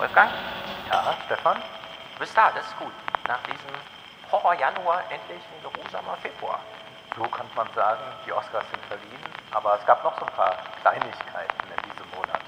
Wolfgang, Ja, Stefan? du bist da, das ist gut. Nach diesem Horror-Januar endlich ein geruhsamer Februar. So kann man sagen, die Oscars sind verliehen, aber es gab noch so ein paar Kleinigkeiten in diesem Monat.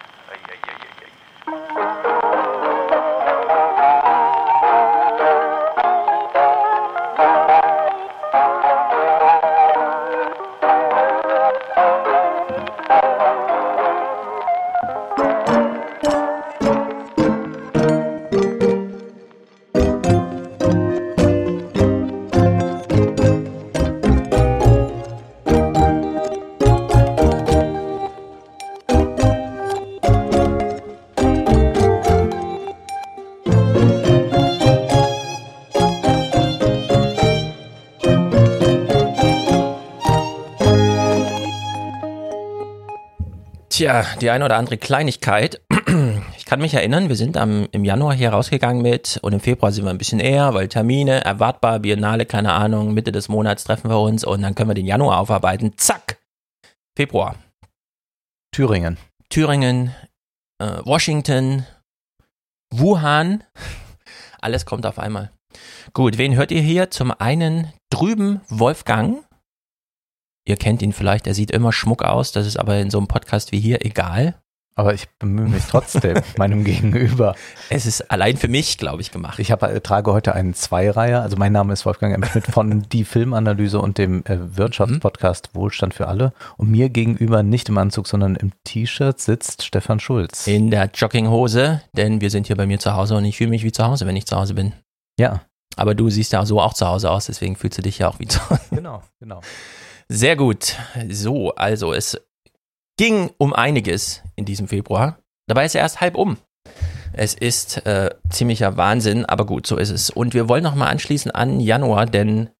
Tja, die eine oder andere Kleinigkeit. Ich kann mich erinnern, wir sind am, im Januar hier rausgegangen mit und im Februar sind wir ein bisschen eher, weil Termine, erwartbar, Biennale, keine Ahnung, Mitte des Monats treffen wir uns und dann können wir den Januar aufarbeiten. Zack! Februar. Thüringen. Thüringen, äh, Washington, Wuhan. Alles kommt auf einmal. Gut, wen hört ihr hier? Zum einen drüben Wolfgang. Ihr kennt ihn vielleicht, er sieht immer Schmuck aus, das ist aber in so einem Podcast wie hier egal. Aber ich bemühe mich trotzdem, meinem Gegenüber. Es ist allein für mich, glaube ich, gemacht. Ich habe, äh, trage heute einen Zweireiher. Also mein Name ist Wolfgang M. Schmidt von Die Filmanalyse und dem äh, Wirtschaftspodcast Wohlstand für alle. Und mir gegenüber nicht im Anzug, sondern im T-Shirt sitzt Stefan Schulz. in der Jogginghose, denn wir sind hier bei mir zu Hause und ich fühle mich wie zu Hause, wenn ich zu Hause bin. Ja, Aber du siehst ja so auch zu Hause aus, deswegen fühlst du dich ja auch wie zu Hause. genau, genau. Sehr gut. So, also es ging um einiges in diesem Februar. Dabei ist er erst halb um. Es ist äh, ziemlicher Wahnsinn, aber gut, so ist es. Und wir wollen nochmal anschließen an Januar, denn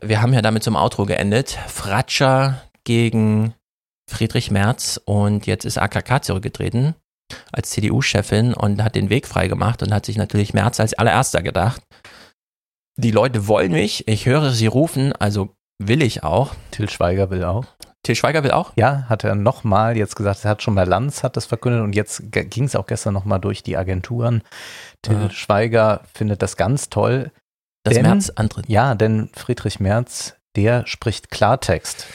wir haben ja damit zum Outro geendet. Fratscher gegen Friedrich Merz und jetzt ist AKK zurückgetreten als CDU-Chefin und hat den Weg freigemacht und hat sich natürlich Merz als allererster gedacht. Die Leute wollen mich, ich höre sie rufen, also will ich auch. Till Schweiger will auch. Till Schweiger will auch. Ja, hat er nochmal jetzt gesagt, er hat schon bei Lanz hat das verkündet und jetzt ging es auch gestern nochmal durch die Agenturen. Till Ah. Schweiger findet das ganz toll. Das Denn- Merz antritt. Ja, denn Friedrich Merz, der spricht Klartext.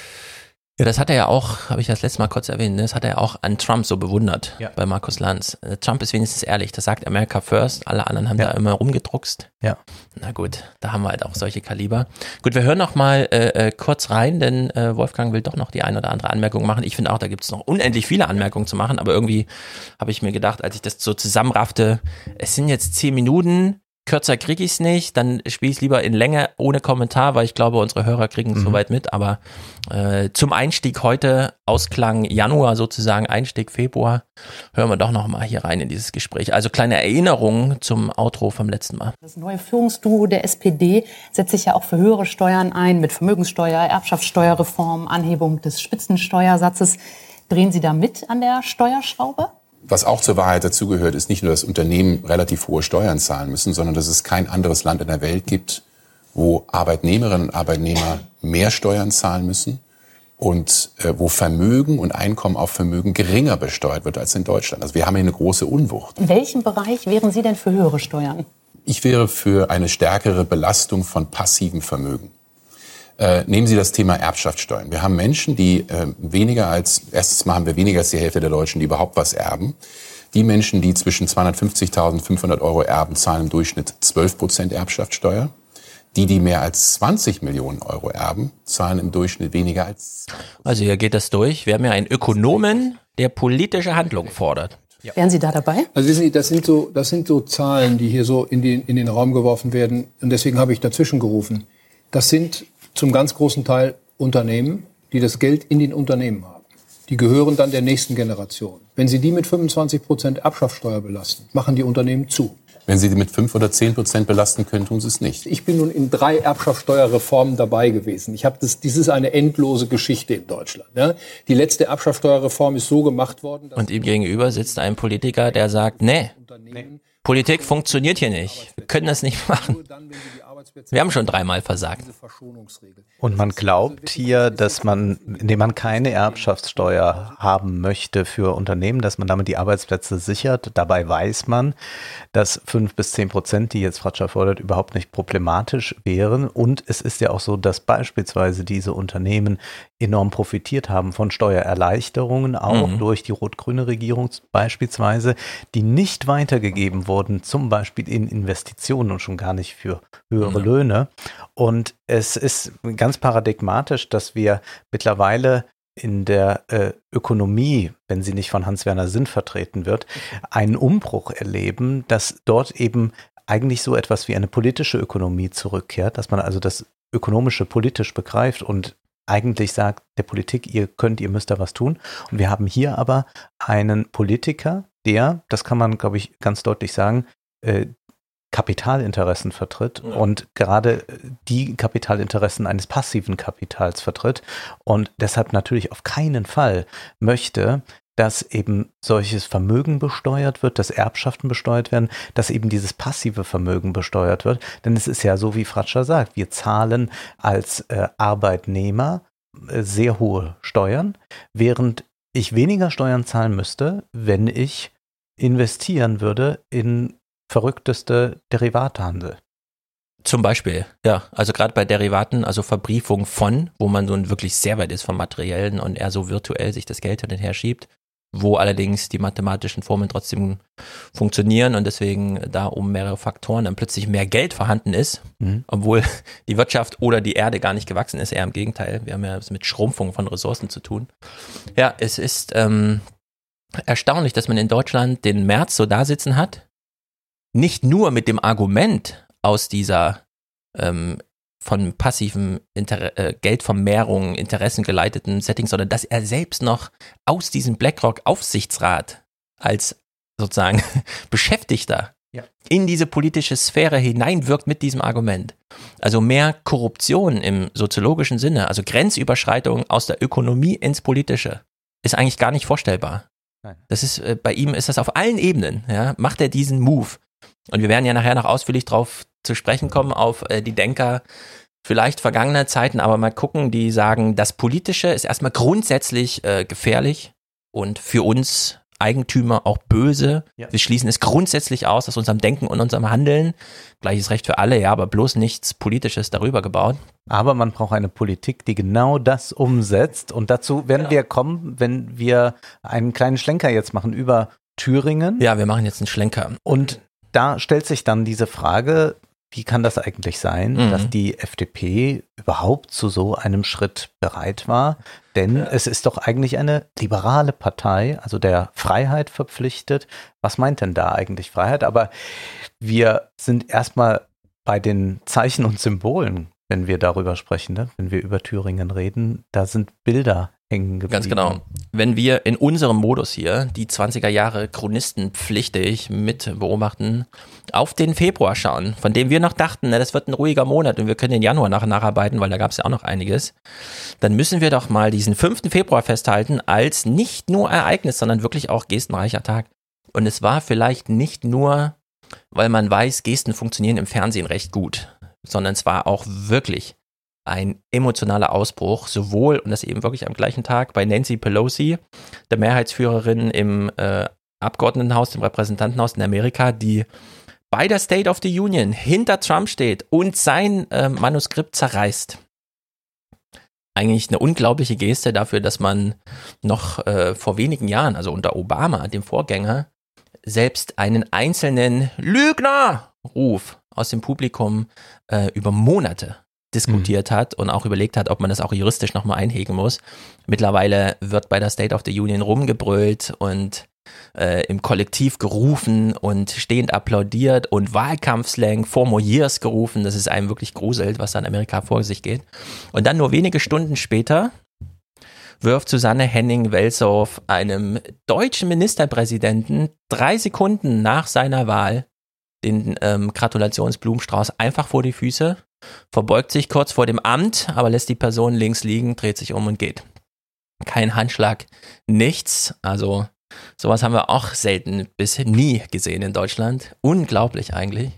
Ja, das hat er ja auch, habe ich das letzte Mal kurz erwähnt, ne? das hat er auch an Trump so bewundert Ja. bei Markus Lanz. Äh, Trump ist wenigstens ehrlich, das sagt America First, alle anderen haben Ja. da immer rumgedruckst. Ja. Na gut, da haben wir halt auch solche Kaliber. Gut, wir hören noch mal äh, äh, kurz rein, denn äh, Wolfgang will doch noch die ein oder andere Anmerkung machen. Ich finde auch, da gibt es noch unendlich viele Anmerkungen zu machen, aber irgendwie habe ich mir gedacht, als ich das so zusammenraffte, es sind jetzt zehn Minuten, kürzer kriege ich es nicht, dann spiele ich es lieber in Länge ohne Kommentar, weil ich glaube, unsere Hörer kriegen es Mhm. soweit mit, aber äh, zum Einstieg heute, Ausklang Januar sozusagen, Einstieg Februar, hören wir doch noch mal hier rein in dieses Gespräch. Also kleine Erinnerung zum Outro vom letzten Mal. Das neue Führungsduo der SPD setzt sich ja auch für höhere Steuern ein, mit Vermögenssteuer, Erbschaftssteuerreform, Anhebung des Spitzensteuersatzes. Drehen Sie da mit an der Steuerschraube? Was auch zur Wahrheit dazugehört, ist nicht nur, dass Unternehmen relativ hohe Steuern zahlen müssen, sondern dass es kein anderes Land in der Welt gibt, wo Arbeitnehmerinnen und Arbeitnehmer mehr Steuern zahlen müssen und äh, wo Vermögen und Einkommen auf Vermögen geringer besteuert wird als in Deutschland. Also wir haben hier eine große Unwucht. In welchem Bereich wären Sie denn für höhere Steuern? Ich wäre für eine stärkere Belastung von passivem Vermögen. Äh, nehmen Sie das Thema Erbschaftssteuern. Wir haben Menschen, die äh, weniger als, erstens mal haben wir weniger als die Hälfte der Deutschen, die überhaupt was erben. Die Menschen, die zwischen 250.000 und 500 Euro erben, zahlen im Durchschnitt 12 Prozent Erbschaftssteuer. Die, die mehr als 20 Millionen Euro erben, zahlen im Durchschnitt weniger als Also hier geht das durch. Wir haben ja einen Ökonomen, der politische Handlung fordert. Wären Sie da dabei? Also wissen Sie, das sind so, das sind so Zahlen, die hier so in den, in den Raum geworfen werden. Und deswegen habe ich dazwischen gerufen. Das sind zum ganz großen Teil Unternehmen, die das Geld in den Unternehmen haben. Die gehören dann der nächsten Generation. Wenn Sie die mit 25 Prozent Erbschaftssteuer belasten, machen die Unternehmen zu. Wenn Sie die mit 5 oder 10 Prozent belasten können, tun Sie es nicht. Ich bin nun in drei Erbschaftssteuerreformen dabei gewesen. Ich habe das, dies ist eine endlose Geschichte in Deutschland. Ja? Die letzte Erbschaftssteuerreform ist so gemacht worden, dass Und ihm gegenüber sitzt ein Politiker, der sagt, nee, Politik funktioniert hier nicht. Wir können das nicht machen. Wir haben schon dreimal versagt. Und man glaubt hier, dass man, indem man keine Erbschaftssteuer haben möchte für Unternehmen, dass man damit die Arbeitsplätze sichert. Dabei weiß man, dass fünf bis zehn Prozent, die jetzt Fratscher fordert, überhaupt nicht problematisch wären. Und es ist ja auch so, dass beispielsweise diese Unternehmen enorm profitiert haben von Steuererleichterungen, auch Mhm. durch die rot-grüne Regierung beispielsweise, die nicht weitergegeben wurden, zum Beispiel in Investitionen und schon gar nicht für höhere. Löhne. Und es ist ganz paradigmatisch, dass wir mittlerweile in der äh, Ökonomie, wenn sie nicht von Hans-Werner Sinn vertreten wird, einen Umbruch erleben, dass dort eben eigentlich so etwas wie eine politische Ökonomie zurückkehrt, dass man also das Ökonomische politisch begreift und eigentlich sagt der Politik, ihr könnt, ihr müsst da was tun. Und wir haben hier aber einen Politiker, der, das kann man, glaube ich, ganz deutlich sagen, äh, Kapitalinteressen vertritt Ja. und gerade die Kapitalinteressen eines passiven Kapitals vertritt und deshalb natürlich auf keinen Fall möchte, dass eben solches Vermögen besteuert wird, dass Erbschaften besteuert werden, dass eben dieses passive Vermögen besteuert wird. Denn es ist ja so, wie Fratscher sagt, wir zahlen als äh, Arbeitnehmer äh, sehr hohe Steuern, während ich weniger Steuern zahlen müsste, wenn ich investieren würde in verrückteste Derivatehandel. Zum Beispiel, ja. Also gerade bei Derivaten, also Verbriefung von, wo man so wirklich sehr weit ist vom Materiellen und eher so virtuell sich das Geld hin und her schiebt, wo allerdings die mathematischen Formeln trotzdem funktionieren und deswegen da um mehrere Faktoren dann plötzlich mehr Geld vorhanden ist, Mhm. obwohl die Wirtschaft oder die Erde gar nicht gewachsen ist, eher im Gegenteil. Wir haben ja es mit Schrumpfung von Ressourcen zu tun. Ja, es ist ähm, erstaunlich, dass man in Deutschland den März so da sitzen hat, nicht nur mit dem Argument aus dieser ähm, von passiven Inter äh, Geldvermehrung, Interessen geleiteten Setting, sondern dass er selbst noch aus diesem BlackRock-Aufsichtsrat als sozusagen Beschäftigter Ja. in diese politische Sphäre hineinwirkt mit diesem Argument. Also mehr Korruption im soziologischen Sinne, also Grenzüberschreitung aus der Ökonomie ins Politische, ist eigentlich gar nicht vorstellbar. Nein. Das ist, äh, bei ihm ist das auf allen Ebenen, ja, macht er diesen Move. Und wir werden ja nachher noch ausführlich drauf zu sprechen kommen, auf äh, die Denker vielleicht vergangener Zeiten, aber mal gucken, die sagen, das Politische ist erstmal grundsätzlich äh, gefährlich und für uns Eigentümer auch böse. Ja. Wir schließen es grundsätzlich aus aus unserem Denken und unserem Handeln. Gleiches Recht für alle, ja, aber bloß nichts Politisches darüber gebaut. Aber man braucht eine Politik, die genau das umsetzt. Und dazu werden Genau. wir kommen, wenn wir einen kleinen Schlenker jetzt machen über Thüringen. Ja, wir machen jetzt einen Schlenker. Und da stellt sich dann diese Frage, wie kann das eigentlich sein, Mhm. dass die FDP überhaupt zu so einem Schritt bereit war? Denn es ist doch eigentlich eine liberale Partei, also der Freiheit verpflichtet. Was meint denn da eigentlich Freiheit? Aber wir sind erstmal bei den Zeichen und Symbolen, wenn wir darüber sprechen, ne? wenn wir über Thüringen reden. Da sind Bilder hängen geblieben. Ganz genau. Wenn wir in unserem Modus hier die 20er Jahre chronistenpflichtig mit beobachten, auf den Februar schauen, von dem wir noch dachten, na, das wird ein ruhiger Monat und wir können den Januar nachher nacharbeiten, weil da gab es ja auch noch einiges, dann müssen wir doch mal diesen 5. Februar festhalten als nicht nur Ereignis, sondern wirklich auch gestenreicher Tag. Und es war vielleicht nicht nur, weil man weiß, Gesten funktionieren im Fernsehen recht gut, sondern es war auch wirklich ein emotionaler Ausbruch, sowohl, und das eben wirklich am gleichen Tag, bei Nancy Pelosi, der Mehrheitsführerin im äh, Abgeordnetenhaus, dem Repräsentantenhaus in Amerika, die bei der State of the Union hinter Trump steht und sein äh, Manuskript zerreißt. Eigentlich eine unglaubliche Geste dafür, dass man noch äh, vor wenigen Jahren, also unter Obama, dem Vorgänger, selbst einen einzelnen Lügner-Ruf aus dem Publikum äh, über Monate diskutiert hat und auch überlegt hat, ob man das auch juristisch nochmal einhegen muss. Mittlerweile wird bei der State of the Union rumgebrüllt und äh, im Kollektiv gerufen und stehend applaudiert und Wahlkampfslang for more years gerufen. Das ist einem wirklich gruselt, was da in Amerika vor sich geht. Und dann nur wenige Stunden später wirft Susanne Henning-Welsow einem deutschen Ministerpräsidenten drei Sekunden nach seiner Wahl den ähm, Gratulationsblumenstrauß einfach vor die Füße, verbeugt sich kurz vor dem Amt, aber lässt die Person links liegen, dreht sich um und geht. Kein Handschlag, nichts. Also sowas haben wir auch selten bis nie gesehen in Deutschland. Unglaublich eigentlich.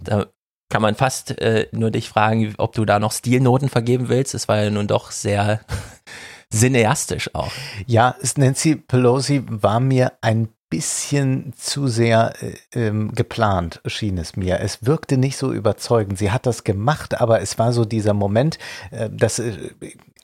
Da kann man fast äh, nur dich fragen, ob du da noch Stilnoten vergeben willst. Es war ja nun doch sehr cineastisch auch. Ja, Nancy Pelosi war mir ein bisschen zu sehr äh, ähm, geplant, schien es mir. Es wirkte nicht so überzeugend. Sie hat das gemacht, aber es war so dieser Moment, äh, dass äh,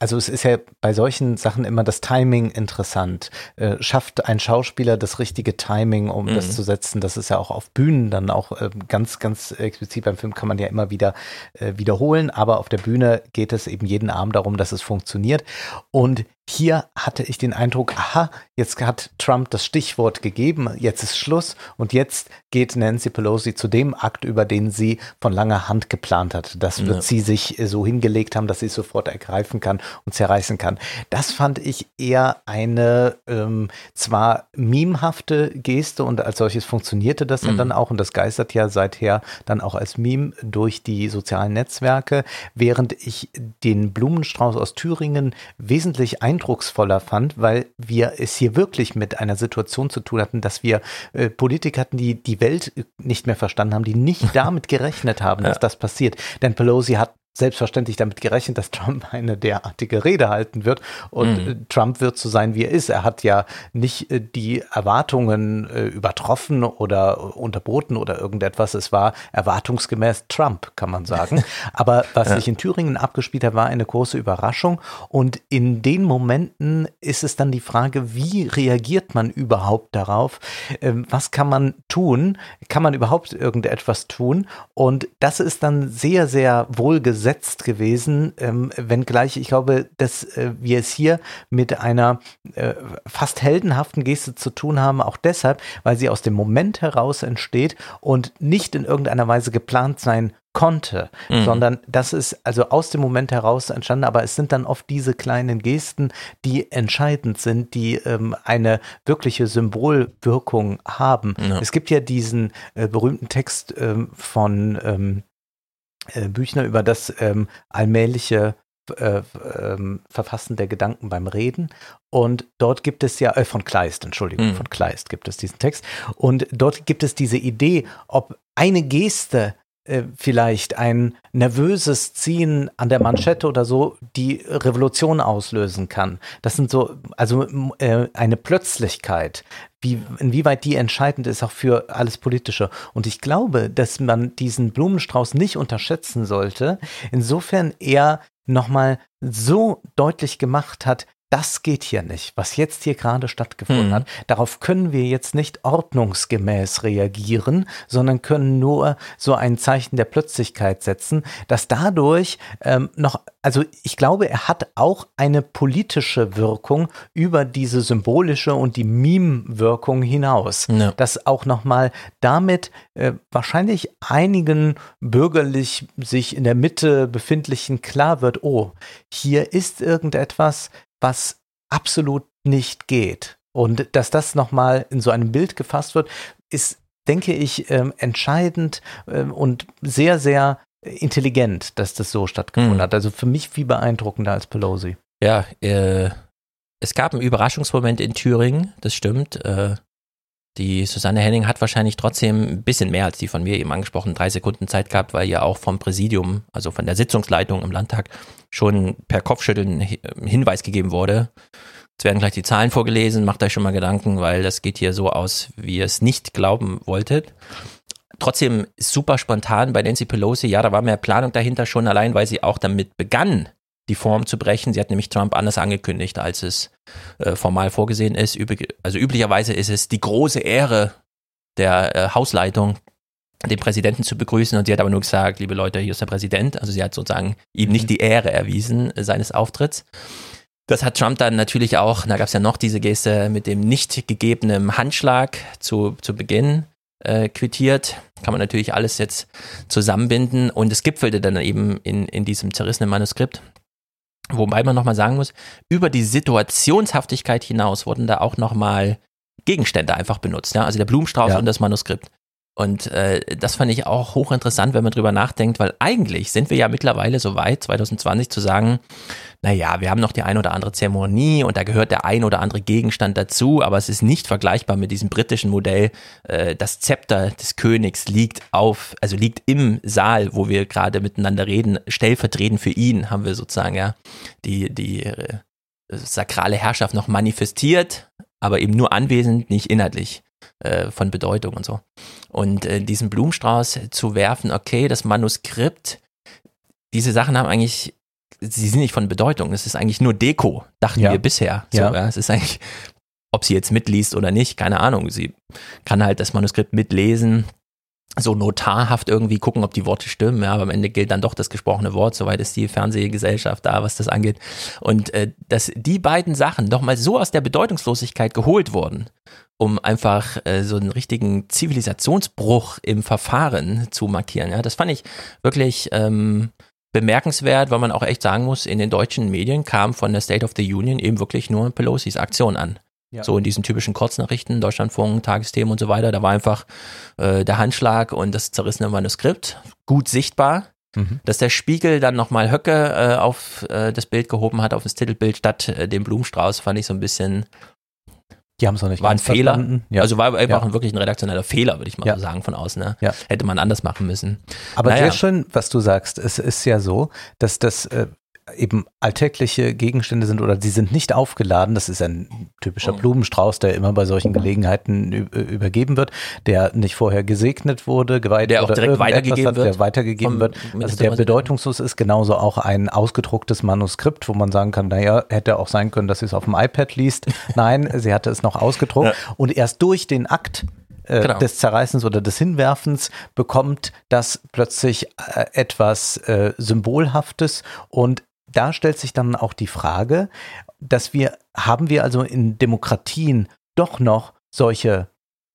also es ist ja bei solchen Sachen immer das Timing interessant. Äh, schafft ein Schauspieler das richtige Timing, um mhm. das zu setzen? Das ist ja auch auf Bühnen dann auch äh, ganz, ganz explizit beim Film kann man ja immer wieder äh, wiederholen, aber auf der Bühne geht es eben jeden Abend darum, dass es funktioniert. Und hier hatte ich den Eindruck, aha, jetzt hat Trump das Stichwort gegeben, jetzt ist Schluss und jetzt geht Nancy Pelosi zu dem Akt, über den sie von langer Hand geplant hat. Das wird ja. sie sich so hingelegt haben, dass sie es sofort ergreifen kann und zerreißen kann. Das fand ich eher eine ähm, zwar memehafte Geste und als solches funktionierte das mhm. ja dann auch und das geistert ja seither dann auch als Meme durch die sozialen Netzwerke, während ich den Blumenstrauß aus Thüringen wesentlich eindrucksvoller fand, weil wir es hier wirklich mit einer Situation zu tun hatten, dass wir äh, Politiker hatten, die die Welt nicht mehr verstanden haben, die nicht damit gerechnet haben, dass ja. das passiert. Denn Pelosi hat selbstverständlich damit gerechnet, dass Trump eine derartige Rede halten wird. Und mhm. Trump wird so sein, wie er ist. Er hat ja nicht äh, die Erwartungen äh, übertroffen oder unterboten oder irgendetwas. Es war erwartungsgemäß Trump, kann man sagen. Aber was ja. sich in Thüringen abgespielt hat, war eine große Überraschung. Und in den Momenten ist es dann die Frage, wie reagiert man überhaupt darauf? Ähm, was kann man tun? Kann man überhaupt irgendetwas tun? Und das ist dann sehr, sehr wohlgesetzt gesetzt gewesen, ähm, wenngleich ich glaube, dass äh, wir es hier mit einer äh, fast heldenhaften Geste zu tun haben, auch deshalb, weil sie aus dem Moment heraus entsteht und nicht in irgendeiner Weise geplant sein konnte, mhm. sondern das ist also aus dem Moment heraus entstanden, aber es sind dann oft diese kleinen Gesten, die entscheidend sind, die ähm, eine wirkliche Symbolwirkung haben. Ja. Es gibt ja diesen äh, berühmten Text ähm, von ähm, äh, Büchner über das ähm, allmähliche äh, ähm, Verfassen der Gedanken beim Reden. Und dort gibt es ja, äh, von Kleist, Entschuldigung, mhm. von Kleist gibt es diesen Text. Und dort gibt es diese Idee, ob eine Geste äh, vielleicht ein nervöses Ziehen an der Manschette oder so die Revolution auslösen kann. Das sind so, also äh, eine Plötzlichkeit, wie, inwieweit die entscheidend ist auch für alles Politische. Und ich glaube, dass man diesen Blumenstrauß nicht unterschätzen sollte, insofern er nochmal so deutlich gemacht hat, das geht hier nicht, was jetzt hier gerade stattgefunden mhm. hat. Darauf können wir jetzt nicht ordnungsgemäß reagieren, sondern können nur so ein Zeichen der Plötzlichkeit setzen, dass dadurch ähm, noch, also ich glaube, er hat auch eine politische Wirkung über diese symbolische und die Meme-Wirkung hinaus, ja. dass auch nochmal damit äh, wahrscheinlich einigen bürgerlich sich in der Mitte befindlichen klar wird, oh, hier ist irgendetwas, was absolut nicht geht. Und dass das nochmal in so einem Bild gefasst wird, ist, denke ich, ähm, entscheidend ähm, und sehr, sehr intelligent, dass das so stattgefunden mhm. hat. Also für mich viel beeindruckender als Pelosi. Ja, äh, es gab einen Überraschungsmoment in Thüringen, das stimmt. Äh, die Susanne Henning hat wahrscheinlich trotzdem ein bisschen mehr als die von mir eben angesprochen, drei Sekunden Zeit gehabt, weil ja auch vom Präsidium, also von der Sitzungsleitung im Landtag, schon per Kopfschütteln Hinweis gegeben wurde. Jetzt werden gleich die Zahlen vorgelesen, macht euch schon mal Gedanken, weil das geht hier so aus, wie ihr es nicht glauben wolltet. Trotzdem super spontan bei Nancy Pelosi, ja, da war mehr Planung dahinter schon allein, weil sie auch damit begann, die Form zu brechen. Sie hat nämlich Trump anders angekündigt, als es äh, formal vorgesehen ist. Übrig, also üblicherweise ist es die große Ehre der äh, Hausleitung, den Präsidenten zu begrüßen und sie hat aber nur gesagt, liebe Leute, hier ist der Präsident. Also sie hat sozusagen ihm nicht die Ehre erwiesen äh, seines Auftritts. Das hat Trump dann natürlich auch, da gab es ja noch diese Geste mit dem nicht gegebenen Handschlag zu, zu Beginn äh, quittiert. Kann man natürlich alles jetzt zusammenbinden und es gipfelte dann eben in, in diesem zerrissenen Manuskript. Wobei man nochmal sagen muss, über die Situationshaftigkeit hinaus wurden da auch nochmal Gegenstände einfach benutzt. Ja? Also der Blumenstrauß ja. und das Manuskript. Und äh, das fand ich auch hochinteressant, wenn man drüber nachdenkt, weil eigentlich sind wir ja mittlerweile so weit, 2020 zu sagen, naja, wir haben noch die ein oder andere Zeremonie und da gehört der ein oder andere Gegenstand dazu, aber es ist nicht vergleichbar mit diesem britischen Modell. Äh, das Zepter des Königs liegt auf, also liegt im Saal, wo wir gerade miteinander reden. Stellvertretend für ihn haben wir sozusagen ja die, die äh, sakrale Herrschaft noch manifestiert, aber eben nur anwesend, nicht inhaltlich äh, von Bedeutung und so. Und äh, diesen Blumenstrauß zu werfen, okay, das Manuskript, diese Sachen haben eigentlich, sie sind nicht von Bedeutung, es ist eigentlich nur Deko, dachten Ja. wir bisher. So, Ja. ja. Es ist eigentlich, ob sie jetzt mitliest oder nicht, keine Ahnung. Sie kann halt das Manuskript mitlesen, so notarhaft irgendwie gucken, ob die Worte stimmen, ja, aber am Ende gilt dann doch das gesprochene Wort, soweit ist die Fernsehgesellschaft da, was das angeht. Und äh, dass die beiden Sachen doch mal so aus der Bedeutungslosigkeit geholt wurden, um einfach äh, so einen richtigen Zivilisationsbruch im Verfahren zu markieren, ja, das fand ich wirklich ähm, bemerkenswert, weil man auch echt sagen muss, in den deutschen Medien kam von der State of the Union eben wirklich nur Pelosi's Aktion an. Ja. So in diesen typischen Kurznachrichten, Deutschlandfunk, Tagesthemen und so weiter. Da war einfach äh, der Handschlag und das zerrissene Manuskript gut sichtbar. Mhm. Dass der Spiegel dann nochmal Höcke äh, auf äh, das Bild gehoben hat, auf das Titelbild statt äh, dem Blumenstrauß, fand ich so ein bisschen, Die haben es noch nicht war ein Fehler. Ja. Also war einfach Ja. wirklich ein redaktioneller Fehler, würde ich mal Ja. so sagen, von außen. Ne? Ja. Hätte man anders machen müssen. Aber Naja. sehr schön, was du sagst. Es ist ja so, dass das äh, eben alltägliche Gegenstände sind oder sie sind nicht aufgeladen. Das ist ein typischer Mhm. Blumenstrauß, der immer bei solchen Gelegenheiten ü- übergeben wird, der nicht vorher gesegnet wurde, geweiht Der auch oder direkt weitergegeben hat, wird der weitergegeben wird. Also der bedeutungslos ist, genauso auch ein ausgedrucktes Manuskript, wo man sagen kann, naja, hätte auch sein können, dass sie es auf dem iPad liest. Nein, sie hatte es noch ausgedruckt und erst durch den Akt äh, Genau. des Zerreißens oder des Hinwerfens bekommt das plötzlich äh, etwas äh, Symbolhaftes und da stellt sich dann auch die Frage, dass wir, haben wir also in Demokratien doch noch solche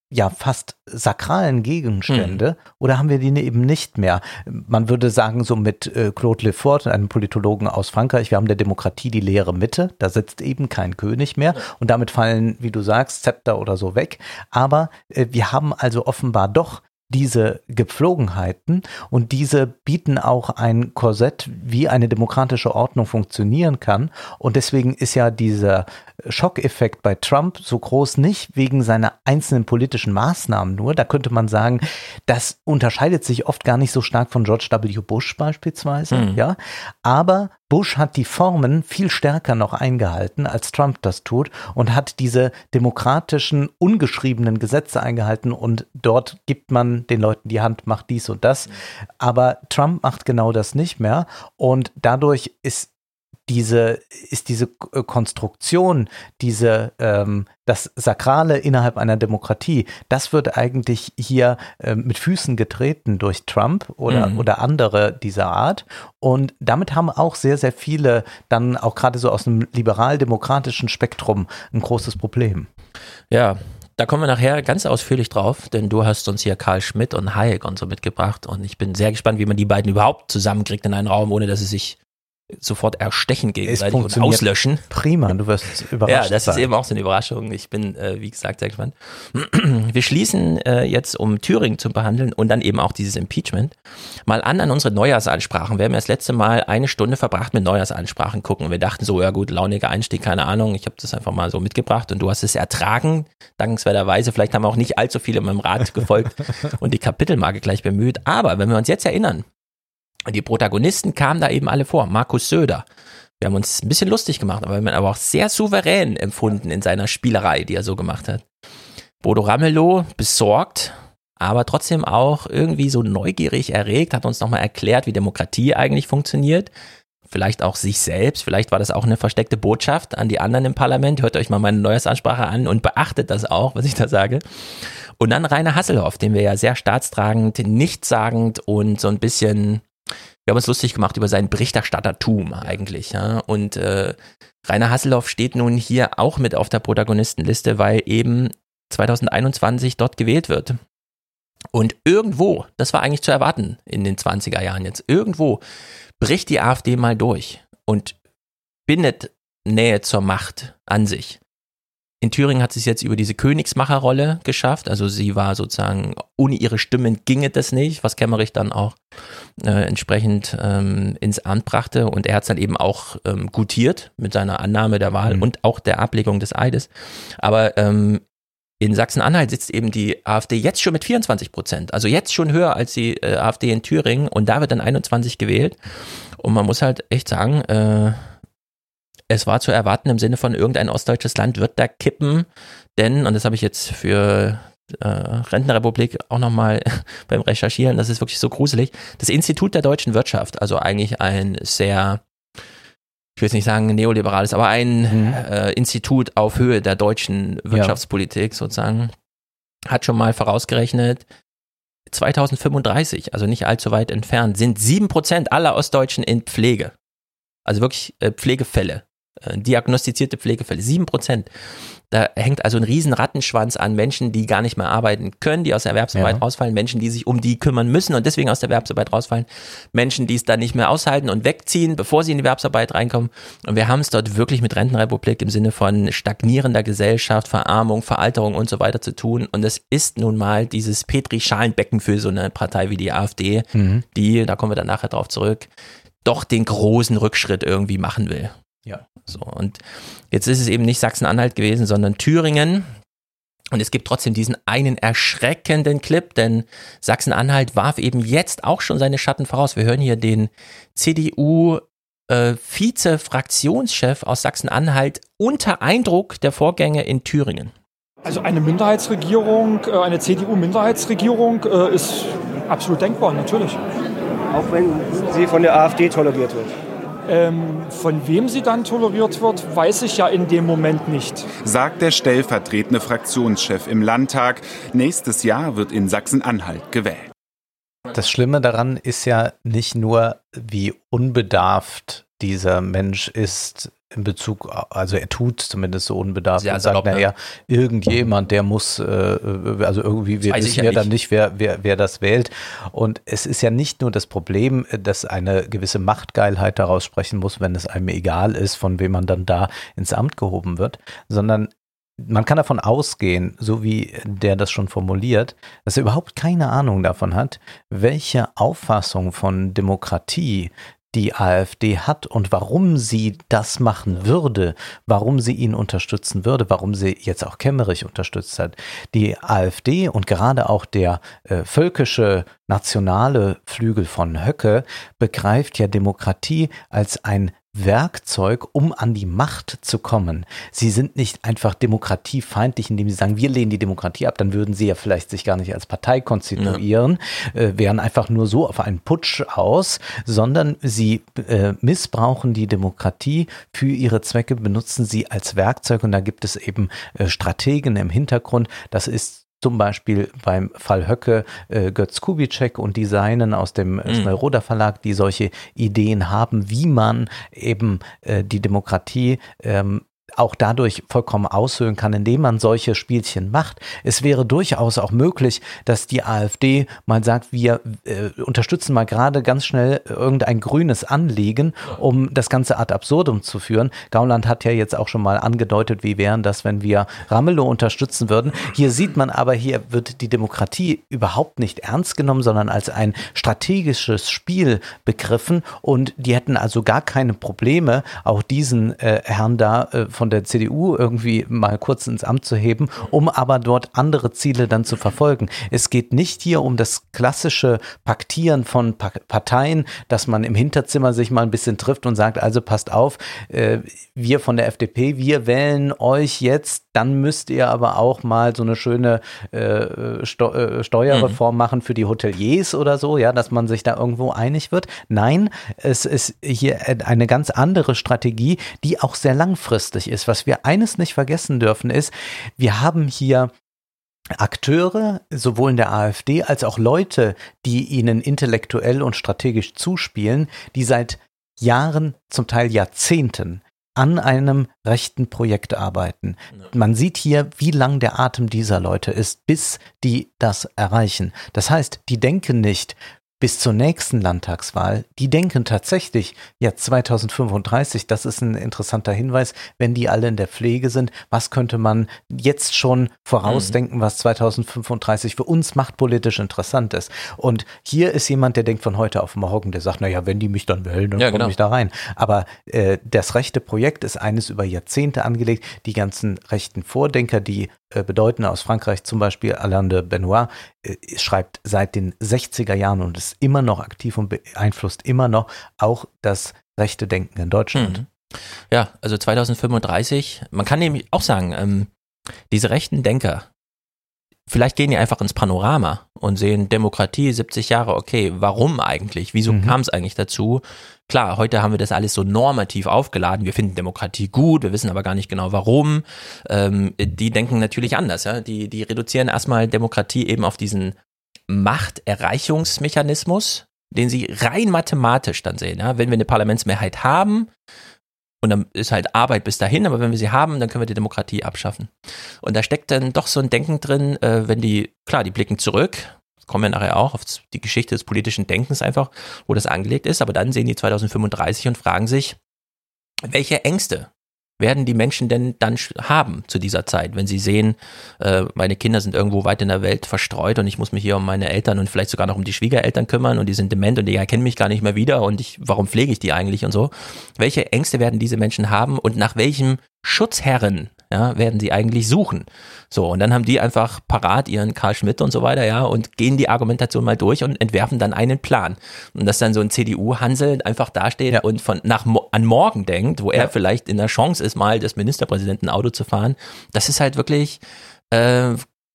ja fast sakralen Gegenstände oder haben wir die eben nicht mehr? Man würde sagen, so mit äh, Claude Lefort, einem Politologen aus Frankreich, wir haben der Demokratie die leere Mitte, da sitzt eben kein König mehr und damit fallen, wie du sagst, Zepter oder so weg. Aber äh, wir haben also offenbar doch diese Gepflogenheiten und diese bieten auch ein Korsett, wie eine demokratische Ordnung funktionieren kann. Und deswegen ist ja dieser Schockeffekt bei Trump so groß nicht wegen seiner einzelnen politischen Maßnahmen nur. Da könnte man sagen, das unterscheidet sich oft gar nicht so stark von George W. Bush beispielsweise, Mhm. ja. Aber Bush hat die Formen viel stärker noch eingehalten, als Trump das tut und hat diese demokratischen, ungeschriebenen Gesetze eingehalten und dort gibt man den Leuten die Hand, macht dies und das. Aber Trump macht genau das nicht mehr und dadurch ist diese, ist diese äh, Konstruktion, diese, ähm, das Sakrale innerhalb einer Demokratie, das wird eigentlich hier äh, mit Füßen getreten durch Trump oder, Mhm. oder andere dieser Art. Und damit haben auch sehr, sehr viele dann auch gerade so aus dem liberal-demokratischen Spektrum ein großes Problem. Ja, da kommen wir nachher ganz ausführlich drauf, denn du hast uns hier Karl Schmidt und Hayek und so mitgebracht und ich bin sehr gespannt, wie man die beiden überhaupt zusammenkriegt in einen Raum, ohne dass sie sich sofort erstechen gegenseitig und auslöschen. Prima, du wirst überrascht Ja, das sein. ist eben auch so eine Überraschung. Ich bin, äh, wie gesagt, sehr gespannt. Wir schließen äh, jetzt, um Thüringen zu behandeln und dann eben auch dieses Impeachment, mal an an unsere Neujahrsansprachen. Wir haben ja das letzte Mal eine Stunde verbracht mit Neujahrsansprachen gucken. Wir dachten so, ja gut, launiger Einstieg, keine Ahnung. Ich habe das einfach mal so mitgebracht und du hast es ertragen, dankenswerterweise. Vielleicht haben auch nicht allzu viele meinem Rat gefolgt und die Kapitelmarke gleich bemüht. Aber wenn wir uns jetzt erinnern, die Protagonisten kamen da eben alle vor. Markus Söder. Wir haben uns ein bisschen lustig gemacht, aber wir haben ihn aber auch sehr souverän empfunden in seiner Spielerei, die er so gemacht hat. Bodo Ramelow besorgt, aber trotzdem auch irgendwie so neugierig erregt, hat uns nochmal erklärt, wie Demokratie eigentlich funktioniert. Vielleicht auch sich selbst, vielleicht war das auch eine versteckte Botschaft an die anderen im Parlament. Hört euch mal meine Neuesansprache an und beachtet das auch, was ich da sage. Und dann Rainer Hasselhoff, den wir ja sehr staatstragend, nichtssagend und so ein bisschen wir haben uns lustig gemacht über sein Berichterstattertum eigentlich. Ja? Und äh, Rainer Hasselhoff steht nun hier auch mit auf der Protagonistenliste, weil eben 2021 dort gewählt wird. Und irgendwo, das war eigentlich zu erwarten in den 20er Jahren jetzt, irgendwo bricht die AfD mal durch und bindet Nähe zur Macht an sich. In Thüringen hat sie es jetzt über diese Königsmacherrolle geschafft. Also sie war sozusagen, ohne ihre Stimmen ginge das nicht, was Kemmerich dann auch äh, entsprechend ähm, ins Amt brachte. Und er hat es dann eben auch ähm, gutiert mit seiner Annahme der Wahl Mhm. und auch der Ablegung des Eides. Aber ähm, in Sachsen-Anhalt sitzt eben die AfD jetzt schon mit 24 Prozent. Also jetzt schon höher als die äh, AfD in Thüringen. Und da wird dann 21 gewählt. Und man muss halt echt sagen, äh, es war zu erwarten im Sinne von irgendein ostdeutsches Land wird da kippen, denn, und das habe ich jetzt für äh, Rentenrepublik auch nochmal beim Recherchieren, das ist wirklich so gruselig, das Institut der deutschen Wirtschaft, also eigentlich ein sehr, ich will jetzt nicht sagen neoliberales, aber ein Mhm. äh, Institut auf Höhe der deutschen Wirtschaftspolitik sozusagen, hat schon mal vorausgerechnet, 2035, also nicht allzu weit entfernt, sind sieben Prozent aller Ostdeutschen in Pflege. Also wirklich äh, Pflegefälle, diagnostizierte Pflegefälle, sieben Prozent. Da hängt also ein riesen Rattenschwanz an Menschen, die gar nicht mehr arbeiten können, die aus der Erwerbsarbeit Ja. rausfallen, Menschen, die sich um die kümmern müssen und deswegen aus der Erwerbsarbeit rausfallen, Menschen, die es dann nicht mehr aushalten und wegziehen, bevor sie in die Erwerbsarbeit reinkommen. Und wir haben es dort wirklich mit Rentenrepublik im Sinne von stagnierender Gesellschaft, Verarmung, Veralterung und so weiter zu tun. Und es ist nun mal dieses Petri-Schalenbecken für so eine Partei wie die AfD, Mhm. die, da kommen wir dann nachher drauf zurück, doch den großen Rückschritt irgendwie machen will. Ja. So, und jetzt ist es eben nicht Sachsen-Anhalt gewesen, sondern Thüringen. Und es gibt trotzdem diesen einen erschreckenden Clip, denn Sachsen-Anhalt warf eben jetzt auch schon seine Schatten voraus. Wir hören hier den CDU äh, Vize-Fraktionschef aus Sachsen-Anhalt unter Eindruck der Vorgänge in Thüringen. Also eine Minderheitsregierung, äh, eine CDU-Minderheitsregierung äh, ist absolut denkbar, natürlich. Auch wenn sie von der AfD toleriert wird. Ähm, von wem sie dann toleriert wird, weiß ich ja in dem Moment nicht. sagt der stellvertretende Fraktionschef im Landtag. Nächstes Jahr wird in Sachsen-Anhalt gewählt. Das Schlimme daran ist ja nicht nur, wie unbedarft dieser Mensch ist in Bezug, also er tut zumindest so unbedarft Sehr und sagt, salopp, ne? naja, irgendjemand, der muss, äh, also irgendwie, wir wissen ja ja dann nicht. nicht, wer, wer, wer das wählt. Und es ist ja nicht nur das Problem, dass eine gewisse Machtgeilheit daraus sprechen muss, wenn es einem egal ist, von wem man dann da ins Amt gehoben wird, sondern man kann davon ausgehen, so wie der das schon formuliert, dass er überhaupt keine Ahnung davon hat, welche Auffassung von Demokratie die AfD hat und warum sie das machen würde, warum sie ihn unterstützen würde, warum sie jetzt auch Kemmerich unterstützt hat. Die AfD und gerade auch der äh, völkische nationale Flügel von Höcke begreift ja Demokratie als ein Werkzeug, um an die Macht zu kommen. Sie sind nicht einfach demokratiefeindlich, indem sie sagen, wir lehnen die Demokratie ab, dann würden sie ja vielleicht sich gar nicht als Partei konstituieren, äh, wären einfach nur so auf einen Putsch aus, sondern sie äh, missbrauchen die Demokratie für ihre Zwecke, benutzen sie als Werkzeug und da gibt es eben äh, Strategen im Hintergrund. Das ist zum Beispiel beim Fall Höcke äh, Götz Kubitschek und die Seinen aus dem äh, Mhm. Schnellroder Verlag, die solche Ideen haben, wie man eben äh, die Demokratie ähm, auch dadurch vollkommen aushöhlen kann, indem man solche Spielchen macht. Es wäre durchaus auch möglich, dass die AfD mal sagt, wir äh, unterstützen mal gerade ganz schnell irgendein grünes Anliegen, um das Ganze ad absurdum zu führen. Gauland hat ja jetzt auch schon mal angedeutet, wie wären das, wenn wir Ramelow unterstützen würden. Hier sieht man aber, hier wird die Demokratie überhaupt nicht ernst genommen, sondern als ein strategisches Spiel begriffen und die hätten also gar keine Probleme, auch diesen äh, Herrn da äh, von der CDU irgendwie mal kurz ins Amt zu heben, um aber dort andere Ziele dann zu verfolgen. Es geht nicht hier um das klassische Paktieren von pa Parteien, dass man im Hinterzimmer sich mal ein bisschen trifft und sagt, also passt auf, äh, wir von der FDP, wir wählen euch jetzt, dann müsst ihr aber auch mal so eine schöne äh, Steu äh, Steuerreform machen für die Hoteliers oder so, ja, dass man sich da irgendwo einig wird. Nein, es ist hier eine ganz andere Strategie, die auch sehr langfristig ist. Was wir eines nicht vergessen dürfen ist, wir haben hier Akteure, sowohl in der AfD als auch Leute, die ihnen intellektuell und strategisch zuspielen, die seit Jahren, zum Teil Jahrzehnten an einem rechten Projekt arbeiten. Man sieht hier, wie lang der Atem dieser Leute ist, bis die das erreichen. Das heißt, die denken nicht, bis zur nächsten Landtagswahl, die denken tatsächlich, ja 2035, das ist ein interessanter Hinweis, wenn die alle in der Pflege sind, was könnte man jetzt schon vorausdenken, was 2035 für uns machtpolitisch interessant ist. Und hier ist jemand, der denkt von heute auf morgen, der sagt, naja, wenn die mich dann wählen, dann Ja, komme genau. ich da rein. Aber äh, das rechte Projekt ist eines über Jahrzehnte angelegt. Die ganzen rechten Vordenker, die äh, bedeuten aus Frankreich zum Beispiel Alain de Benoit, äh, schreibt seit den 60er Jahren und ist immer noch aktiv und beeinflusst immer noch auch das rechte Denken in Deutschland. Mhm. Ja, also 2035, man kann nämlich auch sagen, ähm, diese rechten Denker, vielleicht gehen die einfach ins Panorama und sehen Demokratie 70 Jahre, okay, warum eigentlich? Wieso Mhm. kam es eigentlich dazu? Klar, heute haben wir das alles so normativ aufgeladen. Wir finden Demokratie gut, wir wissen aber gar nicht genau warum. Ähm, die denken natürlich anders, ja. Die, die reduzieren erstmal Demokratie eben auf diesen Machterreichungsmechanismus, den sie rein mathematisch dann sehen. Ja? Wenn wir eine Parlamentsmehrheit haben, und dann ist halt Arbeit bis dahin, aber wenn wir sie haben, dann können wir die Demokratie abschaffen. Und da steckt dann doch so ein Denken drin, äh, wenn die, klar, die blicken zurück, kommen wir nachher auch auf die Geschichte des politischen Denkens einfach, wo das angelegt ist, aber dann sehen die 2035 und fragen sich, welche Ängste werden die Menschen denn dann haben zu dieser Zeit, wenn sie sehen, äh, meine Kinder sind irgendwo weit in der Welt verstreut und ich muss mich hier um meine Eltern und vielleicht sogar noch um die Schwiegereltern kümmern und die sind dement und die erkennen mich gar nicht mehr wieder und ich, warum pflege ich die eigentlich und so. Welche Ängste werden diese Menschen haben und nach welchem Schutzherren ja, werden sie eigentlich suchen? So, und dann haben die einfach parat ihren Karl Schmidt und so weiter, ja, und gehen die Argumentation mal durch und entwerfen dann einen Plan. Und dass dann so ein CDU-Hansel einfach dasteht Ja. und von nach an morgen denkt, wo er Ja. vielleicht in der Chance ist, mal das Ministerpräsidenten Auto zu fahren, das ist halt wirklich äh,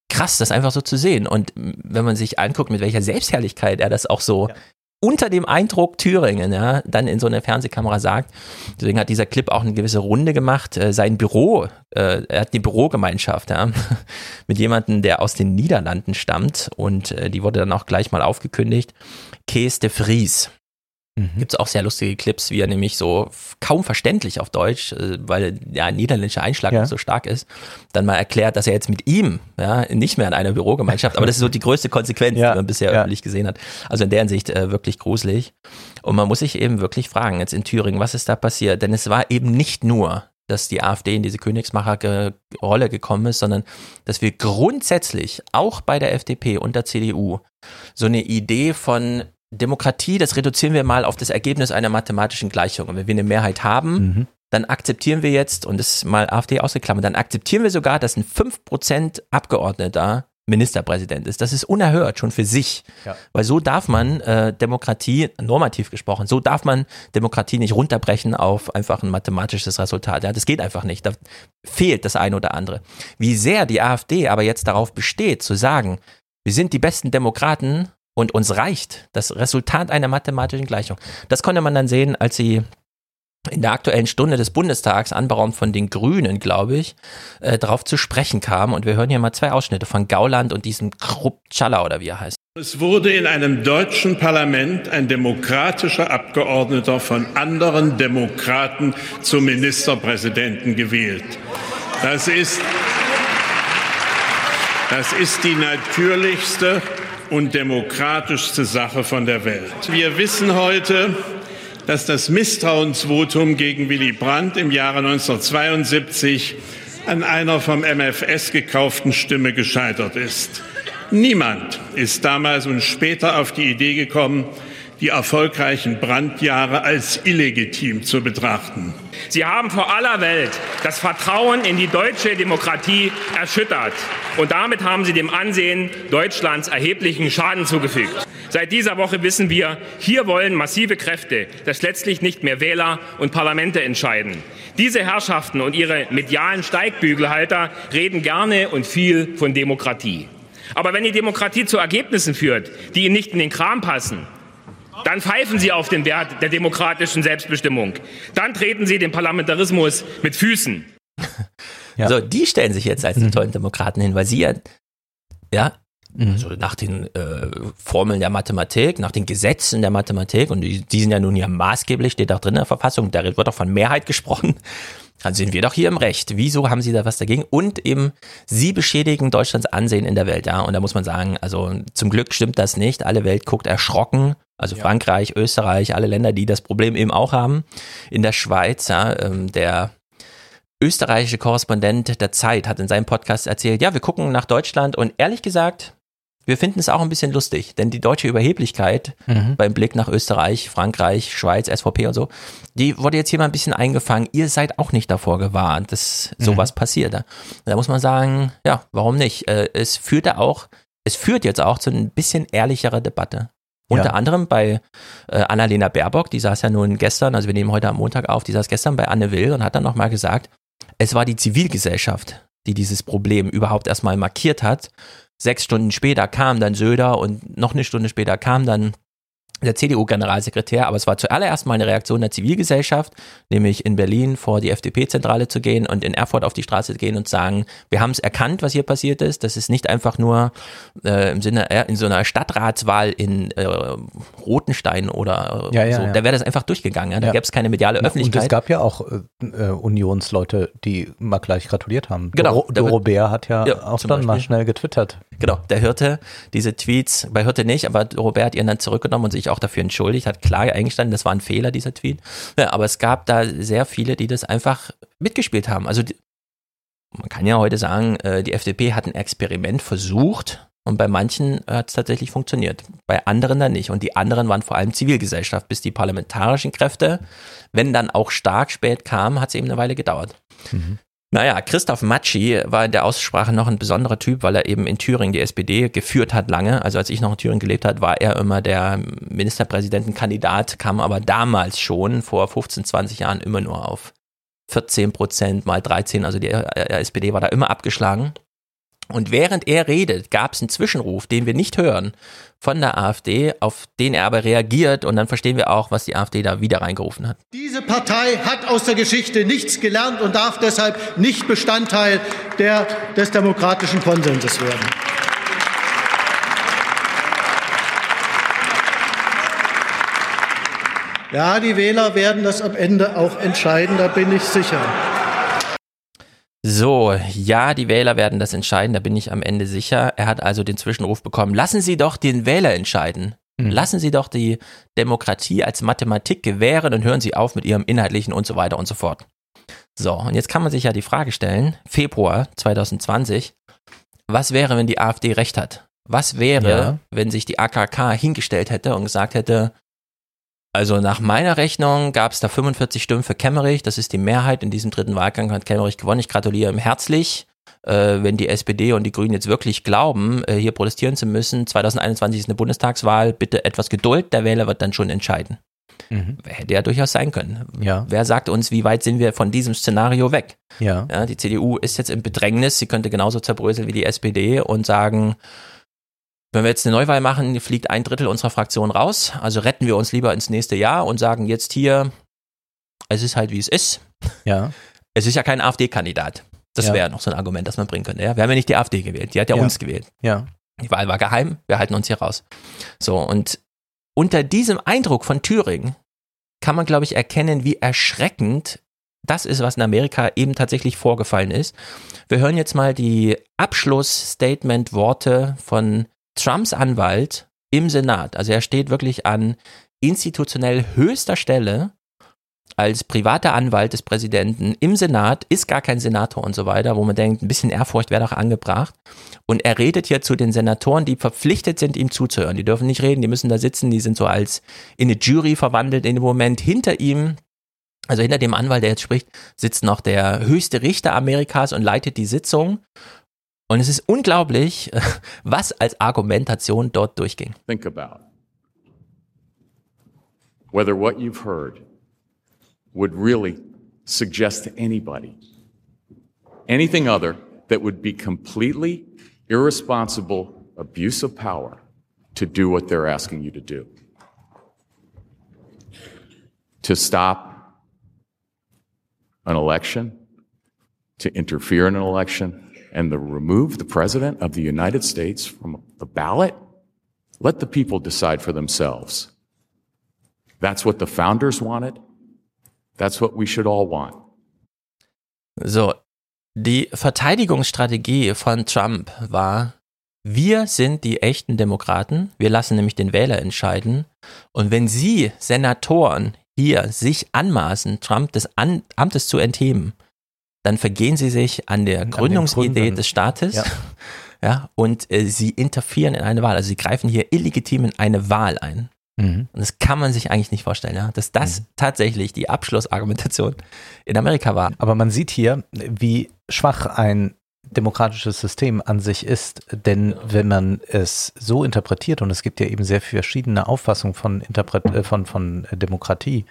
krass, das einfach so zu sehen. Und wenn man sich anguckt, mit welcher Selbstherrlichkeit er das auch so Ja. Unter dem Eindruck Thüringen, ja, dann in so eine Fernsehkamera sagt. Deswegen hat dieser Clip auch eine gewisse Runde gemacht. Äh, sein Büro, äh, er hat eine Bürogemeinschaft, ja, mit jemandem, der aus den Niederlanden stammt und äh, die wurde dann auch gleich mal aufgekündigt. Kees de Vries. Mhm. Gibt es auch sehr lustige Clips, wie er nämlich so kaum verständlich auf Deutsch, äh, weil der niederländische Einschlag Ja. so stark ist, dann mal erklärt, dass er jetzt mit ihm ja, nicht mehr in einer Bürogemeinschaft, aber das ist so die größte Konsequenz, Ja, die man bisher ja. öffentlich gesehen hat. Also in der Hinsicht äh, wirklich gruselig. Und man muss sich eben wirklich fragen, jetzt in Thüringen, was ist da passiert? Denn es war eben nicht nur, dass die AfD in diese Königsmacher-Rolle gekommen ist, sondern dass wir grundsätzlich auch bei der FDP und der CDU so eine Idee von Demokratie, das reduzieren wir mal auf das Ergebnis einer mathematischen Gleichung. Und wenn wir eine Mehrheit haben, Mhm. dann akzeptieren wir jetzt, und das ist mal AfD ausgeklammert, dann akzeptieren wir sogar, dass ein 5% Abgeordneter Ministerpräsident ist. Das ist unerhört schon für sich. Ja. Weil so darf man äh, Demokratie, normativ gesprochen, so darf man Demokratie nicht runterbrechen auf einfach ein mathematisches Resultat. Ja, das geht einfach nicht. Da fehlt das eine oder andere. Wie sehr die AfD aber jetzt darauf besteht, zu sagen, wir sind die besten Demokraten und uns reicht das Resultat einer mathematischen Gleichung. Das konnte man dann sehen, als sie in der aktuellen Stunde des Bundestags, anberaumt von den Grünen, glaube ich, äh, darauf zu sprechen kam. Und wir hören hier mal zwei Ausschnitte von Gauland und diesem Krupp-Challa oder wie er heißt. Es wurde in einem deutschen Parlament ein demokratischer Abgeordneter von anderen Demokraten zum Ministerpräsidenten gewählt. Das ist, das ist die natürlichste und demokratischste Sache von der Welt. Wir wissen heute, dass das Misstrauensvotum gegen Willy Brandt im Jahre 1972 an einer vom MFS gekauften Stimme gescheitert ist. Niemand ist damals und später auf die Idee gekommen, die erfolgreichen Brandjahre als illegitim zu betrachten. Sie haben vor aller Welt das Vertrauen in die deutsche Demokratie erschüttert. Und damit haben Sie dem Ansehen Deutschlands erheblichen Schaden zugefügt. Seit dieser Woche wissen wir, hier wollen massive Kräfte, dass letztlich nicht mehr Wähler und Parlamente entscheiden. Diese Herrschaften und ihre medialen Steigbügelhalter reden gerne und viel von Demokratie. Aber wenn die Demokratie zu Ergebnissen führt, die ihnen nicht in den Kram passen, dann pfeifen Sie auf den Wert der demokratischen Selbstbestimmung. Dann treten Sie den Parlamentarismus mit Füßen. Ja. So, die stellen sich jetzt als die tollen Demokraten hin, weil sie ja, ja, Mhm. also nach den äh, Formeln der Mathematik, nach den Gesetzen der Mathematik, und die, die sind ja nun ja maßgeblich, steht auch drin in der Verfassung, da wird auch von Mehrheit gesprochen, Dann sind wir doch hier im Recht. Wieso haben Sie da was dagegen? Und eben, Sie beschädigen Deutschlands Ansehen in der Welt, ja. Und da muss man sagen, also zum Glück stimmt das nicht. Alle Welt guckt erschrocken. Also ja. Frankreich, Österreich, alle Länder, die das Problem eben auch haben. In der Schweiz, ja, ähm, der österreichische Korrespondent der Zeit hat in seinem Podcast erzählt, ja, wir gucken nach Deutschland und ehrlich gesagt, wir finden es auch ein bisschen lustig, denn die deutsche Überheblichkeit mhm. beim Blick nach Österreich, Frankreich, Schweiz, SVP und so, die wurde jetzt hier mal ein bisschen eingefangen. Ihr seid auch nicht davor gewarnt, dass sowas mhm. passiert. Da muss man sagen, ja, warum nicht? Äh, es führt da auch, es führt jetzt auch zu ein bisschen ehrlicherer Debatte. Unter ja. anderem bei äh, Annalena Baerbock, die saß ja nun gestern, also wir nehmen heute am Montag auf, die saß gestern bei Anne Will und hat dann nochmal gesagt, es war die Zivilgesellschaft, die dieses Problem überhaupt erstmal markiert hat Sechs Stunden später kam dann Söder und noch eine Stunde später kam dann der CDU-Generalsekretär, aber es war zuallererst mal eine Reaktion der Zivilgesellschaft, nämlich in Berlin vor die FDP-Zentrale zu gehen und in Erfurt auf die Straße zu gehen und sagen, wir haben es erkannt, was hier passiert ist. Das ist nicht einfach nur äh, im Sinne äh, in so einer Stadtratswahl in äh, Rotenstein oder äh, ja, ja, so. Ja. Da wäre das einfach durchgegangen. Ja? Da gäbe es keine mediale Öffentlichkeit. Und es gab ja auch äh, Unionsleute, die mal gleich gratuliert haben. Genau. Doro, Robert hat ja, auch dann Beispiel. mal schnell getwittert. Genau, der Hirte, diese Tweets, bei Hirte nicht, aber Robert hat ihren dann zurückgenommen und sich auch dafür entschuldigt, hat klar eingestanden, das war ein Fehler, dieser Tweet. Ja, aber es gab da sehr viele, die das einfach mitgespielt haben. Also die, man kann ja heute sagen, äh, die FDP hat ein Experiment versucht und bei manchen hat es tatsächlich funktioniert, bei anderen dann nicht. Und die anderen waren vor allem Zivilgesellschaft, bis die parlamentarischen Kräfte, wenn dann auch stark spät kamen, hat es eben eine Weile gedauert. Mhm. Naja, Christoph Matschi war in der Aussprache noch ein besonderer Typ, weil er eben in Thüringen die SPD geführt hat lange. Also als ich noch in Thüringen gelebt hat, war er immer der Ministerpräsidentenkandidat, kam aber damals schon vor 15, 20 Jahren immer nur auf 14 Prozent mal 13. Also die SPD war da immer abgeschlagen. Und während er redet, gab es einen Zwischenruf, den wir nicht hören, von der AfD, auf den er aber reagiert und dann verstehen wir auch, was die AfD da wieder reingerufen hat. Diese Partei hat aus der Geschichte nichts gelernt und darf deshalb nicht Bestandteil der, des demokratischen Konsenses werden. Ja, die Wähler werden das am Ende auch entscheiden, da bin ich sicher. So, ja, die Wähler werden das entscheiden, da bin ich am Ende sicher. Er hat also den Zwischenruf bekommen. Lassen Sie doch den Wähler entscheiden. Mhm. Lassen Sie doch die Demokratie als Mathematik gewähren und hören Sie auf mit Ihrem Inhaltlichen und so weiter und so fort. So, und jetzt kann man sich ja die Frage stellen, Februar 2020, was wäre, wenn die AfD recht hat? Was wäre, ja. wenn sich die AKK hingestellt hätte und gesagt hätte, also nach meiner Rechnung gab es da 45 Stimmen für Kemmerich. Das ist die Mehrheit. In diesem dritten Wahlgang hat Kemmerich gewonnen. Ich gratuliere ihm herzlich. Äh, wenn die SPD und die Grünen jetzt wirklich glauben, äh, hier protestieren zu müssen, 2021 ist eine Bundestagswahl, bitte etwas Geduld, der Wähler wird dann schon entscheiden. Mhm. Hätte ja durchaus sein können. Ja. Wer sagt uns, wie weit sind wir von diesem Szenario weg? Ja. ja. Die CDU ist jetzt im Bedrängnis, sie könnte genauso zerbröseln wie die SPD und sagen, wenn wir jetzt eine Neuwahl machen, fliegt ein Drittel unserer Fraktion raus. Also retten wir uns lieber ins nächste Jahr und sagen jetzt hier, es ist halt wie es ist. Ja. Es ist ja kein AfD-Kandidat. Das ja. wäre noch so ein Argument, das man bringen könnte. Ja? Wir haben ja nicht die AfD gewählt, die hat ja, ja, uns gewählt. Ja. Die Wahl war geheim, wir halten uns hier raus. So, und unter diesem Eindruck von Thüringen kann man, glaube ich, erkennen, wie erschreckend das ist, was in Amerika eben tatsächlich vorgefallen ist. Wir hören jetzt mal die Abschlussstatement-Worte von Trumps Anwalt im Senat, also er steht wirklich an institutionell höchster Stelle als privater Anwalt des Präsidenten im Senat, ist gar kein Senator und so weiter, wo man denkt, ein bisschen Ehrfurcht wäre doch angebracht. Und er redet hier zu den Senatoren, die verpflichtet sind, ihm zuzuhören. Die dürfen nicht reden, die müssen da sitzen, die sind so als in eine Jury verwandelt in dem Moment. Hinter ihm, also hinter dem Anwalt, der jetzt spricht, sitzt noch der höchste Richter Amerikas und leitet die Sitzung. Und es ist unglaublich, was als Argumentation dort durchging. Think about whether what you've heard would really suggest to anybody anything other that would be completely irresponsible abuse of power to do what they're asking you to do. To stop an election, to interfere in an election, and to remove the President of the United States from the ballot? Let the people decide for themselves. That's what the founders wanted. That's what we should all want. So, die Verteidigungsstrategie von Trump war, wir sind die echten Demokraten, wir lassen nämlich den Wähler entscheiden. Und wenn Sie, Senatoren, hier sich anmaßen, Trump des An Amtes zu entheben, dann vergehen Sie sich an der An Gründungsidee des Staates. Ja. Ja, und äh, sie interferieren in eine Wahl. Also sie greifen hier illegitim in eine Wahl ein. Mhm. Und das kann man sich eigentlich nicht vorstellen, ja, dass das tatsächlich die Abschlussargumentation in Amerika war. Aber man sieht hier, wie schwach ein demokratisches System an sich ist, denn wenn man es so interpretiert, und es gibt ja eben sehr verschiedene Auffassungen von, Interpret äh, von, von Demokratie,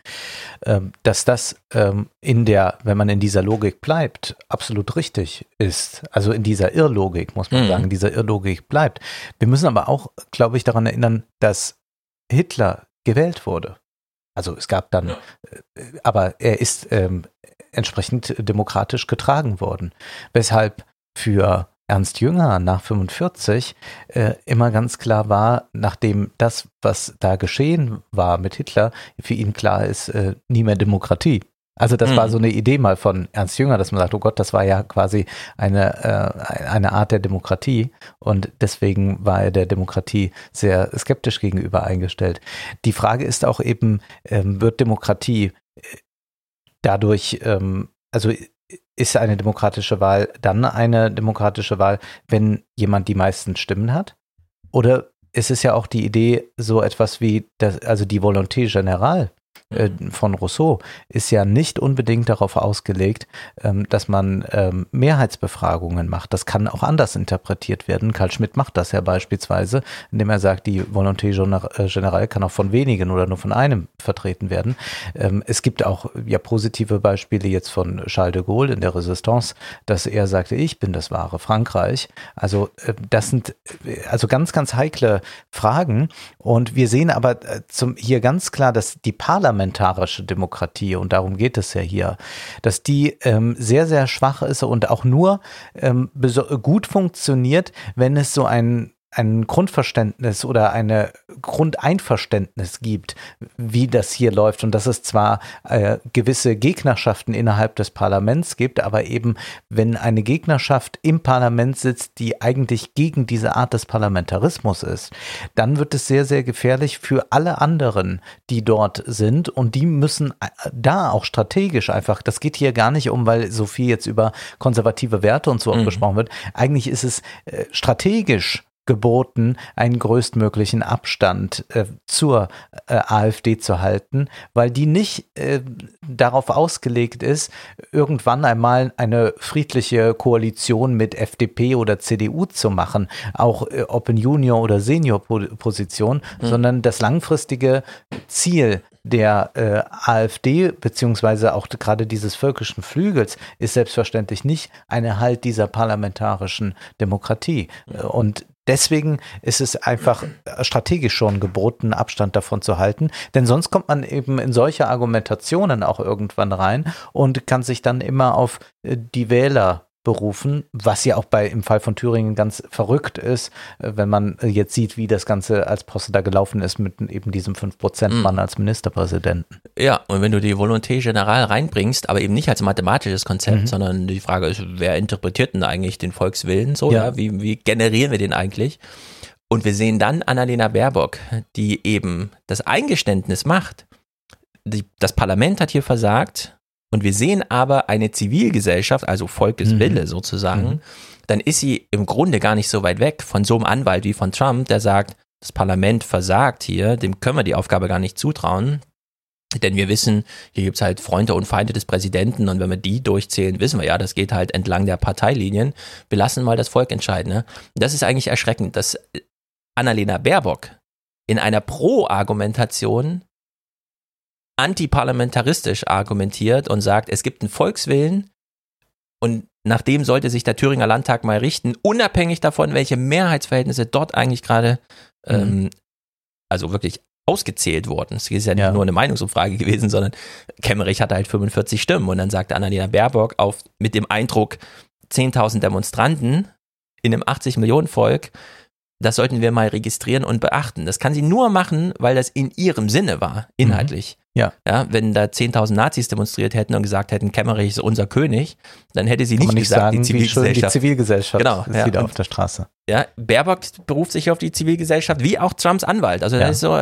ähm, dass das ähm, in der, wenn man in dieser Logik bleibt, absolut richtig ist. Also in dieser Irrlogik, muss man Mhm. sagen, in dieser Irrlogik bleibt. Wir müssen aber auch, glaube ich, daran erinnern, dass Hitler gewählt wurde. Also es gab dann, äh, aber er ist ähm, entsprechend demokratisch getragen worden. Weshalb für Ernst Jünger nach 45 äh, immer ganz klar war, nachdem das, was da geschehen war mit Hitler, für ihn klar ist, äh, nie mehr Demokratie. Also das Mhm. war so eine Idee mal von Ernst Jünger, dass man sagt, oh Gott, das war ja quasi eine, äh, eine Art der Demokratie und deswegen war er der Demokratie sehr skeptisch gegenüber eingestellt. Die Frage ist auch eben, ähm, wird Demokratie äh, dadurch, ähm, also ist eine demokratische Wahl dann eine demokratische Wahl, wenn jemand die meisten Stimmen hat? Oder ist es ja auch die Idee, so etwas wie, das, also die Volonté Générale äh, von Rousseau ist ja nicht unbedingt darauf ausgelegt, ähm, dass man ähm, Mehrheitsbefragungen macht. Das kann auch anders interpretiert werden. Karl Schmidt macht das ja beispielsweise, indem er sagt, die Volonté Géné- äh, Générale kann auch von wenigen oder nur von einem vertreten werden. Ähm, es gibt auch ja positive Beispiele jetzt von Charles de Gaulle in der Resistance, dass er sagte, ich bin das wahre Frankreich. Also äh, das sind also ganz, ganz heikle Fragen. Und wir sehen aber zum, hier ganz klar, dass die parlamentarische Demokratie, und darum geht es ja hier, dass die ähm, sehr, sehr schwach ist und auch nur ähm, gut funktioniert, wenn es so ein ein Grundverständnis oder eine Grundeinverständnis gibt, wie das hier läuft. Und dass es zwar äh, gewisse Gegnerschaften innerhalb des Parlaments gibt, aber eben wenn eine Gegnerschaft im Parlament sitzt, die eigentlich gegen diese Art des Parlamentarismus ist, dann wird es sehr, sehr gefährlich für alle anderen, die dort sind. Und die müssen äh, da auch strategisch einfach, das geht hier gar nicht um, weil so viel jetzt über konservative Werte und so Mhm. gesprochen wird, eigentlich ist es äh, strategisch geboten, einen größtmöglichen Abstand äh, zur äh, AfD zu halten, weil die nicht äh, darauf ausgelegt ist, irgendwann einmal eine friedliche Koalition mit FDP oder CDU zu machen, auch äh, ob in Junior- oder Senior-Position, Mhm. sondern das langfristige Ziel der äh, AfD beziehungsweise auch gerade dieses völkischen Flügels ist selbstverständlich nicht eine Halt dieser parlamentarischen Demokratie. Äh, Und deswegen ist es einfach strategisch schon geboten, Abstand davon zu halten, denn sonst kommt man eben in solche Argumentationen auch irgendwann rein und kann sich dann immer auf äh, die Wähler berufen, was ja auch bei im Fall von Thüringen ganz verrückt ist, äh, wenn man äh, jetzt sieht, wie das Ganze als Poste da gelaufen ist mit eben diesem 5%-Mann als Ministerpräsidenten. Ja, und wenn du die Volonté Générale reinbringst, aber eben nicht als mathematisches Konzept, Mhm. sondern die Frage ist, wer interpretiert denn eigentlich den Volkswillen so, Ja. ja? Wie, wie generieren wir den eigentlich? Und wir sehen dann Annalena Baerbock, die eben das Eingeständnis macht. Die, das Parlament hat hier versagt und wir sehen aber eine Zivilgesellschaft, also Volkeswille Mhm. sozusagen, Mhm. dann ist sie im Grunde gar nicht so weit weg von so einem Anwalt wie von Trump, der sagt, das Parlament versagt hier, dem können wir die Aufgabe gar nicht zutrauen. Denn wir wissen, hier gibt's halt Freunde und Feinde des Präsidenten und wenn wir die durchzählen, wissen wir ja, das geht halt entlang der Parteilinien. Wir lassen mal das Volk entscheiden. Ne? Das ist eigentlich erschreckend, dass Annalena Baerbock in einer Pro-Argumentation antiparlamentaristisch argumentiert und sagt, es gibt einen Volkswillen und nach dem sollte sich der Thüringer Landtag mal richten, unabhängig davon, welche Mehrheitsverhältnisse dort eigentlich gerade, ähm, also wirklich ausgezählt wurden. Es ist ja nicht nur eine Meinungsumfrage gewesen, sondern Kemmerich hatte halt 45 Stimmen und dann sagte Annalena Baerbock auf, mit dem Eindruck 10.000 Demonstranten in einem 80 Millionen Volk, das sollten wir mal registrieren und beachten. Das kann sie nur machen, weil das in ihrem Sinne war, inhaltlich. Ja. Ja, wenn da 10.000 Nazis demonstriert hätten und gesagt hätten, Kemmerich ist unser König, dann hätte sie nicht nicht gesagt, sagen, die Zivilgesellschaft. die Zivilgesellschaft Genau, ist ja. wieder Und- auf der Straße. Ja, Baerbock beruft sich auf die Zivilgesellschaft, wie auch Trumps Anwalt. Also Ja. so,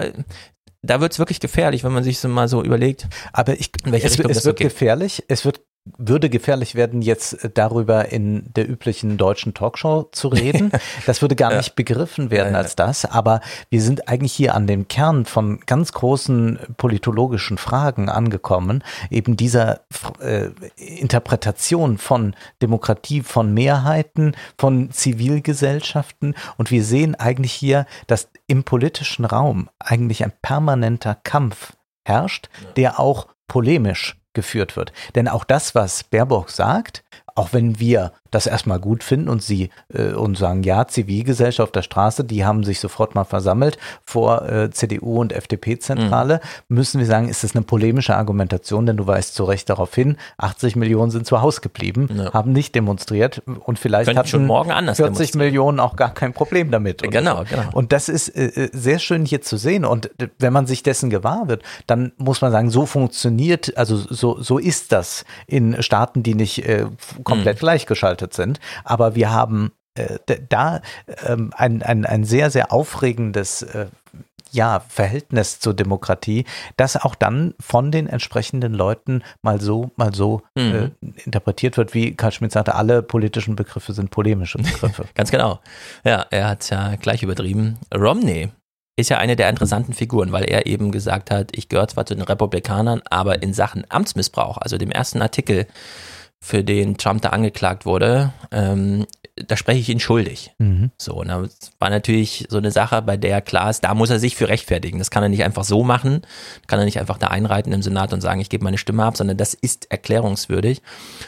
da wird's wirklich gefährlich, wenn man sich so mal so überlegt. Aber ich, es, es wird geht. gefährlich. Es wird würde gefährlich werden, jetzt äh, darüber in der üblichen deutschen Talkshow zu reden. Das würde gar nicht begriffen werden als das. Aber wir sind eigentlich hier an dem Kern von ganz großen politologischen Fragen angekommen. Eben dieser äh, Interpretation von Demokratie, von Mehrheiten, von Zivilgesellschaften. Und wir sehen eigentlich hier, dass im politischen Raum eigentlich ein permanenter Kampf herrscht, der auch polemisch geführt wird. Denn auch das, was Baerbock sagt, auch wenn wir das erstmal gut finden und sie äh, und sagen, ja, Zivilgesellschaft auf der Straße, die haben sich sofort mal versammelt vor äh, CDU und FDP-Zentrale, müssen wir sagen, ist das eine polemische Argumentation, denn du weißt zu Recht darauf hin, 80 Millionen sind zu Hause geblieben, haben nicht demonstriert und vielleicht hatten schon morgen anders 40 demonstrieren. Millionen auch gar kein Problem damit. oder Genau, genau. Und das ist äh, äh, sehr schön hier zu sehen. Und wenn man sich dessen gewahr wird, dann muss man sagen, so funktioniert, also so, so ist das in Staaten, die nicht äh, komplett gleichgeschaltet sind. Aber wir haben äh, da ähm, ein, ein, ein sehr, sehr aufregendes äh, ja, Verhältnis zur Demokratie, das auch dann von den entsprechenden Leuten mal so, mal so Mhm. äh, interpretiert wird, wie Karl Schmidt sagte, alle politischen Begriffe sind polemische Begriffe. Ganz genau. Ja, er hat ja gleich übertrieben. Romney ist ja eine der interessanten Figuren, weil er eben gesagt hat, ich gehöre zwar zu den Republikanern, aber in Sachen Amtsmissbrauch, also dem ersten Artikel, für den Trump da angeklagt wurde, ähm, da spreche ich ihn schuldig. Mhm. So, und das war natürlich so eine Sache, bei der klar ist, da muss er sich für rechtfertigen. Das kann er nicht einfach so machen, kann er nicht einfach da einreiten im Senat und sagen, ich gebe meine Stimme ab, sondern das ist erklärungswürdig,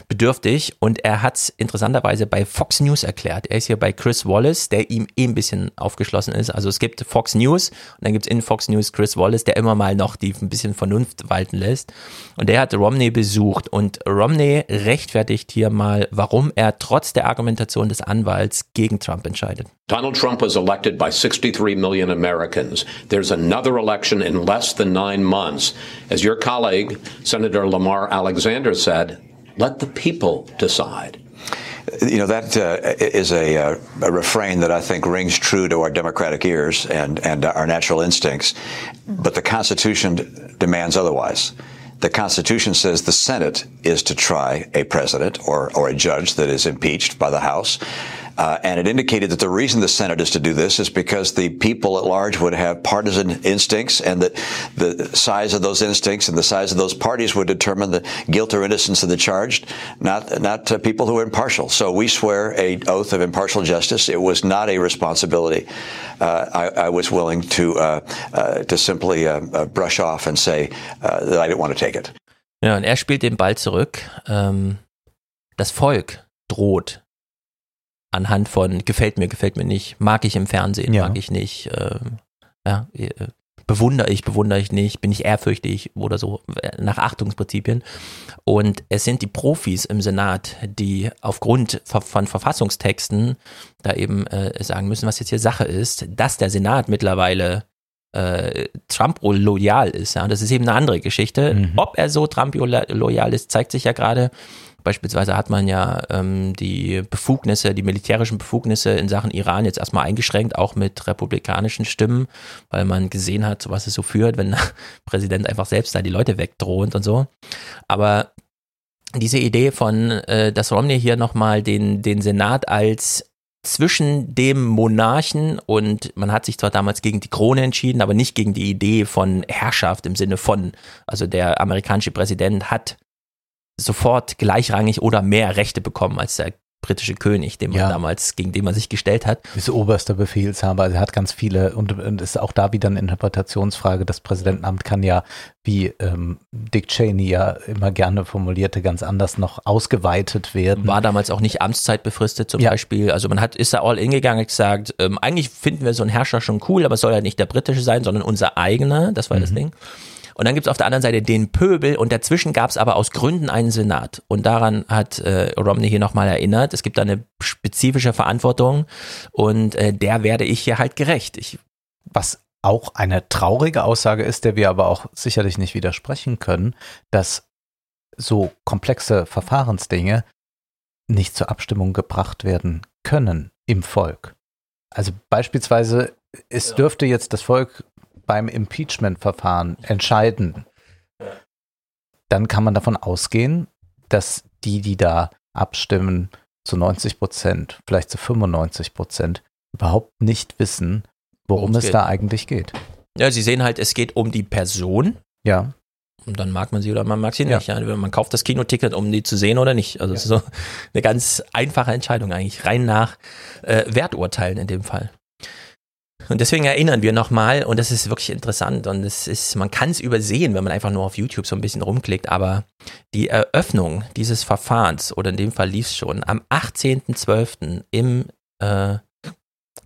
bedürftig. Und er hat es interessanterweise bei Fox News erklärt. Er ist hier bei Chris Wallace, der ihm eh ein bisschen aufgeschlossen ist. Also es gibt Fox News und dann gibt es in Fox News Chris Wallace, der immer mal noch die ein bisschen Vernunft walten lässt. Und der hat Romney besucht und Romney rechtfertigt hier mal, warum er trotz der Argumentation des Anwalts gegen Trump entscheidet. Donald Trump was elected by 63 million Americans. There's another election in less than nine months. As your colleague, Senator Lamar Alexander said, let the people decide. You know, that uh, is a, uh, a refrain that I think rings true to our democratic ears and, and our natural instincts. But the Constitution demands otherwise. The Constitution says the Senate is to try a president or, or a judge that is impeached by the House. Uh, and it indicated that the reason the Senate is to do this is because the people at large would have partisan instincts and that the size of those instincts and the size of those parties would determine the guilt or innocence of the charged, not, not uh, people who are impartial. So we swear a oath of impartial justice. It was not a responsibility uh, I, I was willing to, uh, uh, to simply uh, brush off and say that I didn't want to take it. Ja, und er spielt den Ball zurück. Ähm, das Volk droht anhand von gefällt mir, gefällt mir nicht, mag ich im Fernsehen, Ja. mag ich nicht, ähm, ja, äh, bewundere ich, bewundere ich nicht, bin ich ehrfürchtig oder so, äh, nach Achtungsprinzipien. Und es sind die Profis im Senat, die aufgrund von Verfassungstexten da eben äh, sagen müssen, was jetzt hier Sache ist, dass der Senat mittlerweile äh, Trump loyal ist. Ja, das ist eben eine andere Geschichte. Mhm. Ob er so Trump loyal ist, zeigt sich ja gerade. Beispielsweise hat man ja ähm, die Befugnisse, die militärischen Befugnisse in Sachen Iran jetzt erstmal eingeschränkt, auch mit republikanischen Stimmen, weil man gesehen hat, was es so führt, wenn der Präsident einfach selbst da die Leute wegdroht und so. Aber diese Idee von, äh, dass Romney hier nochmal den, den Senat als zwischen dem Monarchen und man hat sich zwar damals gegen die Krone entschieden, aber nicht gegen die Idee von Herrschaft im Sinne von, also der amerikanische Präsident hat sofort gleichrangig oder mehr Rechte bekommen als der britische König, den man Ja. damals, gegen den man sich gestellt hat. ist oberster Befehlshaber, also er hat ganz viele und, und ist auch da wieder eine Interpretationsfrage. Das Präsidentenamt kann ja, wie ähm, Dick Cheney ja immer gerne formulierte, ganz anders noch ausgeweitet werden. War damals auch nicht Amtszeit befristet zum Ja. Beispiel. Also man hat, ist da all in gegangen und gesagt, ähm, eigentlich finden wir so einen Herrscher schon cool, aber es soll ja nicht der britische sein, sondern unser eigener. Das war Mhm. das Ding. Und dann gibt's auf der anderen Seite den Pöbel und dazwischen gab's aber aus Gründen einen Senat. Und daran hat äh, Romney hier nochmal erinnert. Es gibt da eine spezifische Verantwortung und äh, der werde ich hier halt gerecht. Ich Was auch eine traurige Aussage ist, der wir aber auch sicherlich nicht widersprechen können, dass so komplexe Verfahrensdinge nicht zur Abstimmung gebracht werden können im Volk. Also beispielsweise, es dürfte jetzt das Volk beim Impeachment-Verfahren entscheiden. Dann kann man davon ausgehen, dass die, die da abstimmen, zu 90 Prozent, vielleicht zu 95 Prozent, überhaupt nicht wissen, worum es geht. da eigentlich geht. Ja, sie sehen halt, es geht um die Person. Ja. Und dann mag man sie oder man mag sie nicht. Ja. Man kauft das Kinoticket, um die zu sehen oder nicht. Also es ist so eine ganz einfache Entscheidung eigentlich, rein nach äh, Werturteilen in dem Fall. Und deswegen erinnern wir nochmal, und das ist wirklich interessant, und es ist, man kann es übersehen, wenn man einfach nur auf YouTube so ein bisschen rumklickt, aber die Eröffnung dieses Verfahrens, oder in dem Fall lief es schon, am 18.12. im äh,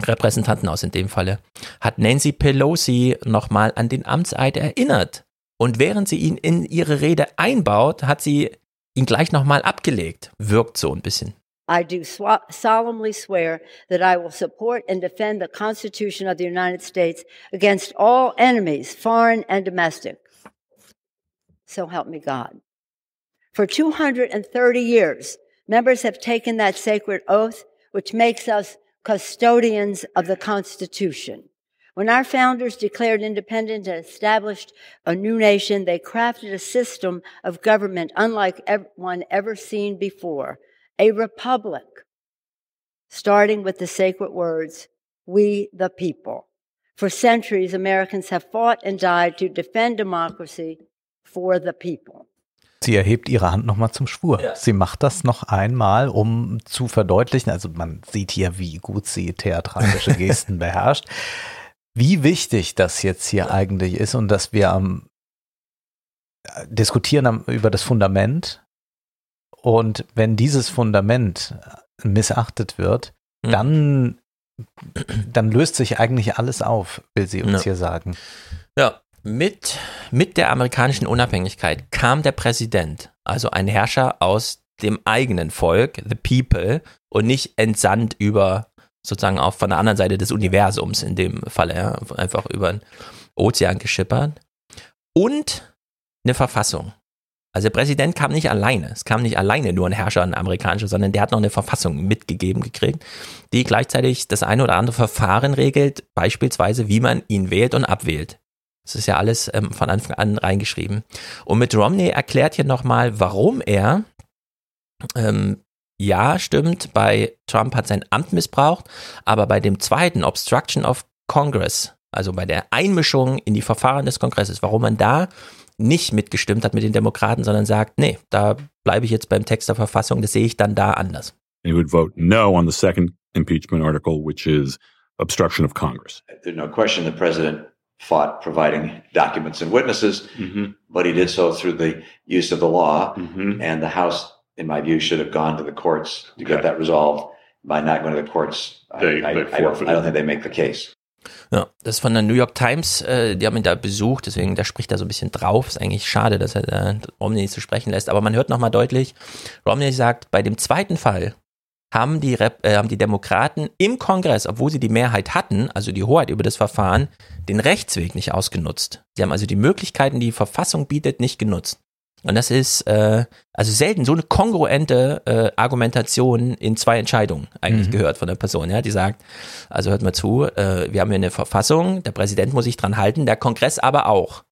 Repräsentantenhaus in dem Falle, hat Nancy Pelosi nochmal an den Amtseid erinnert. Und während sie ihn in ihre Rede einbaut, hat sie ihn gleich nochmal abgelegt. Wirkt so ein bisschen. I do swa- solemnly swear that I will support and defend the Constitution of the United States against all enemies, foreign and domestic. So help me God. For 230 years, members have taken that sacred oath, which makes us custodians of the Constitution. When our founders declared independence and established a new nation, they crafted a system of government unlike one ever seen before a republic, starting with the sacred words, we the people. For centuries, Americans have fought and died to defend democracy for the people. Sie erhebt ihre Hand nochmal zum Schwur. Sie macht das noch einmal, um zu verdeutlichen, also man sieht hier, wie gut sie theatralische Gesten beherrscht, wie wichtig das jetzt hier eigentlich ist und dass wir am äh, diskutieren am, über das Fundament und wenn dieses Fundament missachtet wird, dann, dann löst sich eigentlich alles auf, will sie uns Ja. hier sagen. Ja, mit, mit der amerikanischen Unabhängigkeit kam der Präsident, also ein Herrscher aus dem eigenen Volk, the people, und nicht entsandt über sozusagen auch von der anderen Seite des Universums in dem Falle, ja, einfach über den Ozean geschippert. Und eine Verfassung. Also der Präsident kam nicht alleine. Es kam nicht alleine nur ein Herrscher, ein amerikanischer, sondern der hat noch eine Verfassung mitgegeben gekriegt, die gleichzeitig das eine oder andere Verfahren regelt, beispielsweise wie man ihn wählt und abwählt. Das ist ja alles ähm, von Anfang an reingeschrieben. Und mit Romney erklärt hier nochmal, warum er, ähm, ja, stimmt, bei Trump hat sein Amt missbraucht, aber bei dem zweiten, Obstruction of Congress, also bei der Einmischung in die Verfahren des Kongresses, warum man da nicht mitgestimmt hat mit den Demokraten, sondern sagt, nee, da bleibe ich jetzt beim Text der Verfassung, das sehe ich dann da anders. He would vote no on the second impeachment article, which is obstruction of Congress. There's no question the president fought providing documents and witnesses, but he did so through the use of the law. And the House, in my view, should have gone to the courts to get that resolved. By not going to the courts, I- They- I, they I, don't, forfeited. I don't think they make the case. Ja, das ist von der New York Times, äh, die haben ihn da besucht, deswegen, da spricht er so ein bisschen drauf. Ist eigentlich schade, dass er äh, Romney nicht zu sprechen lässt, aber man hört nochmal deutlich, Romney sagt, bei dem zweiten Fall haben die, Rep äh, haben die Demokraten im Kongress, obwohl sie die Mehrheit hatten, also die Hoheit über das Verfahren, den Rechtsweg nicht ausgenutzt. Sie haben also die Möglichkeiten, die die Verfassung bietet, nicht genutzt. Und das ist äh, also selten so eine kongruente äh, Argumentation in zwei Entscheidungen eigentlich Mhm. gehört von der Person, ja, die sagt, also hört mal zu, äh, wir haben hier eine Verfassung, der Präsident muss sich dran halten, der Kongress aber auch.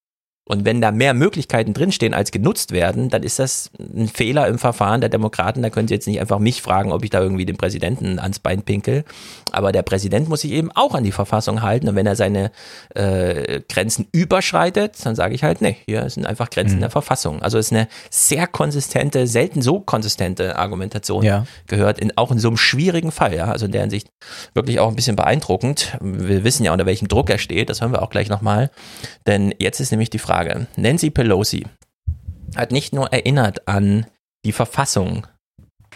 Und wenn da mehr Möglichkeiten drinstehen, als genutzt werden, dann ist das ein Fehler im Verfahren der Demokraten. Da können Sie jetzt nicht einfach mich fragen, ob ich da irgendwie den Präsidenten ans Bein pinkel. Aber der Präsident muss sich eben auch an die Verfassung halten. Und wenn er seine äh, Grenzen überschreitet, dann sage ich halt, nee, hier sind einfach Grenzen Mhm. der Verfassung. Also es ist eine sehr konsistente, selten so konsistente Argumentation Ja. gehört, in, auch in so einem schwierigen Fall. Ja? Also in der Hinsicht wirklich auch ein bisschen beeindruckend. Wir wissen ja, unter welchem Druck er steht. Das hören wir auch gleich nochmal. Denn jetzt ist nämlich die Frage, Nancy Pelosi hat nicht nur erinnert an die Verfassung,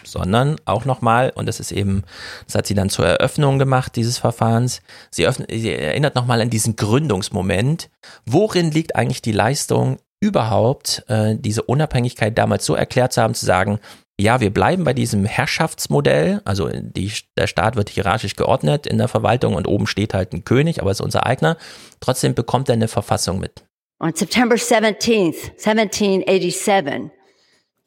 sondern auch nochmal, und das ist eben, das hat sie dann zur Eröffnung gemacht, dieses Verfahrens, sie, öffnet, sie erinnert nochmal an diesen Gründungsmoment. Worin liegt eigentlich die Leistung, überhaupt äh, diese Unabhängigkeit damals so erklärt zu haben, zu sagen, ja, wir bleiben bei diesem Herrschaftsmodell, also die, der Staat wird hierarchisch geordnet in der Verwaltung und oben steht halt ein König, aber ist unser eigener. Trotzdem bekommt er eine Verfassung mit. On September 17th, 1787,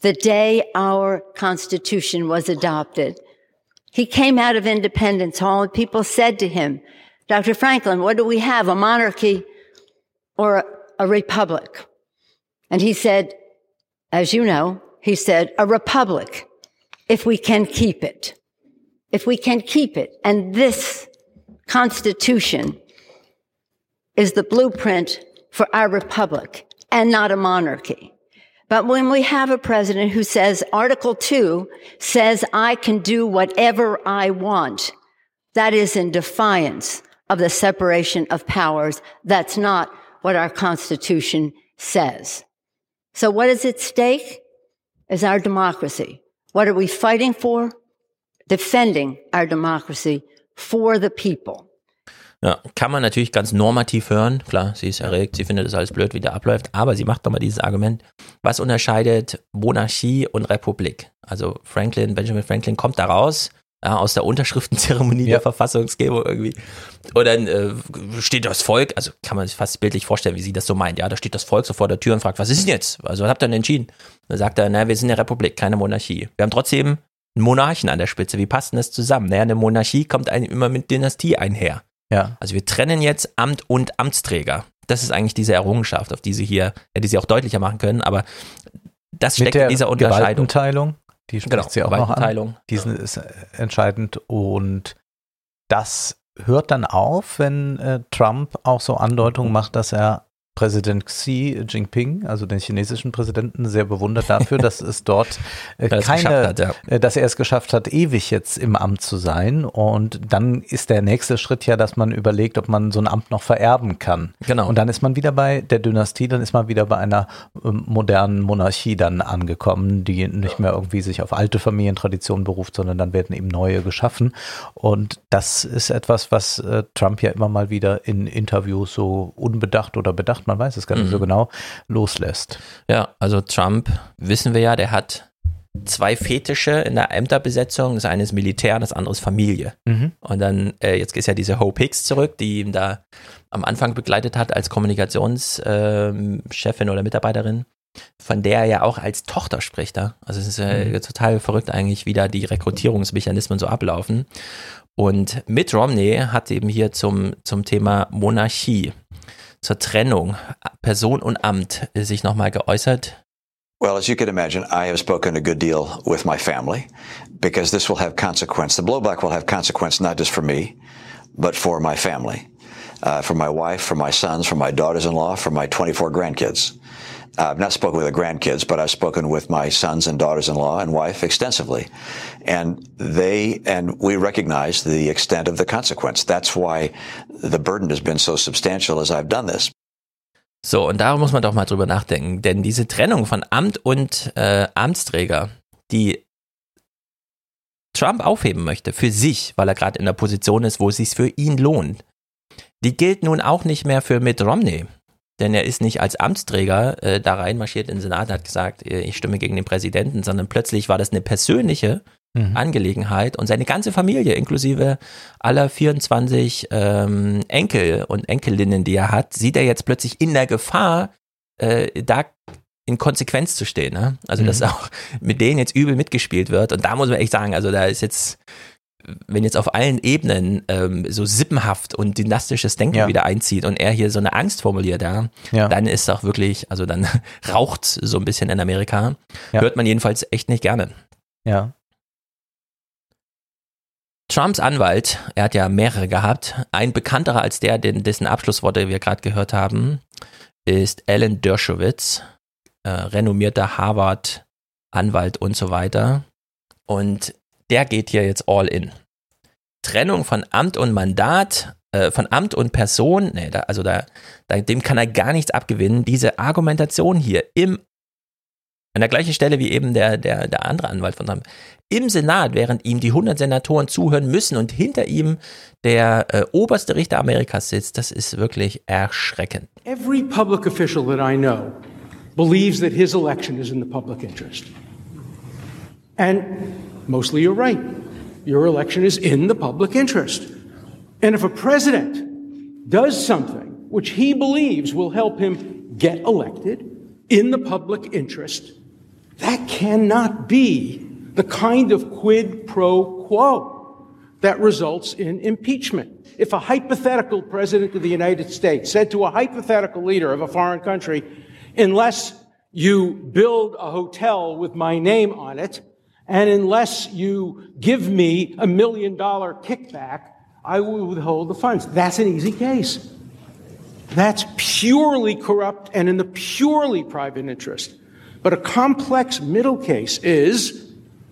the day our Constitution was adopted, he came out of Independence Hall and people said to him, Dr. Franklin, what do we have, a monarchy or a, a republic? And he said, as you know, he said, a republic, if we can keep it. If we can keep it. And this Constitution is the blueprint for our republic and not a monarchy. But when we have a president who says Article 2 says I can do whatever I want, that is in defiance of the separation of powers. That's not what our Constitution says. So what is at stake is our democracy. What are we fighting for? Defending our democracy for the people. Ja, kann man natürlich ganz normativ hören. Klar, sie ist erregt, sie findet es alles blöd, wie der abläuft, aber sie macht nochmal dieses Argument. Was unterscheidet Monarchie und Republik? Also Franklin, Benjamin Franklin kommt da raus, ja, aus der Unterschriftenzeremonie ja. der Verfassungsgebung irgendwie. Und dann äh, steht das Volk, also kann man sich fast bildlich vorstellen, wie sie das so meint. Ja, da steht das Volk so vor der Tür und fragt, was ist denn jetzt? Also was habt ihr denn entschieden? Dann sagt er, na, wir sind eine Republik, keine Monarchie. Wir haben trotzdem einen Monarchen an der Spitze. Wie passt denn das zusammen? Naja, eine Monarchie kommt einem immer mit Dynastie einher. Ja. Also wir trennen jetzt Amt und Amtsträger. Das ist eigentlich diese Errungenschaft, auf die sie hier, hätte sie auch deutlicher machen können, aber das steckt in dieser Unterscheidung. Gewaltenteilung, die spricht genau, sie auch noch an. Diesen ja. ist entscheidend und das hört dann auf, wenn äh, Trump auch so Andeutungen macht, dass er Präsident Xi Jinping, also den chinesischen Präsidenten, sehr bewundert dafür, dass es dort äh, keine, hat, ja. äh, dass er es geschafft hat, ewig jetzt im Amt zu sein. Und dann ist der nächste Schritt ja, dass man überlegt, ob man so ein Amt noch vererben kann. Genau. Und dann ist man wieder bei der Dynastie, dann ist man wieder bei einer äh, modernen Monarchie dann angekommen, die nicht mehr irgendwie sich auf alte Familientraditionen beruft, sondern dann werden eben neue geschaffen. Und das ist etwas, was äh, Trump ja immer mal wieder in Interviews so unbedacht oder bedacht man weiß es gar nicht mhm. so genau, loslässt. Ja, also Trump, wissen wir ja, der hat zwei Fetische in der Ämterbesetzung. Das eine ist Militär, das andere ist Familie. Mhm. Und dann, äh, jetzt ist ja diese Hope Hicks zurück, die ihn da am Anfang begleitet hat als Kommunikationschefin äh, oder Mitarbeiterin, von der er ja auch als Tochter spricht. Ja? Also es ist äh, mhm. total verrückt eigentlich, wie da die Rekrutierungsmechanismen so ablaufen. Und Mitt Romney hat eben hier zum, zum Thema Monarchie zur Trennung Person und Amt sich nochmal geäußert? Well, as you can imagine, I have spoken a good deal with my family because this will have consequence. The blowback will have consequence not just for me, but for my family, uh, for my wife, for my sons, for my daughters-in-law, for my 24 grandkids. I've not spoken with the grandkids, but I've spoken with my sons and daughters-in-law and wife extensively. And they, and we recognize the extent of the consequence. That's why the burden has been so substantial as I've done this. So, und da muss man doch mal drüber nachdenken, denn diese Trennung von Amt und äh, Amtsträger, die Trump aufheben möchte für sich, weil er gerade in der Position ist, wo es sich für ihn lohnt, die gilt nun auch nicht mehr für Mitt Romney denn er ist nicht als Amtsträger äh, da reinmarschiert in den Senat, hat gesagt, äh, ich stimme gegen den Präsidenten, sondern plötzlich war das eine persönliche mhm. Angelegenheit und seine ganze Familie, inklusive aller 24 ähm, Enkel und Enkelinnen, die er hat, sieht er jetzt plötzlich in der Gefahr, äh, da in Konsequenz zu stehen. Ne? Also, mhm. dass auch mit denen jetzt übel mitgespielt wird. Und da muss man echt sagen, also da ist jetzt wenn jetzt auf allen Ebenen ähm, so sippenhaft und dynastisches Denken ja. wieder einzieht und er hier so eine Angst formuliert, ja, ja. dann ist auch wirklich, also dann raucht so ein bisschen in Amerika. Ja. Hört man jedenfalls echt nicht gerne. Ja. Trumps Anwalt, er hat ja mehrere gehabt, ein bekannterer als der, dessen Abschlussworte wir gerade gehört haben, ist Alan Dershowitz, äh, renommierter Harvard-Anwalt und so weiter. Und der geht hier jetzt all in. Trennung von Amt und Mandat, äh, von Amt und Person, nee, da, also da, da, dem kann er gar nichts abgewinnen. Diese Argumentation hier im, an der gleichen Stelle wie eben der, der, der andere Anwalt von Trump, im Senat, während ihm die 100 Senatoren zuhören müssen und hinter ihm der äh, oberste Richter Amerikas sitzt, das ist wirklich erschreckend. Every public official that I know believes that his election is in the public interest. And mostly you're right. Your election is in the public interest. And if a president does something which he believes will help him get elected in the public interest, that cannot be the kind of quid pro quo that results in impeachment. If a hypothetical president of the United States said to a hypothetical leader of a foreign country, unless you build a hotel with my name on it, and unless you give me a million dollar kickback, I will withhold the funds. That's an easy case. That's purely corrupt and in the purely private interest. But a complex middle case is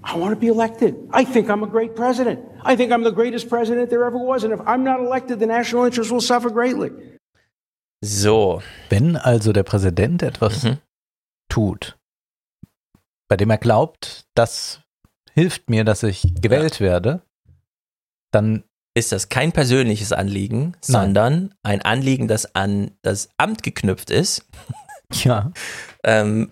I want to be elected. I think I'm a great president. I think I'm the greatest president there ever was. And if I'm not elected, the national interest will suffer greatly. So. Wenn also der Präsident etwas Mhm. tut, bei dem er glaubt, das hilft mir, dass ich gewählt werde, dann ist das kein persönliches Anliegen, sondern ein Anliegen, das an das Amt geknüpft ist. Ja. ähm,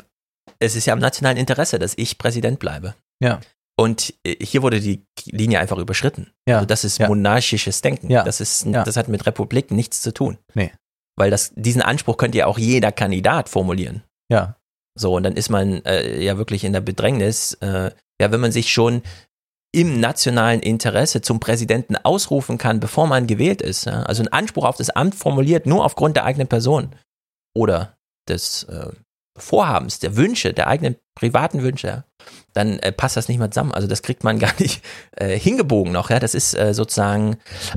es ist ja im nationalen Interesse, dass ich Präsident bleibe. Ja. Und hier wurde die Linie einfach überschritten. Ja. Also das ist Ja. monarchisches Denken. Ja. Das, ist, Ja. das hat mit Republik nichts zu tun. Nee. Weil das, diesen Anspruch könnte ja auch jeder Kandidat formulieren. Ja. So, und dann ist man äh, ja wirklich in der Bedrängnis, äh, ja, wenn man sich schon im nationalen Interesse zum Präsidenten ausrufen kann, bevor man gewählt ist. Ja? Also ein Anspruch auf das Amt formuliert nur aufgrund der eigenen Person oder des äh, Vorhabens, der Wünsche, der eigenen privaten Wünsche, ja? dann äh, passt das nicht mehr zusammen. Also das kriegt man gar nicht äh, hingebogen noch. Ja? Das ist äh, sozusagen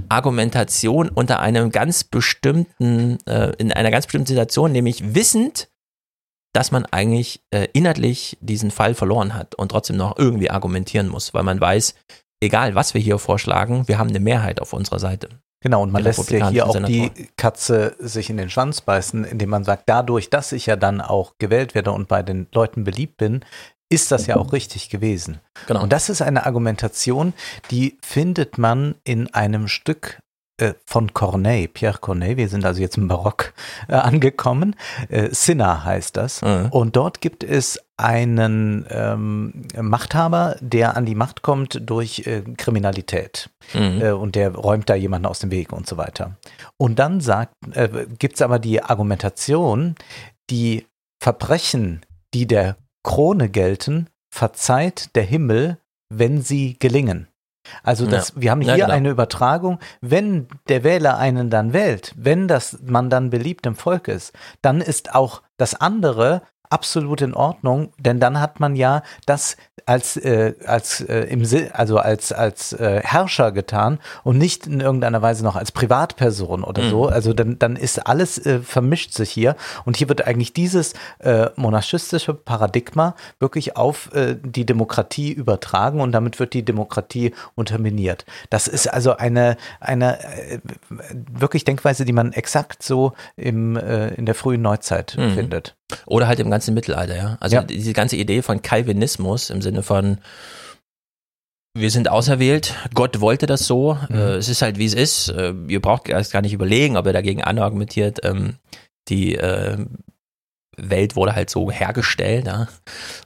Argumentation unter einem ganz bestimmten, äh, in einer ganz bestimmten Situation, nämlich wissend, dass man eigentlich äh, inhaltlich diesen Fall verloren hat und trotzdem noch irgendwie argumentieren muss, weil man weiß, egal was wir hier vorschlagen, wir haben eine Mehrheit auf unserer Seite. Genau, und man lässt ja hier auch republikanischen die Katze sich in den Schwanz beißen, indem man sagt, dadurch, dass ich ja dann auch gewählt werde und bei den Leuten beliebt bin, ist das ja auch richtig gewesen. Genau. Und das ist eine Argumentation, die findet man in einem Stück von Corneille, Pierre Corneille, wir sind also jetzt im Barock äh, angekommen, äh, Cinna heißt das. Und dort gibt es einen ähm, Machthaber, der an die Macht kommt durch äh, Kriminalität. Mhm. Äh, und der räumt da jemanden aus dem Weg und so weiter. Und dann sagt, äh, gibt es aber die Argumentation, die Verbrechen, die der Krone gelten, verzeiht der Himmel, wenn sie gelingen. Also das, Ja. wir haben Ja, hier genau. eine Übertragung, wenn der Wähler einen dann wählt, wenn das man dann beliebt im Volk ist, dann ist auch das andere absolut in Ordnung, denn dann hat man ja das als äh, als äh, im Si- also als als äh, Herrscher getan und nicht in irgendeiner Weise noch als Privatperson oder Mhm. so. Also dann dann ist alles äh, vermischt sich hier und hier wird eigentlich dieses äh, monarchistische Paradigma wirklich auf äh, die Demokratie übertragen und damit wird die Demokratie unterminiert. Das ist also eine eine äh, wirklich Denkweise, die man exakt so im äh, in der frühen Neuzeit Mhm. findet. Oder halt im ganzen Mittelalter, ja. Also Ja. diese ganze Idee von Calvinismus im Sinne von wir sind auserwählt, Gott wollte das so, Mhm. äh, es ist halt wie es ist, äh, ihr braucht erst gar nicht überlegen, ob er dagegen anargumentiert, ähm, die äh, Welt wurde halt so hergestellt, ja,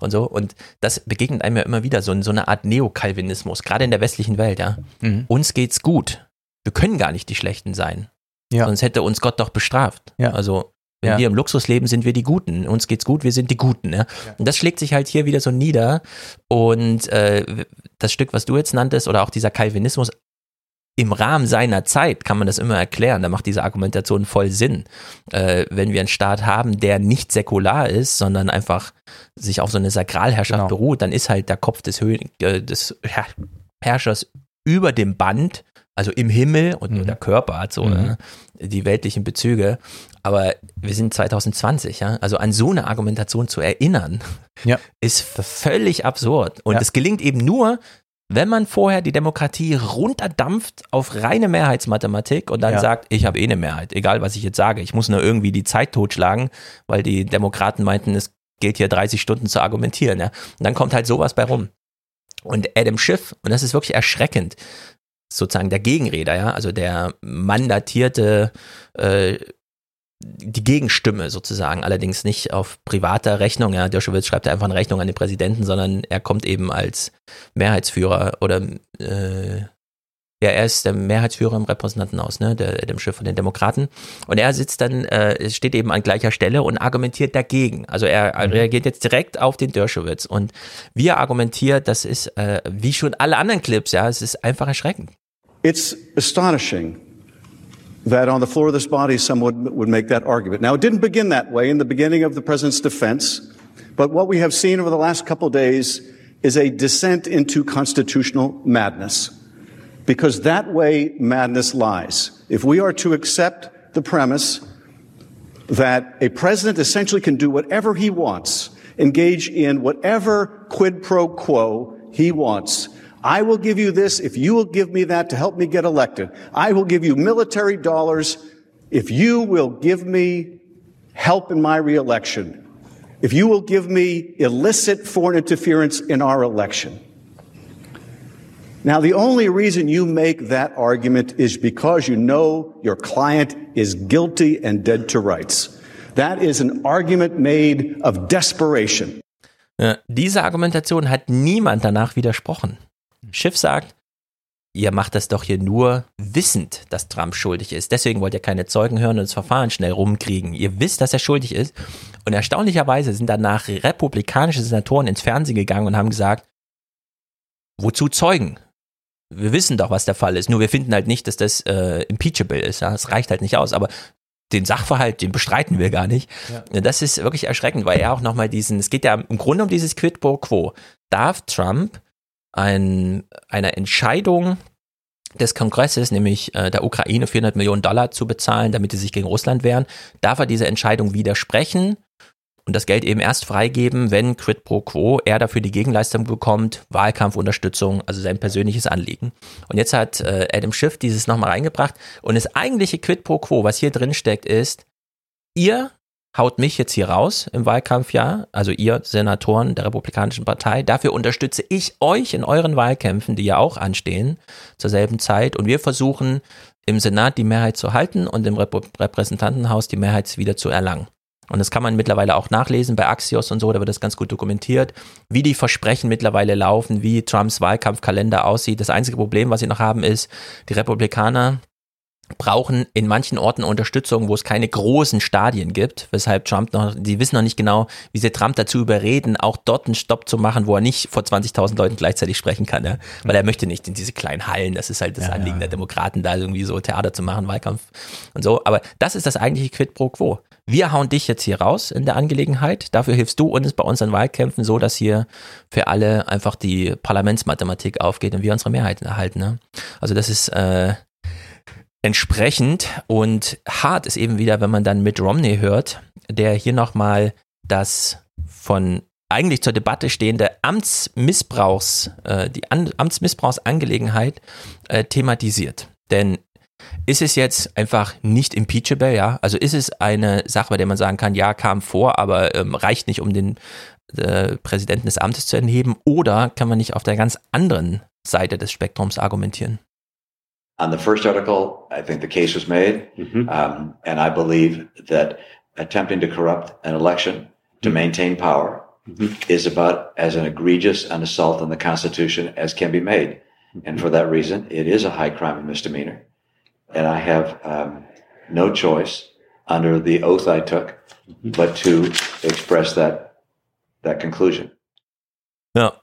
und so. Und das begegnet einem ja immer wieder, so, so eine Art Neokalvinismus, gerade in der westlichen Welt, ja. Mhm. Uns geht's gut. Wir können gar nicht die Schlechten sein. Ja. Sonst hätte uns Gott doch bestraft. Ja. Also, wenn Ja. wir im Luxus leben, sind wir die Guten. Uns geht's gut, wir sind die Guten. Ja? Und das schlägt sich halt hier wieder so nieder. Und äh, das Stück, was du jetzt nanntest, oder auch dieser Calvinismus, im Rahmen seiner Zeit kann man das immer erklären. Da macht diese Argumentation voll Sinn. Äh, wenn wir einen Staat haben, der nicht säkular ist, sondern einfach sich auf so eine Sakralherrschaft Genau. beruht, dann ist halt der Kopf des, Hö äh, des Herr Herrschers über dem Band, also im Himmel und nur der Körper hat so Mhm. äh, die weltlichen Bezüge. Aber wir sind 2020, ja. Also an so eine Argumentation zu erinnern, Ja. ist völlig absurd. Und Ja. es gelingt eben nur, wenn man vorher die Demokratie runterdampft auf reine Mehrheitsmathematik und dann Ja. sagt, ich habe eh eine Mehrheit, egal was ich jetzt sage, ich muss nur irgendwie die Zeit totschlagen, weil die Demokraten meinten, es gilt hier 30 Stunden zu argumentieren. Ja? Und dann kommt halt sowas bei rum. Und Adam Schiff, und das ist wirklich erschreckend, sozusagen der Gegenredner, ja, also der mandatierte äh, die Gegenstimme sozusagen, allerdings nicht auf privater Rechnung. Ja, Dershowitz schreibt einfach eine Rechnung an den Präsidenten, sondern er kommt eben als Mehrheitsführer oder äh, ja, er ist der Mehrheitsführer im Repräsentantenhaus, ne, der, dem Schiff von den Demokraten. Und er sitzt dann, äh, steht eben an gleicher Stelle und argumentiert dagegen. Also er mhm. reagiert jetzt direkt auf den Dershowitz. Und wie er argumentiert, das ist, äh, wie schon alle anderen Clips, ja, es ist einfach erschreckend. It's astonishing that on the floor of this body someone would make that argument. Now, it didn't begin that way in the beginning of the president's defense, but what we have seen over the last couple days is a descent into constitutional madness. Because that way madness lies. If we are to accept the premise that a president essentially can do whatever he wants, engage in whatever quid pro quo he wants, I will give you this if you will give me that to help me get elected. I will give you military dollars if you will give me help in my reelection. If you will give me illicit foreign interference in our election. Now, the only reason you make that argument is because you know your client is guilty and dead to rights. That is an argument made of desperation. Ja, diese Argumentation hat niemand danach widersprochen. Schiff sagt, ihr macht das doch hier nur wissend, dass Trump schuldig ist. Deswegen wollt ihr keine Zeugen hören und das Verfahren schnell rumkriegen. Ihr wisst, dass er schuldig ist. Und erstaunlicherweise sind danach republikanische Senatoren ins Fernsehen gegangen und haben gesagt, wozu Zeugen? Wir wissen doch, was der Fall ist. Nur wir finden halt nicht, dass das äh, impeachable ist. Ja? Das reicht halt nicht aus. Aber den Sachverhalt, den bestreiten wir gar nicht. Ja. Das ist wirklich erschreckend, weil er auch nochmal diesen, es geht ja im Grunde um dieses Quid pro quo. Darf Trump ein, einer Entscheidung des Kongresses, nämlich äh, der Ukraine 400 Millionen Dollar zu bezahlen, damit sie sich gegen Russland wehren, darf er dieser Entscheidung widersprechen und das Geld eben erst freigeben, wenn quid pro quo er dafür die Gegenleistung bekommt, Wahlkampfunterstützung, also sein persönliches Anliegen. Und jetzt hat äh, Adam Schiff dieses nochmal reingebracht und das eigentliche quid pro quo, was hier drin steckt, ist, ihr haut mich jetzt hier raus im Wahlkampfjahr, also ihr Senatoren der Republikanischen Partei. Dafür unterstütze ich euch in euren Wahlkämpfen, die ja auch anstehen, zur selben Zeit. Und wir versuchen im Senat die Mehrheit zu halten und im Repräsentantenhaus die Mehrheit wieder zu erlangen. Und das kann man mittlerweile auch nachlesen bei Axios und so, da wird das ganz gut dokumentiert, wie die Versprechen mittlerweile laufen, wie Trumps Wahlkampfkalender aussieht. Das einzige Problem, was sie noch haben, ist, die Republikaner brauchen in manchen Orten Unterstützung, wo es keine großen Stadien gibt, weshalb Trump noch, die wissen noch nicht genau, wie sie Trump dazu überreden, auch dort einen Stopp zu machen, wo er nicht vor 20.000 Leuten gleichzeitig sprechen kann, ja? weil er möchte nicht in diese kleinen Hallen, das ist halt das ja, Anliegen ja. der Demokraten, da irgendwie so Theater zu machen, Wahlkampf und so, aber das ist das eigentliche Quid pro quo. Wir hauen dich jetzt hier raus in der Angelegenheit, dafür hilfst du uns bei unseren Wahlkämpfen so, dass hier für alle einfach die Parlamentsmathematik aufgeht und wir unsere Mehrheit erhalten. Ne? Also das ist äh, entsprechend und hart ist eben wieder, wenn man dann mit Romney hört, der hier nochmal das von eigentlich zur Debatte stehende Amtsmissbrauchs, äh, die An Amtsmissbrauchsangelegenheit äh, thematisiert. Denn ist es jetzt einfach nicht impeachable, ja? Also ist es eine Sache, bei der man sagen kann, ja, kam vor, aber ähm, reicht nicht, um den äh, Präsidenten des Amtes zu entheben? Oder kann man nicht auf der ganz anderen Seite des Spektrums argumentieren? On the first article, I think the case was made, mm-hmm. um, and I believe that attempting to corrupt an election to mm-hmm. maintain power mm-hmm. is about as an egregious an assault on the Constitution as can be made. And for that reason, it is a high crime and misdemeanor. And I have um, no choice under the oath I took mm-hmm. but to express that, that conclusion. Ja,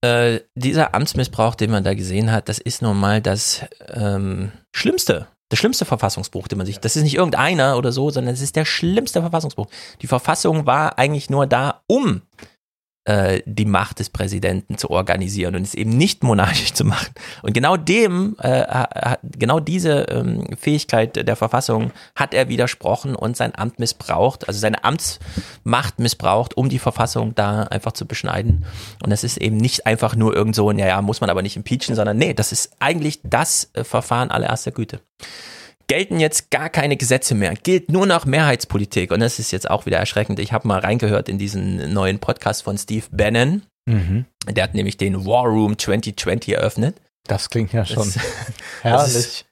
Äh, dieser Amtsmissbrauch, den man da gesehen hat, das ist nun mal das ähm, Schlimmste. Der schlimmste Verfassungsbruch, den man sich, das ist nicht irgendeiner oder so, sondern es ist der schlimmste Verfassungsbruch. Die Verfassung war eigentlich nur da, um äh, die Macht des Präsidenten zu organisieren und es eben nicht monarchisch zu machen. Und genau dem, äh, genau diese ähm, Fähigkeit der Verfassung hat er widersprochen und sein Amt missbraucht, also seine Amtsmacht missbraucht, um die Verfassung da einfach zu beschneiden. Und das ist eben nicht einfach nur irgend so, naja, muss man aber nicht impeachen, sondern nee, das ist eigentlich das äh, Verfahren allererster Güte gelten jetzt gar keine Gesetze mehr, gilt nur noch Mehrheitspolitik. Und das ist jetzt auch wieder erschreckend. Ich habe mal reingehört in diesen neuen Podcast von Steve Bannon. Mhm. Der hat nämlich den War Room 2020 eröffnet. Das klingt ja schon das, herrlich. Das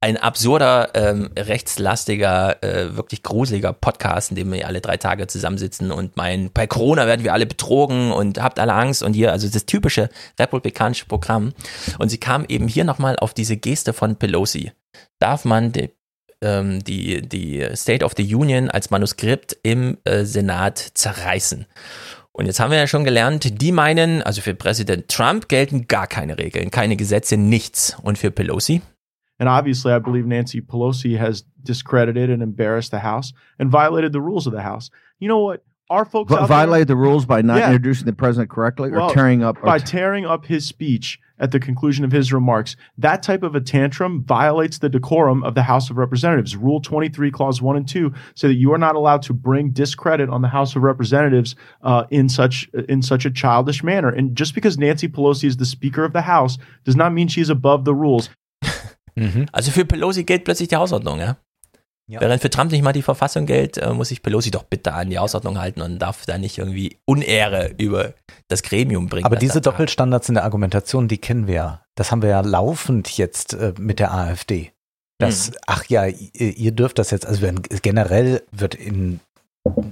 ein absurder, ähm, rechtslastiger, äh, wirklich gruseliger Podcast, in dem wir alle drei Tage zusammensitzen und meinen, bei Corona werden wir alle betrogen und habt alle Angst und hier, also das typische republikanische Programm. Und sie kam eben hier nochmal auf diese Geste von Pelosi. Darf man die, ähm, die, die State of the Union als Manuskript im äh, Senat zerreißen? Und jetzt haben wir ja schon gelernt, die meinen, also für Präsident Trump gelten gar keine Regeln, keine Gesetze, nichts. Und für Pelosi? And obviously, I believe Nancy Pelosi has discredited and embarrassed the House and violated the rules of the House. You know what? Our folks out violated there, the rules by not Yeah. introducing the president correctly or Well, tearing up. by tearing up his speech at the conclusion of his remarks. That type of a tantrum violates the decorum of the House of Representatives. Rule 23, Clause 1 and 2 say that you are not allowed to bring discredit on the House of Representatives uh, in such in such a childish manner. And just because Nancy Pelosi is the Speaker of the House does not mean she's above the rules. Also für Pelosi gilt plötzlich die Hausordnung, ja? Während für Trump nicht mal die Verfassung gilt, äh, muss sich Pelosi doch bitte an die Hausordnung halten und darf da nicht irgendwie Unehre über das Gremium bringen. Aber diese da- Doppelstandards in der Argumentation, die kennen wir ja. Das haben wir ja laufend jetzt äh, mit der AfD. Das, Mhm. ach ja, ihr, dürft das jetzt, also wenn, generell wird in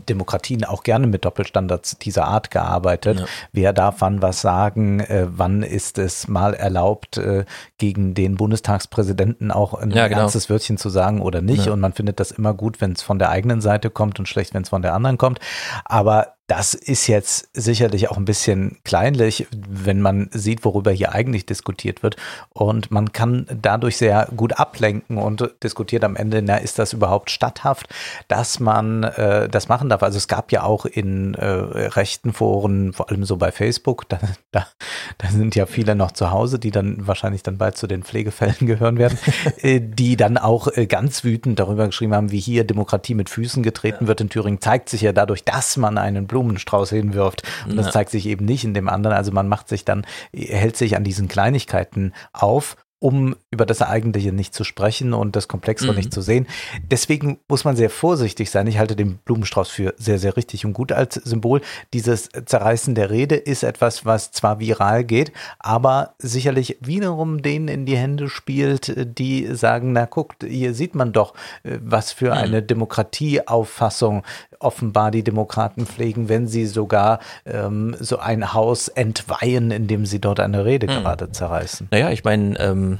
Demokratien auch gerne mit Doppelstandards dieser Art gearbeitet. Ja. Wer darf wann was sagen? Äh, wann ist es mal erlaubt, äh, gegen den Bundestagspräsidenten auch ein Ja, genau. ernstes Wörtchen zu sagen oder nicht? Ja. Und man findet das immer gut, wenn es von der eigenen Seite kommt und schlecht, wenn es von der anderen kommt. Aber das ist jetzt sicherlich auch ein bisschen kleinlich, wenn man sieht, worüber hier eigentlich diskutiert wird. Und man kann dadurch sehr gut ablenken und diskutiert am Ende, na, ist das überhaupt statthaft, dass man äh, das machen darf. Also es gab ja auch in äh, rechten Foren, vor allem so bei Facebook, da, da, da sind ja viele noch zu Hause, die dann wahrscheinlich dann bald zu den Pflegefällen gehören werden, äh, die dann auch äh, ganz wütend darüber geschrieben haben, wie hier Demokratie mit Füßen getreten wird in Thüringen, zeigt sich ja dadurch, dass man einen Blumenstrauß hinwirft. Und das Ja. zeigt sich eben nicht in dem anderen. Also man macht sich dann, hält sich an diesen Kleinigkeiten auf um über das Eigentliche nicht zu sprechen und das Komplexere Mhm. nicht zu sehen. Deswegen muss man sehr vorsichtig sein. Ich halte den Blumenstrauß für sehr, sehr richtig und gut als Symbol. Dieses Zerreißen der Rede ist etwas, was zwar viral geht, aber sicherlich wiederum denen in die Hände spielt, die sagen, na guckt, hier sieht man doch, äh, was für eine Demokratieauffassung offenbar die Demokraten pflegen, wenn sie sogar ähm, so ein Haus entweihen, indem sie dort eine Rede Hm. gerade zerreißen. Naja, ich meine, ähm,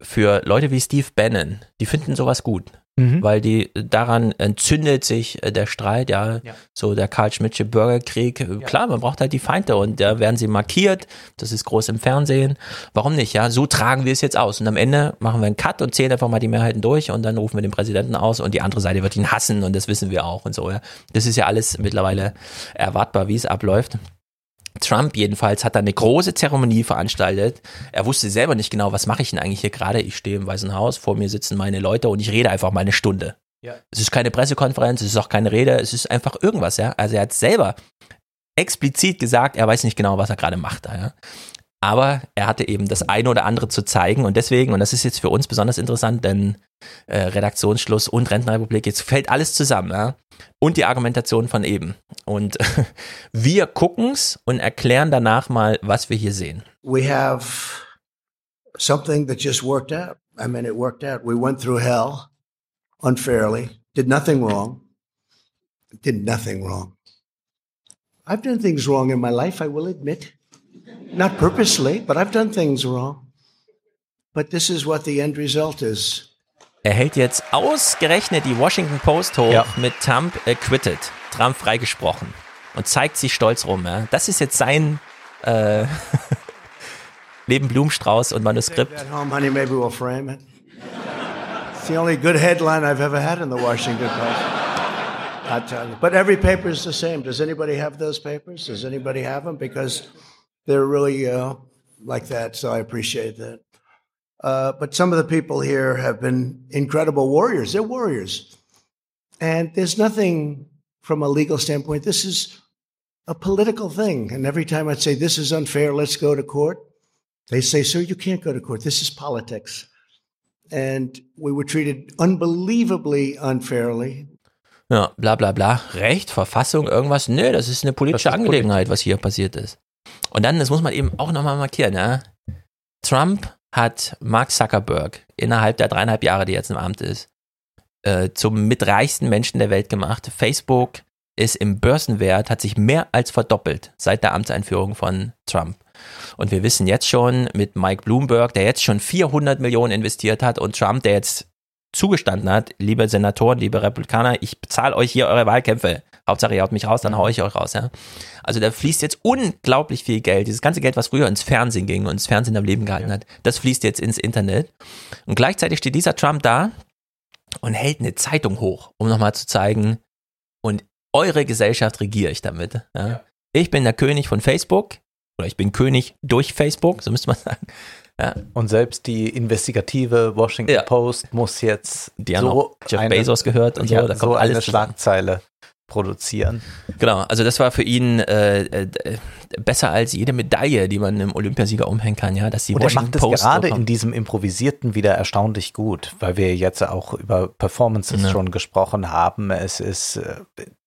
für Leute wie Steve Bannon, die finden sowas gut. Mhm. Weil die daran entzündet sich äh, der Streit, ja, Ja. so der Karl Schmidtsche Bürgerkrieg. Äh, Klar, man braucht halt die Feinde und da werden sie markiert. Das ist groß im Fernsehen. Warum nicht? Ja, so tragen wir es jetzt aus. Und am Ende machen wir einen Cut und zählen einfach mal die Mehrheiten durch und dann rufen wir den Präsidenten aus und die andere Seite wird ihn hassen und das wissen wir auch und so. Ja. Das ist ja alles mittlerweile erwartbar, wie es abläuft. Trump jedenfalls hat da eine große Zeremonie veranstaltet. Er wusste selber nicht genau, was mache ich denn eigentlich hier gerade. Ich stehe im Weißen Haus, vor mir sitzen meine Leute und ich rede einfach mal eine Stunde. Ja. Es ist keine Pressekonferenz, es ist auch keine Rede, es ist einfach irgendwas, ja. Also er hat selber explizit gesagt, er weiß nicht genau, was er gerade macht, da, ja. Aber er hatte eben das eine oder andere zu zeigen und deswegen, und das ist jetzt für uns besonders interessant, denn äh, Redaktionsschluss und Rentenrepublik, jetzt fällt alles zusammen, ja. Und die Argumentation von eben. Und wir gucken's und erklären danach mal, was wir hier sehen. we have something that just worked out. I mean, it worked out. We went through hell unfairly, did nothing wrong, did nothing wrong. I've done things wrong in my life, I will admit. Not purposely, but I've done things wrong. But this is what the end result is. Er hält jetzt ausgerechnet die Washington Post hoch Ja. mit Trump acquitted, Trump freigesprochen und zeigt sich stolz rum. Ja. Das ist jetzt sein äh, Leben Blumenstrauß und Manuskript. Home, honey, maybe we'll frame it. It's the only good headline I've ever had in the Washington Post. I tell you. But every paper is the same. Does anybody have those papers? Does anybody have them? Because they're really uh, like that. So I appreciate that. Uh, but some of the people here have been incredible warriors. They're warriors. And there's nothing from a legal standpoint. This is a political thing. And every time I'd say, this is unfair, let's go to court, they say, sir, you can't go to court. This is politics. And we were treated unbelievably unfairly. Ja, bla bla bla. Recht, Verfassung, irgendwas. Nö, das ist eine politische ist Angelegenheit, was hier passiert ist. Und dann, das muss man eben auch nochmal markieren, ja. Trump hat Mark Zuckerberg innerhalb der dreieinhalb Jahre, die jetzt im Amt ist, äh, zum mitreichsten Menschen der Welt gemacht. Facebook ist im Börsenwert, hat sich mehr als verdoppelt seit der Amtseinführung von Trump. Und wir wissen jetzt schon mit Mike Bloomberg, der jetzt schon 400 Millionen investiert hat und Trump, der jetzt zugestanden hat, liebe Senatoren, liebe Republikaner, ich bezahle euch hier eure Wahlkämpfe. Hauptsache, ihr haut mich raus, dann hau ich euch raus, ja. Also da fließt jetzt unglaublich viel Geld. Dieses ganze Geld, was früher ins Fernsehen ging und das Fernsehen am Leben gehalten hat, das fließt jetzt ins Internet. Und gleichzeitig steht dieser Trump da und hält eine Zeitung hoch, um nochmal zu zeigen, und eure Gesellschaft regiere ich damit. Ja. Ich bin der König von Facebook oder ich bin König durch Facebook, so müsste man sagen. Ja. Und selbst die investigative Washington Ja. Post muss jetzt Die haben so Jeff Bezos gehört und so, ja, da so kommt alles eine zusammen. Schlagzeile produzieren. Genau, also das war für ihn äh, äh, besser als jede Medaille, die man einem Olympiasieger umhängen kann, ja, dass die Und er macht es Post gerade so in diesem Improvisierten wieder erstaunlich gut, weil wir jetzt auch über Performances Ja. schon gesprochen haben. Es ist äh,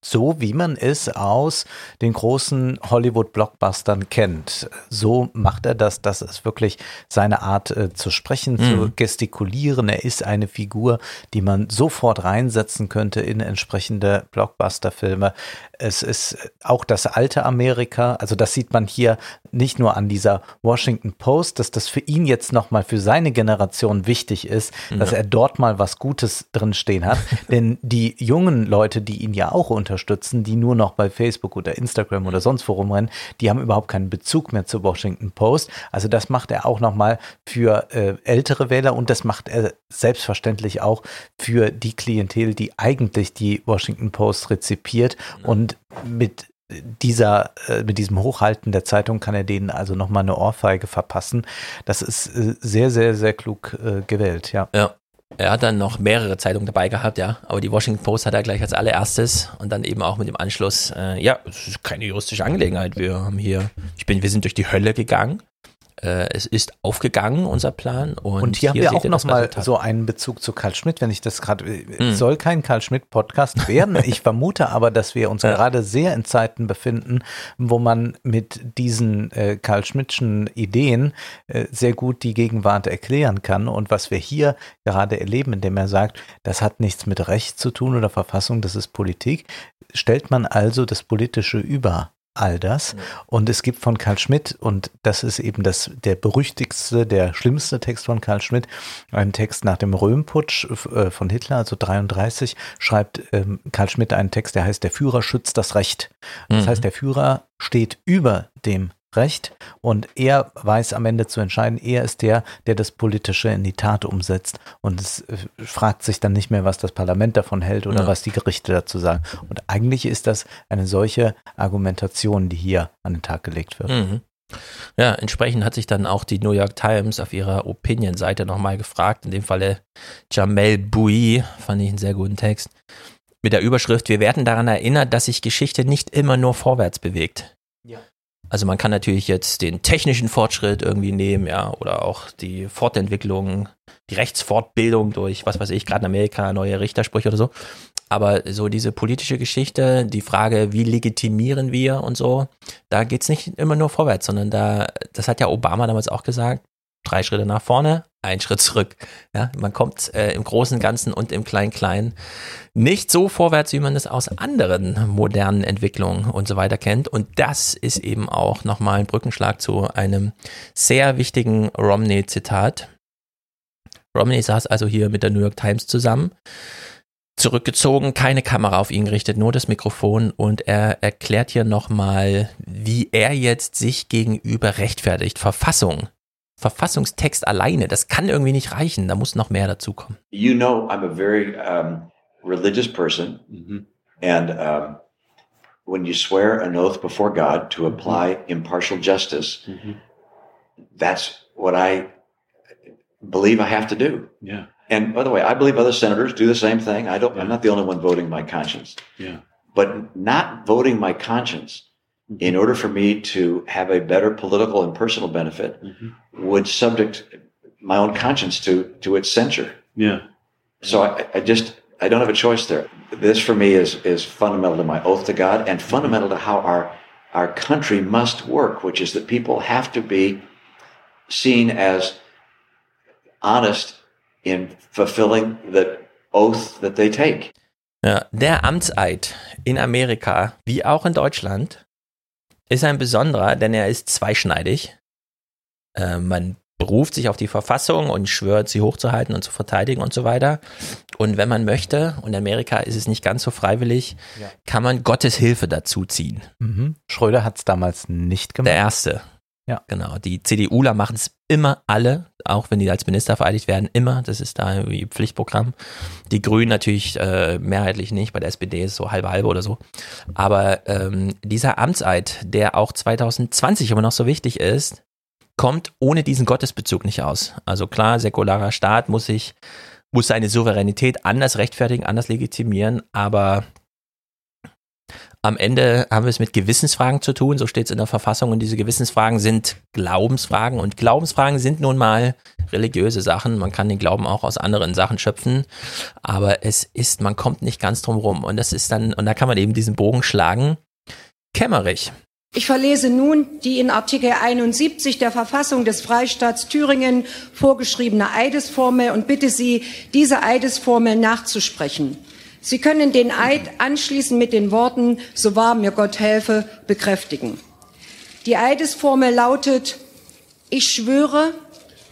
so, wie man es aus den großen Hollywood-Blockbustern kennt. So macht er das. Das ist wirklich seine Art äh, zu sprechen, zu Mhm. gestikulieren. Er ist eine Figur, die man sofort reinsetzen könnte in entsprechende Blockbuster-Filme. Es ist auch das alte Amerika, also das sieht man hier nicht nur an dieser Washington Post, dass das für ihn jetzt nochmal für seine Generation wichtig ist, dass Ja. er dort mal was Gutes drin stehen hat. Denn die jungen Leute, die ihn ja auch unterstützen, die nur noch bei Facebook oder Instagram oder sonst wo rumrennen, die haben überhaupt keinen Bezug mehr zur Washington Post. Also das macht er auch nochmal für äh, ältere Wähler und das macht er selbstverständlich auch für die Klientel, die eigentlich die Washington Post rezipiert und mit dieser, äh, mit diesem Hochhalten der Zeitung kann er denen also nochmal eine Ohrfeige verpassen. Das ist äh, sehr, sehr, sehr klug äh, gewählt, ja. Ja. Er hat dann noch mehrere Zeitungen dabei gehabt, ja. Aber die Washington Post hat er gleich als allererstes und dann eben auch mit dem Anschluss, äh, ja, es ist keine juristische Angelegenheit. Wir haben hier, ich bin, wir sind durch die Hölle gegangen. Äh, es ist aufgegangen, unser Plan. Und, Und hier, haben wir auch nochmal so einen Bezug zu Karl Schmidt, wenn ich das gerade, Mhm. soll kein Karl Schmidt-Podcast werden. Ich vermute aber, dass wir uns gerade sehr in Zeiten befinden, wo man mit diesen äh, Karl Schmidtschen Ideen äh, sehr gut die Gegenwart erklären kann. Und was wir hier gerade erleben, indem er sagt, das hat nichts mit Recht zu tun oder Verfassung, das ist Politik, stellt man also das Politische über all das. Und es gibt von Karl Schmidt, und das ist eben das, der berüchtigste, der schlimmste Text von Karl Schmidt, einen Text nach dem Röhmputsch äh, von Hitler, also 33, schreibt ähm, Karl Schmidt einen Text, der heißt, der Führer schützt das Recht. Das Mhm. heißt, der Führer steht über dem Recht und er weiß am Ende zu entscheiden, er ist der, der das Politische in die Tat umsetzt und es äh, fragt sich dann nicht mehr, was das Parlament davon hält oder Ja. was die Gerichte dazu sagen. Und eigentlich ist das eine solche Argumentation, die hier an den Tag gelegt wird. Mhm. Ja, entsprechend hat sich dann auch die New York Times auf ihrer Opinion-Seite nochmal gefragt, in dem Falle Jamel Bouy, fand ich einen sehr guten Text, mit der Überschrift, wir werden daran erinnert, dass sich Geschichte nicht immer nur vorwärts bewegt. Ja. Also man kann natürlich jetzt den technischen Fortschritt irgendwie nehmen, ja, oder auch die Fortentwicklung, die Rechtsfortbildung durch, was weiß ich, gerade in Amerika, neue Richtersprüche oder so. Aber so diese politische Geschichte, die Frage, wie legitimieren wir und so, da geht's nicht immer nur vorwärts, sondern da, das hat ja Obama damals auch gesagt, drei Schritte nach vorne, ein Schritt zurück. Ja, man kommt äh, im Großen Ganzen und im Klein-Klein nicht so vorwärts, wie man es aus anderen modernen Entwicklungen und so weiter kennt. Und das ist eben auch nochmal ein Brückenschlag zu einem sehr wichtigen Romney-Zitat. Romney saß also hier mit der New York Times zusammen, zurückgezogen, keine Kamera auf ihn gerichtet, nur das Mikrofon und er erklärt hier nochmal, wie er jetzt sich gegenüber rechtfertigt. Verfassung. Verfassungstext alleine, das kann irgendwie nicht reichen, da muss noch mehr dazukommen. You know, I'm a very um, religious person, and um, when you swear an oath before God to apply impartial justice, that's what I believe I have to do. Yeah. And by the way, I believe other senators do the same thing. I don't. I'm not the only one voting my conscience. Yeah. But not voting my conscience in order for me to have a better political and personal benefit mm-hmm. would subject my own conscience to to its censure. Yeah. So I, I just I don't have a choice there. This for me is is fundamental to my oath to God and mm-hmm. fundamental to how our our country must work, which is that people have to be seen as honest in fulfilling the oath that they take. Ja, der Amtseid in Amerika, wie auch in Deutschland, ist ein besonderer, denn er ist zweischneidig. Äh, man beruft sich auf die Verfassung und schwört, sie hochzuhalten und zu verteidigen und so weiter. Und wenn man möchte, und in Amerika ist es nicht ganz so freiwillig, Ja. kann man Gottes Hilfe dazu ziehen. Mhm. Schröder hat es damals nicht gemacht. Der erste. Ja. Genau. Die CDUler machen es immer alle, auch wenn die als Minister vereidigt werden, immer. Das ist da irgendwie Pflichtprogramm. Die Grünen natürlich äh, mehrheitlich nicht. Bei der SPD ist so halbe halbe oder so. Aber ähm, dieser Amtseid, der auch 2020 immer noch so wichtig ist, kommt ohne diesen Gottesbezug nicht aus. Also klar, säkularer Staat muss sich, muss seine Souveränität anders rechtfertigen, anders legitimieren, aber am Ende haben wir es mit Gewissensfragen zu tun, so steht es in der Verfassung und diese Gewissensfragen sind Glaubensfragen und Glaubensfragen sind nun mal religiöse Sachen. Man kann den Glauben auch aus anderen Sachen schöpfen, aber es ist, man kommt nicht ganz drum rum und das ist dann, und da kann man eben diesen Bogen schlagen. Kämmerich. Ich verlese nun die in Artikel 71 der Verfassung des Freistaats Thüringen vorgeschriebene Eidesformel und bitte Sie, diese Eidesformel nachzusprechen. Sie können den Eid anschließend mit den Worten, so wahr mir Gott helfe, bekräftigen. Die Eidesformel lautet, ich schwöre,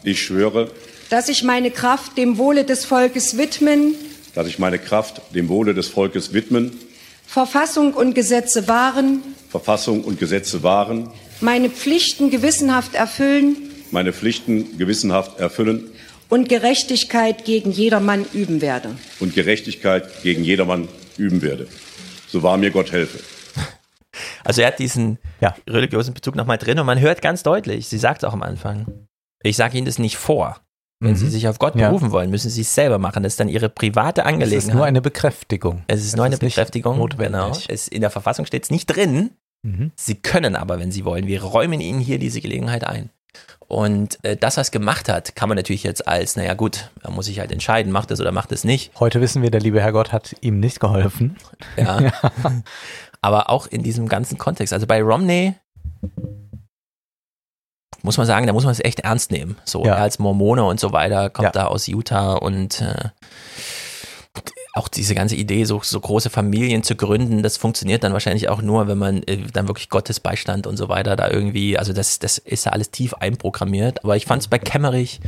Ich schwöre, dass ich meine Kraft dem Wohle des Volkes widmen, dass ich meine Kraft dem Wohle des Volkes widmen, Verfassung und Gesetze wahren, Verfassung und Gesetze wahren, meine Pflichten gewissenhaft erfüllen meine Pflichten gewissenhaft erfüllen und Gerechtigkeit gegen jedermann üben werde. und Gerechtigkeit gegen jedermann üben werde. So wahr mir Gott helfe. Also er hat diesen religiösen Bezug nochmal drin und man hört ganz deutlich, sie sagt es auch am Anfang, ich sage Ihnen das nicht vor. Wenn Mhm. Sie sich auf Gott Ja. berufen wollen, müssen Sie es selber machen. Das ist dann Ihre private Es Angelegenheit. ist nur eine Bekräftigung. Es ist nur Es eine ist nicht Bekräftigung. notwendig. Genau. Es, in der Verfassung steht es nicht drin. Mhm. Sie können aber, wenn Sie wollen. Wir räumen Ihnen hier diese Gelegenheit ein. Und äh, das, was gemacht hat, kann man natürlich jetzt als, naja gut, man muss sich halt entscheiden, macht es oder macht es nicht. Heute wissen wir, der liebe Herrgott hat ihm nicht geholfen. Ja. Aber auch in diesem ganzen Kontext. Also bei Romney muss man sagen, da muss man es echt ernst nehmen. So, Ja. er als Mormone und so weiter kommt da aus Utah und äh, auch diese ganze Idee, so, so große Familien zu gründen, das funktioniert dann wahrscheinlich auch nur, wenn man äh, dann wirklich Gottes Beistand und so weiter da irgendwie, also das, das ist ja alles tief einprogrammiert. Aber ich fand es bei Kemmerich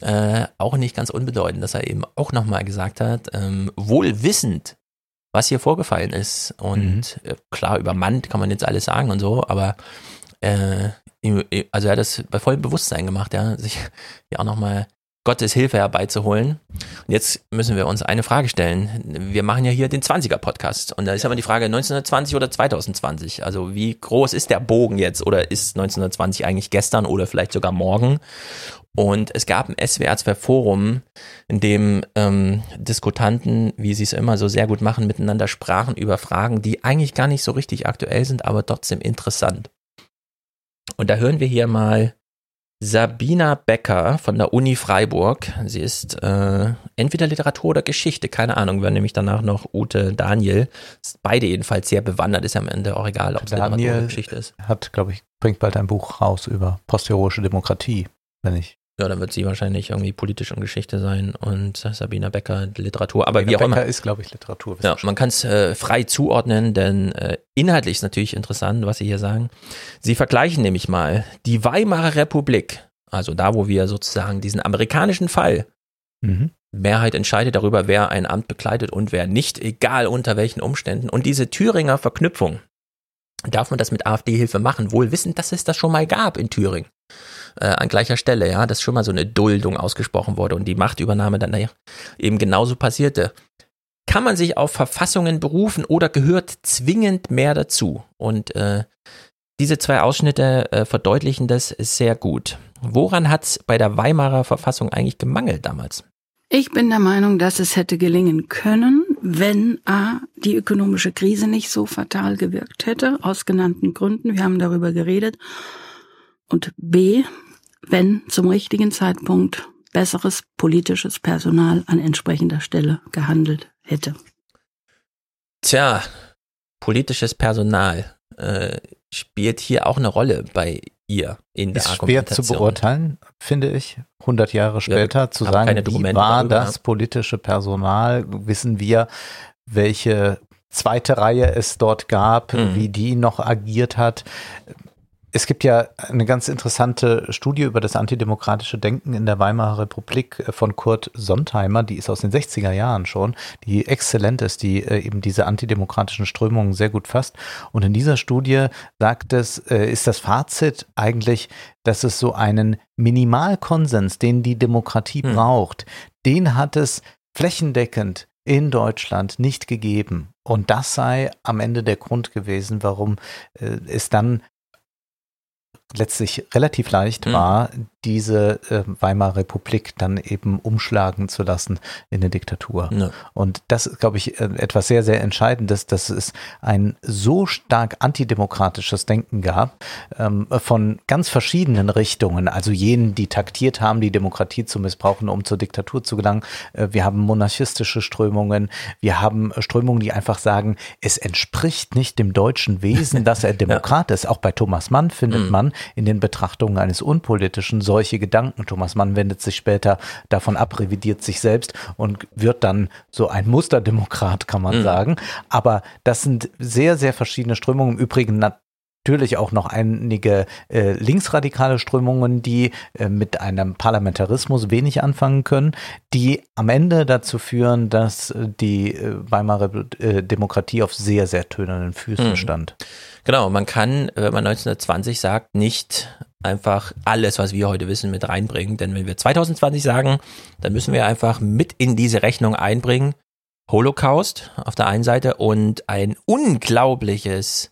äh, auch nicht ganz unbedeutend, dass er eben auch nochmal gesagt hat, ähm, wohl wissend, was hier vorgefallen ist. Und äh, klar, übermannt kann man jetzt alles sagen und so, aber äh, ihm- also er hat das bei vollem Bewusstsein gemacht, ja, sich ja auch nochmal Gottes Hilfe herbeizuholen. Und jetzt müssen wir uns eine Frage stellen. Wir machen ja hier den 20er-Podcast. Und da ist aber die Frage 1920 oder 2020. Also wie groß ist der Bogen jetzt? Oder ist 1920 eigentlich gestern oder vielleicht sogar morgen? Und es gab ein SWR2-Forum, in dem ähm, Diskutanten, wie sie es immer so sehr gut machen, miteinander sprachen über Fragen, die eigentlich gar nicht so richtig aktuell sind, aber trotzdem interessant. Und da hören wir hier mal Sabina Becker von der Uni Freiburg. Sie ist äh, entweder Literatur oder Geschichte, keine Ahnung. Wir hören nämlich danach noch Ute Daniel. Ist beide jedenfalls sehr bewandert, ist am Ende auch egal, ob es Literatur oder Geschichte ist. hat, glaube ich, bringt bald ein Buch raus über postheroische Demokratie, wenn ich. Ja, dann wird sie wahrscheinlich irgendwie politisch und Geschichte sein und Sabina Becker Literatur. Aber Sabina wie auch immer. Becker ist, glaube ich, Literatur. Ja, man kann es äh, frei zuordnen, denn äh, inhaltlich ist natürlich interessant, was Sie hier sagen. Sie vergleichen nämlich mal die Weimarer Republik, also da, wo wir sozusagen diesen amerikanischen Fall, Mhm. Mehrheit entscheidet darüber, wer ein Amt bekleidet und wer nicht, egal unter welchen Umständen. Und diese Thüringer Verknüpfung, darf man das mit AfD-Hilfe machen, wohl wissend, dass es das schon mal gab in Thüringen. Äh, an gleicher Stelle, ja, dass schon mal so eine Duldung ausgesprochen wurde und die Machtübernahme dann eben genauso passierte. Kann man sich auf Verfassungen berufen oder gehört zwingend mehr dazu? Und äh, diese zwei Ausschnitte äh, verdeutlichen das sehr gut. Woran hat es bei der Weimarer Verfassung eigentlich gemangelt damals? Ich bin der Meinung, dass es hätte gelingen können, wenn A, die ökonomische Krise nicht so fatal gewirkt hätte, aus genannten Gründen, wir haben darüber geredet, und B, wenn zum richtigen Zeitpunkt besseres politisches Personal an entsprechender Stelle gehandelt hätte. Tja, politisches Personal äh, spielt hier auch eine Rolle bei ihr in der ist schwer zu beurteilen, finde ich, 100 Jahre später zu haben sagen, keine wie Dokumente war darüber, das politische Personal, wissen wir, welche zweite Reihe es dort gab, Mhm. wie die noch agiert hat. Es gibt ja eine ganz interessante Studie über das antidemokratische Denken in der Weimarer Republik äh, von Kurt Sontheimer, die ist aus den 60er Jahren schon, die exzellent ist, die äh, eben diese antidemokratischen Strömungen sehr gut fasst. Und in dieser Studie sagt es, äh, ist das Fazit eigentlich, dass es so einen Minimalkonsens, den die Demokratie braucht, den hat es flächendeckend in Deutschland nicht gegeben. Und das sei am Ende der Grund gewesen, warum äh, es dann letztlich relativ leicht Mhm. war, diese äh, Weimarer Republik dann eben umschlagen zu lassen in eine Diktatur. Ja. Und das ist, glaube ich, äh, etwas sehr, sehr Entscheidendes, dass es ein so stark antidemokratisches Denken gab, ähm, von ganz verschiedenen Richtungen, also jenen, die taktiert haben, die Demokratie zu missbrauchen, um zur Diktatur zu gelangen. Äh, wir haben monarchistische Strömungen, wir haben Strömungen, die einfach sagen, es entspricht nicht dem deutschen Wesen, dass er Demokrat ist. Auch bei Thomas Mann findet man in den Betrachtungen eines Unpolitischen solche Gedanken. Thomas Mann wendet sich später davon ab, revidiert sich selbst und wird dann so ein Musterdemokrat, kann man Mhm. sagen. Aber das sind sehr, sehr verschiedene Strömungen. Im Übrigen natürlich auch noch einige äh, linksradikale Strömungen, die äh, mit einem Parlamentarismus wenig anfangen können, die am Ende dazu führen, dass äh, die äh, Weimarer äh, Demokratie auf sehr, sehr tönernen Füßen Mhm. stand. Genau, man kann, wenn man 1920 sagt, nicht einfach alles, was wir heute wissen, mit reinbringen. Denn wenn wir 2020 sagen, dann müssen wir einfach mit in diese Rechnung einbringen, Holocaust auf der einen Seite und ein unglaubliches,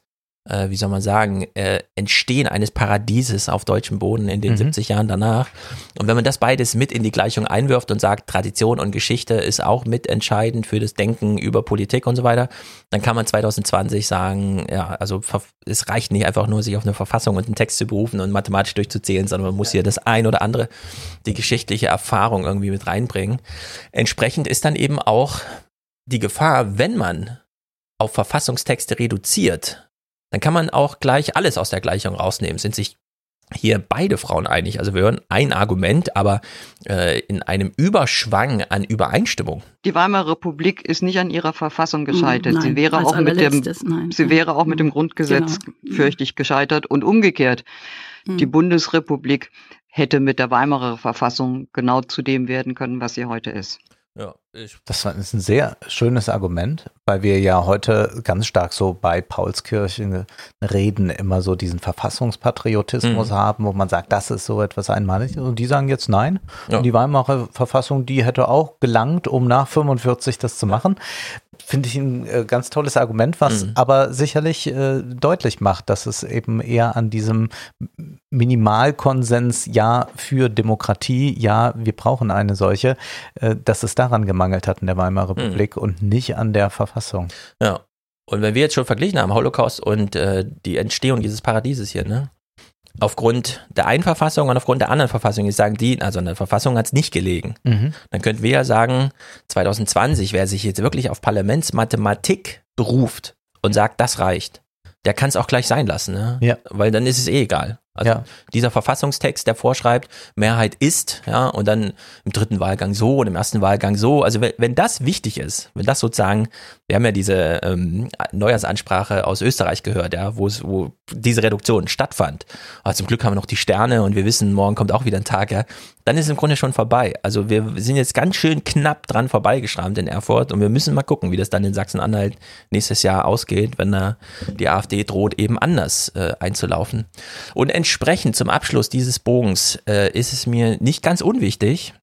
äh, wie soll man sagen, äh, Entstehen eines Paradieses auf deutschem Boden in den Mhm. 70 Jahren danach. Und wenn man das beides mit in die Gleichung einwirft und sagt, Tradition und Geschichte ist auch mitentscheidend für das Denken über Politik und so weiter, dann kann man 2020 sagen, ja, also es reicht nicht einfach nur, sich auf eine Verfassung und einen Text zu berufen und mathematisch durchzuzählen, sondern man muss hier das ein oder andere, die geschichtliche Erfahrung irgendwie mit reinbringen. Entsprechend ist dann eben auch die Gefahr, wenn man auf Verfassungstexte reduziert, dann kann man auch gleich alles aus der Gleichung rausnehmen. Sind sich hier beide Frauen einig? Also wir hören ein Argument, aber äh, in einem Überschwang an Übereinstimmung. Die Weimarer Republik ist nicht an ihrer Verfassung gescheitert. Nein, sie wäre auch mit dem, nein. sie wäre auch mit dem Grundgesetz Genau. fürchte ich gescheitert und umgekehrt. Die Mhm. Bundesrepublik hätte mit der Weimarer Verfassung genau zu dem werden können, was sie heute ist. Ich Das ist ein sehr schönes Argument, weil wir ja heute ganz stark so bei Paulskirchen reden, immer so diesen Verfassungspatriotismus Mhm. haben, wo man sagt, das ist so etwas Einmaliges. Und die sagen jetzt nein. Ja. Und die Weimarer Verfassung, die hätte auch gelangt, um nach 45 das zu machen. Finde ich ein äh, ganz tolles Argument, was Mhm. aber sicherlich äh, deutlich macht, dass es eben eher an diesem Minimalkonsens, ja, für Demokratie, ja, wir brauchen eine solche, äh, dass es daran gemangelt hat in der Weimarer Mhm. Republik und nicht an der Verfassung. Ja. Und wenn wir jetzt schon verglichen haben, Holocaust und äh, die Entstehung dieses Paradieses hier, ne? Aufgrund der einen Verfassung und aufgrund der anderen Verfassung, die sagen die, also an der Verfassung hat es nicht gelegen. Mhm. Dann könnten wir ja sagen, 2020, wer sich jetzt wirklich auf Parlamentsmathematik beruft und sagt, das reicht, der kann es auch gleich sein lassen, ne? Ja. Weil dann ist es eh egal. Also Ja. dieser Verfassungstext, der vorschreibt, Mehrheit ist, ja, und dann im dritten Wahlgang so und im ersten Wahlgang so. Also wenn, wenn das wichtig ist, wenn das sozusagen, wir haben ja diese ähm, Neujahrsansprache aus Österreich gehört, ja, wo es, wo diese Reduktion stattfand. Aber zum Glück haben wir noch die Sterne und wir wissen, morgen kommt auch wieder ein Tag, ja. Dann ist es im Grunde schon vorbei. Also wir sind jetzt ganz schön knapp dran vorbeigeschrammt in Erfurt und wir müssen mal gucken, wie das dann in Sachsen-Anhalt nächstes Jahr ausgeht, wenn da die AfD droht, eben anders äh, einzulaufen. Und entsprechend zum Abschluss dieses Bogens äh, ist es mir nicht ganz unwichtig,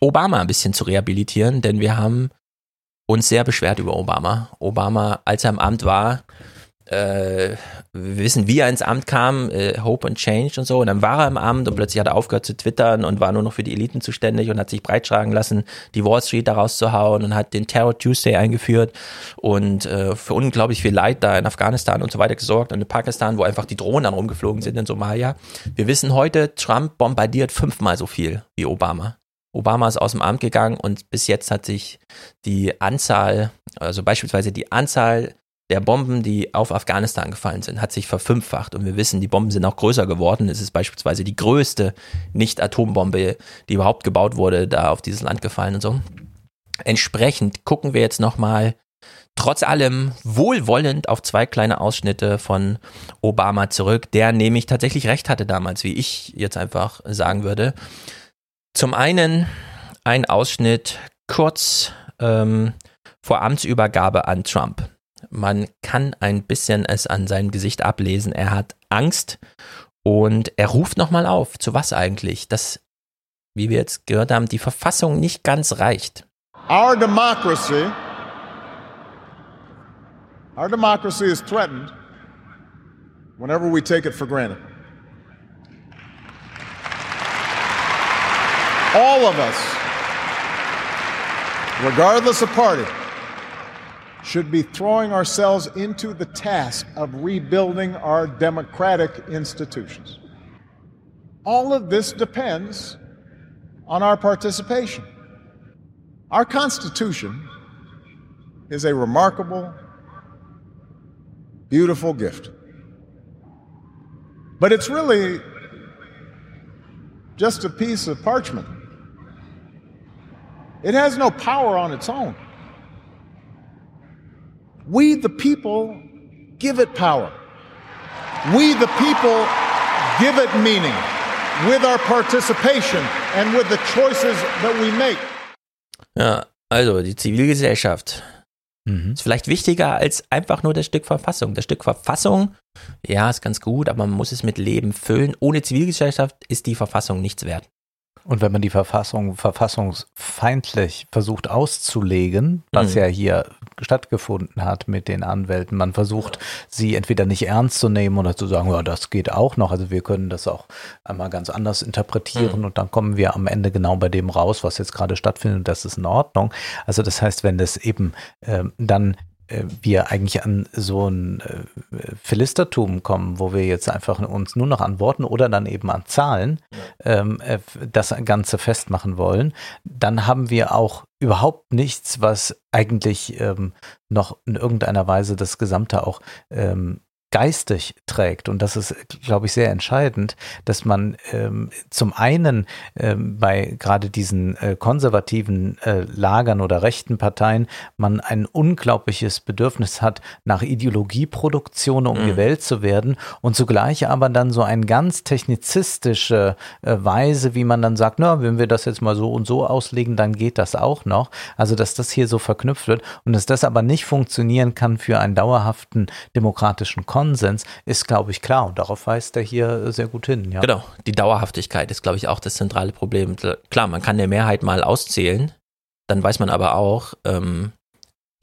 Obama ein bisschen zu rehabilitieren, denn wir haben uns sehr beschwert über Obama. Obama, als er im Amt war, äh, wir wissen, wie er ins Amt kam, äh, Hope and Change und so. Und dann war er im Amt und plötzlich hat er aufgehört zu twittern und war nur noch für die Eliten zuständig und hat sich breitschlagen lassen, die Wall Street daraus zu hauen und hat den Terror Tuesday eingeführt und äh, für unglaublich viel Leid da in Afghanistan und so weiter gesorgt und in Pakistan, wo einfach die Drohnen dann rumgeflogen sind in Somalia. Wir wissen heute, Trump bombardiert fünfmal so viel wie Obama. Obama ist aus dem Amt gegangen und bis jetzt hat sich die Anzahl, also beispielsweise die Anzahl der Bomben, die auf Afghanistan gefallen sind, hat sich verfünffacht. Und wir wissen, die Bomben sind auch größer geworden. Es ist beispielsweise die größte Nicht-Atombombe, die überhaupt gebaut wurde, da auf dieses Land gefallen und so. Entsprechend gucken wir jetzt nochmal trotz allem wohlwollend auf zwei kleine Ausschnitte von Obama zurück, der nämlich tatsächlich recht hatte damals, wie ich jetzt einfach sagen würde. Zum einen ein Ausschnitt kurz ähm, vor Amtsübergabe an Trump. Man kann ein bisschen es an seinem Gesicht ablesen. Er hat Angst und er ruft nochmal auf. Zu was eigentlich? Dass, wie wir jetzt gehört haben, die Verfassung nicht ganz reicht. Our democracy, our democracy is threatened whenever we take it for granted. All of us, regardless of party, should be throwing ourselves into the task of rebuilding our democratic institutions. All of this depends on our participation. Our Constitution is a remarkable, beautiful gift. But it's really just a piece of parchment. It has no power on its own. We, the people, give it power. We, the people, give it meaning with our participation and with the choices that we make. Ja, also die Zivilgesellschaft Mhm. ist vielleicht wichtiger als einfach nur das Stück Verfassung. Das Stück Verfassung, ja, ist ganz gut, aber man muss es mit Leben füllen. Ohne Zivilgesellschaft ist die Verfassung nichts wert. Und wenn man die Verfassung verfassungsfeindlich versucht auszulegen, was Mhm. ja hier stattgefunden hat mit den Anwälten, man versucht, sie entweder nicht ernst zu nehmen oder zu sagen, ja, das geht auch noch. Also wir können das auch einmal ganz anders interpretieren Mhm. und dann kommen wir am Ende genau bei dem raus, was jetzt gerade stattfindet und das ist in Ordnung. Also das heißt, wenn das eben ähm, dann äh, wir eigentlich an so ein äh, Philistertum kommen, wo wir jetzt einfach uns nur noch an Worten oder dann eben an Zahlen ähm, äh, das Ganze festmachen wollen, dann haben wir auch überhaupt nichts, was eigentlich ähm, noch in irgendeiner Weise das Gesamte auch ähm, geistig trägt. Und das ist, glaube ich, sehr entscheidend, dass man ähm, zum einen ähm, bei gerade diesen äh, konservativen äh, Lagern oder rechten Parteien man ein unglaubliches Bedürfnis hat nach Ideologieproduktion, um Mhm. gewählt zu werden und zugleich aber dann so ein ganz technizistische äh, Weise, wie man dann sagt, na, wenn wir das jetzt mal so und so auslegen, dann geht das auch noch. Also, dass das hier so verknüpft wird und dass das aber nicht funktionieren kann für einen dauerhaften demokratischen Konsens, ist, glaube ich, klar. Und darauf weist er hier sehr gut hin. Ja. Genau, die Dauerhaftigkeit ist, glaube ich, auch das zentrale Problem. Klar, man kann der Mehrheit mal auszählen, dann weiß man aber auch, ähm,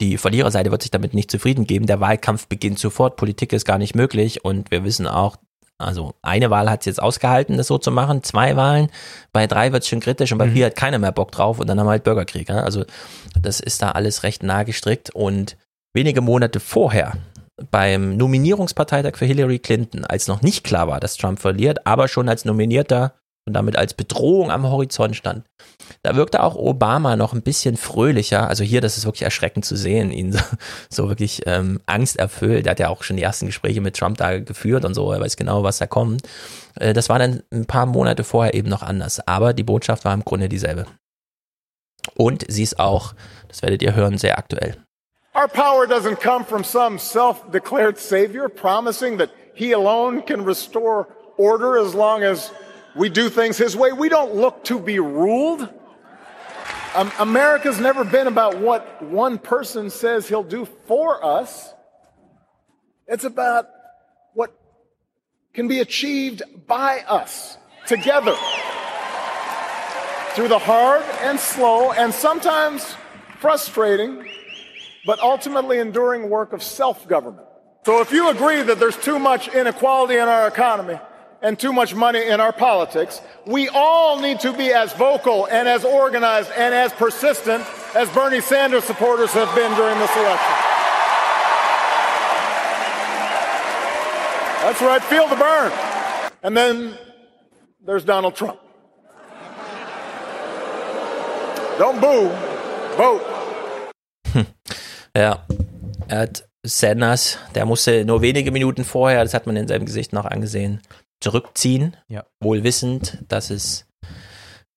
die Verliererseite wird sich damit nicht zufrieden geben. Der Wahlkampf beginnt sofort, Politik ist gar nicht möglich und wir wissen auch, also eine Wahl hat es jetzt ausgehalten, das so zu machen, zwei Wahlen, bei drei wird es schon kritisch und bei Mhm. vier hat keiner mehr Bock drauf und dann haben wir halt Bürgerkrieg. Ja? Also das ist da alles recht nah gestrickt und wenige Monate vorher beim Nominierungsparteitag für Hillary Clinton, als noch nicht klar war, dass Trump verliert, aber schon als Nominierter und damit als Bedrohung am Horizont stand. Da wirkte auch Obama noch ein bisschen fröhlicher. Also hier, das ist wirklich erschreckend zu sehen, ihn so, so wirklich ähm, angsterfüllt. Er hat ja auch schon die ersten Gespräche mit Trump da geführt und so. Er weiß genau, was da kommt. Äh, das war dann ein paar Monate vorher eben noch anders. Aber die Botschaft war im Grunde dieselbe. Und sie ist auch, das werdet ihr hören, sehr aktuell. Our power doesn't come from some self declared savior promising that he alone can restore order as long as we do things his way. We don't look to be ruled. Um, America's never been about what one person says he'll do for us, it's about what can be achieved by us together through the hard and slow and sometimes frustrating but ultimately enduring work of self government. So if you agree that there's too much inequality in our economy and too much money in our politics, we all need to be as vocal and as organized and as persistent as Bernie Sanders supporters have been during this election. That's right, feel the burn. And then there's Donald Trump. Don't boo, vote. Ja, er hat Sanders, der musste nur wenige Minuten vorher, das hat man in seinem Gesicht noch angesehen, zurückziehen. Ja. Wohl wissend, dass es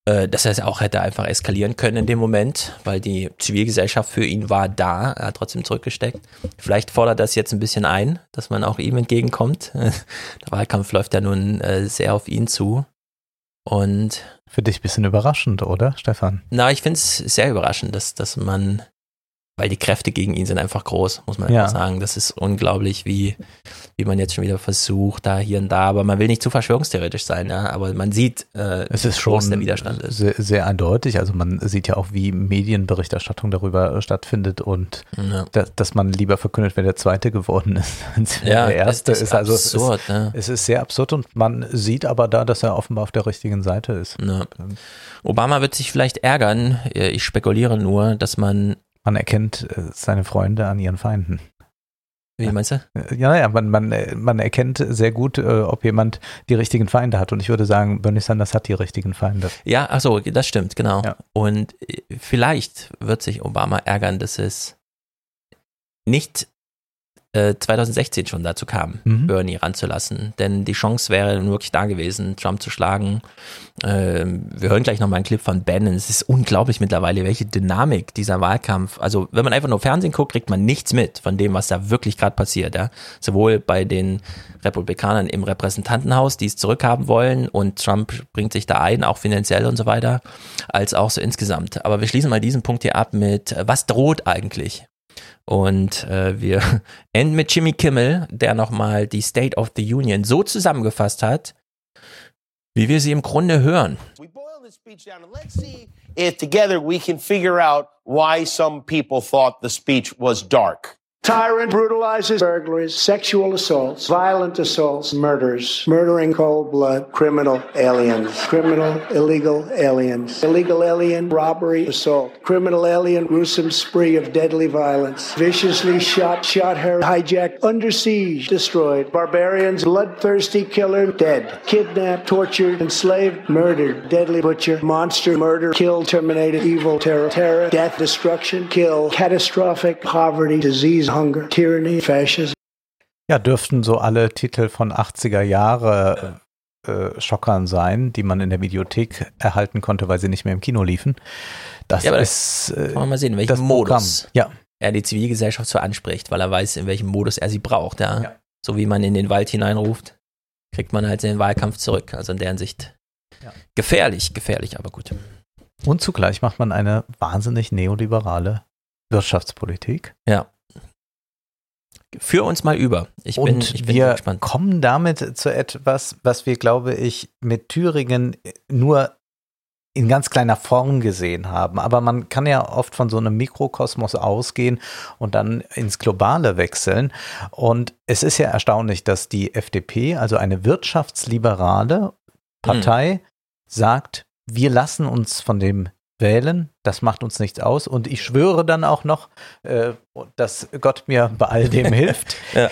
äh, dass er es auch hätte einfach eskalieren können in dem Moment, weil die Zivilgesellschaft für ihn war da, er hat trotzdem zurückgesteckt. Vielleicht fordert das jetzt ein bisschen ein, dass man auch ihm entgegenkommt. Der Wahlkampf läuft ja nun äh, sehr auf ihn zu. Und Für dich ein bisschen überraschend, oder, Stefan? na, ich finde es sehr überraschend, dass, dass man, weil die Kräfte gegen ihn sind einfach groß, muss man Ja. einfach sagen. Das ist unglaublich, wie, wie man jetzt schon wieder versucht, da hier und da, aber man will nicht zu verschwörungstheoretisch sein, ja. Aber man sieht, äh, Es ist wie groß schon der Widerstand ist. Sehr, sehr eindeutig. Also man sieht ja auch, wie Medienberichterstattung darüber äh, stattfindet und Ja. da, dass man lieber verkündet, wer der Zweite geworden ist, als Ja, der Erste ist. ist Also absurd, es, ist, ja. es ist sehr absurd und man sieht aber da, dass er offenbar auf der richtigen Seite ist. Ja. Obama wird sich vielleicht ärgern, äh, ich spekuliere nur, dass man, Man erkennt äh, seine Freunde an ihren Feinden. wie meinst du? Äh, Ja, ja, man, man, äh, man erkennt sehr gut, ob jemand die richtigen Feinde hat. Und ich würde sagen, Bernie Sanders hat die richtigen Feinde. Ja, ach so, das stimmt, genau. Ja. Und vielleicht wird sich Obama ärgern, dass es nicht äh, 2016 schon dazu kam, Mhm. Bernie ranzulassen. Denn die Chance wäre nun wirklich da gewesen, Trump zu schlagen. Ähm, wir hören gleich nochmal einen Clip von Bannon. Es ist unglaublich mittlerweile, welche Dynamik dieser Wahlkampf. Also, wenn man einfach nur Fernsehen guckt, kriegt man nichts mit von dem, was da wirklich gerade passiert. Ja? Sowohl bei den Republikanern im Repräsentantenhaus, die es zurückhaben wollen und Trump bringt sich da ein, auch finanziell und so weiter, als auch so insgesamt. Aber wir schließen mal diesen Punkt hier ab mit, äh, was droht eigentlich? Und äh, wir enden mit Jimmy Kimmel, der nochmal die State of the Union so zusammengefasst hat, wie wir sie im Grunde hören. if together we can figure out why some people thought the speech was dark. Tyrant brutalizes burglaries, sexual assaults, violent assaults, murders, murdering cold blood, criminal aliens, criminal illegal aliens, illegal alien robbery, assault, criminal alien gruesome spree of deadly violence, viciously shot, shot her, hijacked, under siege, destroyed, barbarians, bloodthirsty killer, dead, kidnapped, tortured, enslaved, murdered, deadly butcher, monster, murder, kill, terminated, evil, terror, terror, death, destruction, kill, catastrophic, poverty, disease, hunger, tyranny, fascism. Ja, dürften so alle Titel von 80er Jahre äh, Schockern sein, die man in der Videothek erhalten konnte, weil sie nicht mehr im Kino liefen. Das Ja, aber ist äh, Kann man mal sehen, in welchem das Modus Programm. Ja. er die Zivilgesellschaft so anspricht, weil er weiß, in welchem Modus er sie braucht. Ja? So wie man in den Wald hineinruft, kriegt man halt den Wahlkampf zurück. Also in deren Sicht gefährlich, gefährlich, aber gut. Und zugleich macht man eine wahnsinnig neoliberale Wirtschaftspolitik. Ja. Führ uns mal über. Ich bin, und ich bin wir gespannt. kommen damit zu etwas, was wir, glaube ich, mit Thüringen nur in ganz kleiner Form gesehen haben. Aber man kann ja oft von so einem Mikrokosmos ausgehen und dann ins Globale wechseln. Und es ist ja erstaunlich, dass die FDP, also eine wirtschaftsliberale Partei, sagt, wir lassen uns von dem wählen, das macht uns nichts aus. Und ich schwöre dann auch noch, äh, dass Gott mir bei all dem hilft. Ja.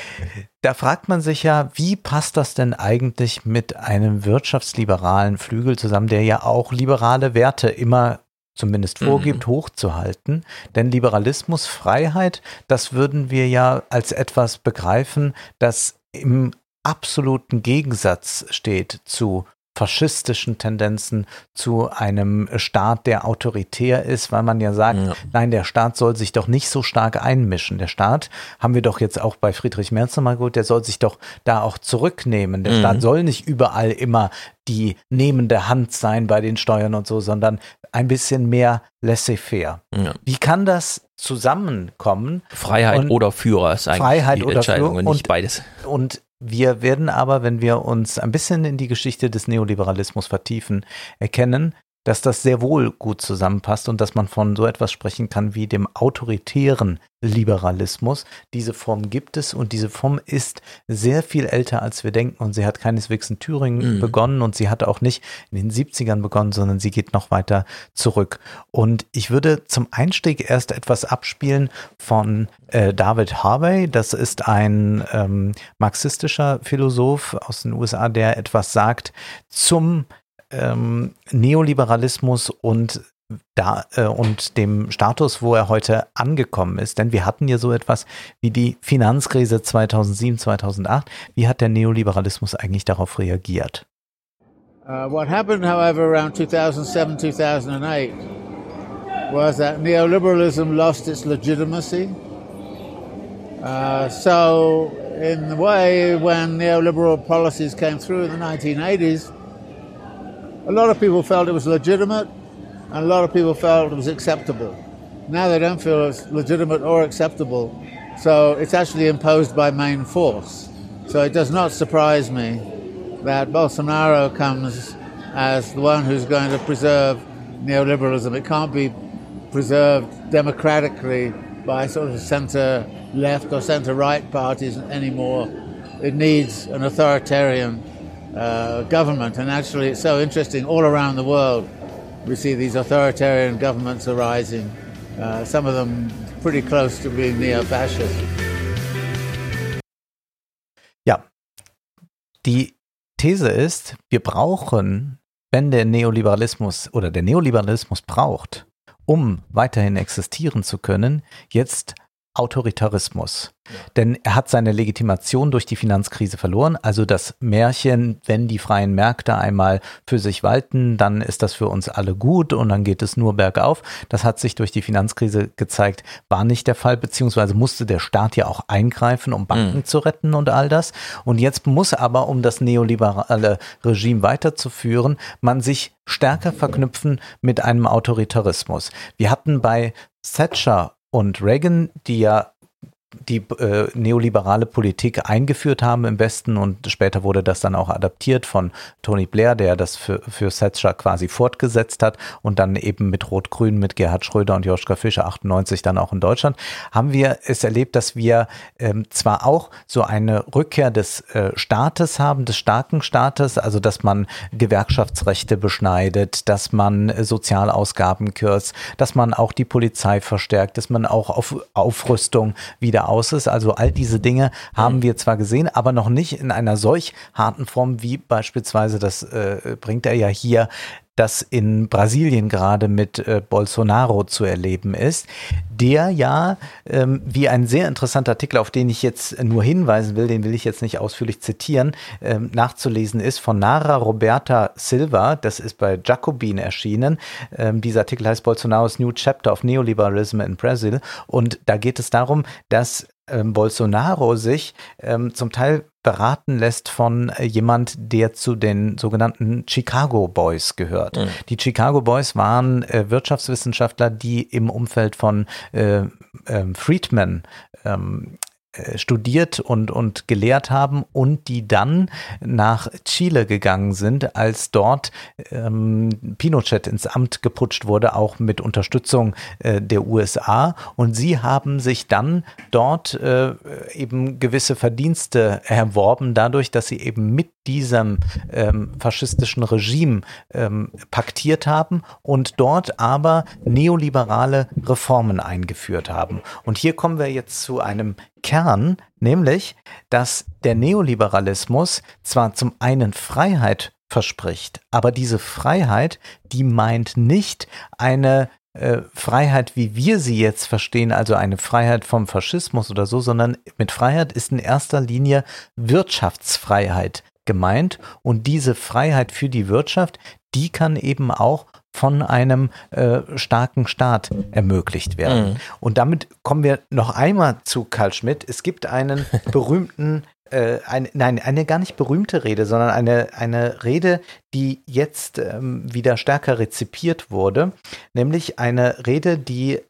Da fragt man sich ja, wie passt das denn eigentlich mit einem wirtschaftsliberalen Flügel zusammen, der ja auch liberale Werte immer zumindest vorgibt, hochzuhalten. Denn Liberalismus, Freiheit, das würden wir ja als etwas begreifen, das im absoluten Gegensatz steht zu faschistischen Tendenzen zu einem Staat, der autoritär ist, weil man ja sagt, nein, der Staat soll sich doch nicht so stark einmischen. Der Staat, haben wir doch jetzt auch bei Friedrich Merz nochmal gut, der soll sich doch da auch zurücknehmen. Der Mhm. Staat soll nicht überall immer die nehmende Hand sein bei den Steuern und so, sondern ein bisschen mehr laissez-faire. Ja. Wie kann das zusammenkommen? Freiheit Und- oder Führer ist eigentlich Freiheit die oder Entscheidung Führer und nicht beides. Und wir werden aber, wenn wir uns ein bisschen in die Geschichte des Neoliberalismus vertiefen, erkennen, dass das sehr wohl gut zusammenpasst und dass man von so etwas sprechen kann wie dem autoritären Liberalismus. Diese Form gibt es und diese Form ist sehr viel älter, als wir denken und sie hat keineswegs in Thüringen Mhm. begonnen und sie hat auch nicht in den 70ern begonnen, sondern sie geht noch weiter zurück. Und ich würde zum Einstieg erst etwas abspielen von äh, David Harvey. Das ist ein ähm, marxistischer Philosoph aus den USA, der etwas sagt zum ähm, Neoliberalismus und da äh, und dem Status, wo er heute angekommen ist. Denn wir hatten hier so etwas wie die Finanzkrise 2007, 2008. Wie hat der Neoliberalismus eigentlich darauf reagiert? Uh, what happened, however, around 2007, 2008 was that neoliberalism lost its legitimacy. Uh, so, in the way, when neoliberal policies came through in the 1980s, a lot of people felt it was legitimate, and a lot of people felt it was acceptable. Now they don't feel it's legitimate or acceptable, so it's actually imposed by main force. So it does not surprise me that Bolsonaro comes as the one who's going to preserve neoliberalism. It can't be preserved democratically by sort of centre left or centre right parties anymore. It needs an authoritarian uh, government, and actually, it's so interesting. All around the world, we see these authoritarian governments arising. Uh, some of them pretty close to being neo-fascist. Ja, die These ist, wir brauchen, wenn der Neoliberalismus oder der Neoliberalismus braucht, um weiterhin existieren zu können, jetzt Autoritarismus. Denn er hat seine Legitimation durch die Finanzkrise verloren. Also das Märchen, wenn die freien Märkte einmal für sich walten, dann ist das für uns alle gut und dann geht es nur bergauf. Das hat sich durch die Finanzkrise gezeigt, war nicht der Fall, beziehungsweise musste der Staat ja auch eingreifen, um Banken mhm. zu retten und all das. Und jetzt muss aber, um das neoliberale Regime weiterzuführen, man sich stärker verknüpfen mit einem Autoritarismus. Wir hatten bei Thatcher und Reagan, die ja die äh, neoliberale Politik eingeführt haben im Westen und später wurde das dann auch adaptiert von Tony Blair, der das für, für Thatcher quasi fortgesetzt hat und dann eben mit Rot-Grün, mit Gerhard Schröder und Joschka Fischer 98 dann auch in Deutschland, haben wir es erlebt, dass wir ähm, zwar auch so eine Rückkehr des äh, Staates haben, des starken Staates, also dass man Gewerkschaftsrechte beschneidet, dass man äh, Sozialausgaben kürzt, dass man auch die Polizei verstärkt, dass man auch auf Aufrüstung wieder aus ist. Also all diese Dinge haben mhm. wir zwar gesehen, aber noch nicht in einer solch harten Form wie beispielsweise, das äh, bringt er ja hier das in Brasilien gerade mit äh, Bolsonaro zu erleben ist, der ja, ähm, wie ein sehr interessanter Artikel, auf den ich jetzt nur hinweisen will, den will ich jetzt nicht ausführlich zitieren, ähm, nachzulesen ist von Nara Roberta Silva, das ist bei Jacobin erschienen. Ähm, dieser Artikel heißt Bolsonaro's New Chapter of Neoliberalism in Brazil und da geht es darum, dass ähm, Bolsonaro sich ähm, zum Teil beraten lässt von äh, jemand, der zu den sogenannten Chicago Boys gehört. Mhm. Die Chicago Boys waren äh, Wirtschaftswissenschaftler, die im Umfeld von äh, ähm, Friedman ähm, äh, studiert und, und gelehrt haben und die dann nach Chile gegangen sind, als dort ähm, Pinochet ins Amt geputscht wurde, auch mit Unterstützung äh, der USA. Und sie haben sich dann dort äh, eben gewisse Verdienste erworben, dadurch, dass sie eben mit diesem ähm, faschistischen Regime ähm, paktiert haben und dort aber neoliberale Reformen eingeführt haben. Und hier kommen wir jetzt zu einem Kern, nämlich, dass der Neoliberalismus zwar zum einen Freiheit verspricht, aber diese Freiheit, die meint nicht eine äh, Freiheit, wie wir sie jetzt verstehen, also eine Freiheit vom Faschismus oder so, sondern mit Freiheit ist in erster Linie Wirtschaftsfreiheit gemeint. Und diese Freiheit für die Wirtschaft, die kann eben auch von einem äh, starken Staat ermöglicht werden. Mhm. Und damit kommen wir noch einmal zu Karl Schmidt. Es gibt einen berühmten, äh, ein, nein, eine gar nicht berühmte Rede, sondern eine, eine Rede, die jetzt ähm, wieder stärker rezipiert wurde, nämlich eine Rede, die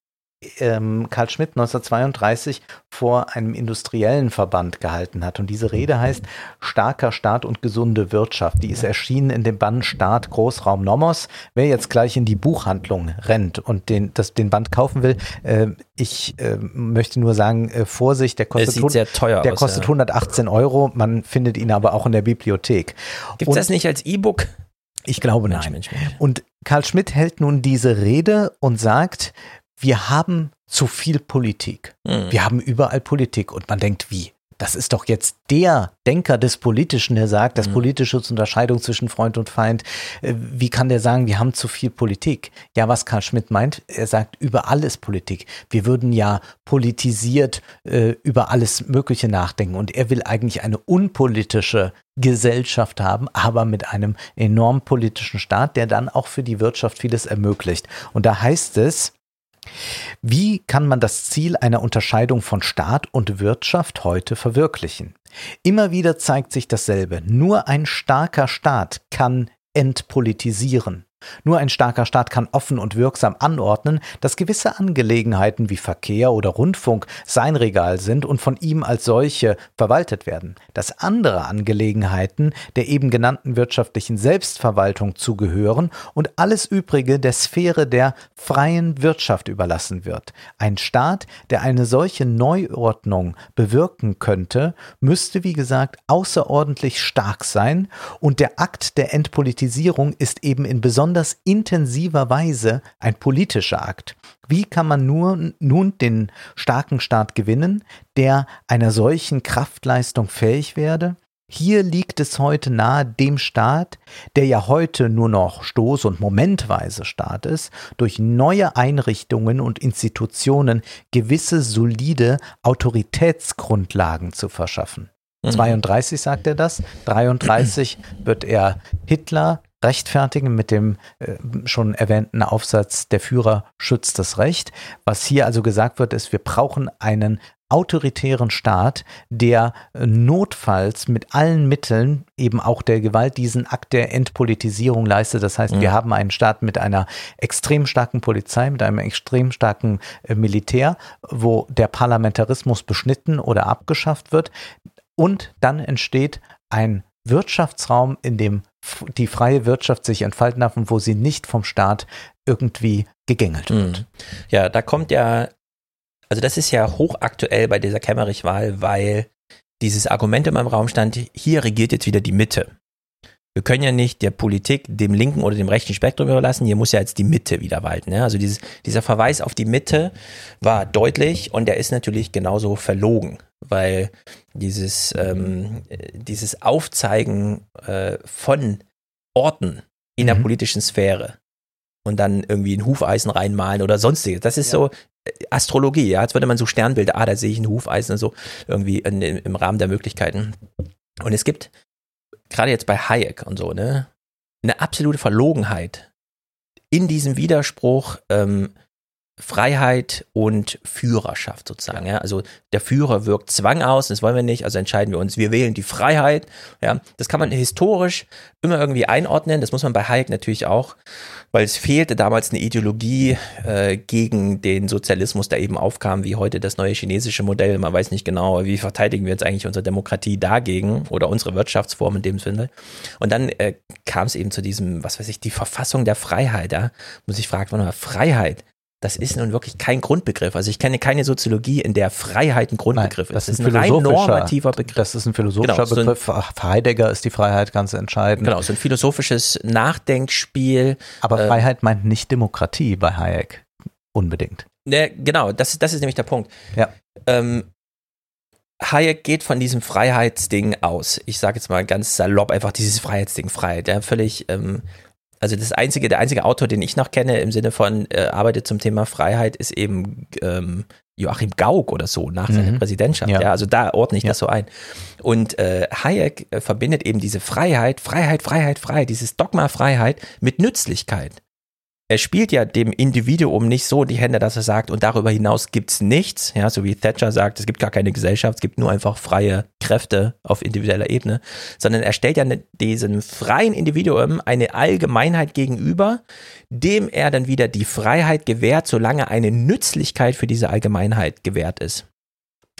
ähm, Karl Schmidt 1932 vor einem industriellen Verband gehalten hat. Und diese Rede heißt Starker Staat und gesunde Wirtschaft. Die ist erschienen in dem Band Staat Großraum Nomos. Wer jetzt gleich in die Buchhandlung rennt und den, das, den Band kaufen will, äh, ich äh, möchte nur sagen, äh, Vorsicht, der kostet, sehr teuer der aus, kostet ja. 118 Euro. Man findet ihn aber auch in der Bibliothek. Gibt es das nicht als E-Book? Ich glaube nein. Und Karl Schmidt hält nun diese Rede und sagt, wir haben zu viel Politik. Mhm. Wir haben überall Politik und man denkt, wie? das ist doch jetzt der Denker des Politischen, der sagt, das Mhm. Politische ist Unterscheidung zwischen Freund und Feind. Äh, Wie kann der sagen, wir haben zu viel Politik? Ja, was Karl Schmidt meint, er sagt, überall ist Politik. Wir würden ja politisiert äh, über alles Mögliche nachdenken. Und er will eigentlich eine unpolitische Gesellschaft haben, aber mit einem enorm politischen Staat, der dann auch für die Wirtschaft vieles ermöglicht. Und da heißt es, wie kann man das Ziel einer Unterscheidung von Staat und Wirtschaft heute verwirklichen? Immer wieder zeigt sich dasselbe. Nur ein starker Staat kann entpolitisieren. Nur ein starker Staat kann offen und wirksam anordnen, dass gewisse Angelegenheiten wie Verkehr oder Rundfunk sein Regal sind und von ihm als solche verwaltet werden, dass andere Angelegenheiten der eben genannten wirtschaftlichen Selbstverwaltung zugehören und alles Übrige der Sphäre der freien Wirtschaft überlassen wird. Ein Staat, der eine solche Neuordnung bewirken könnte, müsste, wie gesagt, außerordentlich stark sein und der Akt der Entpolitisierung ist eben in besonders intensiver Weise ein politischer Akt. Wie kann man nur nun den starken Staat gewinnen, der einer solchen Kraftleistung fähig werde? Hier liegt es heute nahe, dem Staat, der ja heute nur noch stoß- und momentweise Staat ist, durch neue Einrichtungen und Institutionen gewisse solide Autoritätsgrundlagen zu verschaffen. Mhm. 32 sagt er das, 33 wird er Hitler rechtfertigen mit dem äh, schon erwähnten Aufsatz Der Führer schützt das Recht. Was hier also gesagt wird, ist, wir brauchen einen autoritären Staat, der äh, notfalls mit allen Mitteln, eben auch der Gewalt, diesen Akt der Entpolitisierung leistet. Das heißt, Mhm. wir haben einen Staat mit einer extrem starken Polizei, mit einem extrem starken äh, Militär, wo der Parlamentarismus beschnitten oder abgeschafft wird. Und dann entsteht ein Wirtschaftsraum, in dem die freie Wirtschaft sich entfalten darf und wo sie nicht vom Staat irgendwie gegängelt wird. Mhm. Ja, da kommt ja, also das ist ja hochaktuell bei dieser Kemmerich-Wahl, weil dieses Argument in meinem Raum stand, hier regiert jetzt wieder die Mitte. Wir können ja nicht der Politik dem linken oder dem rechten Spektrum überlassen, hier muss ja jetzt die Mitte wieder walten. Ja? Also dieses, dieser Verweis auf die Mitte war deutlich und der ist natürlich genauso verlogen, weil dieses, ähm, äh, dieses Aufzeigen äh, von Orten in der Mhm. politischen Sphäre und dann irgendwie ein Hufeisen reinmalen oder sonstiges. Das ist so äh, Astrologie, ja, als würde man so Sternbilder, ah, da sehe ich ein Hufeisen und so irgendwie in, im Rahmen der Möglichkeiten. Und es gibt gerade jetzt bei Hayek und so, ne, eine absolute Verlogenheit. In diesem Widerspruch ähm, Freiheit und Führerschaft sozusagen. Ja. Also der Führer wirkt Zwang aus, das wollen wir nicht, also entscheiden wir uns, wir wählen die Freiheit. Ja. Das kann man historisch immer irgendwie einordnen, das muss man bei Hayek natürlich auch, weil es fehlte damals eine Ideologie äh, gegen den Sozialismus, der eben aufkam, wie heute das neue chinesische Modell. Man weiß nicht genau, wie verteidigen wir jetzt eigentlich unsere Demokratie dagegen oder unsere Wirtschaftsform in dem Sinne. Und dann äh, kam es eben zu diesem, was weiß ich, die Verfassung der Freiheit. Ja. Muss ich fragen, Freiheit, das ist nun wirklich kein Grundbegriff. Also ich kenne keine Soziologie, in der Freiheit ein Grundbegriff Das ist. Das ist ein rein philosophischer- normativer Begriff. Das ist ein philosophischer Genau, so ein- Begriff. Für Heidegger ist die Freiheit ganz entscheidend. Genau, so ein philosophisches Nachdenkspiel. Aber Ähm, Freiheit meint nicht Demokratie bei Hayek. Unbedingt. Ne, genau, das, das ist nämlich der Punkt. Ja. Ähm, Hayek geht von diesem Freiheitsding aus. Ich sage jetzt mal ganz salopp einfach dieses Freiheitsding, Freiheit. Ja, völlig, ähm, also das einzige, der einzige Autor, den ich noch kenne im Sinne von äh, arbeitet zum Thema Freiheit, ist eben ähm, Joachim Gauck oder so nach seiner Mhm. Präsidentschaft. Ja. Ja. also da ordne ich das so ein. Und äh, Hayek äh, verbindet eben diese Freiheit, Freiheit, Freiheit, Freiheit, dieses Dogma Freiheit mit Nützlichkeit er spielt ja dem Individuum nicht so die Hände, dass er sagt, und darüber hinaus gibt's nichts, ja, so wie Thatcher sagt, es gibt gar keine Gesellschaft, es gibt nur einfach freie Kräfte auf individueller Ebene, sondern er stellt ja ne- diesem freien Individuum eine Allgemeinheit gegenüber, dem er dann wieder die Freiheit gewährt, solange eine Nützlichkeit für diese Allgemeinheit gewährt ist.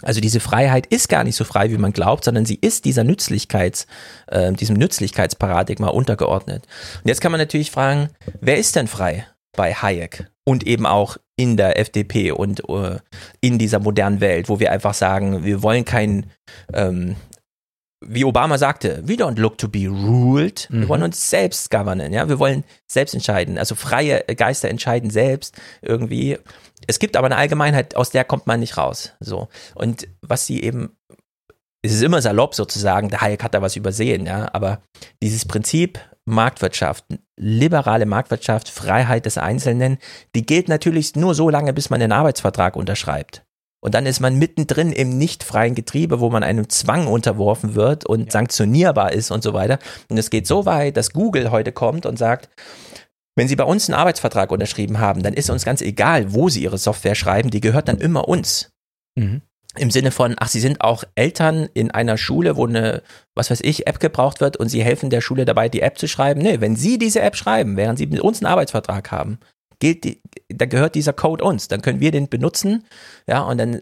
Also diese Freiheit ist gar nicht so frei, wie man glaubt, sondern sie ist dieser Nützlichkeits, äh, diesem Nützlichkeitsparadigma untergeordnet. Und jetzt kann man natürlich fragen, wer ist denn frei bei Hayek und eben auch in der FDP und äh, in dieser modernen Welt, wo wir einfach sagen, wir wollen kein, ähm, wie Obama sagte, we don't look to be ruled, wir Mhm. wollen uns selbst governen, ja, wir wollen selbst entscheiden, also freie Geister entscheiden selbst irgendwie. Es gibt aber eine Allgemeinheit, aus der kommt man nicht raus, so. Und was sie eben es ist immer salopp sozusagen, der Hayek hat da was übersehen, ja, aber dieses Prinzip Marktwirtschaft, liberale Marktwirtschaft, Freiheit des Einzelnen, die gilt natürlich nur so lange, bis man einen Arbeitsvertrag unterschreibt. Und dann ist man mittendrin im nicht freien Getriebe, wo man einem Zwang unterworfen wird und sanktionierbar ist und so weiter. Und es geht so weit, dass Google heute kommt und sagt, wenn Sie bei uns einen Arbeitsvertrag unterschrieben haben, dann ist uns ganz egal, wo Sie Ihre Software schreiben, die gehört dann immer uns. Mhm. Im Sinne von, ach, Sie sind auch Eltern in einer Schule, wo eine, was weiß ich, App gebraucht wird und Sie helfen der Schule dabei, die App zu schreiben. Nee, wenn Sie diese App schreiben, während Sie mit uns einen Arbeitsvertrag haben, gilt die, da gehört dieser Code uns. Dann können wir den benutzen, ja, und dann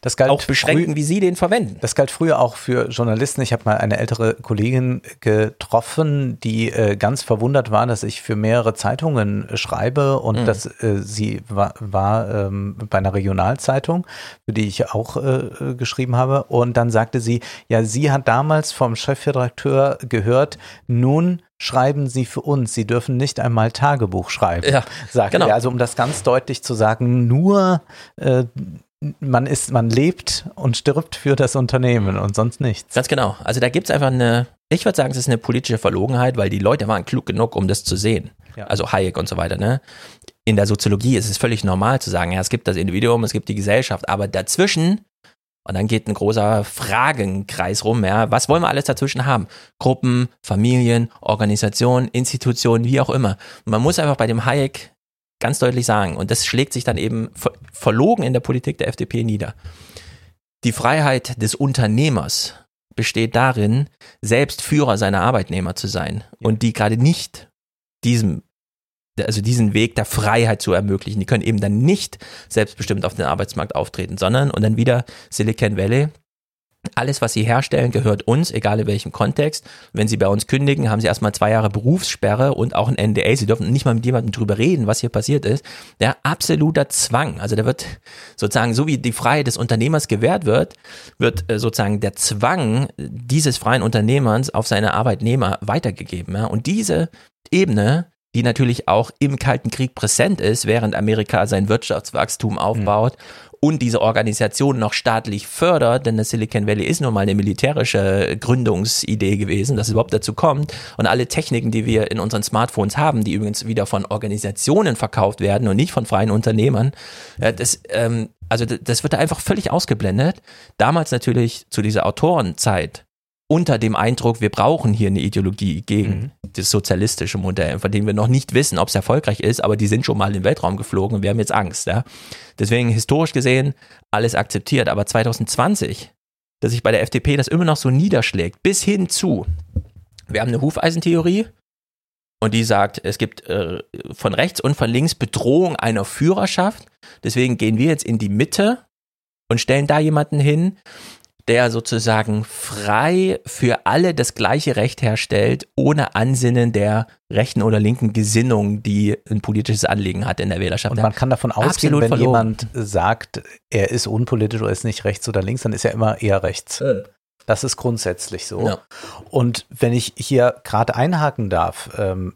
das galt auch beschränken, wie Sie den verwenden. Das galt früher auch für Journalisten. Ich habe mal eine ältere Kollegin getroffen, die äh, ganz verwundert war, dass ich für mehrere Zeitungen äh, schreibe und mhm. dass äh, sie war, war ähm, bei einer Regionalzeitung, für die ich auch äh, geschrieben habe. Und dann sagte sie, ja, sie hat damals vom Chefredakteur gehört, nun schreiben Sie für uns. Sie dürfen nicht einmal Tagebuch schreiben, ja, sagt genau. er. Also um das ganz deutlich zu sagen, nur äh, man ist, man lebt und stirbt für das Unternehmen und sonst nichts. Ganz genau. Also da gibt es einfach eine, ich würde sagen, es ist eine politische Verlogenheit, weil die Leute waren klug genug, um das zu sehen. Ja. Also Hayek und so weiter, ne? In der Soziologie ist es völlig normal zu sagen, ja, es gibt das Individuum, es gibt die Gesellschaft, aber dazwischen, und dann geht ein großer Fragenkreis rum, ja, was wollen wir alles dazwischen haben? Gruppen, Familien, Organisationen, Institutionen, wie auch immer. Und man muss einfach bei dem Hayek ganz deutlich sagen. Und das schlägt sich dann eben verlogen in der Politik der FDP nieder. Die Freiheit des Unternehmers besteht darin, selbst Führer seiner Arbeitnehmer zu sein ja. und die gerade nicht diesem also diesen Weg der Freiheit zu ermöglichen. Die können eben dann nicht selbstbestimmt auf den Arbeitsmarkt auftreten, sondern und dann wieder Silicon Valley, alles, was sie herstellen, gehört uns, egal in welchem Kontext. Wenn sie bei uns kündigen, haben sie erstmal zwei Jahre Berufssperre und auch ein NDA. Sie dürfen nicht mal mit jemandem drüber reden, was hier passiert ist. Der absoluter Zwang. Also da wird sozusagen, so wie die Freiheit des Unternehmers gewährt wird, wird äh, sozusagen der Zwang dieses freien Unternehmers auf seine Arbeitnehmer weitergegeben. Und diese Ebene, die natürlich auch im Kalten Krieg präsent ist, während Amerika sein Wirtschaftswachstum aufbaut und diese Organisation noch staatlich fördert, denn das Silicon Valley ist nun mal eine militärische Gründungsidee gewesen, dass es überhaupt dazu kommt. Und alle Techniken, die wir in unseren Smartphones haben, die übrigens wieder von Organisationen verkauft werden und nicht von freien Unternehmern, das, ähm, also das wird da einfach völlig ausgeblendet. Damals natürlich zu dieser Autorenzeit unter dem Eindruck, wir brauchen hier eine Ideologie gegen mhm. das sozialistische Modell, von dem wir noch nicht wissen, ob es erfolgreich ist, aber die sind schon mal in den Weltraum geflogen und wir haben jetzt Angst. Ja? Deswegen historisch gesehen alles akzeptiert. Aber 2020, dass sich bei der FDP das immer noch so niederschlägt, bis hin zu, wir haben eine Hufeisentheorie und die sagt, es gibt äh, von rechts und von links Bedrohung einer Führerschaft. Deswegen gehen wir jetzt in die Mitte und stellen da jemanden hin, der sozusagen frei für alle das gleiche Recht herstellt, ohne Ansinnen der rechten oder linken Gesinnung, die ein politisches Anliegen hat in der Wählerschaft. Und man kann davon ausgehen, wenn verloren. jemand sagt, er ist unpolitisch oder ist nicht rechts oder links, dann ist er immer eher rechts. Äh. Das ist grundsätzlich so. Ja. Und wenn ich hier gerade einhaken darf, ähm,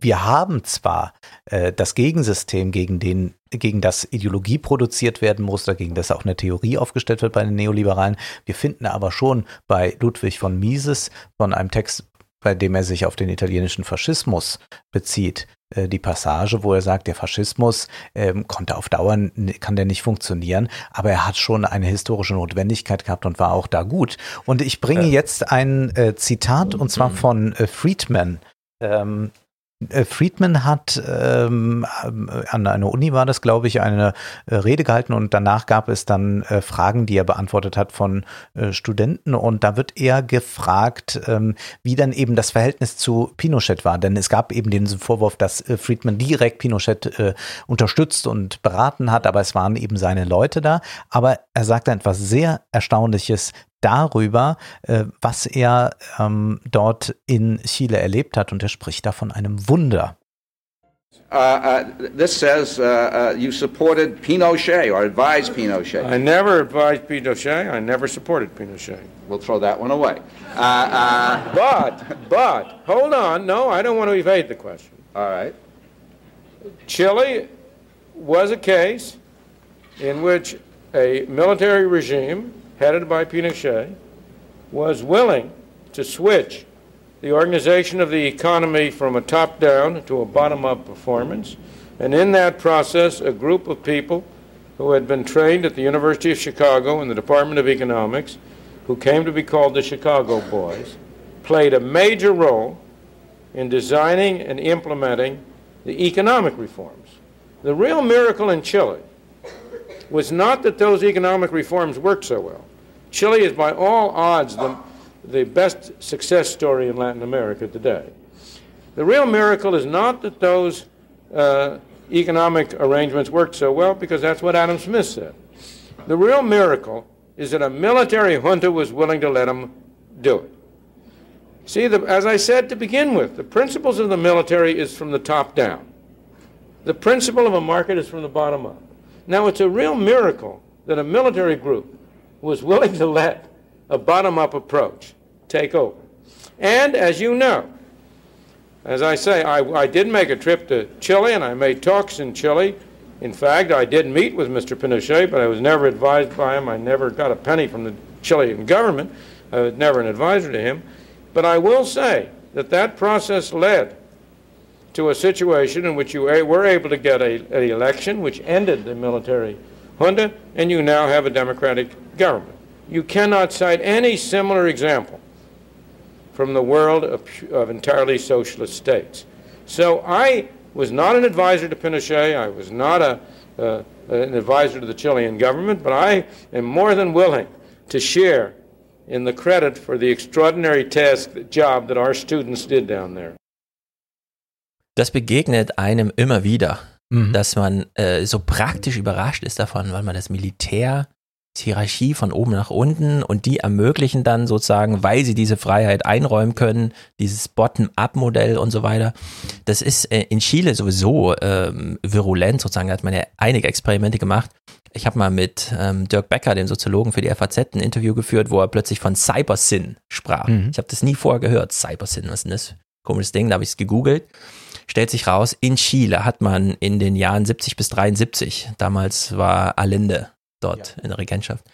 wir haben zwar äh, das Gegensystem, gegen, den, gegen das Ideologie produziert werden muss, dagegen das auch eine Theorie aufgestellt wird bei den Neoliberalen. Wir finden aber schon bei Ludwig von Mises, von einem Text, bei dem er sich auf den italienischen Faschismus bezieht, äh, die Passage, wo er sagt, der Faschismus ähm, konnte auf Dauer, kann der nicht funktionieren, aber er hat schon eine historische Notwendigkeit gehabt und war auch da gut. Und ich bringe jetzt ein äh, Zitat und zwar von äh, Friedman. Ähm, äh, Friedman hat ähm, an einer Uni war das, glaube ich, eine äh, Rede gehalten und danach gab es dann äh, Fragen, die er beantwortet hat von äh, Studenten. Und da wird er gefragt, ähm, wie dann eben das Verhältnis zu Pinochet war, denn es gab eben diesen Vorwurf, dass äh, Friedman direkt Pinochet äh, unterstützt und beraten hat, aber es waren eben seine Leute da. Aber er sagte etwas sehr Erstaunliches, darüber, äh, was er ähm, dort in Chile erlebt hat. Und er spricht da von einem Wunder. Uh, uh, this says uh, uh, you supported Pinochet or advised Pinochet. I never advised Pinochet. I never supported Pinochet. We'll throw that one away. Uh, uh, but, but, hold on. No, I don't want to evade the question. All right. Chile was a case in which a military regime headed by Pinochet, was willing to switch the organization of the economy from a top down to a bottom up performance. And in that process, a group of people who had been trained at the University of Chicago in the Department of Economics, who came to be called the Chicago Boys, played a major role in designing and implementing the economic reforms. The real miracle in Chile was not that those economic reforms worked so well. Chile is by all odds the, the best success story in Latin America today. The real miracle is not that those uh, economic arrangements worked so well, because that's what Adam Smith said. The real miracle is that a military junta was willing to let them do it. See, the, as I said to begin with, the principles of the military is from the top down. The principle of a market is from the bottom up. Now, it's a real miracle that a military group was willing to let a bottom up approach take over. And as you know, as I say, I, I, did make a trip to Chile and I made talks in Chile. In fact, I did meet with Mr. Pinochet, but I was never advised by him. I never got a penny from the Chilean government. I was never an advisor to him. But I will say that that process led to a situation in which you were able to get an election which ended the military junta, and you now have a democratic government. You cannot cite any similar example from the world of, of, entirely socialist states. So I was not an advisor to Pinochet. I was not a, uh, an advisor to the Chilean government, but I am more than willing to share in the credit for the extraordinary task, job that our students did down there. Das begegnet einem immer wieder, mhm. dass man äh, so praktisch überrascht ist davon, weil man das Militär Hierarchie von oben nach unten und die ermöglichen dann sozusagen, weil sie diese Freiheit einräumen können, dieses Bottom-up-Modell und so weiter. Das ist äh, in Chile sowieso ähm, virulent, sozusagen, da hat man ja einige Experimente gemacht. Ich habe mal mit ähm, Dirk Becker, dem Soziologen für die FAZ, ein Interview geführt, wo er plötzlich von Cybersyn sprach. Mhm. Ich habe das nie vorher gehört. Cybersyn, was ist denn das? Komisches Ding, da habe ich es gegoogelt. Stellt sich raus, in Chile hat man in den Jahren 70 bis 73, damals war Allende dort ja. in der Regentschaft,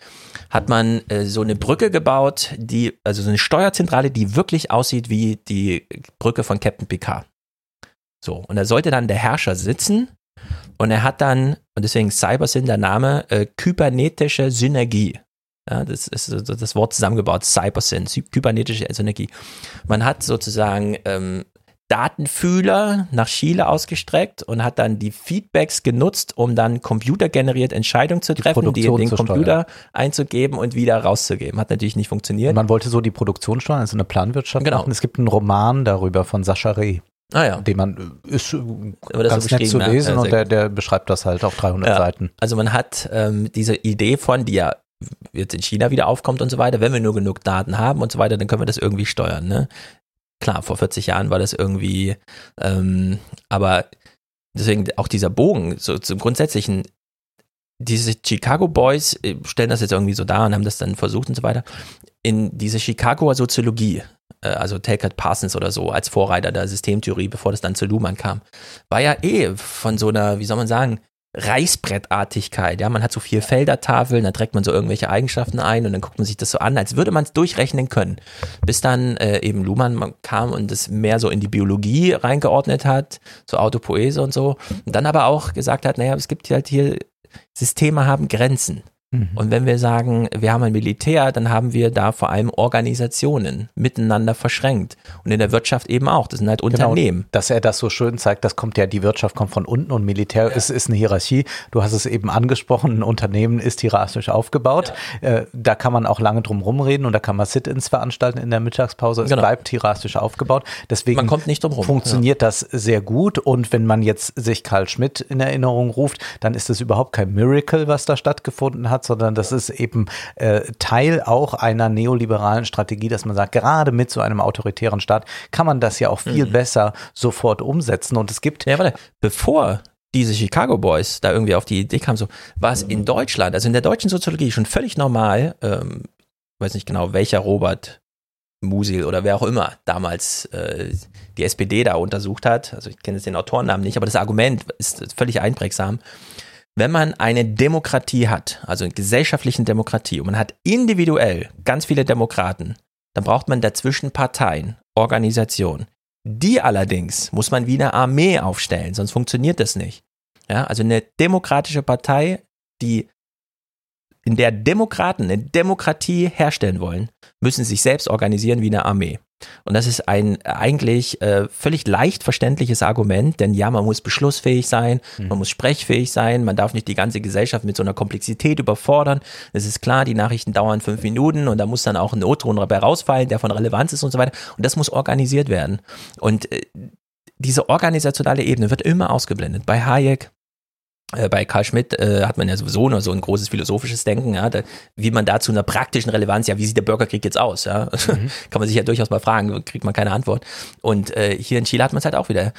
hat man äh, so eine Brücke gebaut, die, also so eine Steuerzentrale, die wirklich aussieht wie die Brücke von Captain Picard. So, und da sollte dann der Herrscher sitzen und er hat dann, und deswegen Cybersyn der Name, äh, kybernetische Synergie. Ja, das ist das Wort zusammengebaut, Cybersyn, kybernetische Synergie. Man hat sozusagen ähm, Datenfühler nach Chile ausgestreckt und hat dann die Feedbacks genutzt, um dann computergeneriert Entscheidungen zu treffen, die, die in den Computer einzugeben und wieder rauszugeben. Hat natürlich nicht funktioniert. man wollte so die Produktion steuern, also eine Planwirtschaft genau. machen. Es gibt einen Roman darüber von Sascha Reh. Ah ja. Den man äh, ist ganz so nett zu lesen ja, und der, der beschreibt das halt auf 300 ja. Seiten. Also man hat ähm, diese Idee von, die ja jetzt in China wieder aufkommt und so weiter, wenn wir nur genug Daten haben und so weiter, dann können wir das irgendwie steuern. Ne? Klar, vor 40 Jahren war das irgendwie, ähm, aber deswegen auch dieser Bogen, so zum Grundsätzlichen, diese Chicago Boys äh, stellen das jetzt irgendwie so dar und haben das dann versucht und so weiter. In diese Chicagoer Soziologie, äh, also Telkert Parsons oder so, als Vorreiter der Systemtheorie, bevor das dann zu Luhmann kam, war ja eh von so einer, wie soll man sagen, Reißbrettartigkeit. Ja, man hat so vier Feldertafeln, da trägt man so irgendwelche Eigenschaften ein und dann guckt man sich das so an, als würde man es durchrechnen können. Bis dann äh, eben Luhmann kam und es mehr so in die Biologie reingeordnet hat, so Autopoese und so. Und dann aber auch gesagt hat, naja, es gibt halt hier, Systeme haben Grenzen. Mhm. Und wenn wir sagen, wir haben ein Militär, dann haben wir da vor allem Organisationen miteinander verschränkt. Und in der Wirtschaft eben auch. Das sind halt genau, Unternehmen. Genau, dass er das so schön zeigt, das kommt ja, die Wirtschaft kommt von unten und Militär ja. ist, ist eine Hierarchie. Du hast es eben angesprochen, ein Unternehmen ist hierarchisch aufgebaut. Ja. Äh, da kann man auch lange drum rumreden und da kann man Sit-ins veranstalten in der Mittagspause. Es genau. bleibt hierarchisch aufgebaut. Deswegen man kommt nicht drum rum. funktioniert ja. das sehr gut. Und wenn man jetzt sich Karl Schmidt in Erinnerung ruft, dann ist es überhaupt kein Miracle, was da stattgefunden hat, sondern das ist eben äh, Teil auch einer neoliberalen Strategie, dass man sagt, gerade mit so einem autoritären Staat kann man das ja auch viel mhm. besser sofort umsetzen. Und es gibt. Ja, warte, bevor diese Chicago Boys da irgendwie auf die Idee kamen, so war es in Deutschland, also in der deutschen Soziologie schon völlig normal, ähm, weiß nicht genau, welcher Robert Musil oder wer auch immer damals äh, die SPD da untersucht hat. Also ich kenne jetzt den Autorennamen nicht, aber das Argument ist völlig einprägsam wenn man eine Demokratie hat, also eine gesellschaftliche Demokratie, und man hat individuell ganz viele Demokraten, dann braucht man dazwischen Parteien, Organisationen. Die allerdings muss man wie eine Armee aufstellen, sonst funktioniert das nicht. Ja, also eine demokratische Partei, die in der Demokraten eine Demokratie herstellen wollen, müssen sich selbst organisieren wie eine Armee. Und das ist ein eigentlich äh, völlig leicht verständliches Argument, denn ja, man muss beschlussfähig sein, mhm. man muss sprechfähig sein, man darf nicht die ganze Gesellschaft mit so einer Komplexität überfordern. Es ist klar, die Nachrichten dauern fünf Minuten und da muss dann auch ein O-Ton dabei rausfallen, der von Relevanz ist und so weiter. Und das muss organisiert werden. Und äh, diese organisationale Ebene wird immer ausgeblendet. Bei Hayek, bei Karl Schmidt äh, hat man ja sowieso nur so ein großes philosophisches Denken, ja, da, wie man da zu einer praktischen Relevanz, ja, wie sieht der Bürgerkrieg jetzt aus, ja, mhm. kann man sich ja durchaus mal fragen, kriegt man keine Antwort. Und äh, hier in Chile hat man es halt auch wieder.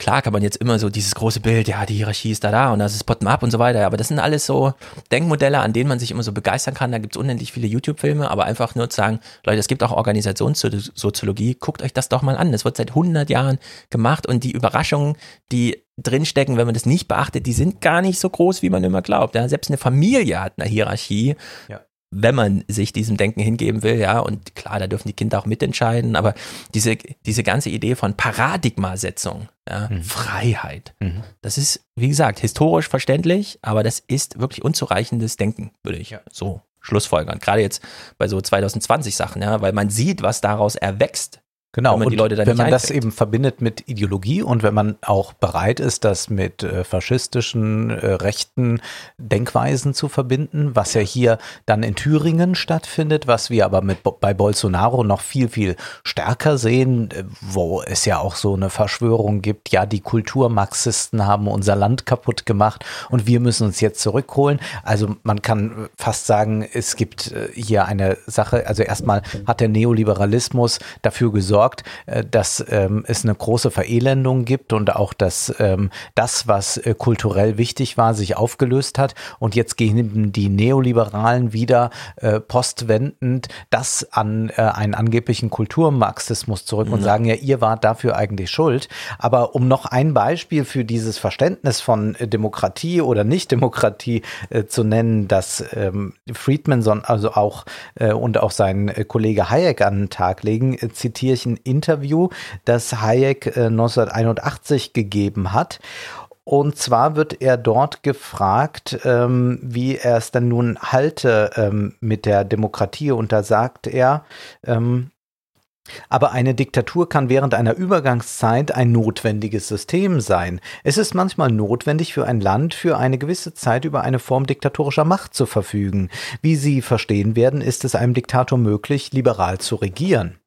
Klar kann man jetzt immer so dieses große Bild, ja, die Hierarchie ist da da und das ist bottom-up und so weiter, aber das sind alles so Denkmodelle, an denen man sich immer so begeistern kann. Da gibt's unendlich viele YouTube-Filme, aber einfach nur zu sagen, Leute, es gibt auch Organisationssoziologie, guckt euch das doch mal an. Das wird seit 100 Jahren gemacht und die Überraschungen, die drinstecken, wenn man das nicht beachtet, die sind gar nicht so groß, wie man immer glaubt. Ja, selbst eine Familie hat eine Hierarchie. Ja wenn man sich diesem Denken hingeben will, ja, und klar, da dürfen die Kinder auch mitentscheiden, aber diese, diese ganze Idee von Paradigmasetzung, ja, mhm. Freiheit, mhm. das ist, wie gesagt, historisch verständlich, aber das ist wirklich unzureichendes Denken, würde ich ja. so schlussfolgern. Gerade jetzt bei so 2020 Sachen, ja, weil man sieht, was daraus erwächst Genau, wenn man, die Leute dann wenn man das eben verbindet mit Ideologie und wenn man auch bereit ist, das mit äh, faschistischen, äh, rechten Denkweisen zu verbinden, was ja hier dann in Thüringen stattfindet, was wir aber mit bei Bolsonaro noch viel, viel stärker sehen, äh, wo es ja auch so eine Verschwörung gibt, ja, die Kulturmarxisten haben unser Land kaputt gemacht und wir müssen uns jetzt zurückholen. Also man kann fast sagen, es gibt äh, hier eine Sache, also erstmal hat der Neoliberalismus dafür gesorgt, gesorgt, äh, dass ähm, es eine große Verelendung gibt und auch, dass ähm, das, was äh, kulturell wichtig war, sich aufgelöst hat. Und jetzt gehen die Neoliberalen wieder äh, postwendend das an einen angeblichen Kulturmarxismus zurück und sagen, ja, ihr wart dafür eigentlich schuld. Aber um noch ein Beispiel für dieses Verständnis von Demokratie oder Nicht-Demokratie zu nennen, dass ähm, Friedman also auch und auch sein Kollege Hayek an den Tag legen, zitiere ich ein Interview, das Hayek 1981 äh, gegeben hat. Und zwar wird er dort gefragt, ähm, wie er es dann nun halte ähm, mit der Demokratie. Und da sagt er, ähm, aber eine Diktatur kann während einer Übergangszeit ein notwendiges System sein. Es ist manchmal notwendig für ein Land für eine gewisse Zeit über eine Form diktatorischer Macht zu verfügen. Wie Sie verstehen werden, ist es einem Diktator möglich, liberal zu regieren.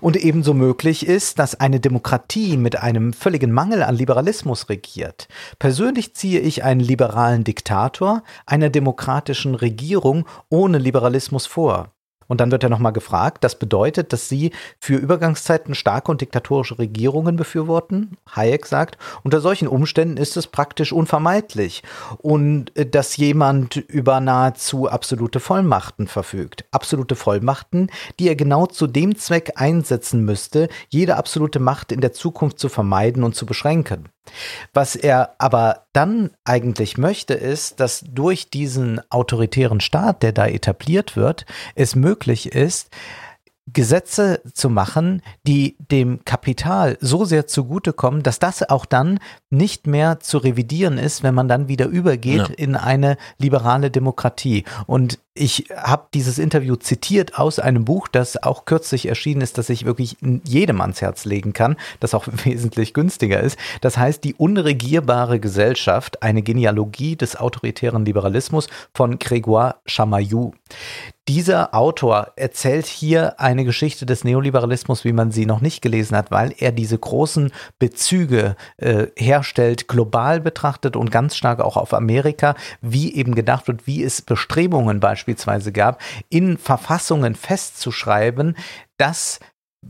Und ebenso möglich ist, dass eine Demokratie mit einem völligen Mangel an Liberalismus regiert. Persönlich ziehe ich einen liberalen Diktator einer demokratischen Regierung ohne Liberalismus vor. Und dann wird er nochmal gefragt, das bedeutet, dass Sie für Übergangszeiten starke und diktatorische Regierungen befürworten? Hayek sagt, unter solchen Umständen ist es praktisch unvermeidlich und äh, dass jemand über nahezu absolute Vollmachten verfügt. Absolute Vollmachten, die er genau zu dem Zweck einsetzen müsste, jede absolute Macht in der Zukunft zu vermeiden und zu beschränken. Was er aber dann eigentlich möchte, ist, dass durch diesen autoritären Staat, der da etabliert wird, es möglich ist, Gesetze zu machen, die dem Kapital so sehr zugutekommen, dass das auch dann nicht mehr zu revidieren ist, wenn man dann wieder übergeht ja. in eine liberale Demokratie. Und ich habe dieses Interview zitiert aus einem Buch, das auch kürzlich erschienen ist, das ich wirklich jedem ans Herz legen kann, das auch wesentlich günstiger ist. Das heißt Die unregierbare Gesellschaft, eine Genealogie des autoritären Liberalismus von Grégoire Chamayou. Dieser Autor erzählt hier eine Geschichte des Neoliberalismus, wie man sie noch nicht gelesen hat, weil er diese großen Bezüge äh, herstellt, global betrachtet und ganz stark auch auf Amerika, wie eben gedacht wird, wie es Bestrebungen beispielsweise gab, in Verfassungen festzuschreiben, dass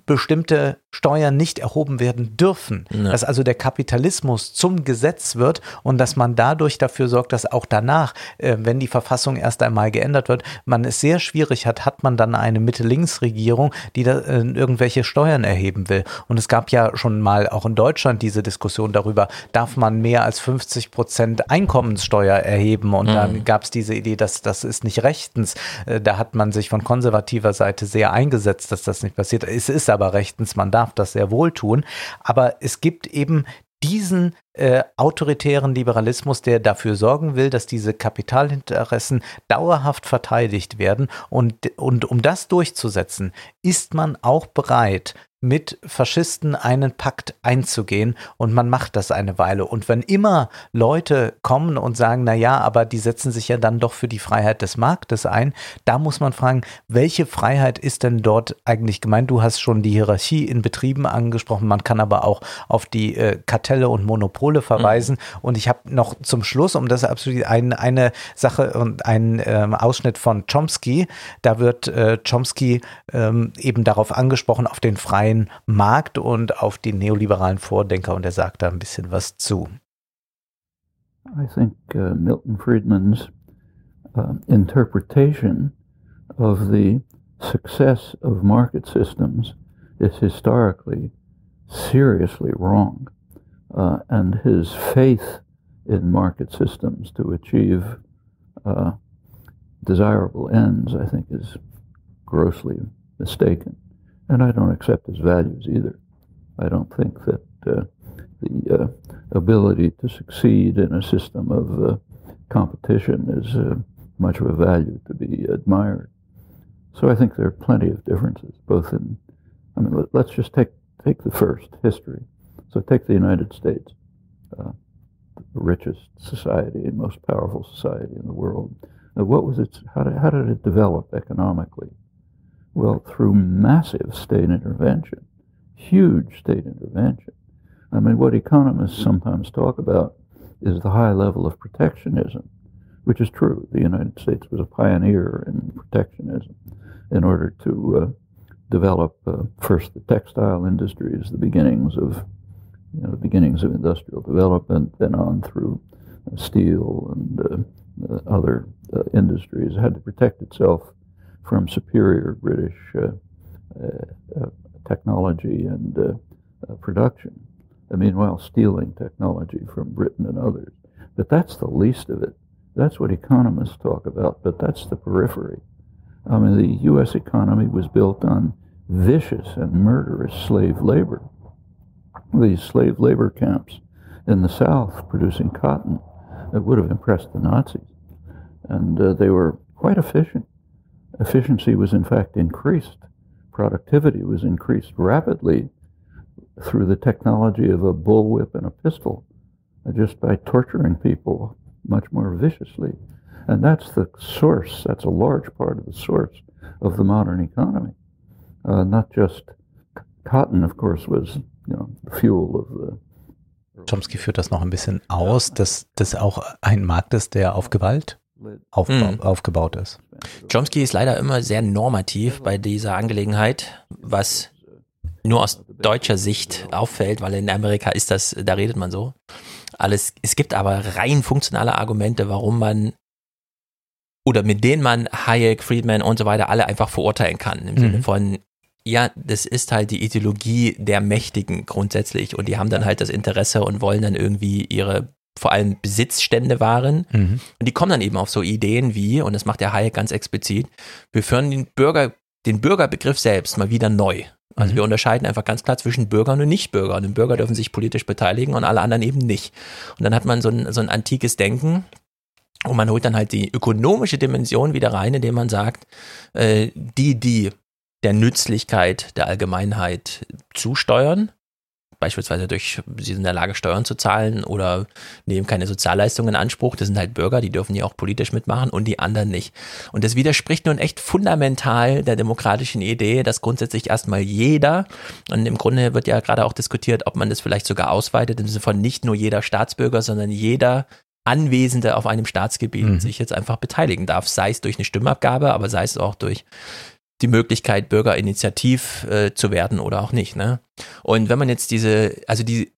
bestimmte Steuern nicht erhoben werden dürfen. Ja. Dass also der Kapitalismus zum Gesetz wird und dass man dadurch dafür sorgt, dass auch danach, äh, wenn die Verfassung erst einmal geändert wird, man es sehr schwierig hat, hat man dann eine Mitte-Links-Regierung, die da äh, irgendwelche Steuern erheben will. Und es gab ja schon mal auch in Deutschland diese Diskussion darüber, darf man mehr als 50 Prozent Einkommenssteuer erheben? Und Mhm. dann gab es diese Idee, dass das ist nicht rechtens. Äh, Da hat man sich von konservativer Seite sehr eingesetzt, dass das nicht passiert. Es ist aber rechtens, man darf das sehr wohl tun. Aber es gibt eben diesen äh, autoritären Liberalismus, der dafür sorgen will, dass diese Kapitalinteressen dauerhaft verteidigt werden. Und, und um das durchzusetzen, ist man auch bereit, mit Faschisten einen Pakt einzugehen und man macht das eine Weile. Und wenn immer Leute kommen und sagen, na ja, aber die setzen sich ja dann doch für die Freiheit des Marktes ein, da muss man fragen, welche Freiheit ist denn dort eigentlich gemeint? Du hast schon die Hierarchie in Betrieben angesprochen, man kann aber auch auf die äh, Kartelle und Monopole verweisen. Und ich habe noch zum Schluss, um das absolut ein, eine Sache und einen ähm, Ausschnitt von Chomsky, da wird äh, Chomsky ähm, eben darauf angesprochen, auf den freien Markt und auf die neoliberalen Vordenker und er sagt da ein bisschen was zu. I think uh, Milton Friedman's uh, interpretation of the success of market systems is historically seriously wrong. Uh, and his faith in market systems to achieve uh, desirable ends, I think, is grossly mistaken. And I don't accept his values either. I don't think that uh, the uh, ability to succeed in a system of uh, competition is uh, much of a value to be admired. So I think there are plenty of differences, both in, I mean, let, let's just take, take the first, history. So take the United States, uh, the richest society and most powerful society in the world. What was its, how did, how did it develop economically? Well, through massive state intervention, huge state intervention. I mean, what economists sometimes talk about is the high level of protectionism, which is true. The United States was a pioneer in protectionism in order to uh, develop uh, first the textile industries, the beginnings of you know, the beginnings of industrial development, then on through uh, steel and uh, uh, other uh, industries. It had to protect itself from superior British uh, uh, technology and uh, production. Meanwhile, stealing technology from Britain and others. But that's the least of it. That's what economists talk about, but that's the periphery. I mean, the U.S. economy was built on vicious and murderous slave labor. These slave labor camps in the South producing cotton that would have impressed the Nazis. And uh, they were quite efficient. Efficiency was, in fact, increased. Productivity was increased rapidly through the technology of a bullwhip and a pistol, uh, just by torturing people much more viciously. And that's the source, that's a large part of the source of the modern economy. Uh, not just cotton, of course, was you know, the fuel of the Chomsky führt das noch ein bisschen aus, dass das auch ein Markt ist, der auf Gewalt aufbau Mhm. aufgebaut ist. Chomsky ist leider immer sehr normativ bei dieser Angelegenheit, was nur aus deutscher Sicht auffällt, weil in Amerika ist das, da redet man so. Alles, es gibt aber rein funktionale Argumente, warum man oder mit denen man Hayek, Friedman und so weiter alle einfach verurteilen kann. Im Mhm. Sinne von, ja, das ist halt die Ideologie der Mächtigen grundsätzlich und die haben dann halt das Interesse und wollen dann irgendwie ihre vor allem Besitzstände wahren. Mhm. Und die kommen dann eben auf so Ideen wie, und das macht der Hayek ganz explizit, wir führen den Bürger, den Bürgerbegriff selbst mal wieder neu. Also Mhm. wir unterscheiden einfach ganz klar zwischen Bürgern und Nichtbürgern. Und Bürger dürfen sich politisch beteiligen und alle anderen eben nicht. Und dann hat man so ein, so ein antikes Denken, und man holt dann halt die ökonomische Dimension wieder rein, indem man sagt, äh, die, die der Nützlichkeit der Allgemeinheit zusteuern, beispielsweise durch, sie sind in der Lage, Steuern zu zahlen oder nehmen keine Sozialleistungen in Anspruch, das sind halt Bürger, die dürfen ja auch politisch mitmachen und die anderen nicht. Und das widerspricht nun echt fundamental der demokratischen Idee, dass grundsätzlich erstmal jeder, und im Grunde wird ja gerade auch diskutiert, ob man das vielleicht sogar ausweitet, im Sinne von nicht nur jeder Staatsbürger, sondern jeder Anwesende auf einem Staatsgebiet Mhm. sich jetzt einfach beteiligen darf, sei es durch eine Stimmabgabe, aber sei es auch durch die Möglichkeit, Bürgerinitiativ äh, zu werden oder auch nicht. Ne? Und wenn man jetzt diese, also die,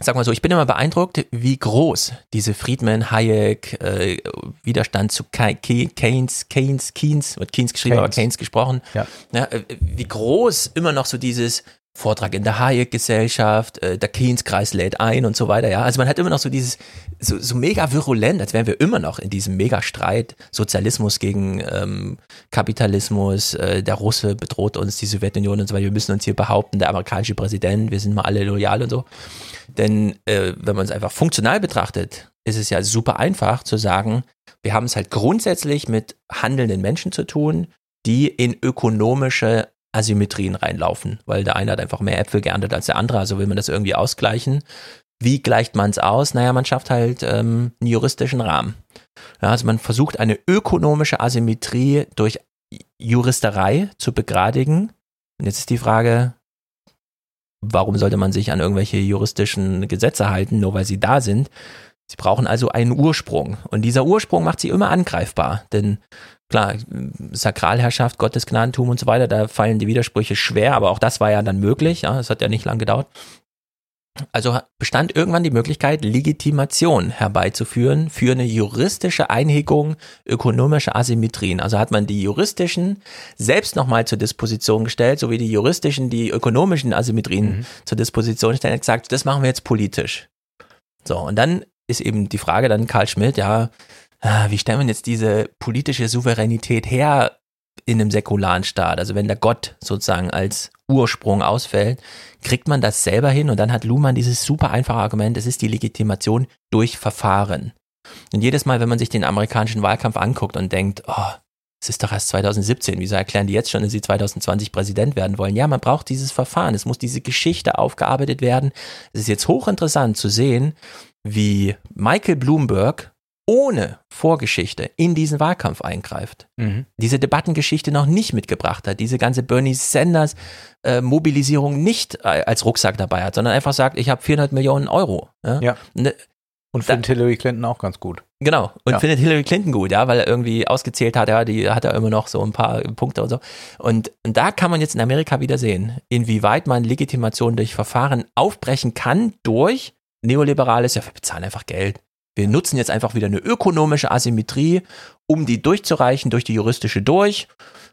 sag mal so, ich bin immer beeindruckt, wie groß diese Friedman, Hayek, äh, Widerstand zu Ke- Ke- Keynes, Keynes, Keynes, wird Keynes geschrieben, aber Keynes. Keynes gesprochen, Ja. ja, äh, wie groß immer noch so dieses Vortrag in der Hayek-Gesellschaft, äh, der Keynes-Kreis lädt ein und so weiter, ja. Also man hat immer noch so dieses, so, so mega virulent, als wären wir immer noch in diesem Mega-Streit, Sozialismus gegen ähm, Kapitalismus, äh, der Russe bedroht uns, die Sowjetunion und so weiter, wir müssen uns hier behaupten, der amerikanische Präsident, wir sind mal alle loyal und so. Denn äh, wenn man es einfach funktional betrachtet, ist es ja super einfach zu sagen, wir haben es halt grundsätzlich mit handelnden Menschen zu tun, die in ökonomische Asymmetrien reinlaufen, weil der eine hat einfach mehr Äpfel geerntet als der andere, also will man das irgendwie ausgleichen. Wie gleicht man es aus? Naja, man schafft halt ähm, einen juristischen Rahmen. Ja, also man versucht eine ökonomische Asymmetrie durch Juristerei zu begradigen. Und jetzt ist die Frage, warum sollte man sich an irgendwelche juristischen Gesetze halten, nur weil sie da sind? Sie brauchen also einen Ursprung. Und dieser Ursprung macht sie immer angreifbar. Denn klar, Sakralherrschaft, Gottesgnadentum und so weiter, da fallen die Widersprüche schwer, aber auch das war ja dann möglich. Ja, es hat ja nicht lang gedauert. Also bestand irgendwann die Möglichkeit, Legitimation herbeizuführen für eine juristische Einhegung ökonomischer Asymmetrien. Also hat man die juristischen selbst nochmal zur Disposition gestellt, sowie die juristischen die ökonomischen Asymmetrien zur Disposition stellen, und gesagt, das machen wir jetzt politisch. So, und dann ist eben die Frage dann Karl Schmidt, ja, wie stellen wir jetzt diese politische Souveränität her in einem säkularen Staat? Also wenn der Gott sozusagen als Ursprung ausfällt, kriegt man das selber hin und dann hat Luhmann dieses super einfache Argument, es ist die Legitimation durch Verfahren. Und jedes Mal, wenn man sich den amerikanischen Wahlkampf anguckt und denkt, oh, es ist doch erst 2017, wieso erklären die jetzt schon, dass sie 2020 Präsident werden wollen? Ja, man braucht dieses Verfahren, es muss diese Geschichte aufgearbeitet werden. Es ist jetzt hochinteressant zu sehen, wie Michael Bloomberg ohne Vorgeschichte in diesen Wahlkampf eingreift. Mhm. Diese Debattengeschichte noch nicht mitgebracht hat, diese ganze Bernie Sanders äh, Mobilisierung nicht äh, als Rucksack dabei hat, sondern einfach sagt, ich habe 400 Millionen Euro. Ja. Ja. Ne, Und findet Hillary Clinton auch ganz gut. Genau. Und Ja. findet Hillary Clinton gut, ja, weil er irgendwie ausgezählt hat, ja, die hat ja immer noch so ein paar Punkte und so. Und, und da kann man jetzt in Amerika wieder sehen, inwieweit man Legitimation durch Verfahren aufbrechen kann durch neoliberales, ja, wir bezahlen einfach Geld. Wir nutzen jetzt einfach wieder eine ökonomische Asymmetrie, um die durchzureichen, durch die juristische durch.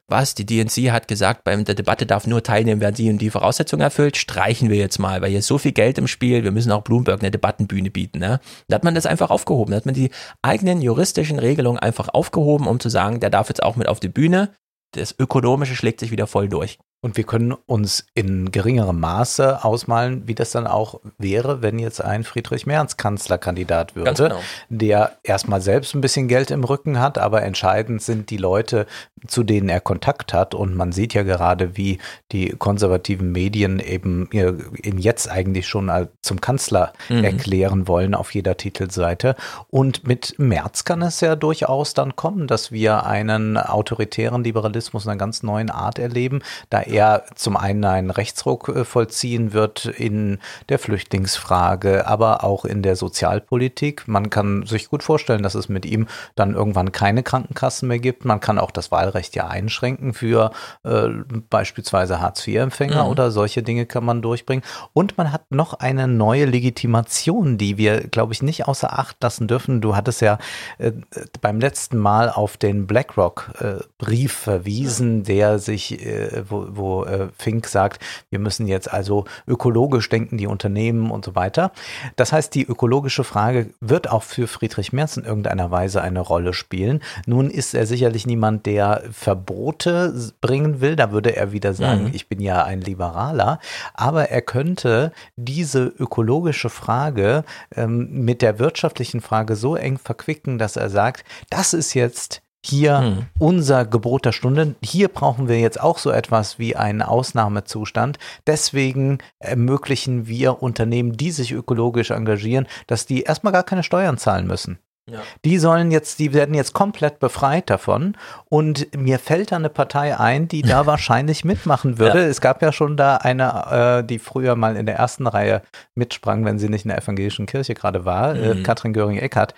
Was? Die DNC hat gesagt, bei der Debatte darf nur teilnehmen, wer die und die Voraussetzungen erfüllt. Streichen wir jetzt mal, weil hier ist so viel Geld im Spiel. Wir müssen auch Bloomberg eine Debattenbühne bieten. Ne? Da hat man das einfach aufgehoben. Da hat man die eigenen juristischen Regelungen einfach aufgehoben, um zu sagen, der darf jetzt auch mit auf die Bühne. Das Ökonomische schlägt sich wieder voll durch. Und wir können uns in geringerem Maße ausmalen, wie das dann auch wäre, wenn jetzt ein Friedrich Merz Kanzlerkandidat würde, genau. der erstmal selbst ein bisschen Geld im Rücken hat, aber entscheidend sind die Leute, zu denen er Kontakt hat. Und man sieht ja gerade, wie die konservativen Medien eben ihn jetzt eigentlich schon zum Kanzler Mhm. erklären wollen auf jeder Titelseite. Und mit Merz kann es ja durchaus dann kommen, dass wir einen autoritären Liberalismus in einer ganz neuen Art erleben, da er zum einen einen Rechtsruck äh, vollziehen wird in der Flüchtlingsfrage, aber auch in der Sozialpolitik. Man kann sich gut vorstellen, dass es mit ihm dann irgendwann keine Krankenkassen mehr gibt. Man kann auch das Wahlrecht ja einschränken für äh, beispielsweise Hartz-IV-Empfänger Mhm. oder solche Dinge kann man durchbringen. Und man hat noch eine neue Legitimation, die wir, glaube ich, nicht außer Acht lassen dürfen. Du hattest ja äh, beim letzten Mal auf den BlackRock-Brief verwiesen, der sich, äh, wo, wo äh, Fink sagt, wir müssen jetzt also ökologisch denken, die Unternehmen und so weiter. Das heißt, die ökologische Frage wird auch für Friedrich Merz in irgendeiner Weise eine Rolle spielen. Nun ist er sicherlich niemand, der Verbote bringen will. Da würde er wieder sagen, Mhm. ich bin ja ein Liberaler. Aber er könnte diese ökologische Frage ähm, mit der wirtschaftlichen Frage so eng verquicken, dass er sagt, das ist jetzt hier Mhm. unser Gebot der Stunde. Hier brauchen wir jetzt auch so etwas wie einen Ausnahmezustand. Deswegen ermöglichen wir Unternehmen, die sich ökologisch engagieren, dass die erstmal gar keine Steuern zahlen müssen. Ja. Die sollen jetzt, die werden jetzt komplett befreit davon. Und mir fällt da eine Partei ein, die da wahrscheinlich mitmachen würde. Ja. Es gab ja schon da eine, äh, die früher mal in der ersten Reihe mitsprang, wenn sie nicht in der evangelischen Kirche gerade war, äh, Mhm. Katrin Göring-Eckardt.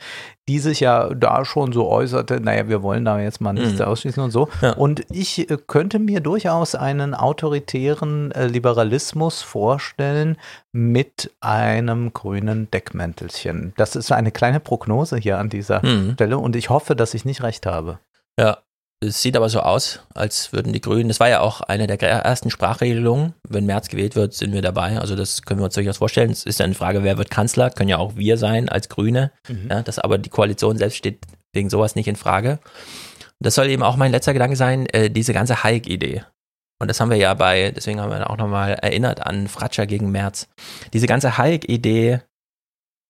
Die sich ja da schon so äußerte, naja, wir wollen da jetzt mal nichts Mhm. ausschließen und so. Ja. Und ich äh, könnte mir durchaus einen autoritären äh, Liberalismus vorstellen mit einem grünen Deckmäntelchen. Das ist eine kleine Prognose hier an dieser Mhm. Stelle und ich hoffe, dass ich nicht recht habe. Ja, es sieht aber so aus, als würden die Grünen, das war ja auch eine der ersten Sprachregelungen, wenn März gewählt wird, sind wir dabei. Also das können wir uns durchaus vorstellen. Es ist ja eine Frage, wer wird Kanzler, können ja auch wir sein als Grüne. Mhm. Ja, das aber die Koalition selbst steht wegen sowas nicht in Frage. Das soll eben auch mein letzter Gedanke sein, äh, diese ganze Hayek-Idee. Und das haben wir ja bei, deswegen haben wir auch nochmal erinnert an Fratscher gegen Merz. Diese ganze Hayek-Idee,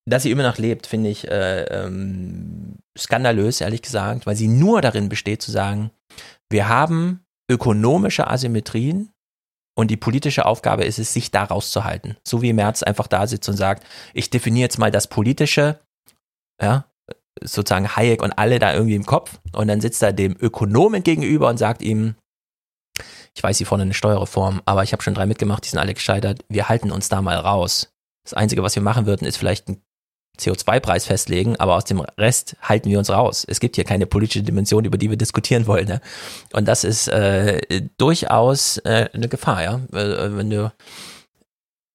dass sie immer noch lebt, finde ich äh, ähm, skandalös, ehrlich gesagt, weil sie nur darin besteht zu sagen, wir haben ökonomische Asymmetrien und die politische Aufgabe ist es, sich da rauszuhalten. So wie Merz einfach da sitzt und sagt, ich definiere jetzt mal das Politische, ja, sozusagen Hayek und alle da irgendwie im Kopf und dann sitzt er dem Ökonomen gegenüber und sagt ihm, ich weiß, sie fordern eine Steuerreform, aber ich habe schon drei mitgemacht, die sind alle gescheitert, wir halten uns da mal raus. Das Einzige, was wir machen würden, ist vielleicht ein CO2-Preis festlegen, aber aus dem Rest halten wir uns raus. Es gibt hier keine politische Dimension, über die wir diskutieren wollen. Ne? Und das ist äh, durchaus äh, eine Gefahr, ja. Äh, wenn du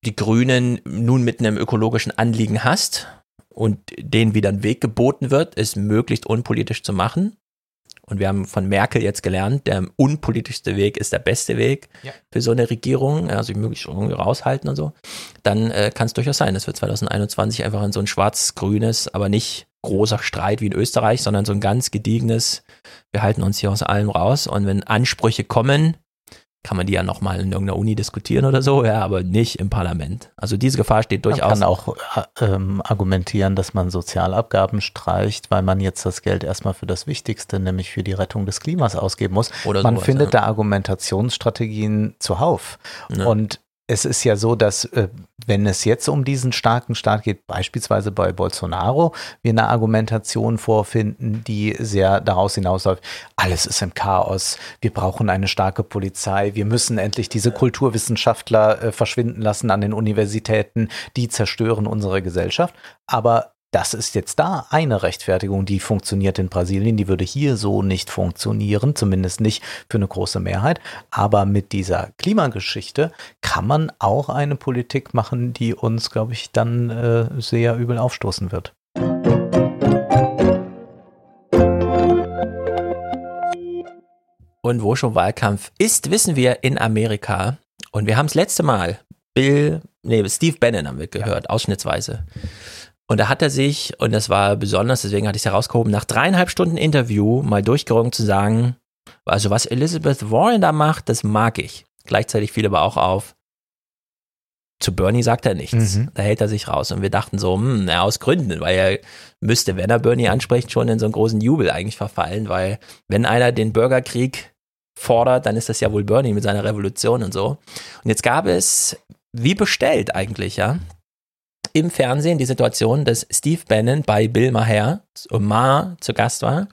die Grünen nun mit einem ökologischen Anliegen hast und denen wieder ein Weg geboten wird, es möglichst unpolitisch zu machen. Und wir haben von Merkel jetzt gelernt, der unpolitischste Weg ist der beste Weg Ja. für so eine Regierung, also möglichst irgendwie raushalten und so. Dann äh, kann es durchaus sein, dass wir 2021 einfach in so ein schwarz-grünes, aber nicht großer Streit wie in Österreich, sondern so ein ganz gediegenes, wir halten uns hier aus allem raus und wenn Ansprüche kommen, kann man die ja nochmal in irgendeiner Uni diskutieren oder so, ja, aber nicht im Parlament. Also diese Gefahr steht Man durchaus. kann auch äh, ähm, argumentieren, dass man Sozialabgaben streicht, weil man jetzt das Geld erstmal für das Wichtigste, nämlich für die Rettung des Klimas ausgeben muss. Oder man sowas, findet ja. da Argumentationsstrategien zuhauf. Ja. Und es ist ja so, dass äh, wenn es jetzt um diesen starken Staat geht, beispielsweise bei Bolsonaro, wir eine Argumentation vorfinden, die sehr daraus hinausläuft, alles ist im Chaos, wir brauchen eine starke Polizei, wir müssen endlich diese Kulturwissenschaftler äh, verschwinden lassen an den Universitäten, die zerstören unsere Gesellschaft. Aber das ist jetzt da eine Rechtfertigung, die funktioniert in Brasilien, die würde hier so nicht funktionieren, zumindest nicht für eine große Mehrheit. Aber mit dieser Klimageschichte kann man auch eine Politik machen, die uns, glaube ich, dann äh, sehr übel aufstoßen wird. Und wo schon Wahlkampf ist, wissen wir in Amerika. Und wir haben es letzte Mal Bill, nee, Steve Bannon haben wir gehört, ausschnittsweise. Und da hat er sich, und das war besonders, deswegen hatte ich es herausgehoben, nach dreieinhalb Stunden Interview mal durchgerungen zu sagen, also was Elizabeth Warren da macht, das mag ich. Gleichzeitig fiel aber auch auf, zu Bernie sagt er nichts. Mhm. Da hält er sich raus. Und wir dachten so, hm, na, aus Gründen, weil er müsste, wenn er Bernie anspricht, schon in so einen großen Jubel eigentlich verfallen, weil wenn einer den Bürgerkrieg fordert, dann ist das ja wohl Bernie mit seiner Revolution und so. Und jetzt gab es, wie bestellt eigentlich, ja, im Fernsehen die Situation, dass Steve Bannon bei Bill Maher, Maher zu Gast war,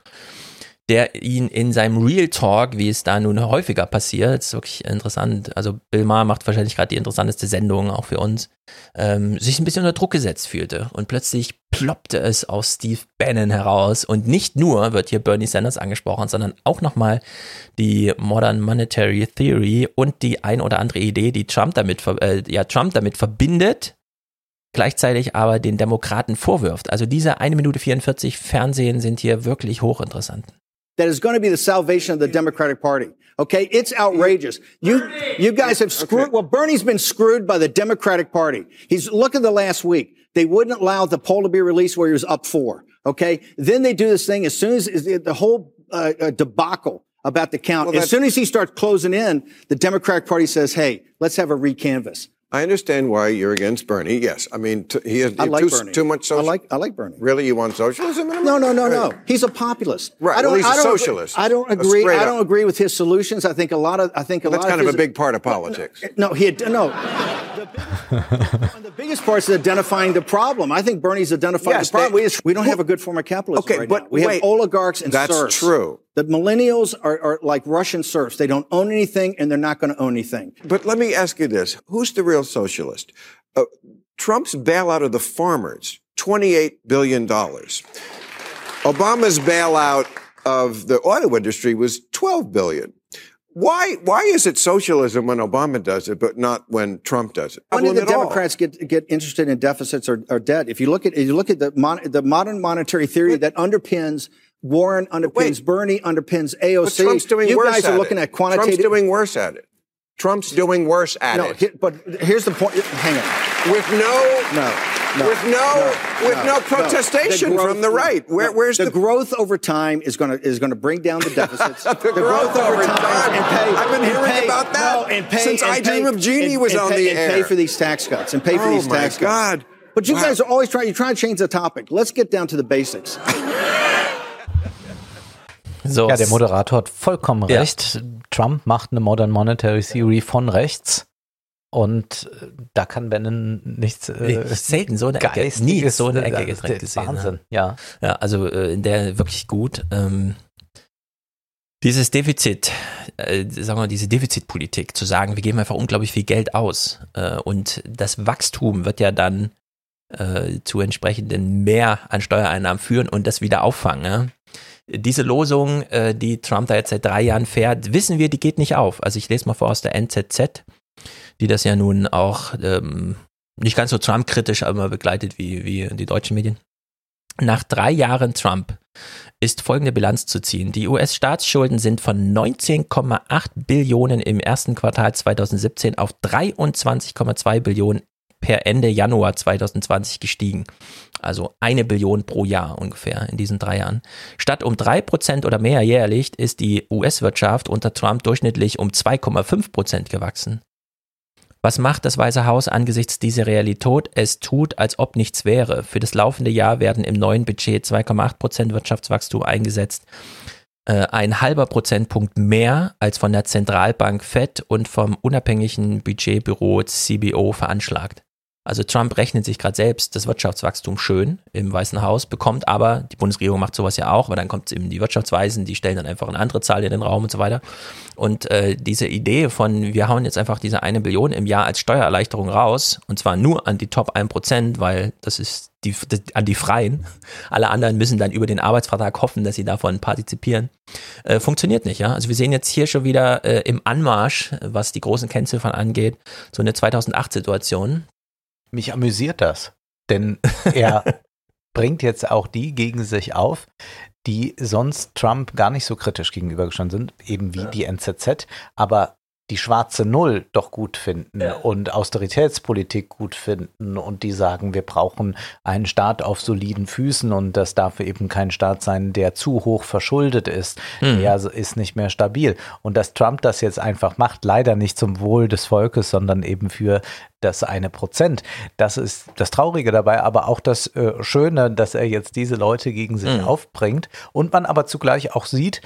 der ihn in seinem Real Talk, wie es da nun häufiger passiert, ist wirklich interessant. Also Bill Maher macht wahrscheinlich gerade die interessanteste Sendung auch für uns, ähm, sich ein bisschen unter Druck gesetzt fühlte. Und plötzlich ploppte es aus Steve Bannon heraus. Und nicht nur wird hier Bernie Sanders angesprochen, sondern auch nochmal die Modern Monetary Theory und die ein oder andere Idee, die Trump damit, äh, ja, Trump damit verbindet, gleichzeitig aber den Demokraten vorwirft. Also diese 1 Minute 44 Fernsehen sind hier wirklich hochinteressant. that is going to be the salvation of the Democratic Party. Okay, it's outrageous. You you guys have screwed. Well, Bernie's been screwed by the Democratic Party. He's look at the last week. They wouldn't allow the poll to be released where he was up four. Okay, then they do this thing as soon as the, the whole uh, uh, debacle about the count. Well, as soon as he starts closing in, the Democratic Party says, "Hey, let's have a recanvass." I understand why you're against Bernie. Yes, I mean t- he has like too, too much. Social- I like I like Bernie. Really, you want socialism? No, no, no, no. He's a populist. Right, I don't, well, he's a I don't agree- socialist. I don't agree. I don't agree with his solutions. I think a lot of. I think a Well, that's lot kind of his, a big part of politics. No, he had no. The biggest part is identifying the problem. I think Bernie's identified Yes, the problem. they- we, just, we don't have a good form of capitalism Okay, right but now. We wait. have oligarchs and That's serfs. true. The millennials are, are like Russian serfs. They don't own anything, and they're not going to own anything. But let me ask you this: Who's the real socialist? Uh, Trump's bailout of the farmers, twenty-eight billion dollars. Obama's bailout of the auto industry was 12 billion. Why, why is it socialism when Obama does it, but not when Trump does it? When did the all. Democrats get get interested in deficits or, or debt? If you look at if you look at the mon, the modern monetary theory that underpins Warren, underpins Bernie, underpins AOC. But Trump's doing you worse guys are looking it. at quantitative. Trump's doing worse at it. Trump's doing worse at no, it. he- but here's the point. Hang on. With no, no, no with no, with no, protestation The growth- from the right. Where, no, where's the, the, growth over time is going to is going to bring down the deficits. the, growth over time? and pay. I've been and hearing pay- about that no, and pay, since and I pay- Dream of Jeannie was and on pay, the and air. pay for these tax cuts and pay for Oh, these my tax God. cuts. But you Wow. guys are always trying. You're trying to change the topic. Let's get down to the basics. So, Ja, der Moderator hat vollkommen Ja. recht. Trump macht eine Modern Monetary Theory von rechts. Und äh, da kann Bannon nichts. Äh, Ich selten so eine Ecke, Geistiges, nie so eine Ecke gedrängt gesehen. Wahnsinn, ne? ja. Ja, also äh, in der wirklich gut. Ähm, dieses Defizit, äh, sagen wir mal, diese Defizitpolitik, zu sagen, wir geben einfach unglaublich viel Geld aus äh, und das Wachstum wird ja dann äh, zu entsprechenden mehr an Steuereinnahmen führen und das wieder auffangen. Diese Losung, äh, die Trump da jetzt seit drei Jahren fährt, wissen wir, die geht nicht auf. Also ich lese mal vor aus der NZZ, die das ja nun auch ähm, nicht ganz so Trump-kritisch aber begleitet wie, wie die deutschen Medien. Nach drei Jahren Trump ist folgende Bilanz zu ziehen. Die US-Staatsschulden sind von 19,8 Billionen im ersten Quartal 2017 auf 23,2 Billionen per Ende Januar 2020 gestiegen. Also eine Billion pro Jahr ungefähr in diesen drei Jahren. Statt um drei Prozent oder mehr jährlich ist die US-Wirtschaft unter Trump durchschnittlich um 2,5 Prozent gewachsen. Was macht das Weiße Haus angesichts dieser Realität? Es tut, als ob nichts wäre. Für das laufende Jahr werden im neuen Budget 2,8 Prozent Wirtschaftswachstum eingesetzt. Äh, ein halber Prozentpunkt mehr als von der Zentralbank Fed und vom unabhängigen Budgetbüro CBO veranschlagt. Also Trump rechnet sich gerade selbst das Wirtschaftswachstum schön im Weißen Haus, bekommt aber, die Bundesregierung macht sowas ja auch, aber dann kommt eben die Wirtschaftsweisen, die stellen dann einfach eine andere Zahl in den Raum und so weiter. Und äh, diese Idee von, wir hauen jetzt einfach diese eine Billion im Jahr als Steuererleichterung raus, und zwar nur an die Top 1%, weil das ist die, das, an die Freien. Alle anderen müssen dann über den Arbeitsvertrag hoffen, dass sie davon partizipieren. Äh, funktioniert nicht, ja. Also wir sehen jetzt hier schon wieder äh, im Anmarsch, was die großen Kennziffern angeht, so eine 2008-Situation. Mich amüsiert das, denn er bringt jetzt auch die gegen sich auf, die sonst Trump gar nicht so kritisch gegenübergestanden sind, eben wie die NZZ, aber die schwarze Null doch gut finden und Austeritätspolitik gut finden und die sagen, wir brauchen einen Staat auf soliden Füßen und das darf eben kein Staat sein, der zu hoch verschuldet ist, Hm. der ist nicht mehr stabil. Und dass Trump das jetzt einfach macht, leider nicht zum Wohl des Volkes, sondern eben für das eine Prozent. Das ist das Traurige dabei, aber auch das äh, Schöne, dass er jetzt diese Leute gegen sich Mhm. aufbringt und man aber zugleich auch sieht,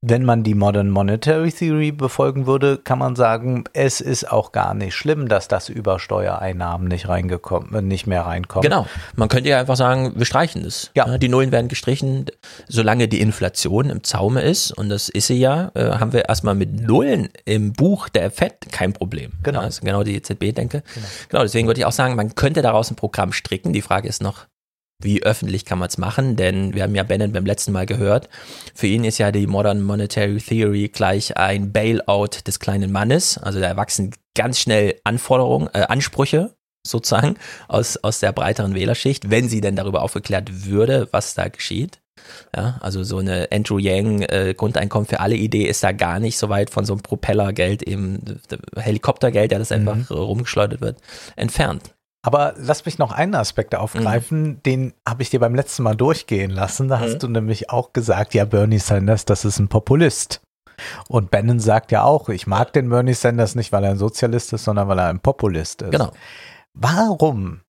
wenn man die Modern Monetary Theory befolgen würde, kann man sagen, es ist auch gar nicht schlimm, dass das über Steuereinnahmen nicht reingekommen, äh, nicht mehr reinkommt. Genau. Man könnte ja einfach sagen, wir streichen das. Ja. Die Nullen werden gestrichen, solange die Inflation im Zaume ist, und das ist sie ja, äh, haben wir erstmal mit Nullen im Buch der FED kein Problem. Genau. Ja, also genau die EZB-Denke. Genau. genau, deswegen würde ich auch sagen, man könnte daraus ein Programm stricken. Die Frage ist noch, wie öffentlich kann man es machen? Denn wir haben ja Bannon beim letzten Mal gehört. Für ihn ist ja die Modern Monetary Theory gleich ein Bailout des kleinen Mannes. Also da wachsen ganz schnell Anforderungen, äh, Ansprüche sozusagen aus, aus der breiteren Wählerschicht, wenn sie denn darüber aufgeklärt würde, was da geschieht. Ja, also so eine Andrew Yang äh, Grundeinkommen für alle Idee ist da gar nicht so weit von so einem Propellergeld, eben Helikoptergeld, ja das einfach mhm. rumgeschleudert wird, entfernt. Aber lass mich noch einen Aspekt aufgreifen, mhm. den habe ich dir beim letzten Mal durchgehen lassen. Da mhm. hast du nämlich auch gesagt, ja, Bernie Sanders, das ist ein Populist. Und Bannon sagt ja auch, ich mag den Bernie Sanders nicht, weil er ein Sozialist ist, sondern weil er ein Populist ist. Genau. Warum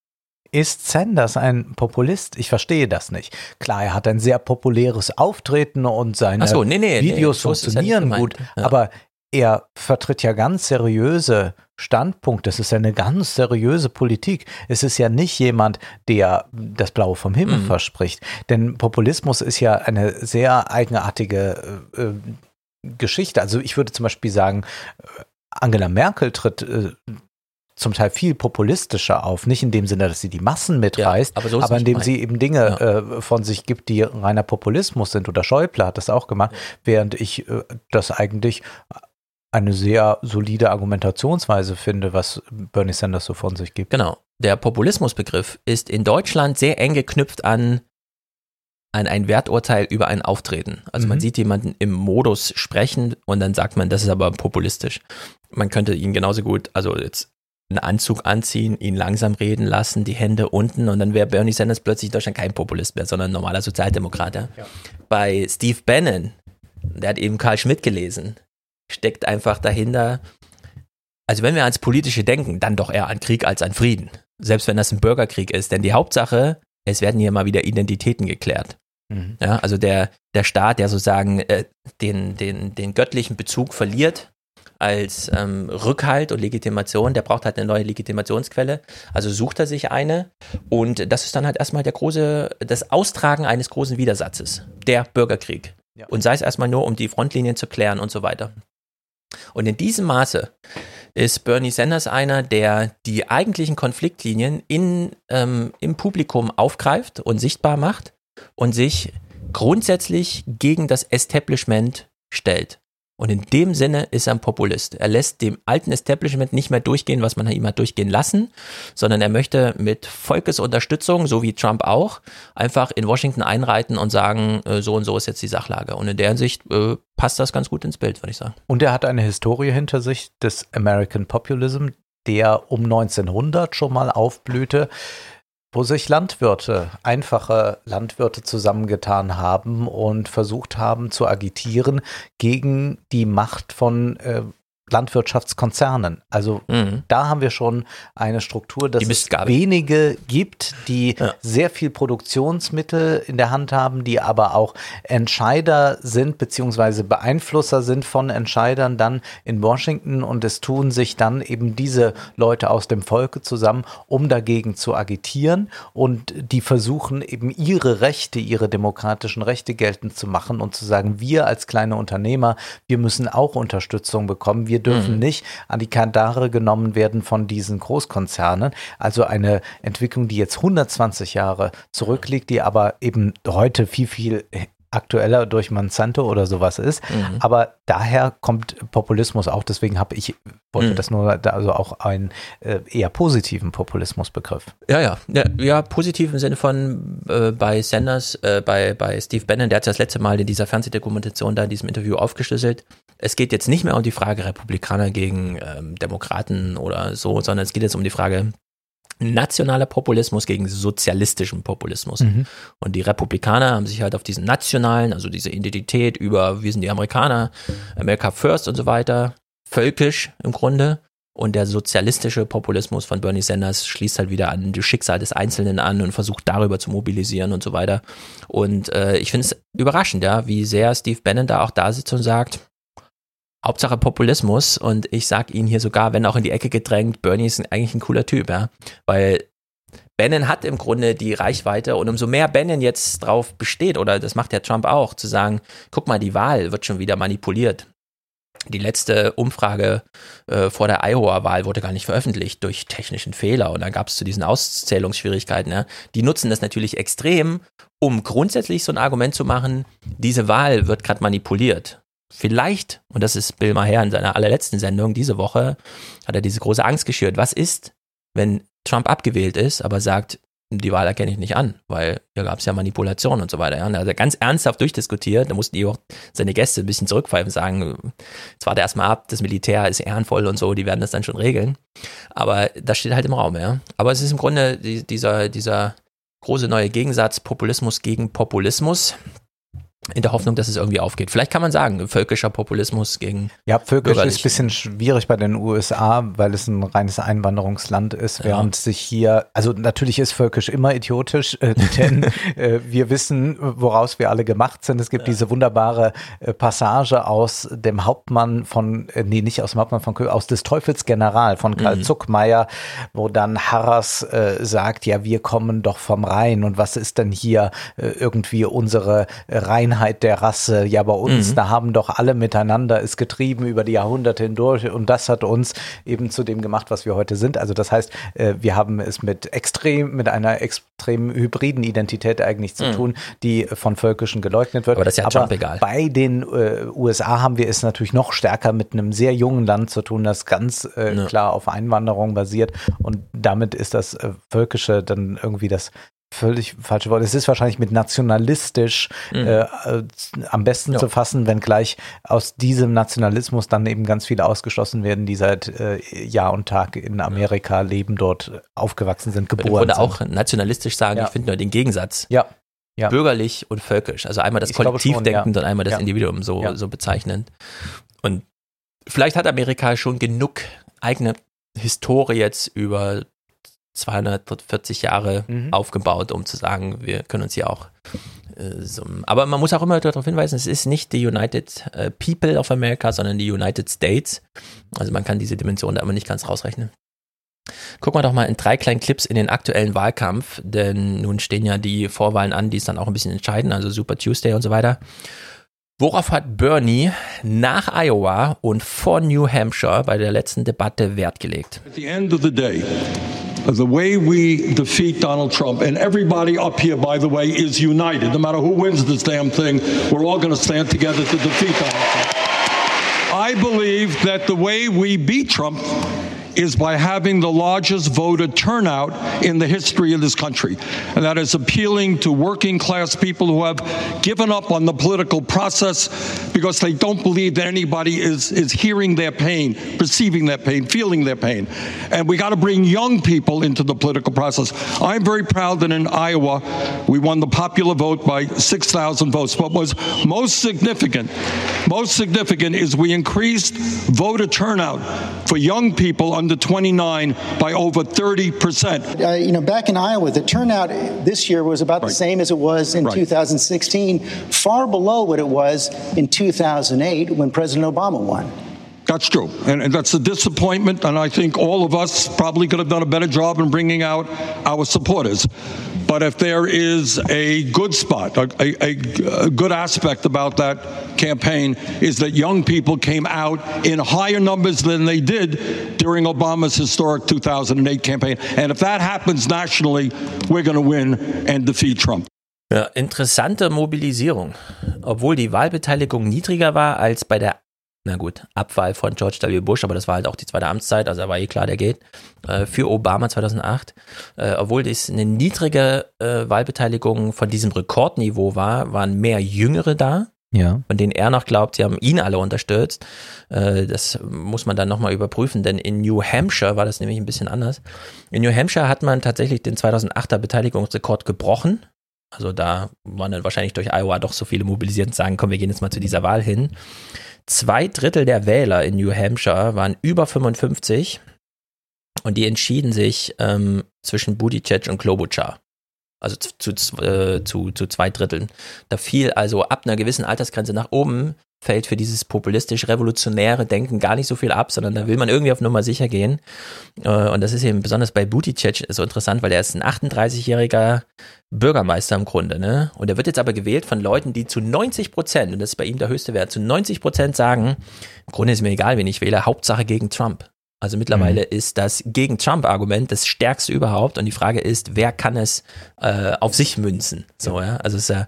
ist Sanders ein Populist? Ich verstehe das nicht. Klar, er hat ein sehr populäres Auftreten und seine so, nee, nee, Videos nee, funktionieren ja gut, ja. aber er vertritt ja ganz seriöse Standpunkte. Es ist ja eine ganz seriöse Politik. Es ist ja nicht jemand, der das Blaue vom Himmel mhm. verspricht. Denn Populismus ist ja eine sehr eigenartige äh, Geschichte. Also ich würde zum Beispiel sagen, Angela Merkel tritt äh, zum Teil viel populistischer auf. Nicht in dem Sinne, dass sie die Massen mitreißt, aber so aber indem gemeint. sie eben Dinge äh, von sich gibt, die reiner Populismus sind. Oder Schäuble hat das auch gemacht, während ich äh, das eigentlich eine sehr solide Argumentationsweise finde, was Bernie Sanders so von sich gibt. Genau. Der Populismusbegriff ist in Deutschland sehr eng geknüpft an, an ein Werturteil über ein Auftreten. Also man Mhm. sieht jemanden im Modus sprechen und dann sagt man, das ist aber populistisch. Man könnte ihn genauso gut, also jetzt einen Anzug anziehen, ihn langsam reden lassen, die Hände unten und dann wäre Bernie Sanders plötzlich in Deutschland kein Populist mehr, sondern ein normaler Sozialdemokrat. Ja? Bei Steve Bannon, der hat eben Karl Schmidt gelesen, steckt einfach dahinter, also wenn wir ans Politische denken, dann doch eher an Krieg als an Frieden. Selbst wenn das ein Bürgerkrieg ist. Denn die Hauptsache, es werden hier mal wieder Identitäten geklärt. Mhm. Ja, also der, der Staat, der sozusagen äh, den, den, den göttlichen Bezug verliert als ähm, Rückhalt und Legitimation, der braucht halt eine neue Legitimationsquelle. Also sucht er sich eine und das ist dann halt erstmal der große, das Austragen eines großen Widersatzes, der Bürgerkrieg. Und sei es erstmal nur, um die Frontlinien zu klären und so weiter. Und in diesem Maße ist Bernie Sanders einer, der die eigentlichen Konfliktlinien in, ähm, im Publikum aufgreift und sichtbar macht und sich grundsätzlich gegen das Establishment stellt. Und in dem Sinne ist er ein Populist. Er lässt dem alten Establishment nicht mehr durchgehen, was man ihm hat durchgehen lassen, sondern er möchte mit Volkesunterstützung, so wie Trump auch, einfach in Washington einreiten und sagen, äh, so und so ist jetzt die Sachlage. Und in der Hinsicht äh, passt das ganz gut ins Bild, würde ich sagen. Und er hat eine Historie hinter sich des American Populism, der um 1900 schon mal aufblühte, wo sich Landwirte, einfache Landwirte zusammengetan haben und versucht haben zu agitieren gegen die Macht von äh, Landwirtschaftskonzernen. Also Mhm. da haben wir schon eine Struktur, dass es wenige gibt, die sehr viel Produktionsmittel in der Hand haben, die aber auch Entscheider sind, beziehungsweise Beeinflusser sind von Entscheidern dann in Washington und es tun sich dann eben diese Leute aus dem Volke zusammen, um dagegen zu agitieren und die versuchen eben ihre Rechte, ihre demokratischen Rechte geltend zu machen und zu sagen, wir als kleine Unternehmer, wir müssen auch Unterstützung bekommen, wir dürfen Mhm. nicht an die Kandare genommen werden von diesen Großkonzernen. Also eine Entwicklung, die jetzt 120 Jahre zurückliegt, die aber eben heute viel, viel aktueller durch Monsanto oder sowas ist. Mhm. Aber daher kommt Populismus auch. Deswegen habe ich, wollte Mhm. das nur, da- also auch einen äh, eher positiven Populismusbegriff. Ja, ja, ja, ja positiv im Sinne von äh, bei Sanders, äh, bei, bei Steve Bannon, der hat das letzte Mal in dieser Fernsehdokumentation da in diesem Interview aufgeschlüsselt. Es geht jetzt nicht mehr um die Frage Republikaner gegen ähm, Demokraten oder so, sondern es geht jetzt um die Frage nationaler Populismus gegen sozialistischen Populismus. Mhm. Und die Republikaner haben sich halt auf diesen nationalen, also diese Identität über, wir sind die Amerikaner, America First und so weiter, völkisch im Grunde. Und der sozialistische Populismus von Bernie Sanders schließt halt wieder an das Schicksal des Einzelnen an und versucht darüber zu mobilisieren und so weiter. Und äh, ich finde es überraschend, ja, wie sehr Steve Bannon da auch da sitzt und sagt, Hauptsache Populismus und ich sag ihn hier sogar, wenn auch in die Ecke gedrängt, Bernie ist eigentlich ein cooler Typ, ja, weil Bannon hat im Grunde die Reichweite und umso mehr Bannon jetzt drauf besteht, oder das macht ja Trump auch, zu sagen, guck mal, die Wahl wird schon wieder manipuliert. Die letzte Umfrage äh, vor der Iowa-Wahl wurde gar nicht veröffentlicht durch technischen Fehler und dann gab es zu diesen Auszählungsschwierigkeiten. Ja. Die nutzen das natürlich extrem, um grundsätzlich so ein Argument zu machen, diese Wahl wird gerade manipuliert. Vielleicht, und das ist Bill Maher in seiner allerletzten Sendung diese Woche, hat er diese große Angst geschürt. Was ist, wenn Trump abgewählt ist, aber sagt, die Wahl erkenne ich nicht an, weil hier gab es ja Manipulation und so weiter. Ja. Und da hat er ganz ernsthaft durchdiskutiert. Da mussten die auch seine Gäste ein bisschen zurückpfeifen und sagen, jetzt warte erstmal ab, das Militär ist ehrenvoll und so, die werden das dann schon regeln. Aber das steht halt im Raum, ja. Aber es ist im Grunde die, dieser, dieser große neue Gegensatz Populismus gegen Populismus. In der Hoffnung, dass es irgendwie aufgeht. Vielleicht kann man sagen, völkischer Populismus gegen Ja, völkisch ist ein bisschen schwierig bei den USA, weil es ein reines Einwanderungsland ist, während sich hier, also natürlich ist völkisch immer idiotisch, äh, denn äh, wir wissen, woraus wir alle gemacht sind. Es gibt diese wunderbare äh, Passage aus dem Hauptmann von, äh, nee, nicht aus dem Hauptmann von Kö, aus des Teufels General von Karl Mhm. Zuckmeier, wo dann Harras äh, sagt, ja, wir kommen doch vom Rhein und was ist denn hier äh, irgendwie unsere Reinheit Einheit der Rasse. Ja, bei uns, Mhm. da haben doch alle miteinander es getrieben über die Jahrhunderte hindurch und das hat uns eben zu dem gemacht, was wir heute sind. Also das heißt, äh, wir haben es mit extrem, mit einer extrem hybriden Identität eigentlich zu Mhm. tun, die von Völkischen geleugnet wird. Aber das ist ja Trump egal. Bei den äh, USA haben wir es natürlich noch stärker mit einem sehr jungen Land zu tun, das ganz äh, Ja. klar auf Einwanderung basiert und damit ist das äh, Völkische dann irgendwie das völlig falsche Wort. Es ist wahrscheinlich mit nationalistisch Mhm. äh, äh, am besten zu fassen, wenngleich aus diesem Nationalismus dann eben ganz viele ausgeschlossen werden, die seit äh, Jahr und Tag in Amerika leben, dort aufgewachsen sind, geboren Oder sind. auch nationalistisch sagen, Ja. ich finde nur den Gegensatz. Ja. Ja. Bürgerlich und völkisch. Also einmal das Ich glaube Kollektiv schon, denkend ja. und einmal das Ja. Individuum so, Ja. so bezeichnend. Und vielleicht hat Amerika schon genug eigene Historie jetzt über 240 Jahre Mhm. aufgebaut, um zu sagen, wir können uns hier auch äh, so. Aber man muss auch immer darauf hinweisen, es ist nicht die United äh, People of America, sondern die United States. Also man kann diese Dimension da immer nicht ganz rausrechnen. Gucken wir doch mal in drei kleinen Clips in den aktuellen Wahlkampf, denn nun stehen ja die Vorwahlen an, die es dann auch ein bisschen entscheiden, also Super Tuesday und so weiter. Worauf hat Bernie nach Iowa und vor New Hampshire bei der letzten Debatte Wert gelegt? At the end of the day, the way we defeat Donald Trump, and everybody up here, by the way, is united. No matter who wins this damn thing, we're all going to stand together to defeat Donald Trump. I believe that the way we beat Trump is by having the largest voter turnout in the history of this country. And that is appealing to working class people who have given up on the political process because they don't believe that anybody is, is hearing their pain, perceiving their pain, feeling their pain. And we got to bring young people into the political process. I'm very proud that in Iowa, we won the popular vote by 6,000 votes. What was most significant, most significant is we increased voter turnout for young people under 29 by over 30 percent. Uh, you know, back in Iowa, the turnout this year was about the same as it was in Right. 2016, far below what it was in 2008 when President Obama won. That's true. And, and that's a disappointment. And I think all of us probably could have done a better job in bringing out our supporters. But if there is a good spot, a, a, a- good aspect about that campaign is that young people came out in higher numbers than they did during Obama's historic 2008 campaign. And if that happens nationally, we're going to win and defeat Trump. Ja, interessante Mobilisierung. Obwohl die Wahlbeteiligung niedriger war als bei der, na gut, Abwahl von George W. Bush, aber das war halt auch die zweite Amtszeit, also da war eh klar, der geht, äh, für Obama 2008. Äh, obwohl das eine niedrige äh, Wahlbeteiligung von diesem Rekordniveau war, waren mehr Jüngere da. Ja. Von denen er noch glaubt, sie haben ihn alle unterstützt. Äh, das muss man dann nochmal überprüfen, denn in New Hampshire war das nämlich ein bisschen anders. In New Hampshire hat man tatsächlich den 2008er Beteiligungsrekord gebrochen. Also da waren dann wahrscheinlich durch Iowa doch so viele mobilisiert und sagen, komm, wir gehen jetzt mal zu dieser Wahl hin. Zwei Drittel der Wähler in New Hampshire waren über 55 und die entschieden sich ähm, zwischen Buttigieg und Klobuchar. Also zu, zu, äh, zu, zu zwei Dritteln. Da fiel also ab einer gewissen Altersgrenze nach oben, fällt für dieses populistisch-revolutionäre Denken gar nicht so viel ab, sondern da will man irgendwie auf Nummer sicher gehen. Äh, und das ist eben besonders bei Buttigieg so interessant, weil er ist ein 38-jähriger Bürgermeister im Grunde, ne? Und er wird jetzt aber gewählt von Leuten, die zu 90 Prozent, und das ist bei ihm der höchste Wert, zu 90 Prozent sagen, im Grunde ist mir egal, wen ich wähle, Hauptsache gegen Trump. Also mittlerweile ist das gegen Trump-Argument das stärkste überhaupt und die Frage ist, wer kann es äh, auf sich münzen? So, ja, also es ist ja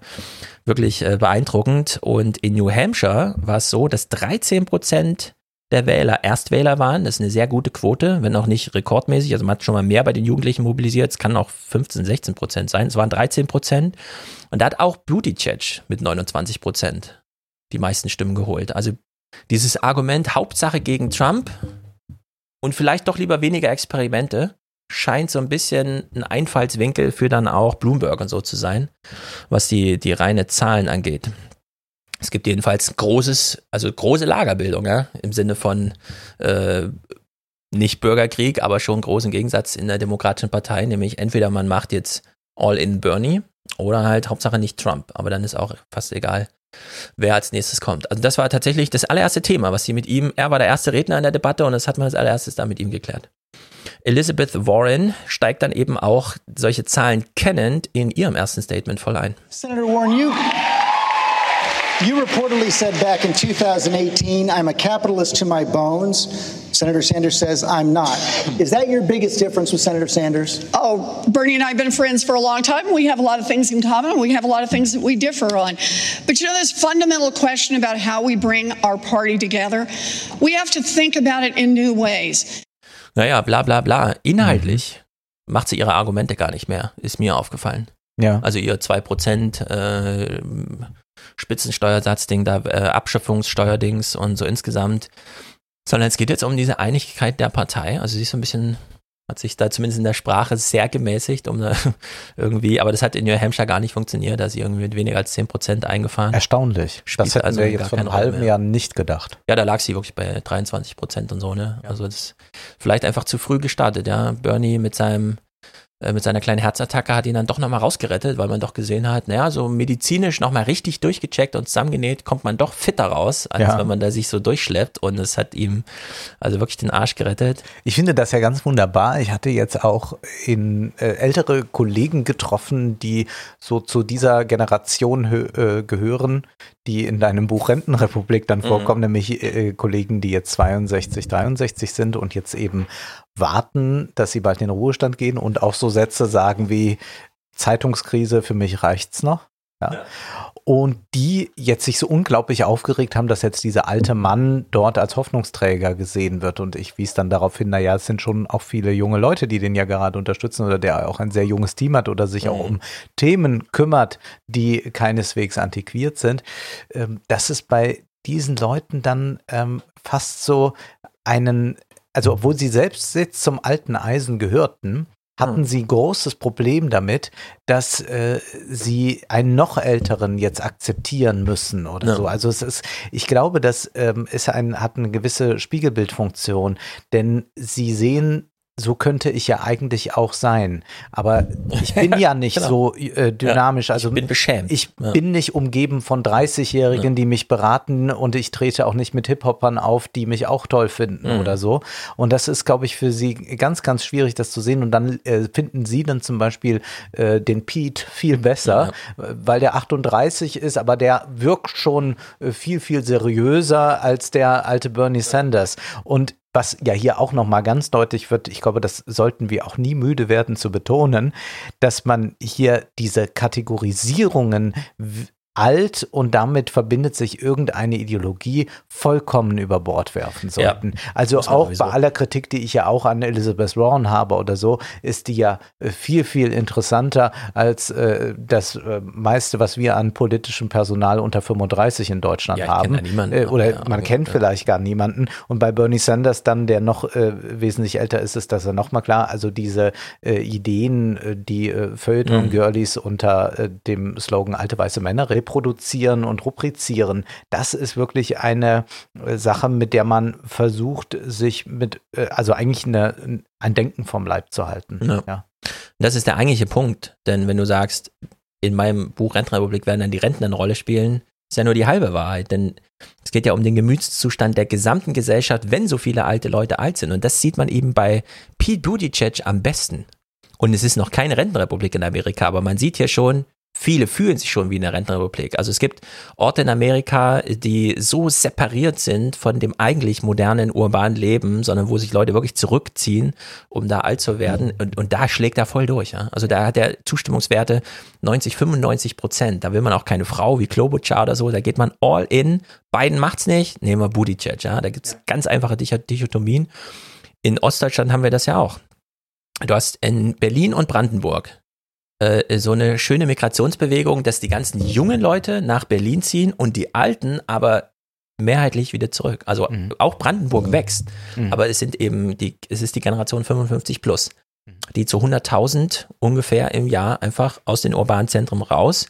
wirklich äh, beeindruckend. Und in New Hampshire war es so, dass 13 Prozent der Wähler Erstwähler waren. Das ist eine sehr gute Quote, wenn auch nicht rekordmäßig. Also man hat schon mal mehr bei den Jugendlichen mobilisiert. Es kann auch 15, 16 Prozent sein. Es waren 13 Prozent. Und da hat auch Buttigieg mit 29 Prozent die meisten Stimmen geholt. Also dieses Argument Hauptsache gegen Trump und vielleicht doch lieber weniger Experimente scheint so ein bisschen ein Einfallswinkel für dann auch Bloomberg und so zu sein, was die, die reine Zahlen angeht. Es gibt jedenfalls großes, also große Lagerbildung, ja, im Sinne von äh, nicht Bürgerkrieg, aber schon großen Gegensatz in der Demokratischen Partei, nämlich entweder man macht jetzt All in Bernie oder halt Hauptsache nicht Trump, aber dann ist auch fast egal, wer als nächstes kommt. Also das war tatsächlich das allererste Thema, was sie mit ihm, er war der erste Redner in der Debatte und das hat man als allererstes da mit ihm geklärt. Elizabeth Warren steigt dann eben auch solche Zahlen kennend in ihrem ersten Statement voll ein. Senator Warren, you You reportedly said back in 2018, I'm a capitalist to my bones. Senator Sanders says, I'm not. Is that your biggest difference with Senator Sanders? Oh, Bernie and I have been friends for a long time. We have a lot of things in common. We have a lot of things that we differ on. But you know, this fundamental question about how we bring our party together, we have to think about it in new ways. Naja, bla bla bla. Inhaltlich mhm. macht sie ihre Argumente gar nicht mehr, ist mir aufgefallen. Ja. Also ihr 2% äh, Spitzensteuersatzding, da äh, Abschöpfungssteuerdings und so insgesamt. Sondern es geht jetzt um diese Einigkeit der Partei. Also sie ist so ein bisschen, hat sich da zumindest in der Sprache sehr gemäßigt, um irgendwie, aber das hat in New Hampshire gar nicht funktioniert, da ist sie irgendwie mit weniger als 10% eingefahren. Erstaunlich. Spielt das hätten also wir jetzt vor einem halben. Jahr nicht gedacht. Ja, da lag sie wirklich bei 23 Prozent und so, ne? Also das ist vielleicht einfach zu früh gestartet, ja. Bernie mit seinem äh, mit seiner kleinen Herzattacke hat ihn dann doch nochmal rausgerettet, weil man doch gesehen hat, naja, so medizinisch nochmal richtig durchgecheckt und zusammengenäht, kommt man doch fitter raus, als Ja. wenn man da sich so durchschleppt und es hat ihm also wirklich den Arsch gerettet. Ich finde das ja ganz wunderbar. Ich hatte jetzt auch in äh, ältere Kollegen getroffen, die so zu dieser Generation äh, gehören, die in deinem Buch Rentenrepublik dann Mhm. vorkommen, nämlich äh, Kollegen, die jetzt 62, 63 sind und jetzt eben warten, dass sie bald in den Ruhestand gehen und auch so Sätze sagen wie Zeitungskrise, für mich reicht's noch. Ja. Und die jetzt sich so unglaublich aufgeregt haben, dass jetzt dieser alte Mann dort als Hoffnungsträger gesehen wird. Und ich wies dann darauf hin, naja, es sind schon auch viele junge Leute, die den ja gerade unterstützen oder der auch ein sehr junges Team hat oder sich auch um Themen kümmert, die keineswegs antiquiert sind. Ähm, dass es bei diesen Leuten dann ähm, fast so einen, also obwohl sie selbst jetzt zum alten Eisen gehörten, hatten sie großes Problem damit, dass äh, sie einen noch älteren jetzt akzeptieren müssen oder Ja. so. Also es ist, ich glaube, das ähm, ist ein, hat eine gewisse Spiegelbildfunktion, denn sie sehen so könnte ich ja eigentlich auch sein. Aber ich bin ja nicht Genau. so äh, dynamisch. Also ich bin beschämt. Ich Ja. bin nicht umgeben von 30-Jährigen, die mich beraten und ich trete auch nicht mit Hip-Hopern auf, die mich auch toll finden Mhm. oder so. Und das ist, glaube ich, für sie ganz, ganz schwierig, das zu sehen. Und dann äh, finden sie dann zum Beispiel äh, den Pete viel besser, äh, weil der 38 ist, aber der wirkt schon äh, viel, viel seriöser als der alte Bernie Sanders. Und was ja hier auch nochmal ganz deutlich wird, ich glaube, das sollten wir auch nie müde werden zu betonen, dass man hier diese Kategorisierungen alt und damit verbindet sich irgendeine Ideologie vollkommen über Bord werfen sollten. also muss man auch sowieso. bei aller Kritik, die ich ja auch an Elizabeth Warren habe oder so, ist die ja äh, viel, viel interessanter als äh, das äh, meiste, was wir an politischem Personal unter 35 in Deutschland Ja, haben. niemanden, äh, oder ja, man kennt ja. vielleicht gar niemanden. Und bei Bernie Sanders dann, der noch äh, wesentlich älter ist, ist das ja nochmal klar. Also diese äh, Ideen, die äh, Feuilleton-Girlies unter äh, dem Slogan alte weiße Männer reproduzieren und rubrizieren, das ist wirklich eine äh, Sache, mit der man versucht, sich mit, äh, also eigentlich eine, ein Denken vom Leib zu halten. Ja. Ja. Das ist der eigentliche Punkt, denn wenn du sagst, in meinem Buch Rentenrepublik werden dann die Renten eine Rolle spielen, ist ja nur die halbe Wahrheit, denn es geht ja um den Gemütszustand der gesamten Gesellschaft, wenn so viele alte Leute alt sind. Und das sieht man eben bei Pete Buttigieg am besten. Und es ist noch keine Rentenrepublik in Amerika, aber man sieht hier schon, viele fühlen sich schon wie eine Rentenrepublik. Also es gibt Orte in Amerika, die so separiert sind von dem eigentlich modernen urbanen Leben, sondern wo sich Leute wirklich zurückziehen, um da alt zu werden. Und, und da schlägt er voll durch. Ja? Also da hat er Zustimmungswerte 90, 95 Prozent. Da will man auch keine Frau wie Klobuchar oder so. Da geht man all in. Biden macht's nicht. Nehmen wir Buttigieg. Ja? Da gibt's ganz einfache Dich- Dichotomien. In Ostdeutschland haben wir das ja auch. Du hast in Berlin und Brandenburg äh, so eine schöne Migrationsbewegung, dass die ganzen jungen Leute nach Berlin ziehen und die Alten aber mehrheitlich wieder zurück. Also auch Brandenburg wächst, aber es sind eben die, es ist die Generation 55 plus, die zu 100.000 ungefähr im Jahr einfach aus den urbanen Zentren raus.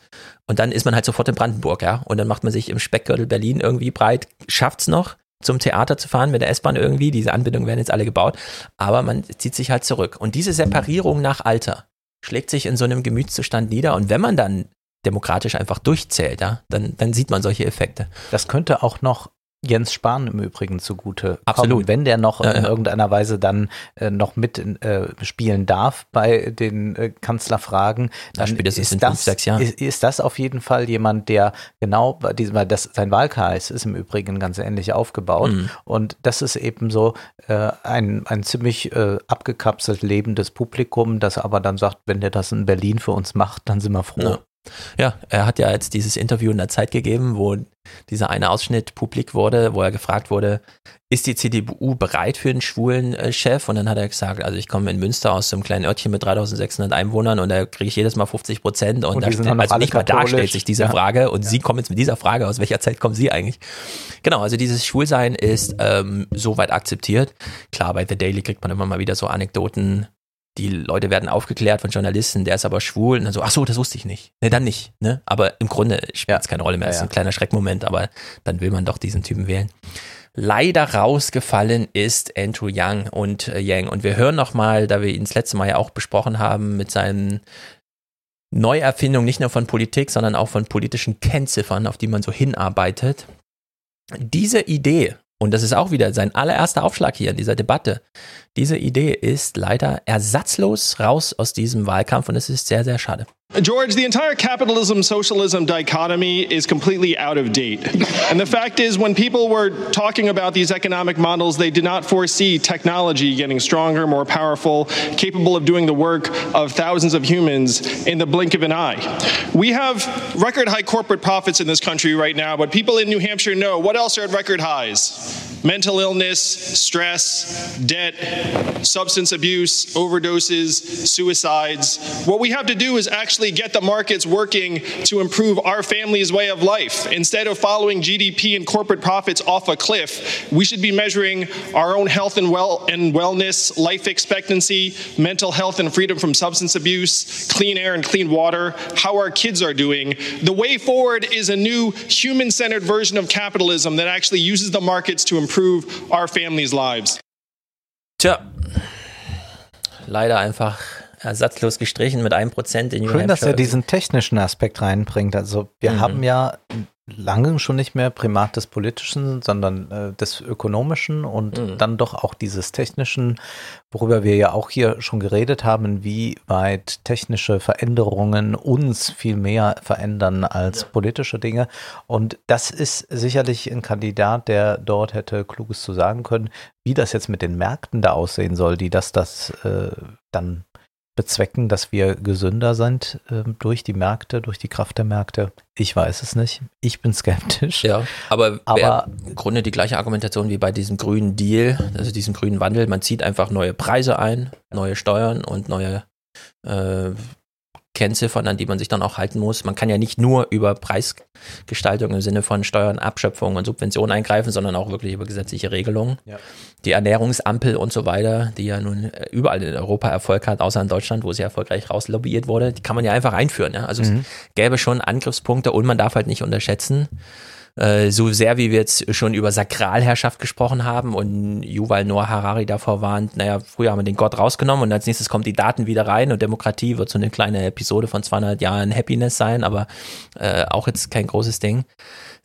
Und dann ist man halt sofort in Brandenburg, ja, und dann macht man sich im Speckgürtel Berlin irgendwie breit, schafft's noch zum Theater zu fahren mit der S-Bahn irgendwie, diese Anbindungen werden jetzt alle gebaut, aber man zieht sich halt zurück. Und diese Separierung nach Alter schlägt sich in so einem Gemütszustand nieder und wenn man dann demokratisch einfach durchzählt, ja, dann, dann sieht man solche Effekte. Das könnte auch noch Jens Spahn im Übrigen zugute. Absolut. Kommen, wenn der noch Ja, in ja. irgendeiner Weise dann äh, noch mit äh, spielen darf bei den äh, Kanzlerfragen, Ja, dann spätestens ist das, fünf, sechs Jahren. Ist, ist das auf jeden Fall jemand, der genau bei diesem, weil das sein Wahlkreis ist im Übrigen ganz ähnlich aufgebaut Mhm. und das ist eben so äh, ein, ein ziemlich äh, abgekapselt lebendes Publikum, das aber dann sagt, wenn der das in Berlin für uns macht, dann sind wir froh. Ja. Ja, er hat ja jetzt dieses Interview in der Zeit gegeben, wo dieser eine Ausschnitt publik wurde, wo er gefragt wurde, ist die CDU bereit für einen schwulen äh, Chef? Und dann hat er gesagt, also ich komme in Münster aus so einem kleinen Örtchen mit 3600 Einwohnern und da kriege ich jedes Mal 50 Prozent. Und, Und da noch also nicht mal da stellt sich diese Ja. Frage und Sie kommen jetzt mit dieser Frage, aus welcher Zeit kommen Sie eigentlich? Genau, also dieses Schwulsein ist ähm, soweit akzeptiert. Klar, bei The Daily kriegt man immer mal wieder so Anekdoten, die Leute werden aufgeklärt von Journalisten, der ist aber schwul und dann so, ach so, das wusste ich nicht. Ne, dann nicht, ne? Aber im Grunde spielt es keine Rolle mehr, das ist Ja, ein kleiner Schreckmoment, aber dann will man doch diesen Typen wählen. Leider rausgefallen ist Andrew Young und äh, Yang und wir hören noch mal, da wir ihn das letzte Mal ja auch besprochen haben, mit seinen Neuerfindungen nicht nur von Politik, sondern auch von politischen Kennziffern, auf die man so hinarbeitet. Diese Idee, und das ist auch wieder sein allererster Aufschlag hier in dieser Debatte, diese Idee ist leider ersatzlos raus aus diesem Wahlkampf und es ist sehr, sehr schade. George, the entire capitalism socialism dichotomy is completely out of date. and the fact is, when people were talking about these economic models, they did not foresee technology getting stronger, more powerful, capable of doing the work of thousands of humans in the blink of an eye. We have record high corporate profits in this country right now, but people in New Hampshire know what else are at record highs mental illness, stress, debt, substance abuse, overdoses, suicides. What we have to do is actually get the markets working to improve our family's way of life. Instead of following GDP and corporate profits off a cliff, we should be measuring our own health and well and wellness, life expectancy, mental health and freedom from substance abuse, clean air and clean water, how our kids are doing. The way forward is a new human-centered version of capitalism that actually uses the markets to improve our families' lives. Tja, leider einfach ersatzlos gestrichen mit einem Prozent in New Schön, dass Hampshire. er diesen technischen Aspekt reinbringt. Also wir Mhm. haben ja lange schon nicht mehr Primat des Politischen, sondern äh, des Ökonomischen und Mhm. dann doch auch dieses Technischen, worüber wir ja auch hier schon geredet haben, inwieweit technische Veränderungen uns viel mehr verändern als politische Dinge. Und das ist sicherlich ein Kandidat, der dort hätte Kluges zu sagen können, wie das jetzt mit den Märkten da aussehen soll, die das, das äh, dann bezwecken, dass wir gesünder sind ähm, durch die Märkte, durch die Kraft der Märkte? Ich weiß es nicht. Ich bin skeptisch. Ja, aber, Aber- im Grunde die gleiche Argumentation wie bei diesem grünen Deal, also diesem grünen Wandel. Man zieht einfach neue Preise ein, neue Steuern und neue äh, Kennziffern, an die man sich dann auch halten muss. Man kann ja nicht nur über Preisgestaltung im Sinne von Steuern, Abschöpfung und Subventionen eingreifen, sondern auch wirklich über gesetzliche Regelungen. Ja. Die Ernährungsampel und so weiter, die ja nun äh, überall in Europa Erfolg hat, außer in Deutschland, wo sie erfolgreich rauslobbyiert wurde, die kann man ja einfach einführen. Ja? Also Mhm. es gäbe schon Angriffspunkte und man darf halt nicht unterschätzen, äh, so sehr wie wir jetzt schon über Sakralherrschaft gesprochen haben und Yuval Noah Harari davor warnt, naja, früher haben wir den Gott rausgenommen und als nächstes kommen die Daten wieder rein und Demokratie wird so eine kleine Episode von 200 Jahren Happiness sein, aber äh, auch jetzt kein großes Ding.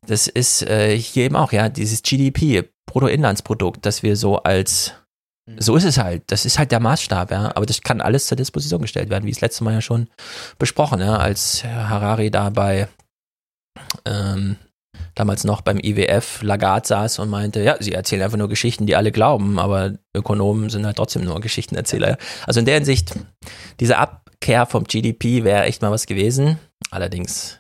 Das ist äh, hier eben auch, ja, dieses GDP, Bruttoinlandsprodukt, das wir so als so ist es halt. Das ist halt der Maßstab, ja. Aber das kann alles zur Disposition gestellt werden, wie es letztes Mal ja schon besprochen, ja, als Harari da bei ähm, damals noch beim IWF Lagarde saß und meinte, ja, sie erzählen einfach nur Geschichten, die alle glauben, aber Ökonomen sind halt trotzdem nur Geschichtenerzähler. Also in der Hinsicht, diese Abkehr vom GDP wäre echt mal was gewesen. Allerdings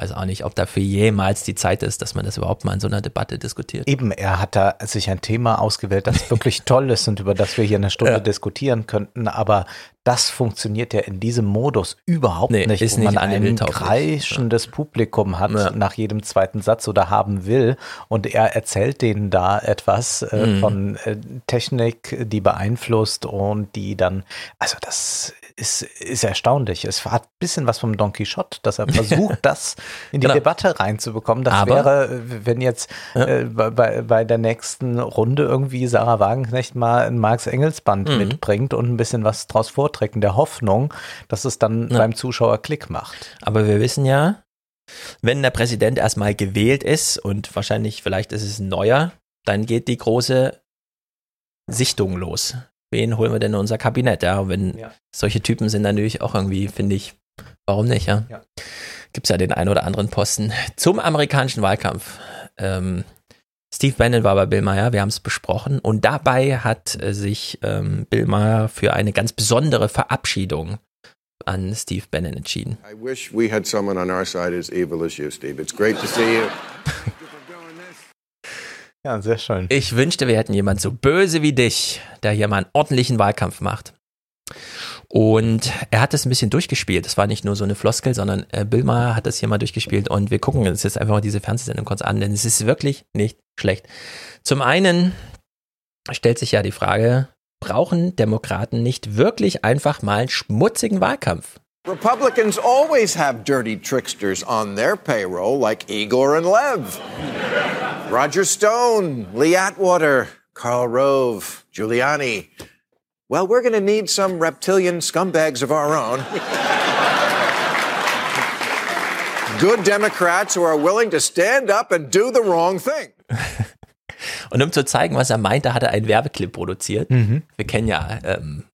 weiß auch nicht, ob dafür jemals die Zeit ist, dass man das überhaupt mal in so einer Debatte diskutiert. Eben, er hat da sich ein Thema ausgewählt, das wirklich toll ist und über das wir hier eine Stunde Ja. diskutieren könnten, aber das funktioniert ja in diesem Modus überhaupt Nee, nicht, ist wo man nicht ein anwendtauglich. kreischendes Publikum hat Ja. nach jedem zweiten Satz oder haben will und er erzählt denen da etwas äh, Mhm. von äh, Technik, die beeinflusst und die dann, also das ist, ist erstaunlich. Es hat ein bisschen was vom Don Quixote, dass er versucht, das in die Genau. Debatte reinzubekommen. Das Aber- wäre, äh, wenn jetzt äh, bei, bei, bei der nächsten Runde irgendwie Sarah Wagenknecht mal ein Marx-Engels-Band Mhm. mitbringt und ein bisschen was draus vorträgt, in der Hoffnung, dass es dann Ja. beim Zuschauer Klick macht. Aber wir wissen ja, wenn der Präsident erstmal gewählt ist und wahrscheinlich vielleicht ist es ein neuer, dann geht die große Sichtung los. Wen holen wir denn in unser Kabinett? Ja, wenn Ja. solche Typen sind natürlich auch irgendwie, finde ich, warum nicht, ja? Ja. Gibt es ja den einen oder anderen Posten. Zum amerikanischen Wahlkampf. Ähm, Steve Bannon war bei Bill Maher, wir haben es besprochen. Und dabei hat äh, sich ähm, Bill Maher für eine ganz besondere Verabschiedung an Steve Bannon entschieden. I wish we had someone on our side as evil as you, Steve. It's great to see you. Ja, sehr schön. Ich wünschte, wir hätten jemand so böse wie dich, der hier mal einen ordentlichen Wahlkampf macht. Und er hat das ein bisschen durchgespielt. Das war nicht nur so eine Floskel, sondern äh, Bill Maher hat das hier mal durchgespielt. Und wir gucken uns jetzt einfach mal diese Fernsehsendung kurz an, denn es ist wirklich nicht schlecht. Zum einen stellt sich ja die Frage, brauchen Demokraten nicht wirklich einfach mal einen schmutzigen Wahlkampf? Republicans always have dirty tricksters on their payroll, like Igor and Lev. Roger Stone, Lee Atwater, Karl Rove, Giuliani. Well, we're going to need some reptilian scumbags of our own. Good Democrats who are willing to stand up and do the wrong thing. Und um zu zeigen, was er meinte, hat er einen Werbeclip produziert. Mhm. Wir kennen ja ähm,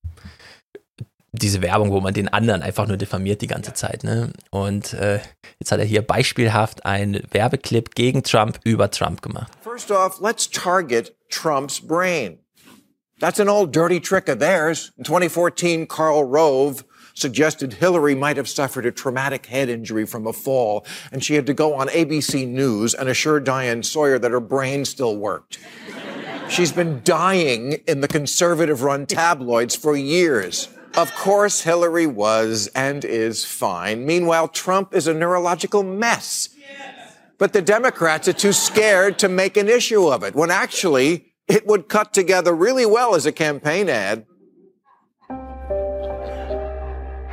diese Werbung, wo man den anderen einfach nur diffamiert die ganze Zeit. Ne? Und äh, jetzt hat er hier beispielhaft einen Werbeclip gegen Trump über Trump gemacht. First off, let's target Trump's brain. That's an old dirty trick of theirs. In 2014, Karl Rove suggested Hillary might have suffered a traumatic head injury from a fall, and she had to go on ABC News and assure Diane Sawyer that her brain still worked. She's been dying in the conservative run tabloids for years. Of course, Hillary was and is fine. Meanwhile, Trump is a neurological mess. But the Democrats are too scared to make an issue of it, when actually it would cut together really well as a campaign ad.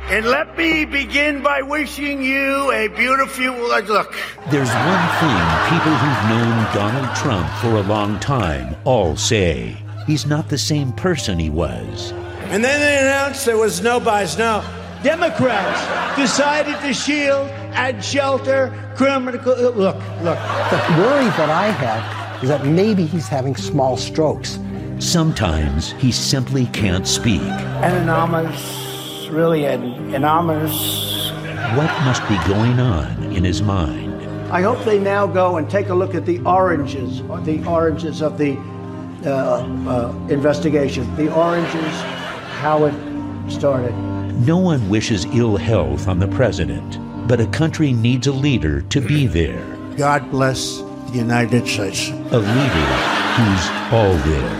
And let me begin by wishing you a beautiful look. There's one thing people who've known Donald Trump for a long time all say. He's not the same person he was. And then they announced there was no buys. No. Democrats decided to shield and shelter criminal. Look, look. The worry that I have is that maybe he's having small strokes. Sometimes he simply can't speak. An anonymous, really an anonymous. What must be going on in his mind? I hope they now go and take a look at the oranges, or the oranges of the uh, uh, investigation. The oranges, how it started. No one wishes ill health on the president, but a country needs a leader to be there. God bless the United States. A leader who's all there.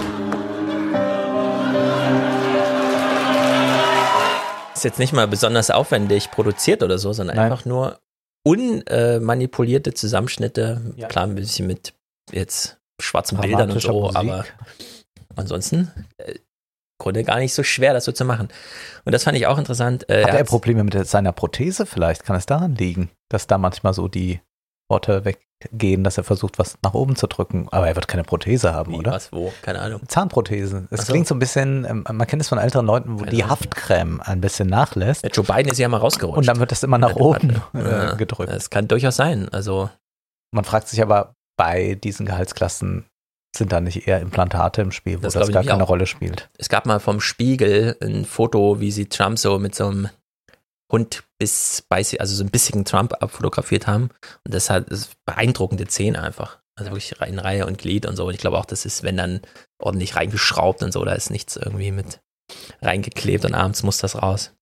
Ist jetzt nicht mal besonders aufwendig produziert oder so, sondern Nein. einfach nur unmanipulierte Zusammenschnitte. Klar, ein bisschen mit jetzt schwarzen Bildern und so, Musik. aber ansonsten äh, Grunde gar nicht so schwer, das so zu machen. Und das fand ich auch interessant. Äh, Hat er hat's- Probleme mit seiner Prothese vielleicht? Kann es daran liegen, dass da manchmal so die Worte weggehen, dass er versucht, was nach oben zu drücken? Aber er wird keine Prothese haben, Wie, oder? was, wo? Keine Ahnung. Zahnprothese. Es so. klingt so ein bisschen, ähm, man kennt es von älteren Leuten, wo die Haftcreme ein bisschen nachlässt. Der Joe Biden ist ja mal rausgerutscht. Und dann wird das immer nach Ja, oben Ja, äh, gedrückt. Das kann durchaus sein. Also Man fragt sich aber, bei diesen Gehaltsklassen sind da nicht eher Implantate im Spiel, wo Das das, gar keine auch. Rolle spielt. es gab mal vom Spiegel ein Foto, wie sie Trump so mit so einem Hund bis beißig, also so ein bissigen Trump abfotografiert haben. Und das hat das beeindruckende Zähne einfach. Also wirklich in Reihe und Glied und so. Und ich glaube auch, das ist, wenn dann ordentlich reingeschraubt und so, da ist nichts irgendwie mit reingeklebt und abends muss das raus.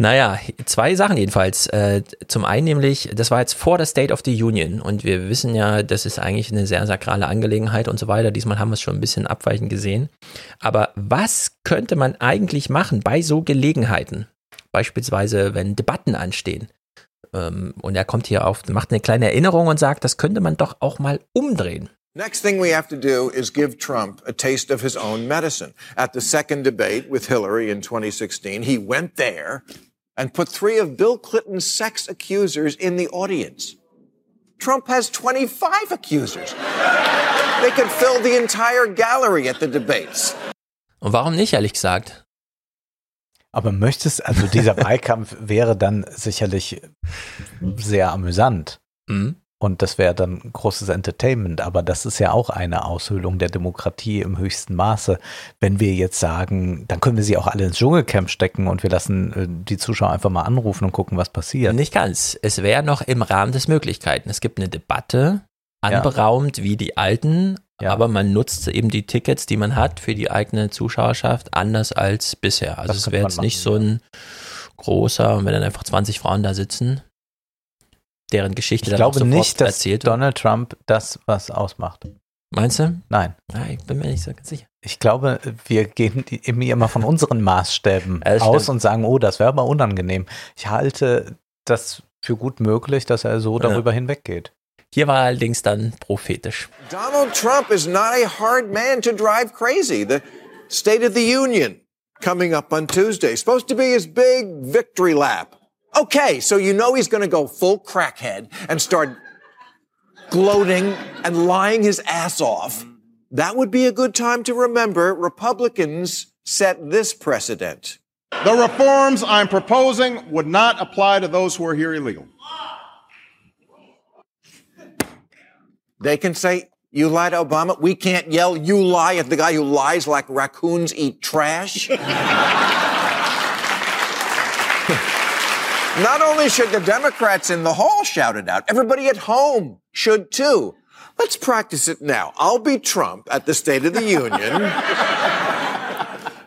Naja, zwei Sachen jedenfalls. Äh, zum einen nämlich, das war jetzt vor der State of the Union und wir wissen ja, das ist eigentlich eine sehr sakrale Angelegenheit und so weiter. Diesmal haben wir es schon ein bisschen abweichend gesehen. Aber was könnte man eigentlich machen bei so Gelegenheiten? Beispielsweise, wenn Debatten anstehen. Ähm, und er kommt hier auf, macht eine kleine Erinnerung und sagt, das könnte man doch auch mal umdrehen. Next thing we have to do is give Trump a taste of his own medicine. At the second debate with Hillary in 2016, he went there and put three of Bill Clinton's sex accusers in the audience. Trump has 25 accusers. They could fill the entire gallery at the debates. Und warum nicht, ehrlich gesagt? Aber möchtest, also dieser Wahlkampf wäre dann sicherlich sehr amüsant. Mhm. Und das wäre dann großes Entertainment, aber das ist ja auch eine Aushöhlung der Demokratie im höchsten Maße. Wenn wir jetzt sagen, dann können wir sie auch alle ins Dschungelcamp stecken und wir lassen äh, die Zuschauer einfach mal anrufen und gucken, was passiert. Nicht ganz. Es wäre noch im Rahmen des Möglichkeiten. Es gibt eine Debatte, anberaumt wie die alten, aber man nutzt eben die Tickets, die man hat für die eigene Zuschauerschaft anders als bisher. Also Das es wäre jetzt nicht so ein großer, wenn dann einfach 20 Frauen da sitzen, deren Geschichte Ich dann auch glaube sofort nicht, dass erzählt. Donald Trump das was ausmacht. Meinst du? Nein. Nein, ich bin mir nicht so ganz sicher. Ich glaube, wir gehen immer immer von unseren Maßstäben Ja, aus stimmt. und sagen, oh, das wäre aber unangenehm. Ich halte das für gut möglich, dass er so darüber hinweggeht. Hier war er allerdings dann prophetisch. Donald Trump is not a hard man to drive crazy. The State of the Union coming up on Tuesday, supposed to be his big victory lap. Okay, so you know he's going to go full crackhead and start gloating and lying his ass off. That would be a good time to remember Republicans set this precedent. The reforms I'm proposing would not apply to those who are here illegal. They can say, you lie to Obama. We can't yell, you lie at the guy who lies like raccoons eat trash. Not only should the Democrats in the hall shout it out, everybody at home should too. Let's practice it now. I'll be Trump at the State of the Union.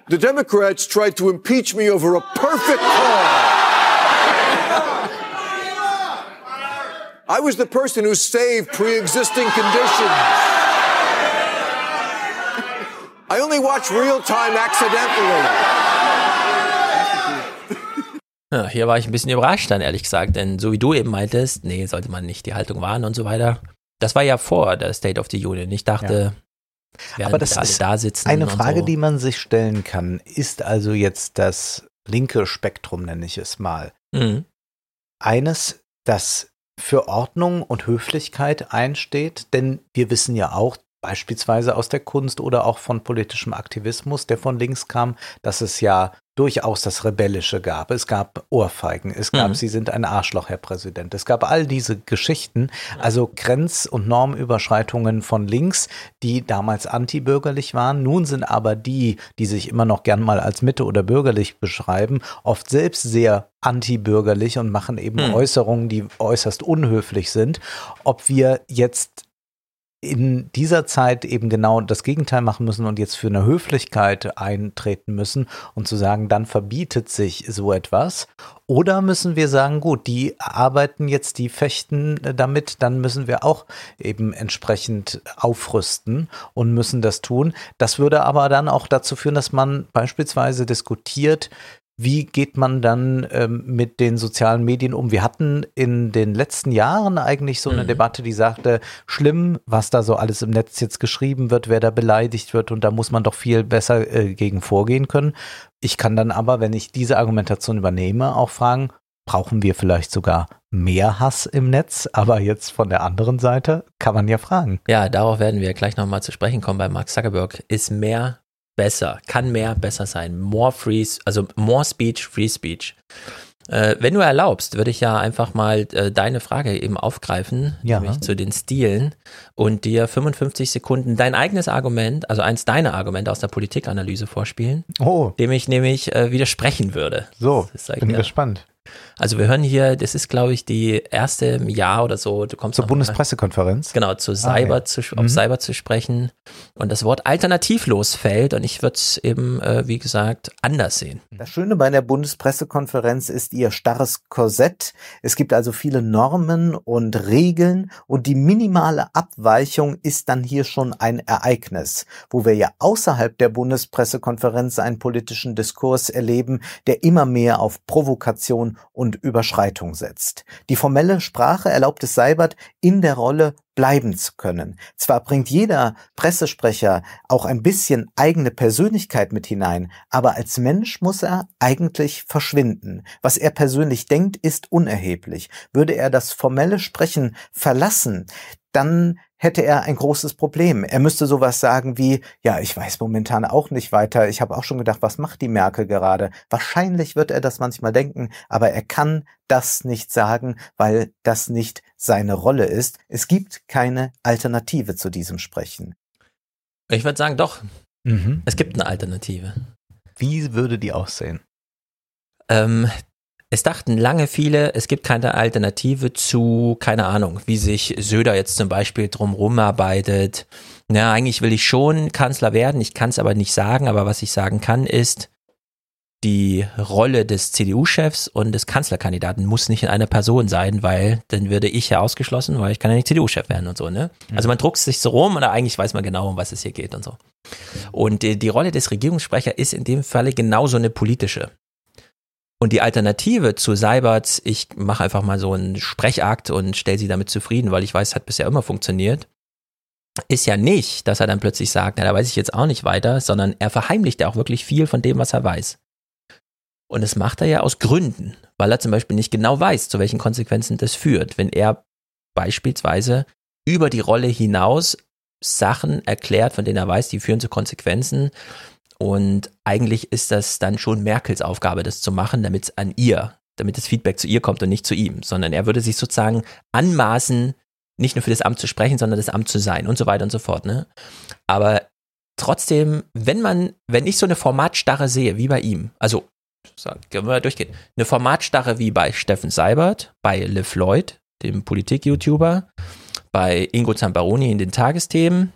the Democrats tried to impeach me over a perfect call. I was the person who saved pre-existing conditions. I only watch real time accidentally. Ja, hier war ich ein bisschen überrascht dann, ehrlich gesagt, denn so wie du eben meintest, nee, sollte man nicht die Haltung wahren und so weiter. Das war ja vor der State of the Union. Ich dachte, während Aber das ist da sitzen eine Frage, so. die man sich stellen kann. Ist also jetzt das linke Spektrum, nenne ich es mal, Mhm. eines, das für Ordnung und Höflichkeit einsteht? Denn wir wissen ja auch, beispielsweise aus der Kunst oder auch von politischem Aktivismus, der von links kam, dass es ja durchaus das Rebellische gab. Es gab Ohrfeigen, es gab, Mhm. Sie sind ein Arschloch, Herr Präsident. Es gab all diese Geschichten, also Grenz- und Normüberschreitungen von links, die damals antibürgerlich waren. Nun sind aber die, die sich immer noch gern mal als Mitte oder bürgerlich beschreiben, oft selbst sehr antibürgerlich und machen eben Hm. Äußerungen, die äußerst unhöflich sind. Ob wir jetzt in dieser Zeit eben genau das Gegenteil machen müssen und jetzt für eine Höflichkeit eintreten müssen und zu sagen, dann verbietet sich so etwas. Oder müssen wir sagen, gut, die arbeiten jetzt, die fechten äh, damit, dann müssen wir auch eben entsprechend aufrüsten und müssen das tun. Das würde aber dann auch dazu führen, dass man beispielsweise diskutiert, wie geht man dann ähm, mit den sozialen Medien um? Wir hatten in den letzten Jahren eigentlich so eine Mhm. Debatte, die sagte, schlimm, was da so alles im Netz jetzt geschrieben wird, wer da beleidigt wird und da muss man doch viel besser äh, gegen vorgehen können. Ich kann dann aber, wenn ich diese Argumentation übernehme, auch fragen, brauchen wir vielleicht sogar mehr Hass im Netz? Aber jetzt von der anderen Seite kann man ja fragen. Ja, darauf werden wir gleich nochmal zu sprechen kommen bei Mark Zuckerberg. Ist mehr besser, kann mehr besser sein. More free, also more speech, free speech. Äh, wenn du erlaubst, würde ich ja einfach mal äh, deine Frage eben aufgreifen, Ja. nämlich zu den Stilen und dir 55 Sekunden dein eigenes Argument, also eins deiner Argumente aus der Politikanalyse vorspielen, Oh, dem ich nämlich äh, widersprechen würde. so, Das bin dir. gespannt. Also wir hören hier, das ist glaube ich die erste im Jahr oder so, du kommst Zur Bundespressekonferenz. Genau, zu Ah, Cyber, ja. zu, Mhm. auf Cyber zu sprechen und das Wort alternativlos fällt und ich würde es eben, äh, wie gesagt, anders sehen. Das Schöne bei der Bundespressekonferenz ist ihr starres Korsett. Es gibt also viele Normen und Regeln und die minimale Abweichung ist dann hier schon ein Ereignis, wo wir ja außerhalb der Bundespressekonferenz einen politischen Diskurs erleben, der immer mehr auf Provokation und Überschreitung setzt. Die formelle Sprache erlaubt es Seibert, in der Rolle bleiben zu können. Zwar bringt jeder Pressesprecher auch ein bisschen eigene Persönlichkeit mit hinein, aber als Mensch muss er eigentlich verschwinden. Was er persönlich denkt, ist unerheblich. Würde er das formelle Sprechen verlassen, dann hätte er ein großes Problem. Er müsste sowas sagen wie, ja, ich weiß momentan auch nicht weiter. Ich habe auch schon gedacht, was macht die Merkel gerade? Wahrscheinlich wird er das manchmal denken, aber er kann das nicht sagen, weil das nicht seine Rolle ist. Es gibt keine Alternative zu diesem Sprechen. Ich würde sagen, doch. Mhm. Es gibt eine Alternative. Wie würde die aussehen? Ähm, es dachten lange viele, es gibt keine Alternative zu, keine Ahnung, wie sich Söder jetzt zum Beispiel drumrum arbeitet. Ja, eigentlich will ich schon Kanzler werden, ich kann es aber nicht sagen, aber was ich sagen kann ist, die Rolle des CDU-Chefs und des Kanzlerkandidaten muss nicht in einer Person sein, weil dann würde ich ja ausgeschlossen, weil ich kann ja nicht CDU-Chef werden und so, ne? Also man druckt sich so rum und eigentlich weiß man genau, um was es hier geht und so. Und die, die Rolle des Regierungssprechers ist in dem Falle genauso eine politische. Und die Alternative zu Seibert, ich mache einfach mal so einen Sprechakt und stelle sie damit zufrieden, weil ich weiß, es hat bisher immer funktioniert, ist ja nicht, dass er dann plötzlich sagt, na, da weiß ich jetzt auch nicht weiter, sondern er verheimlicht ja auch wirklich viel von dem, was er weiß. Und das macht er ja aus Gründen, weil er zum Beispiel nicht genau weiß, zu welchen Konsequenzen das führt, wenn er beispielsweise über die Rolle hinaus Sachen erklärt, von denen er weiß, die führen zu Konsequenzen. Und eigentlich ist das dann schon Merkels Aufgabe, das zu machen, damit es an ihr, damit das Feedback zu ihr kommt und nicht zu ihm, sondern er würde sich sozusagen anmaßen, nicht nur für das Amt zu sprechen, sondern das Amt zu sein und so weiter und so fort. Ne? Aber trotzdem, wenn man, wenn ich so eine Formatstarre sehe, wie bei ihm, also können wir durchgehen. Eine Formatstarre wie bei Steffen Seibert, bei Liv Lloyd, dem Politik-YouTuber, bei Ingo Zamparoni in den Tagesthemen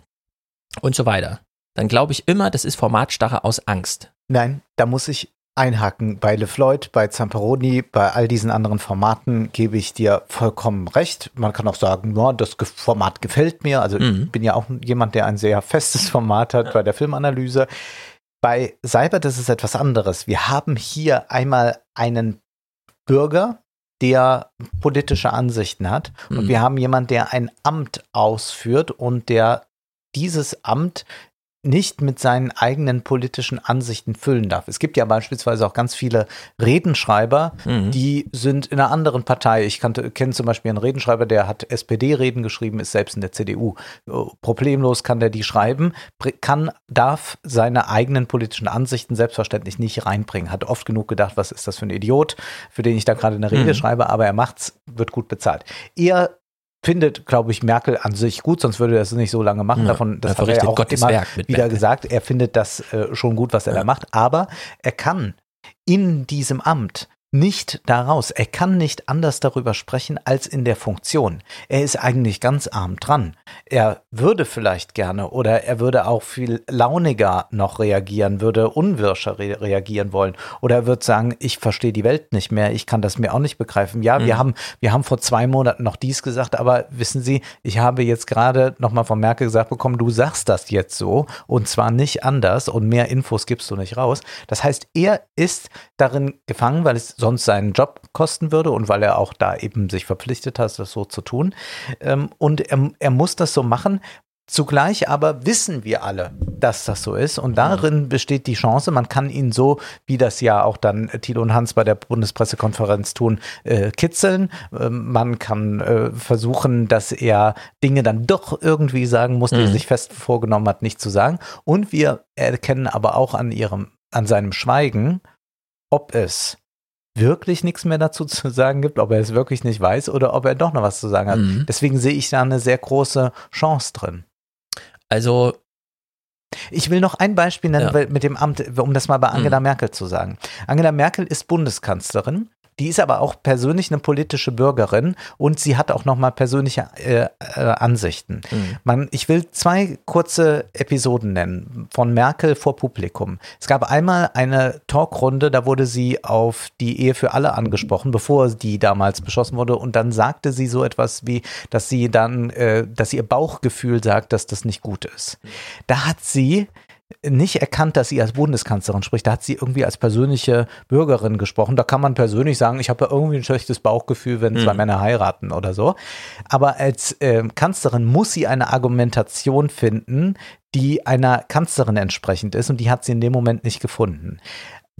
und so weiter. Dann glaube ich immer, das ist Formatstarre aus Angst. Nein, da muss ich einhaken. Bei LeFloid, bei Zamperoni, bei all diesen anderen Formaten gebe ich dir vollkommen recht. Man kann auch sagen, ja, das Format gefällt mir. Also Mhm. ich bin ja auch jemand, der ein sehr festes Format hat bei der Filmanalyse. Bei Seibert ist es etwas anderes. Wir haben hier einmal einen Bürger, der politische Ansichten hat. Und Mhm. wir haben jemanden, der ein Amt ausführt und der dieses Amt nicht mit seinen eigenen politischen Ansichten füllen darf. Es gibt ja beispielsweise auch ganz viele Redenschreiber, Mhm. die sind in einer anderen Partei. Ich kenne zum Beispiel einen Redenschreiber, der hat SPD-Reden geschrieben, ist selbst in der CDU. Oh, Problemlos kann der die schreiben, kann, darf seine eigenen politischen Ansichten selbstverständlich nicht reinbringen. Hat oft genug gedacht, was ist das für ein Idiot, für den ich da gerade eine Rede Mhm. schreibe, aber er macht's, wird gut bezahlt. Er findet, glaube ich, Merkel an sich gut, sonst würde er es nicht so lange machen. Ja, Davon, das hat er ja auch Gottes immer wieder Merkel. gesagt. Er findet das äh, schon gut, was er da macht, aber er kann in diesem Amt nicht daraus. Er kann nicht anders darüber sprechen als in der Funktion. Er ist eigentlich ganz arm dran. Er würde vielleicht gerne oder er würde auch viel launiger noch reagieren, würde unwirscher re reagieren wollen oder er wird sagen, ich verstehe die Welt nicht mehr, ich kann das mir auch nicht begreifen. Ja, wir Mhm. haben wir haben vor zwei Monaten noch dies gesagt, aber wissen Sie, ich habe jetzt gerade noch mal von Merkel gesagt bekommen, du sagst das jetzt so und zwar nicht anders und mehr Infos gibst du nicht raus. Das heißt, er ist darin gefangen, weil es sonst seinen Job kosten würde und weil er auch da eben sich verpflichtet hat, das so zu tun. Ähm, und er, er muss das so machen. Zugleich aber wissen wir alle, dass das so ist. Und darin besteht die Chance, man kann ihn so, wie das ja auch dann Thilo und Hans bei der Bundespressekonferenz tun, äh, kitzeln. Ähm, man kann äh, versuchen, dass er Dinge dann doch irgendwie sagen muss, die er Mhm. sich fest vorgenommen hat, nicht zu sagen. Und wir erkennen aber auch an ihrem, an seinem Schweigen, ob es wirklich nichts mehr dazu zu sagen gibt, ob er es wirklich nicht weiß oder ob er doch noch was zu sagen hat. Mhm. Deswegen sehe ich da eine sehr große Chance drin. Also, Ich will noch ein Beispiel nennen Ja. mit dem Amt, um das mal bei Angela Mhm. Merkel zu sagen. Angela Merkel ist Bundeskanzlerin. Die ist aber auch persönlich eine politische Bürgerin und sie hat auch noch mal persönliche äh, äh, Ansichten. Mhm. Man, ich will zwei kurze Episoden nennen von Merkel vor Publikum. Es gab einmal eine Talkrunde, da wurde sie auf die Ehe für alle angesprochen, bevor die damals beschlossen wurde. Und dann sagte sie so etwas wie, dass sie dann, äh, dass ihr Bauchgefühl sagt, dass das nicht gut ist. Da hat sie nicht erkannt, dass sie als Bundeskanzlerin spricht. Da hat sie irgendwie als persönliche Bürgerin gesprochen. Da kann man persönlich sagen, ich habe ja irgendwie ein schlechtes Bauchgefühl, wenn zwei Mhm. Männer heiraten oder so. Aber als ähm, Kanzlerin muss sie eine Argumentation finden, die einer Kanzlerin entsprechend ist und die hat sie in dem Moment nicht gefunden.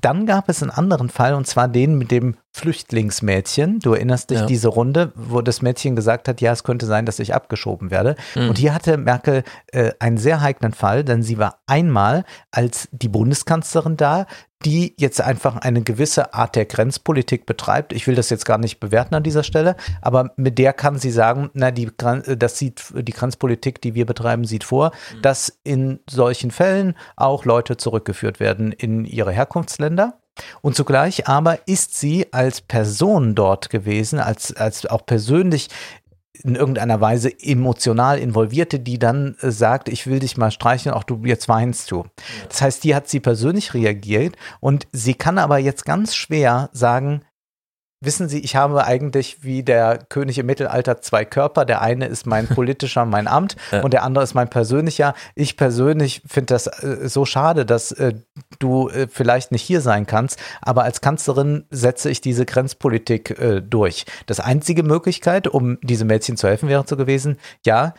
Dann gab es einen anderen Fall und zwar den mit dem Flüchtlingsmädchen. Du erinnerst dich Ja. diese Runde, wo das Mädchen gesagt hat, ja, es könnte sein, dass ich abgeschoben werde. Mhm. Und hier hatte Merkel äh, einen sehr heiklen Fall, denn sie war einmal als die Bundeskanzlerin da, die jetzt einfach eine gewisse Art der Grenzpolitik betreibt. Ich will das jetzt gar nicht bewerten an dieser Stelle, aber mit der kann sie sagen, na, die, äh, das sieht, die Grenzpolitik, die wir betreiben, sieht vor, dass in solchen Fällen auch Leute zurückgeführt werden in ihre Herkunftsländer. Und zugleich aber ist sie als Person dort gewesen, als, als auch persönlich in irgendeiner Weise emotional involvierte, die dann äh, sagt, ich will dich mal streicheln, auch du jetzt weinst du. Das heißt, die hat sie persönlich reagiert und sie kann aber jetzt ganz schwer sagen, wissen Sie, ich habe eigentlich wie der König im Mittelalter zwei Körper. Der eine ist mein politischer, mein Amt Ja. und der andere ist mein persönlicher. Ich persönlich finde das äh, so schade, dass äh, du äh, vielleicht nicht hier sein kannst, aber als Kanzlerin setze ich diese Grenzpolitik äh, durch. Das einzige Möglichkeit, um diese Mädchen zu helfen, wäre so gewesen, ja,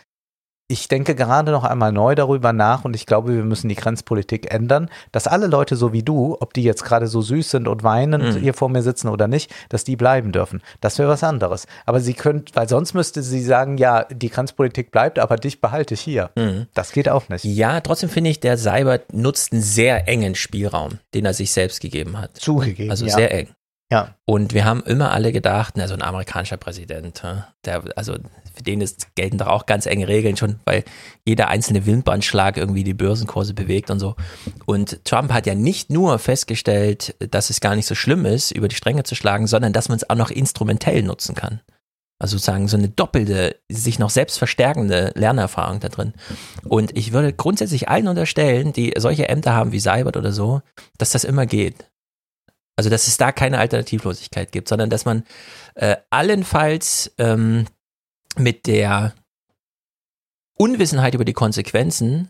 ich denke gerade noch einmal neu darüber nach und ich glaube, wir müssen die Grenzpolitik ändern, dass alle Leute so wie du, ob die jetzt gerade so süß sind und weinend Mhm. hier vor mir sitzen oder nicht, dass die bleiben dürfen. Das wäre was anderes. Aber sie könnt, weil sonst müsste sie sagen, ja, die Grenzpolitik bleibt, aber dich behalte ich hier. Mhm. Das geht auch nicht. Ja, trotzdem finde ich, der Seibert nutzt einen sehr engen Spielraum, den er sich selbst gegeben hat. Zugegeben. Also ja. sehr eng. Ja. Und wir haben immer alle gedacht, na, so ein amerikanischer Präsident, der, also für den ist, gelten doch auch ganz enge Regeln schon, weil jeder einzelne Windbandschlag irgendwie die Börsenkurse bewegt und so. Und Trump hat ja nicht nur festgestellt, dass es gar nicht so schlimm ist, über die Stränge zu schlagen, sondern dass man es auch noch instrumentell nutzen kann. Also sozusagen so eine doppelte, sich noch selbst verstärkende Lernerfahrung da drin. Und ich würde grundsätzlich allen unterstellen, die solche Ämter haben wie Seibert oder so, dass das immer geht. Also dass es da keine Alternativlosigkeit gibt, sondern dass man äh, allenfalls ähm, mit der Unwissenheit über die Konsequenzen,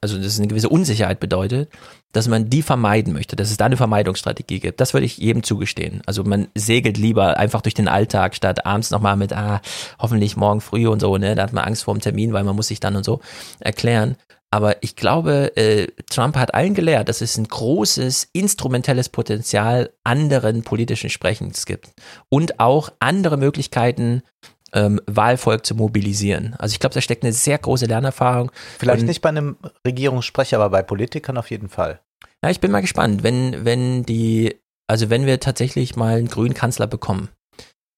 also dass es eine gewisse Unsicherheit bedeutet, dass man die vermeiden möchte, dass es da eine Vermeidungsstrategie gibt. Das würde ich jedem zugestehen. Also man segelt lieber einfach durch den Alltag, statt abends nochmal mit, ah, hoffentlich morgen früh und so, ne? Da hat man Angst vor dem Termin, weil man muss sich dann und so erklären. Aber ich glaube, äh, Trump hat allen gelehrt, dass es ein großes instrumentelles Potenzial anderen politischen Sprechens gibt und auch andere Möglichkeiten, ähm, Wahlvolk zu mobilisieren. Also ich glaube, da steckt eine sehr große Lernerfahrung. Vielleicht nicht bei einem Regierungssprecher, aber bei Politikern auf jeden Fall. Ja, ich bin mal gespannt, wenn, wenn die, also wenn wir tatsächlich mal einen grünen Kanzler bekommen,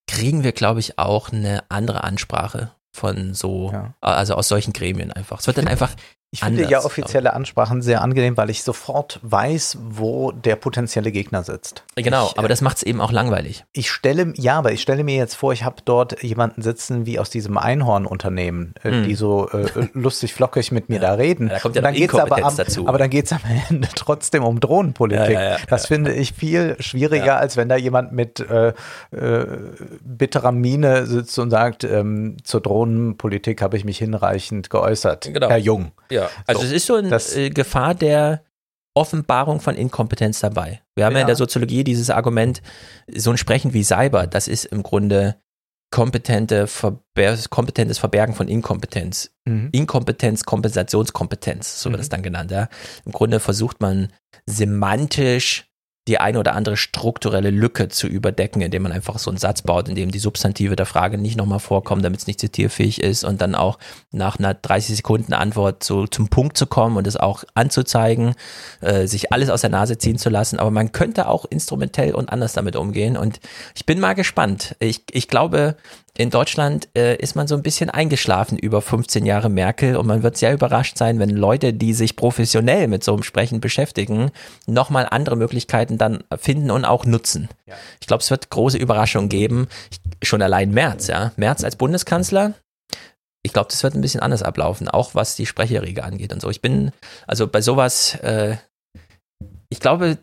kriegen wir, glaube ich, auch eine andere Ansprache von so, also aus solchen Gremien einfach. Es wird dann einfach Ich finde anders, ja glaub offizielle Ansprachen sehr angenehm, weil ich sofort weiß, wo der potenzielle Gegner sitzt. Genau, Ich, aber das macht es eben auch langweilig. Ich stelle, ja, aber ich stelle mir jetzt vor, ich habe dort jemanden sitzen wie aus diesem Einhorn-Unternehmen, äh, Hm. die so äh, lustig flockig mit mir da reden. da kommt ja dann geht's aber, am, dazu. aber dann geht es am Ende trotzdem um Drohnenpolitik. Ja, ja, ja, das finde ich viel schwieriger, als wenn da jemand mit äh, äh, bitterer Miene sitzt und sagt, ähm, zur Drohnenpolitik habe ich mich hinreichend geäußert. Genau. Herr Jung. Ja, also So, es ist so eine das- äh, Gefahr der Offenbarung von Inkompetenz dabei. Wir haben ja. Ja. in der Soziologie dieses Argument, so ein Sprechen wie Cyber, das ist im Grunde kompetente Verber kompetentes Verbergen von Inkompetenz. Mhm. Inkompetenz, Kompensationskompetenz, so wird Mhm. es dann genannt. Ja. Im Grunde versucht man semantisch die eine oder andere strukturelle Lücke zu überdecken, indem man einfach so einen Satz baut, in dem die Substantive der Frage nicht nochmal vorkommen, damit es nicht zitierfähig ist und dann auch nach einer 30 Sekunden Antwort so zum Punkt zu kommen und es auch anzuzeigen, äh, sich alles aus der Nase ziehen zu lassen. Aber man könnte auch instrumentell und anders damit umgehen und ich bin mal gespannt. Ich, ich glaube, in Deutschland äh, ist man so ein bisschen eingeschlafen über 15 Jahre Merkel und man wird sehr überrascht sein, wenn Leute, die sich professionell mit so einem Sprechen beschäftigen, nochmal andere Möglichkeiten dann finden und auch nutzen. Ich glaube, es wird große Überraschungen geben. Ich, schon allein Merz, ja. Merz als Bundeskanzler. Ich glaube, das wird ein bisschen anders ablaufen, auch was die Sprecherriege angeht und so. Ich bin, also bei sowas, äh, ich glaube,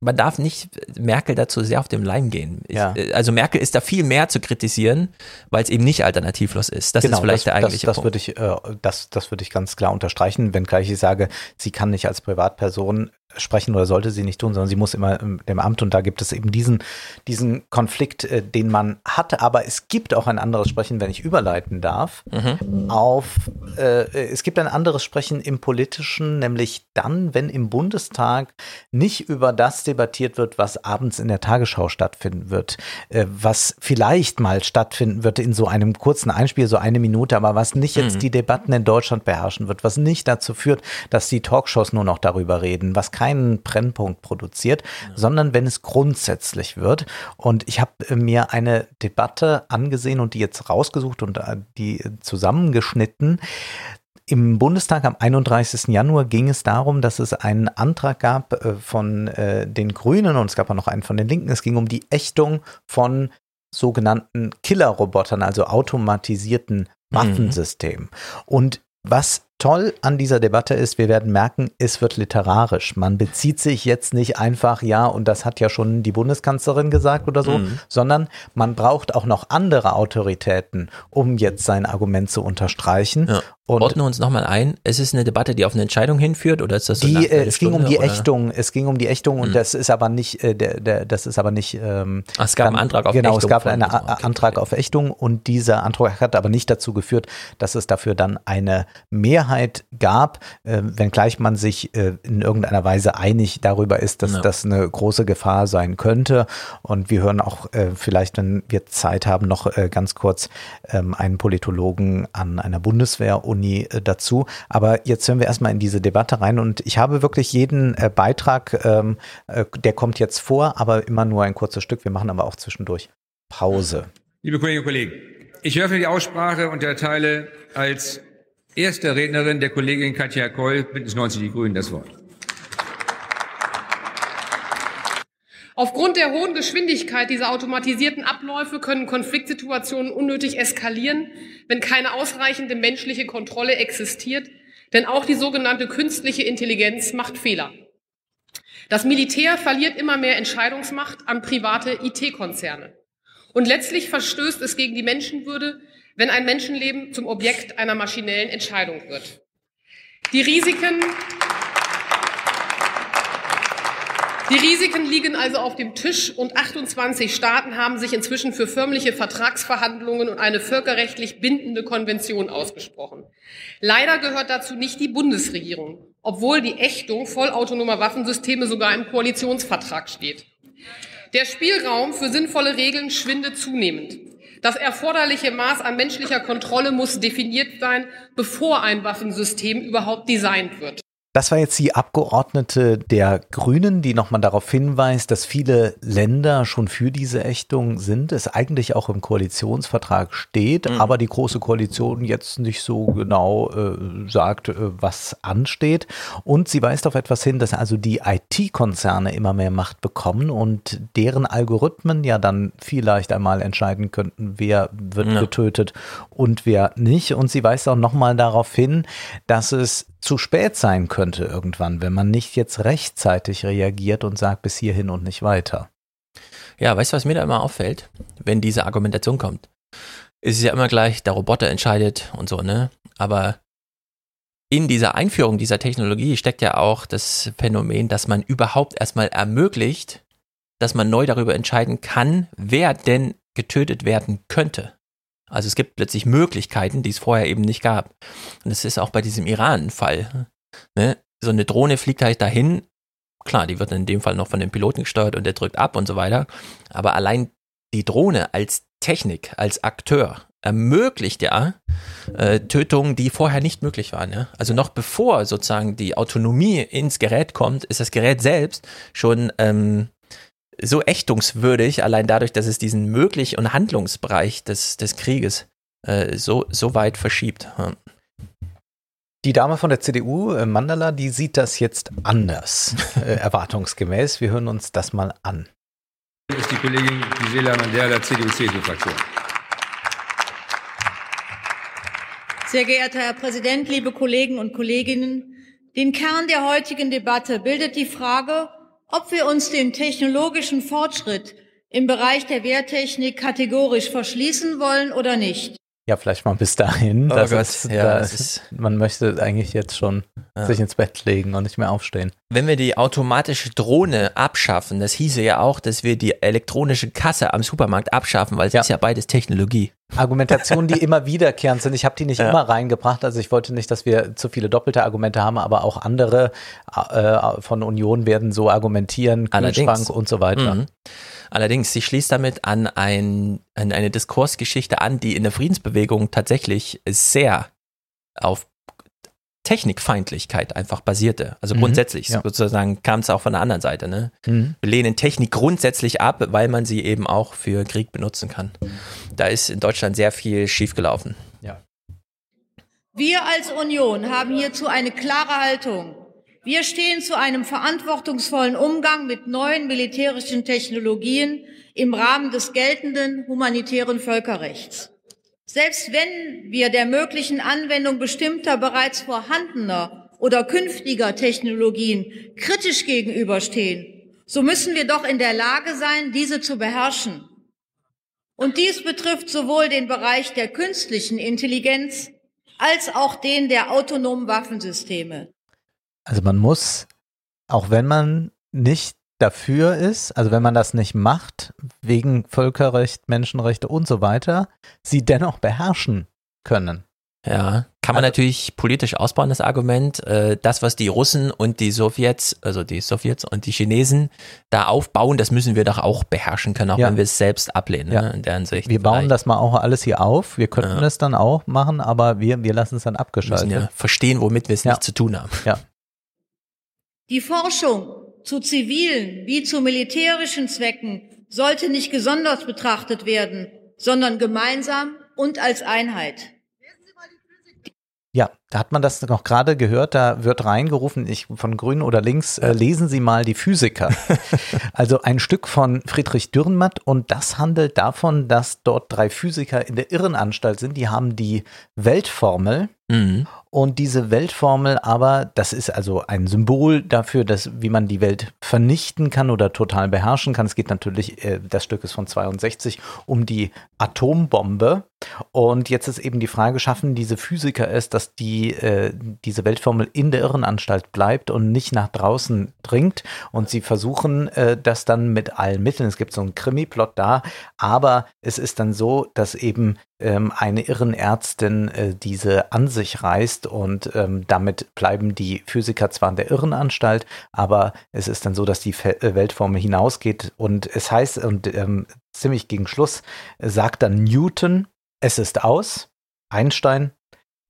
man darf nicht Merkel dazu sehr auf dem Leim gehen. Ja. äh, Also Merkel ist da viel mehr zu kritisieren, weil es eben nicht alternativlos ist. Das ist vielleicht Genau, das, der eigentliche das, das Punkt. würde ich, äh, das, das würde ich ganz klar unterstreichen, wenngleich ich sage, sie kann nicht als Privatperson sprechen oder sollte sie nicht tun, sondern sie muss immer im Amt und da gibt es eben diesen, diesen Konflikt, äh, den man hatte. Aber es gibt auch ein anderes Sprechen, wenn ich überleiten darf, mhm. auf, äh, es gibt ein anderes Sprechen im Politischen, nämlich dann, wenn im Bundestag nicht über das debattiert wird, was abends in der Tagesschau stattfinden wird, äh, was vielleicht mal stattfinden wird in so einem kurzen Einspiel, so eine Minute, aber was nicht jetzt mhm. die Debatten in Deutschland beherrschen wird, was nicht dazu führt, dass die Talkshows nur noch darüber reden, was keinen Brennpunkt produziert, ja. sondern wenn es grundsätzlich wird. Und ich habe äh, mir eine Debatte angesehen und die jetzt rausgesucht und äh, die zusammengeschnitten. Im Bundestag am 31. Januar ging es darum, dass es einen Antrag gab äh, von den Grünen und es gab auch noch einen von den Linken. Es ging um die Ächtung von sogenannten Killerrobotern, also automatisierten mhm. Waffensystemen. Mhm. Und was toll an dieser Debatte ist, wir werden merken, es wird literarisch. Man bezieht sich jetzt nicht einfach, ja, und das hat ja schon die Bundeskanzlerin gesagt oder so, mhm. sondern man braucht auch noch andere Autoritäten, um jetzt sein Argument zu unterstreichen. Ja. Und Ordne uns nochmal ein. Es ist eine Debatte, die auf eine Entscheidung hinführt oder ist das so die, äh, Es ging um die oder? Ächtung. Es ging um die Ächtung und mhm. das ist aber nicht, äh, der, der, das ist aber nicht. Ähm, Ach, es gab dann, einen Antrag auf genau, Ächtung. Genau, es gab einen okay, Antrag okay. auf Ächtung und dieser Antrag hat aber nicht dazu geführt, dass es dafür dann eine Mehrheit gab, äh, wenngleich man sich äh, in irgendeiner Weise einig darüber ist, dass ja. das eine große Gefahr sein könnte. Und wir hören auch äh, vielleicht, wenn wir Zeit haben, noch äh, ganz kurz ähm, einen Politologen an einer Bundeswehr und Uni äh, dazu. Aber jetzt hören wir erstmal in diese Debatte rein und ich habe wirklich jeden äh, Beitrag, ähm, äh, der kommt jetzt vor, aber immer nur ein kurzes Stück. Wir machen aber auch zwischendurch Pause. Liebe Kolleginnen und Kollegen, ich öffne die Aussprache und erteile als erste Rednerin der Kollegin Katja Koll, Bündnis 90 Die Grünen, das Wort. Aufgrund der hohen Geschwindigkeit dieser automatisierten Abläufe können Konfliktsituationen unnötig eskalieren, wenn keine ausreichende menschliche Kontrolle existiert, denn auch die sogenannte künstliche Intelligenz macht Fehler. Das Militär verliert immer mehr Entscheidungsmacht an private IT-Konzerne. Und letztlich verstößt es gegen die Menschenwürde, wenn ein Menschenleben zum Objekt einer maschinellen Entscheidung wird. Die Risiken Die Risiken liegen also auf dem Tisch und 28 Staaten haben sich inzwischen für förmliche Vertragsverhandlungen und eine völkerrechtlich bindende Konvention ausgesprochen. Leider gehört dazu nicht die Bundesregierung, obwohl die Ächtung vollautonomer Waffensysteme sogar im Koalitionsvertrag steht. Der Spielraum für sinnvolle Regeln schwindet zunehmend. Das erforderliche Maß an menschlicher Kontrolle muss definiert sein, bevor ein Waffensystem überhaupt designt wird. Das war jetzt die Abgeordnete der Grünen, die nochmal darauf hinweist, dass viele Länder schon für diese Ächtung sind, es eigentlich auch im Koalitionsvertrag steht, mhm. aber die Große Koalition jetzt nicht so genau äh, sagt, äh, was ansteht. Und sie weist auf etwas hin, dass also die IT-Konzerne immer mehr Macht bekommen und deren Algorithmen ja dann vielleicht einmal entscheiden könnten, wer wird ja. getötet und wer nicht. Und sie weist auch nochmal darauf hin, dass es zu spät sein könnte irgendwann, wenn man nicht jetzt rechtzeitig reagiert und sagt bis hierhin und nicht weiter. Ja, weißt du, was mir da immer auffällt, wenn diese Argumentation kommt? Es ist ja immer gleich, der Roboter entscheidet und so, ne? Aber in dieser Einführung dieser Technologie steckt ja auch das Phänomen, dass man überhaupt erstmal ermöglicht, dass man neu darüber entscheiden kann, wer denn getötet werden könnte. Also es gibt plötzlich Möglichkeiten, die es vorher eben nicht gab. Und das ist auch bei diesem Iran-Fall. Ne? So eine Drohne fliegt halt dahin. Klar, die wird in dem Fall noch von dem Piloten gesteuert und der drückt ab und so weiter. Aber allein die Drohne als Technik, als Akteur ermöglicht ja äh, Tötungen, die vorher nicht möglich waren. Ja? Also noch bevor sozusagen die Autonomie ins Gerät kommt, ist das Gerät selbst schon ähm, so ächtungswürdig, allein dadurch, dass es diesen möglich und Handlungsbereich des, des Krieges äh, so, so weit verschiebt. Ja. Die Dame von der CDU, äh, Mandala, die sieht das jetzt anders, äh, erwartungsgemäß. Wir hören uns das mal an. Das ist die Kollegin Gisela Mandela der CDU-CSU-Fraktion. Sehr geehrter Herr Präsident, liebe Kollegen und Kolleginnen, den Kern der heutigen Debatte bildet die Frage, ob wir uns dem technologischen Fortschritt im Bereich der Wehrtechnik kategorisch verschließen wollen oder nicht. Ja, vielleicht mal bis dahin. Oh Das Gott, ist, ja, da das ist, man möchte eigentlich jetzt schon Ja. sich ins Bett legen und nicht mehr aufstehen. Wenn wir die automatische Drohne abschaffen, das hieße ja auch, dass wir die elektronische Kasse am Supermarkt abschaffen, weil es ist ja beides Technologie. Argumentationen, die immer wiederkehrend sind. Ich habe die nicht Ja. immer reingebracht. Also ich wollte nicht, dass wir zu viele doppelte Argumente haben, aber auch andere äh, von Union werden so argumentieren, Kühlschrank und so weiter. Mhm. Allerdings, sie schließt damit an, ein, an eine Diskursgeschichte an, die in der Friedensbewegung tatsächlich sehr auf Technikfeindlichkeit einfach basierte. Also Mhm, grundsätzlich ja. sozusagen kam es auch von der anderen Seite. Ne? Mhm. Wir lehnen Technik grundsätzlich ab, weil man sie eben auch für Krieg benutzen kann. Da ist in Deutschland sehr viel schiefgelaufen. Wir als Union haben hierzu eine klare Haltung. Wir stehen zu einem verantwortungsvollen Umgang mit neuen militärischen Technologien im Rahmen des geltenden humanitären Völkerrechts. Selbst wenn wir der möglichen Anwendung bestimmter bereits vorhandener oder künftiger Technologien kritisch gegenüberstehen, so müssen wir doch in der Lage sein, diese zu beherrschen. Und dies betrifft sowohl den Bereich der künstlichen Intelligenz als auch den der autonomen Waffensysteme. Also man muss, auch wenn man nicht dafür ist, also wenn man das nicht macht, wegen Völkerrecht, Menschenrechte und so weiter, sie dennoch beherrschen können. Ja, kann man natürlich politisch ausbauen, das Argument. Äh, Das, was die Russen und die Sowjets, also die Sowjets und die Chinesen da aufbauen, das müssen wir doch auch beherrschen können, auch Ja. wenn wir es selbst ablehnen, Ja. ne, in der Hinsicht. Wir bauen das mal auch alles hier auf. Wir könnten Ja. es dann auch machen, aber wir, wir lassen es dann Wir abgeschaltet. müssen ja verstehen, womit wir es nicht zu tun haben. Ja. Die Forschung zu zivilen wie zu militärischen Zwecken sollte nicht gesondert betrachtet werden, sondern gemeinsam und als Einheit. Ja, da hat man das noch gerade gehört, da wird reingerufen, ich von Grün oder links, äh, lesen Sie mal die Physiker. also ein Stück von Friedrich Dürrenmatt und das handelt davon, dass dort drei Physiker in der Irrenanstalt sind, die haben die Weltformel Mhm. und diese Weltformel aber, das ist also ein Symbol dafür, dass wie man die Welt vernichten kann oder total beherrschen kann. Es geht natürlich, äh, das Stück ist von 62, um die Atombombe. Und jetzt ist eben die Frage, schaffen diese Physiker es, dass die, äh, diese Weltformel in der Irrenanstalt bleibt und nicht nach draußen dringt. Und sie versuchen äh, das dann mit allen Mitteln. Es gibt so einen Krimi-Plot da, aber es ist dann so, dass eben ähm, eine Irrenärztin äh, diese an sich reißt und ähm, damit bleiben die Physiker zwar in der Irrenanstalt, aber es ist dann so, dass die Fe äh, Weltformel hinausgeht und es heißt, und ähm, ziemlich gegen Schluss äh, sagt dann Newton, es ist aus, Einstein,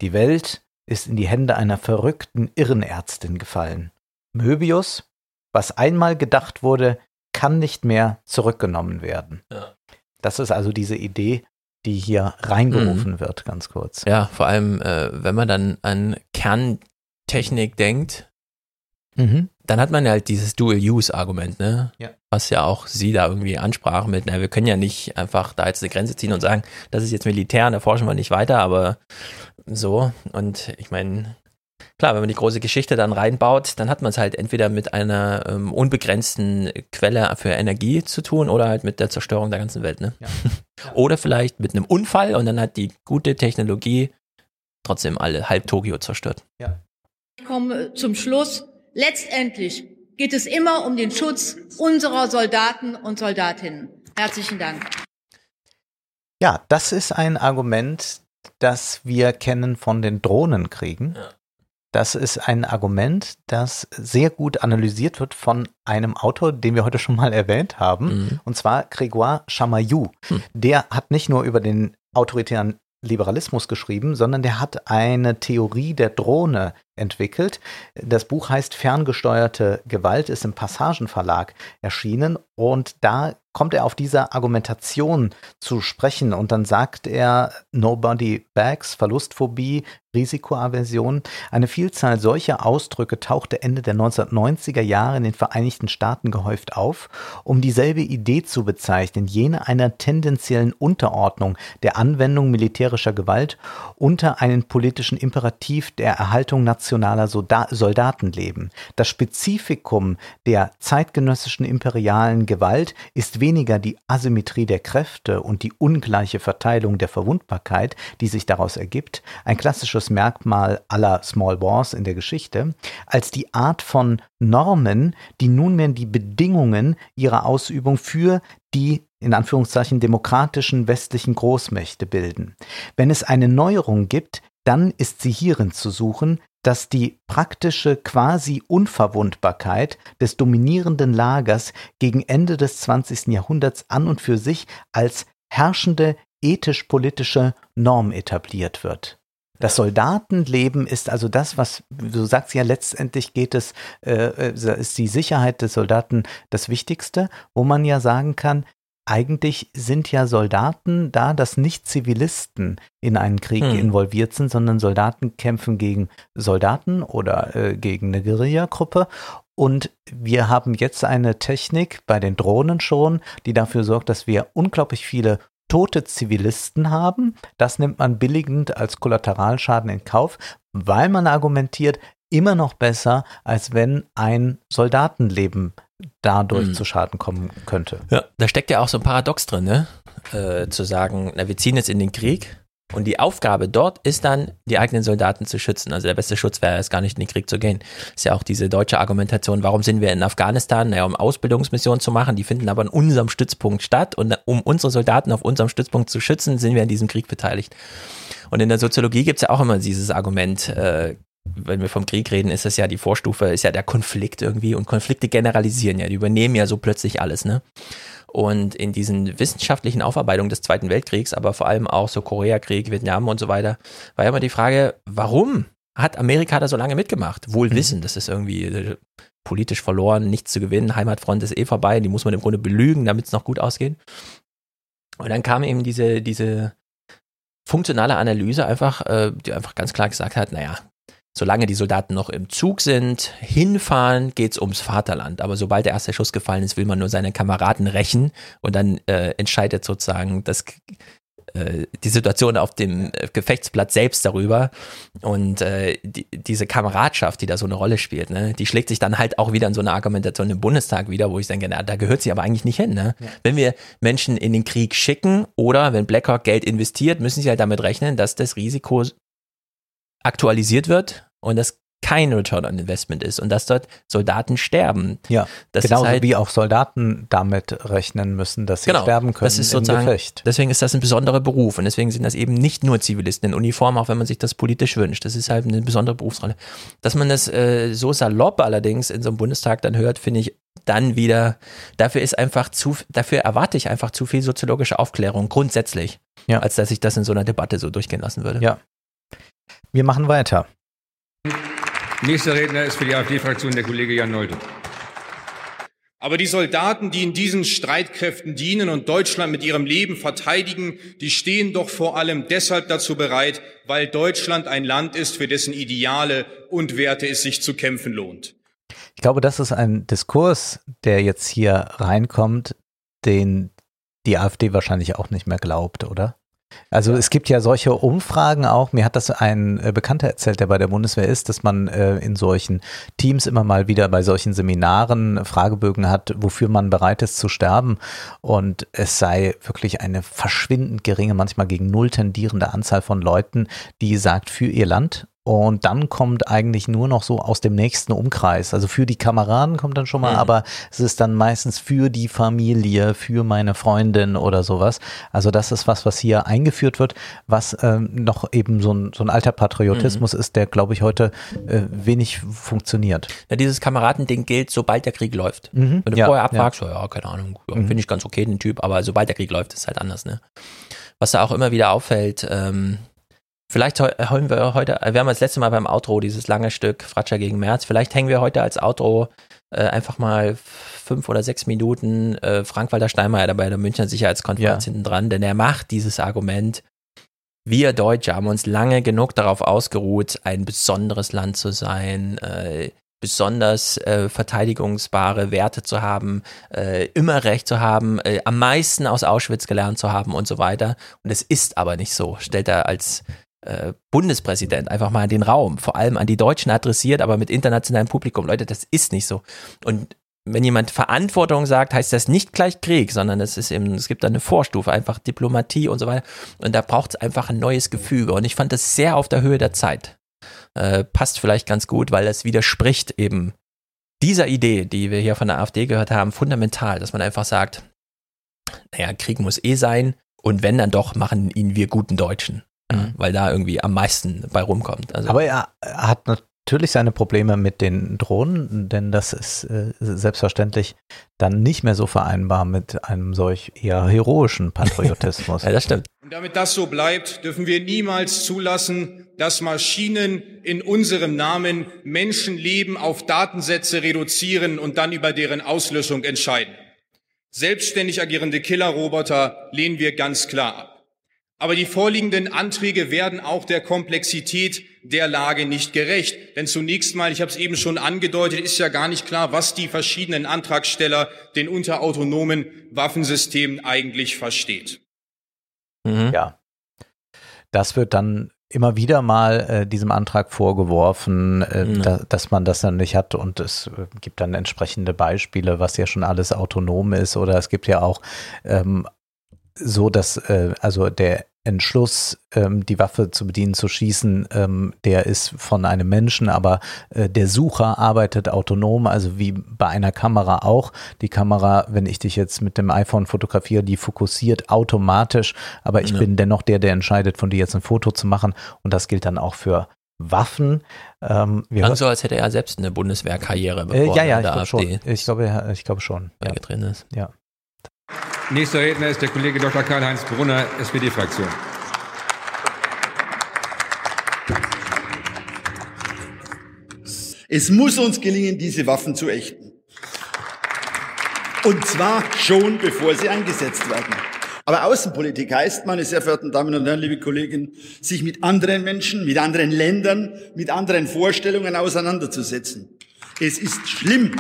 die Welt ist in die Hände einer verrückten Irrenärztin gefallen. Möbius, was einmal gedacht wurde, kann nicht mehr zurückgenommen werden. Ja. Das ist also diese Idee, die hier reingerufen wird, ganz kurz. Ja, vor allem, äh, wenn man dann an Kerntechnik denkt, Mhm. dann hat man ja halt dieses Dual-Use-Argument, ne? Ja. Was ja auch sie da irgendwie ansprach mit, na, wir können ja nicht einfach da jetzt eine Grenze ziehen und sagen, das ist jetzt Militär und da forschen wir nicht weiter, aber so. Und ich meine, klar, wenn man die große Geschichte dann reinbaut, dann hat man es halt entweder mit einer ähm, unbegrenzten Quelle für Energie zu tun oder halt mit der Zerstörung der ganzen Welt, ne? Oder vielleicht mit einem Unfall und dann hat die gute Technologie trotzdem alle halb Tokio zerstört. Ich komme zum Schluss. Letztendlich geht es immer um den Schutz unserer Soldaten und Soldatinnen. Herzlichen Dank. Ja, das ist ein Argument, das wir kennen von den Drohnenkriegen. Das ist ein Argument, das sehr gut analysiert wird von einem Autor, den wir heute schon mal erwähnt haben, und zwar Grégoire Chamayou. Der hat nicht nur über den autoritären Liberalismus geschrieben, sondern der hat eine Theorie der Drohne entwickelt. Das Buch heißt Ferngesteuerte Gewalt, ist im Passagenverlag erschienen und da kommt er auf diese Argumentation zu sprechen und dann sagt er Nobody Bags, Verlustphobie, Risikoaversion. Eine Vielzahl solcher Ausdrücke tauchte Ende der 1990er Jahre in den Vereinigten Staaten gehäuft auf, um dieselbe Idee zu bezeichnen, jene einer tendenziellen Unterordnung der Anwendung militärischer Gewalt unter einen politischen Imperativ der Erhaltung nationaler irrationaler Solda Soldatenleben. Das Spezifikum der zeitgenössischen imperialen Gewalt ist weniger die Asymmetrie der Kräfte und die ungleiche Verteilung der Verwundbarkeit, die sich daraus ergibt, ein klassisches Merkmal aller Small Wars in der Geschichte, als die Art von Normen, die nunmehr die Bedingungen ihrer Ausübung für die in Anführungszeichen demokratischen westlichen Großmächte bilden. Wenn es eine Neuerung gibt, dann ist sie hierin zu suchen, dass die praktische Quasi-Unverwundbarkeit des dominierenden Lagers gegen Ende des 20. Jahrhunderts an und für sich als herrschende ethisch-politische Norm etabliert wird. Das Soldatenleben ist also das, was, du sagst ja, letztendlich geht es, äh, ist die Sicherheit des Soldaten das Wichtigste, wo man ja sagen kann, eigentlich sind ja Soldaten da, dass nicht Zivilisten in einen Krieg hm. involviert sind, sondern Soldaten kämpfen gegen Soldaten oder äh, gegen eine Guerillagruppe. Und wir haben jetzt eine Technik bei den Drohnen schon, die dafür sorgt, dass wir unglaublich viele tote Zivilisten haben. Das nimmt man billigend als Kollateralschaden in Kauf, weil man argumentiert, immer noch besser, als wenn ein Soldatenleben dadurch mhm. zu Schaden kommen könnte. Ja, da steckt ja auch so ein Paradox drin, ne? Äh, zu sagen, na, wir ziehen jetzt in den Krieg und die Aufgabe dort ist dann, die eigenen Soldaten zu schützen. Also der beste Schutz wäre es gar nicht in den Krieg zu gehen. Ist ja auch diese deutsche Argumentation, warum sind wir in Afghanistan? Naja, um Ausbildungsmissionen zu machen, die finden aber in unserem Stützpunkt statt und um unsere Soldaten auf unserem Stützpunkt zu schützen, sind wir in diesem Krieg beteiligt. Und in der Soziologie gibt es ja auch immer dieses Argument, äh, wenn wir vom Krieg reden, ist das ja die Vorstufe, ist ja der Konflikt irgendwie und Konflikte generalisieren ja, die übernehmen ja so plötzlich alles, ne? Und in diesen wissenschaftlichen Aufarbeitungen des Zweiten Weltkriegs, aber vor allem auch so Koreakrieg, Vietnam und so weiter, war ja immer die Frage, warum hat Amerika da so lange mitgemacht? Wohl mhm. wissen, das ist irgendwie äh, politisch verloren, nichts zu gewinnen, Heimatfront ist eh vorbei, die muss man im Grunde belügen, damit es noch gut ausgeht. Und dann kam eben diese, diese funktionale Analyse einfach, äh, die einfach ganz klar gesagt hat, naja, Solange die Soldaten noch im Zug sind, hinfahren, geht es ums Vaterland. Aber sobald der erste Schuss gefallen ist, will man nur seine Kameraden rächen und dann äh, entscheidet sozusagen das, äh, die Situation auf dem äh, Gefechtsplatz selbst darüber. Und äh, die, diese Kameradschaft, die da so eine Rolle spielt, ne, die schlägt sich dann halt auch wieder in so eine Argumentation im Bundestag wieder, wo ich denke, na, da gehört sie aber eigentlich nicht hin. Ne? Ja. Wenn wir Menschen in den Krieg schicken oder wenn Blackhawk Geld investiert, müssen sie halt damit rechnen, dass das Risiko aktualisiert wird und das kein Return on Investment ist und dass dort Soldaten sterben. Ja, das genauso halt, wie auch Soldaten damit rechnen müssen, dass sie genau, sterben können das ist sozusagen, im Gefecht. Deswegen ist das ein besonderer Beruf und deswegen sind das eben nicht nur Zivilisten in Uniform, auch wenn man sich das politisch wünscht. Das ist halt eine besondere Berufsrolle. Dass man das äh, so salopp allerdings in so einem Bundestag dann hört, finde ich dann wieder, dafür ist einfach zu, dafür erwarte ich einfach zu viel soziologische Aufklärung grundsätzlich, ja. als dass ich das in so einer Debatte so durchgehen lassen würde. Ja. Wir machen weiter. Nächster Redner ist für die AfD-Fraktion der Kollege Jan Nolte. Aber die Soldaten, die in diesen Streitkräften dienen und Deutschland mit ihrem Leben verteidigen, die stehen doch vor allem deshalb dazu bereit, weil Deutschland ein Land ist, für dessen Ideale und Werte es sich zu kämpfen lohnt. Ich glaube, das ist ein Diskurs, der jetzt hier reinkommt, den die AfD wahrscheinlich auch nicht mehr glaubt, oder? Also es gibt ja solche Umfragen auch. Mir hat das ein äh, Bekannter erzählt, der bei der Bundeswehr ist, dass man äh, in solchen Teams immer mal wieder bei solchen Seminaren Fragebögen hat, wofür man bereit ist zu sterben. Und es sei wirklich eine verschwindend geringe, manchmal gegen null tendierende Anzahl von Leuten, die sagt, für ihr Land und dann kommt eigentlich nur noch so aus dem nächsten Umkreis. Also für die Kameraden kommt dann schon mal, mhm. aber es ist dann meistens für die Familie, für meine Freundin oder sowas. Also das ist was, was hier eingeführt wird, was ähm, noch eben so ein, so ein alter Patriotismus mhm. ist, der, glaube ich, heute äh, wenig funktioniert. Ja, dieses Kameradending gilt, sobald der Krieg läuft. Mhm. Wenn du ja, vorher abfragst, ja. ja, keine Ahnung, mhm. finde ich ganz okay, den Typ, aber sobald der Krieg läuft, ist es halt anders, ne? Was da auch immer wieder auffällt, ähm, Vielleicht hängen wir heute, wir haben das letzte Mal beim Outro dieses lange Stück Fratscher gegen März. Vielleicht hängen wir heute als Outro äh, einfach mal fünf oder sechs Minuten äh, Frank-Walter Steinmeier dabei der Münchner Sicherheitskonferenz ja. hinten dran, denn er macht dieses Argument. Wir Deutsche haben uns lange genug darauf ausgeruht, ein besonderes Land zu sein, äh, besonders äh, verteidigungsbare Werte zu haben, äh, immer Recht zu haben, äh, am meisten aus Auschwitz gelernt zu haben und so weiter. Und es ist aber nicht so, stellt er als äh, Bundespräsident einfach mal den Raum, vor allem an die Deutschen adressiert, aber mit internationalem Publikum. Leute, das ist nicht so. Und wenn jemand Verantwortung sagt, heißt das nicht gleich Krieg, sondern es ist eben, es gibt da eine Vorstufe, einfach Diplomatie und so weiter. Und da braucht es einfach ein neues Gefüge. Und ich fand das sehr auf der Höhe der Zeit. Äh, passt vielleicht ganz gut, weil es widerspricht eben dieser Idee, die wir hier von der AfD gehört haben, fundamental, dass man einfach sagt, naja, Krieg muss eh sein und wenn dann doch, machen ihn wir guten Deutschen. Mhm. Weil da irgendwie am meisten bei rumkommt. Also Aber er hat natürlich seine Probleme mit den Drohnen, denn das ist äh, selbstverständlich dann nicht mehr so vereinbar mit einem solch eher heroischen Patriotismus. ja, das stimmt. Und damit das so bleibt, dürfen wir niemals zulassen, dass Maschinen in unserem Namen Menschenleben auf Datensätze reduzieren und dann über deren Auslöschung entscheiden. Selbstständig agierende Killerroboter lehnen wir ganz klar ab. Aber die vorliegenden Anträge werden auch der Komplexität der Lage nicht gerecht. Denn zunächst mal, ich habe es eben schon angedeutet, ist ja gar nicht klar, was die verschiedenen Antragsteller den unter autonomen Waffensystemen eigentlich versteht. Mhm. Ja. Das wird dann immer wieder mal äh, diesem Antrag vorgeworfen, äh, mhm. da, dass man das dann nicht hat und es äh, gibt dann entsprechende Beispiele, was ja schon alles autonom ist oder es gibt ja auch ähm, so, dass äh, also der Entschluss, ähm, die Waffe zu bedienen, zu schießen, ähm, der ist von einem Menschen, aber äh, der Sucher arbeitet autonom, also wie bei einer Kamera auch. Die Kamera, wenn ich dich jetzt mit dem iPhone fotografiere, die fokussiert automatisch, aber ich ja. bin dennoch der, der entscheidet, von dir jetzt ein Foto zu machen und das gilt dann auch für Waffen. Ähm, wir so, als hätte er selbst eine Bundeswehrkarriere, bevor äh, ja, ja, ich glaube schon. Ich glaube, ich glaube schon. Ja. drin ist. Ja. Nächster Redner ist der Kollege Dr. Karl-Heinz Brunner, SPD-Fraktion. Es muss uns gelingen, diese Waffen zu ächten. Und zwar schon, bevor sie eingesetzt werden. Aber Außenpolitik heißt, meine sehr verehrten Damen und Herren, liebe Kollegen, sich mit anderen Menschen, mit anderen Ländern, mit anderen Vorstellungen auseinanderzusetzen. Es ist schlimm,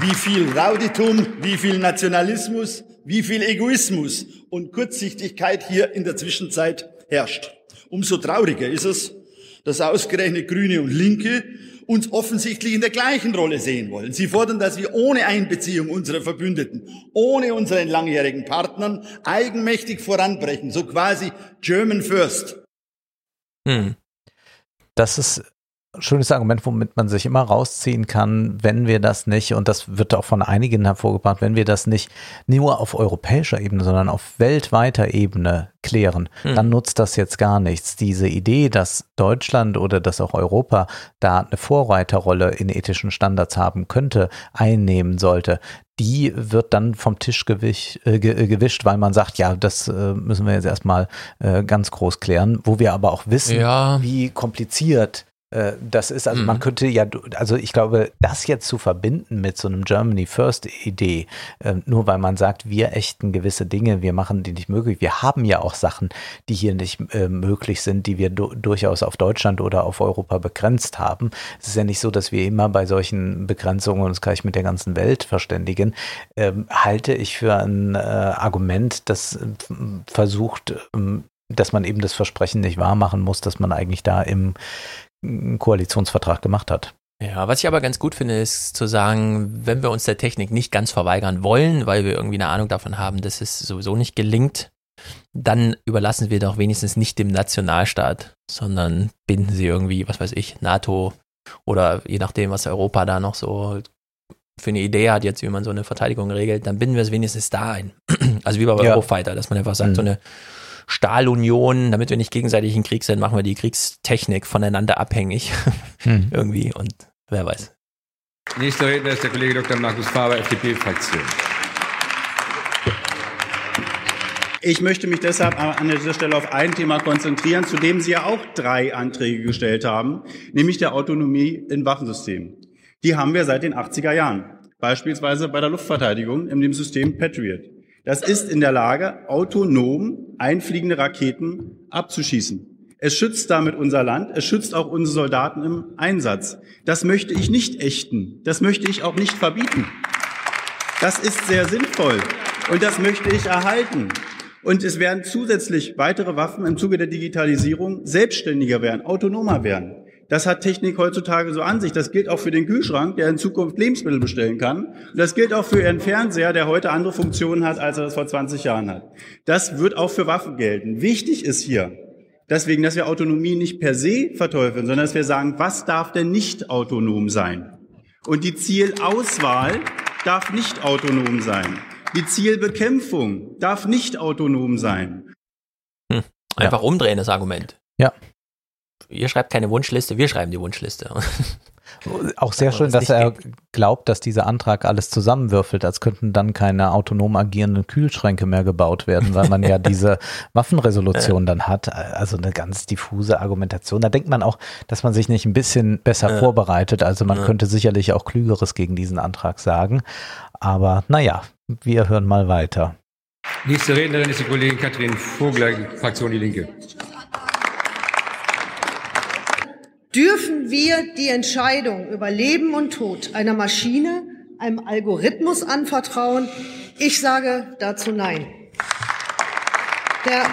wie viel Rauditum, wie viel Nationalismus, wie viel Egoismus und Kurzsichtigkeit hier in der Zwischenzeit herrscht. Umso trauriger ist es, dass ausgerechnet Grüne und Linke uns offensichtlich in der gleichen Rolle sehen wollen. Sie fordern, dass wir ohne Einbeziehung unserer Verbündeten, ohne unseren langjährigen Partnern eigenmächtig voranbrechen, so quasi German First. Hm. Das ist schönes Argument, womit man sich immer rausziehen kann, wenn wir das nicht, und das wird auch von einigen hervorgebracht, wenn wir das nicht nur auf europäischer Ebene, sondern auf weltweiter Ebene klären, hm. dann nutzt das jetzt gar nichts. Diese Idee, dass Deutschland oder dass auch Europa da eine Vorreiterrolle in ethischen Standards haben könnte, einnehmen sollte, die wird dann vom Tisch gewisch, äh, gewischt, weil man sagt, ja, das äh, müssen wir jetzt erstmal äh, ganz groß klären, wo wir aber auch wissen, ja. wie kompliziert äh, das ist, also mhm. man könnte ja, also ich glaube, das jetzt zu verbinden mit so einem Germany First Idee, äh, nur weil man sagt, wir ächten gewisse Dinge, wir machen die nicht möglich. Wir haben ja auch Sachen, die hier nicht äh, möglich sind, die wir durchaus auf Deutschland oder auf Europa begrenzt haben. Es ist ja nicht so, dass wir immer bei solchen Begrenzungen uns gleich mit der ganzen Welt verständigen. Ähm, halte ich für ein äh, Argument, das äh, versucht, ähm, dass man eben das Versprechen nicht wahr machen muss, dass man eigentlich da im einen Koalitionsvertrag gemacht hat. Ja, was ich aber ganz gut finde, ist zu sagen, wenn wir uns der Technik nicht ganz verweigern wollen, weil wir irgendwie eine Ahnung davon haben, dass es sowieso nicht gelingt, dann überlassen wir doch wenigstens nicht dem Nationalstaat, sondern binden sie irgendwie, was weiß ich, NATO oder je nachdem, was Europa da noch so für eine Idee hat, jetzt wie man so eine Verteidigung regelt, dann binden wir es wenigstens da ein. Also wie bei ja. Eurofighter, dass man einfach sagt, mhm. so eine Stahlunion, damit wir nicht gegenseitig in Krieg sind, machen wir die Kriegstechnik voneinander abhängig. Hm. Irgendwie und wer weiß. Nächster Redner ist der Kollege Dr. Markus Faber, FDP-Fraktion. Ich möchte mich deshalb an dieser Stelle auf ein Thema konzentrieren, zu dem Sie ja auch drei Anträge gestellt haben, nämlich der Autonomie in Waffensystemen. Die haben wir seit den 80er Jahren, beispielsweise bei der Luftverteidigung in dem System Patriot. Das ist in der Lage, autonom einfliegende Raketen abzuschießen. Es schützt damit unser Land, es schützt auch unsere Soldaten im Einsatz. Das möchte ich nicht ächten, das möchte ich auch nicht verbieten. Das ist sehr sinnvoll und das möchte ich erhalten. Und es werden zusätzlich weitere Waffen im Zuge der Digitalisierung selbstständiger werden, autonomer werden. Das hat Technik heutzutage so an sich. Das gilt auch für den Kühlschrank, der in Zukunft Lebensmittel bestellen kann. Und das gilt auch für Ihren Fernseher, der heute andere Funktionen hat, als er das vor 20 Jahren hat. Das wird auch für Waffen gelten. Wichtig ist hier, deswegen, dass wir Autonomie nicht per se verteufeln, sondern dass wir sagen, was darf denn nicht autonom sein? Und die Zielauswahl darf nicht autonom sein. Die Zielbekämpfung darf nicht autonom sein. Hm. Einfach ja. umdrehen, das Argument. Ja. Ihr schreibt keine Wunschliste, wir schreiben die Wunschliste. Auch sehr schön, dass er glaubt, dass dieser Antrag alles zusammenwürfelt, als könnten dann keine autonom agierenden Kühlschränke mehr gebaut werden, weil man ja diese Waffenresolution dann hat. Also eine ganz diffuse Argumentation. Da denkt man auch, dass man sich nicht ein bisschen besser ja. vorbereitet. Also man ja. könnte sicherlich auch Klügeres gegen diesen Antrag sagen. Aber naja, wir hören mal weiter. Nächste Rednerin ist die Kollegin Katrin Vogler, Fraktion Die Linke. Dürfen wir die Entscheidung über Leben und Tod einer Maschine, einem Algorithmus anvertrauen? Ich sage dazu Nein. Der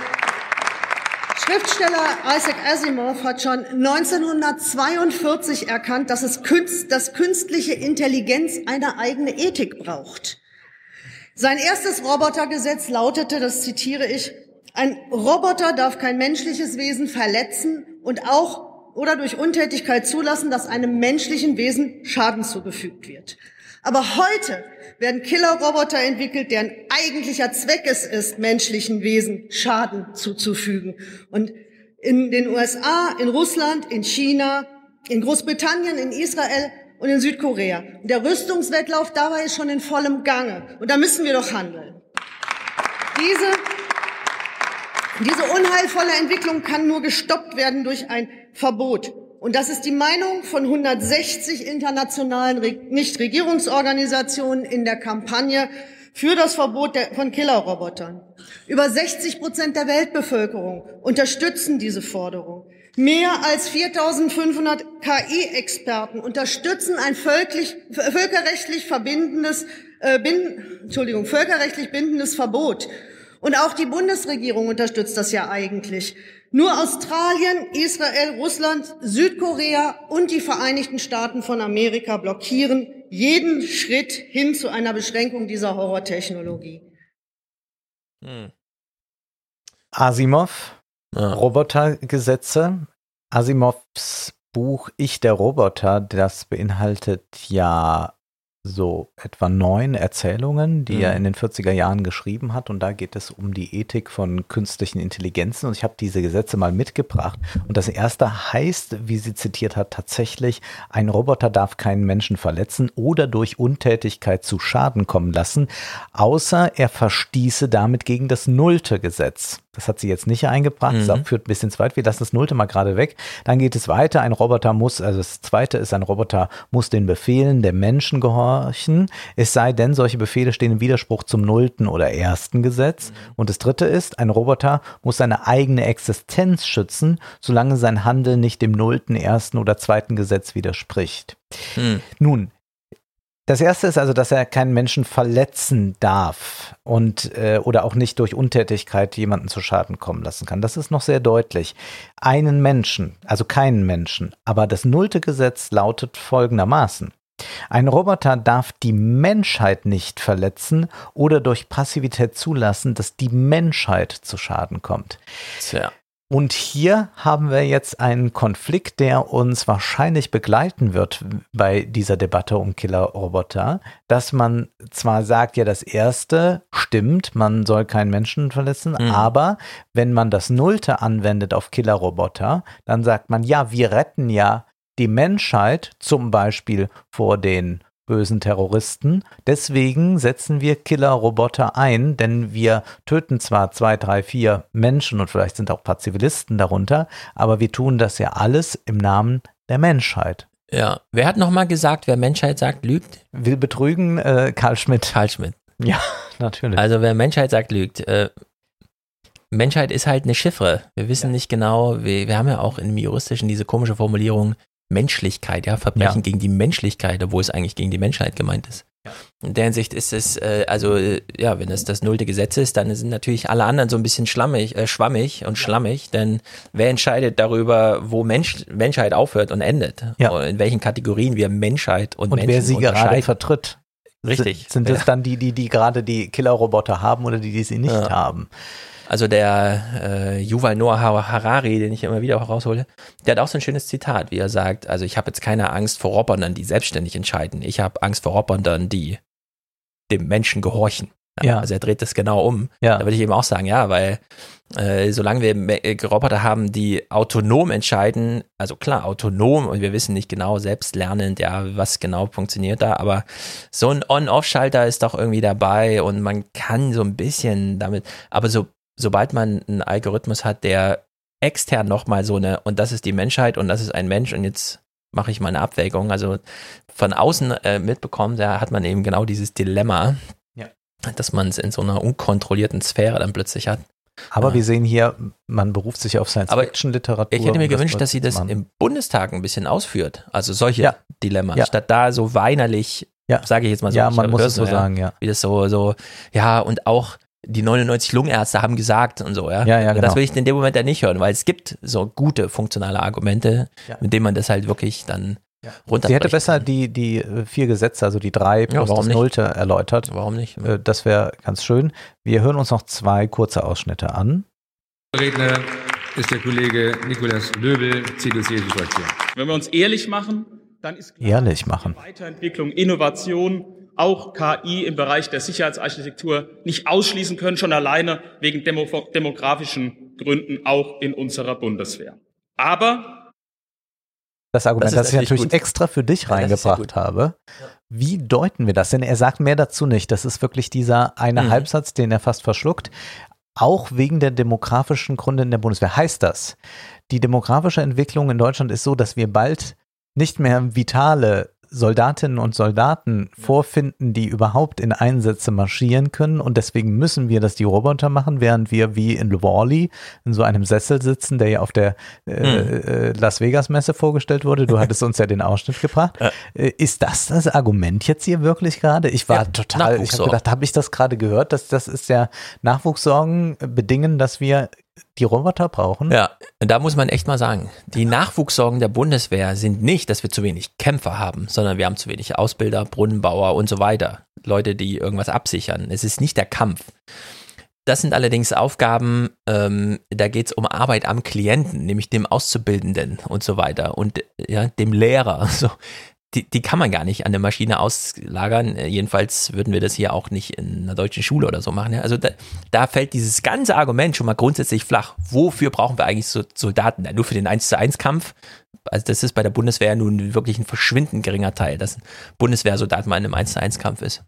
Schriftsteller Isaac Asimov hat schon 1942 erkannt, dass es Künst, dass künstliche Intelligenz eine eigene Ethik braucht. Sein erstes Robotergesetz lautete, das zitiere ich, ein Roboter darf kein menschliches Wesen verletzen und auch oder durch Untätigkeit zulassen, dass einem menschlichen Wesen Schaden zugefügt wird. Aber heute werden Killerroboter entwickelt, deren eigentlicher Zweck es ist, menschlichen Wesen Schaden zuzufügen. Und in den USA, in Russland, in China, in Großbritannien, in Israel und in Südkorea. Und der Rüstungswettlauf dabei ist schon in vollem Gange. Und da müssen wir doch handeln. Diese diese unheilvolle Entwicklung kann nur gestoppt werden durch ein Verbot. Und das ist die Meinung von 160 internationalen Nichtregierungsorganisationen in der Kampagne für das Verbot von Killerrobotern. Über 60 Prozent der Weltbevölkerung unterstützen diese Forderung. Mehr als 4.500 KI-Experten unterstützen ein völkerrechtlich verbindendes, äh, bin, Entschuldigung, völkerrechtlich bindendes Verbot. Und auch die Bundesregierung unterstützt das ja eigentlich. Nur Australien, Israel, Russland, Südkorea und die Vereinigten Staaten von Amerika blockieren jeden Schritt hin zu einer Beschränkung dieser Horrortechnologie. Hm. Asimov, ja. Robotergesetze. Asimovs Buch Ich der Roboter, das beinhaltet ja so etwa neun Erzählungen, die mhm. er in den 40er Jahren geschrieben hat. Und da geht es um die Ethik von künstlichen Intelligenzen. Und ich habe diese Gesetze mal mitgebracht. Und das erste heißt, wie sie zitiert hat, tatsächlich, ein Roboter darf keinen Menschen verletzen oder durch Untätigkeit zu Schaden kommen lassen, außer er verstieße damit gegen das nullte Gesetz. Das hat sie jetzt nicht eingebracht. Mhm. Das führt ein bisschen zu weit. Wir lassen das Nullte mal gerade weg. Dann geht es weiter. Ein Roboter muss, also das zweite ist, ein Roboter muss den Befehlen der Menschen gehorchen. Es sei denn, solche Befehle stehen im Widerspruch zum Nullten oder ersten Gesetz. Mhm. Und das dritte ist, ein Roboter muss seine eigene Existenz schützen, solange sein Handeln nicht dem Nullten, ersten oder zweiten Gesetz widerspricht. Mhm. Nun, das erste ist also, dass er keinen Menschen verletzen darf und äh, oder auch nicht durch Untätigkeit jemanden zu Schaden kommen lassen kann. Das ist noch sehr deutlich. Einen Menschen, also keinen Menschen. Aber das nullte Gesetz lautet folgendermaßen. Ein Roboter darf die Menschheit nicht verletzen oder durch Passivität zulassen, dass die Menschheit zu Schaden kommt. Tja. Und hier haben wir jetzt einen Konflikt, der uns wahrscheinlich begleiten wird bei dieser Debatte um Killerroboter, dass man zwar sagt, ja, das erste stimmt, man soll keinen Menschen verletzen, mhm. aber wenn man das Nullte anwendet auf Killerroboter, dann sagt man, ja, wir retten ja die Menschheit zum Beispiel vor den bösen Terroristen. Deswegen setzen wir Killer-Roboter ein, denn wir töten zwar zwei, drei, vier Menschen und vielleicht sind auch ein paar Zivilisten darunter, aber wir tun das ja alles im Namen der Menschheit. Ja, wer hat nochmal gesagt, wer Menschheit sagt, lügt? Will betrügen, äh, Karl Schmidt. Karl Schmidt. Ja, natürlich. Also wer Menschheit sagt, lügt. Äh, Menschheit ist halt eine Chiffre. Wir wissen ja. nicht genau, wir, wir haben ja auch im Juristischen diese komische Formulierung, Menschlichkeit, ja, Verbrechen ja. gegen die Menschlichkeit, obwohl es eigentlich gegen die Menschheit gemeint ist. In der Hinsicht ist es, äh, also äh, ja, wenn es das nullte Gesetz ist, dann sind natürlich alle anderen so ein bisschen schlammig, äh, schwammig und schlammig, denn wer entscheidet darüber, wo Mensch, Menschheit aufhört und endet? Ja. Und in welchen Kategorien wir Menschheit und, Und Menschen wer sie gerade vertritt. Richtig. Sind, sind Ja. das dann die, die, die gerade die Killerroboter haben oder die, die sie nicht Ja. haben? Also der äh, Yuval Noah Harari, den ich immer wieder raushole, der hat auch so ein schönes Zitat, wie er sagt, also ich habe jetzt keine Angst vor Robotern, die selbstständig entscheiden. Ich habe Angst vor Robotern, die dem Menschen gehorchen. Ja. Also er dreht das genau um. Ja. Da würde ich eben auch sagen, ja, weil äh, solange wir äh, Roboter haben, die autonom entscheiden, also klar, autonom und wir wissen nicht genau, selbstlernend, ja, was genau funktioniert da, aber so ein On-Off-Schalter ist doch irgendwie dabei und man kann so ein bisschen damit, aber so, sobald man einen Algorithmus hat, der extern nochmal so eine, und das ist die Menschheit und das ist ein Mensch und jetzt mache ich mal eine Abwägung, also von außen äh, mitbekommen, da hat man eben genau dieses Dilemma, Ja. dass man es in so einer unkontrollierten Sphäre dann plötzlich hat. Aber Ja. wir sehen hier, man beruft sich auf Science-Fiction-Literatur. Ich hätte mir gewünscht, dass sie das machen. im Bundestag ein bisschen ausführt. Also solche Ja. Dilemmas. Ja. Statt da so weinerlich, Ja. sage ich jetzt mal so. Ja, man muss es so sagen, ja. Wie das so, so, ja, und auch die 99 Lungenärzte haben gesagt und so, ja. Ja, ja, genau. Das will ich in dem Moment ja nicht hören, weil es gibt so gute funktionale Argumente, Ja. mit denen man das halt wirklich dann runter Sie hätte besser die, die äh, vier Gesetze, also die drei plus warum das nicht? Nullte erläutert. Warum nicht? Äh, Das wäre ganz schön. Wir hören uns noch zwei kurze Ausschnitte an. Redner ist der Kollege Nikolaus Löbel, CDU-CSU-Fraktion. Wenn wir uns ehrlich machen, dann ist Ehrlich machen. Weiterentwicklung, Innovation, auch KI im Bereich der Sicherheitsarchitektur nicht ausschließen können, schon alleine wegen demo demografischen Gründen auch in unserer Bundeswehr. Aber Das Argument, Das das, ich natürlich gut. extra für dich Ja, reingebracht gut. habe. Wie deuten wir das? Denn er sagt mehr dazu nicht. Das ist wirklich dieser eine Mhm. Halbsatz, den er fast verschluckt. Auch wegen der demografischen Gründe in der Bundeswehr. Heißt das, die demografische Entwicklung in Deutschland ist so, dass wir bald nicht mehr vitale Soldatinnen und Soldaten vorfinden, die überhaupt in Einsätze marschieren können und deswegen müssen wir das die Roboter machen, während wir wie in Wally in so einem Sessel sitzen, der ja auf der äh, Hm. äh, Las Vegas Messe vorgestellt wurde. Du hattest uns ja den Ausschnitt gebracht. Äh, Ist das das Argument jetzt hier wirklich gerade? Ich war total, ich habe gedacht, habe ich das gerade gehört, dass das ist ja Nachwuchssorgen bedingen, dass wir die Roboter brauchen? Ja, da muss man echt mal sagen, die Nachwuchssorgen der Bundeswehr sind nicht, dass wir zu wenig Kämpfer haben, sondern wir haben zu wenig Ausbilder, Brunnenbauer und so weiter. Leute, die irgendwas absichern. Es ist nicht der Kampf. Das sind allerdings Aufgaben, ähm, da geht es um Arbeit am Klienten, nämlich dem Auszubildenden und so weiter und ja, dem Lehrer. So, die, die kann man gar nicht an der Maschine auslagern. Äh, Jedenfalls würden wir das hier auch nicht in einer deutschen Schule oder so machen. Also da, da fällt dieses ganze Argument schon mal grundsätzlich flach. Wofür brauchen wir eigentlich so Soldaten? Ja, nur für den 1 zu 1 Kampf? Also das ist bei der Bundeswehr nun wirklich ein verschwindend geringer Teil, dass ein Bundeswehrsoldat mal in einem 1 zu 1 Kampf ist.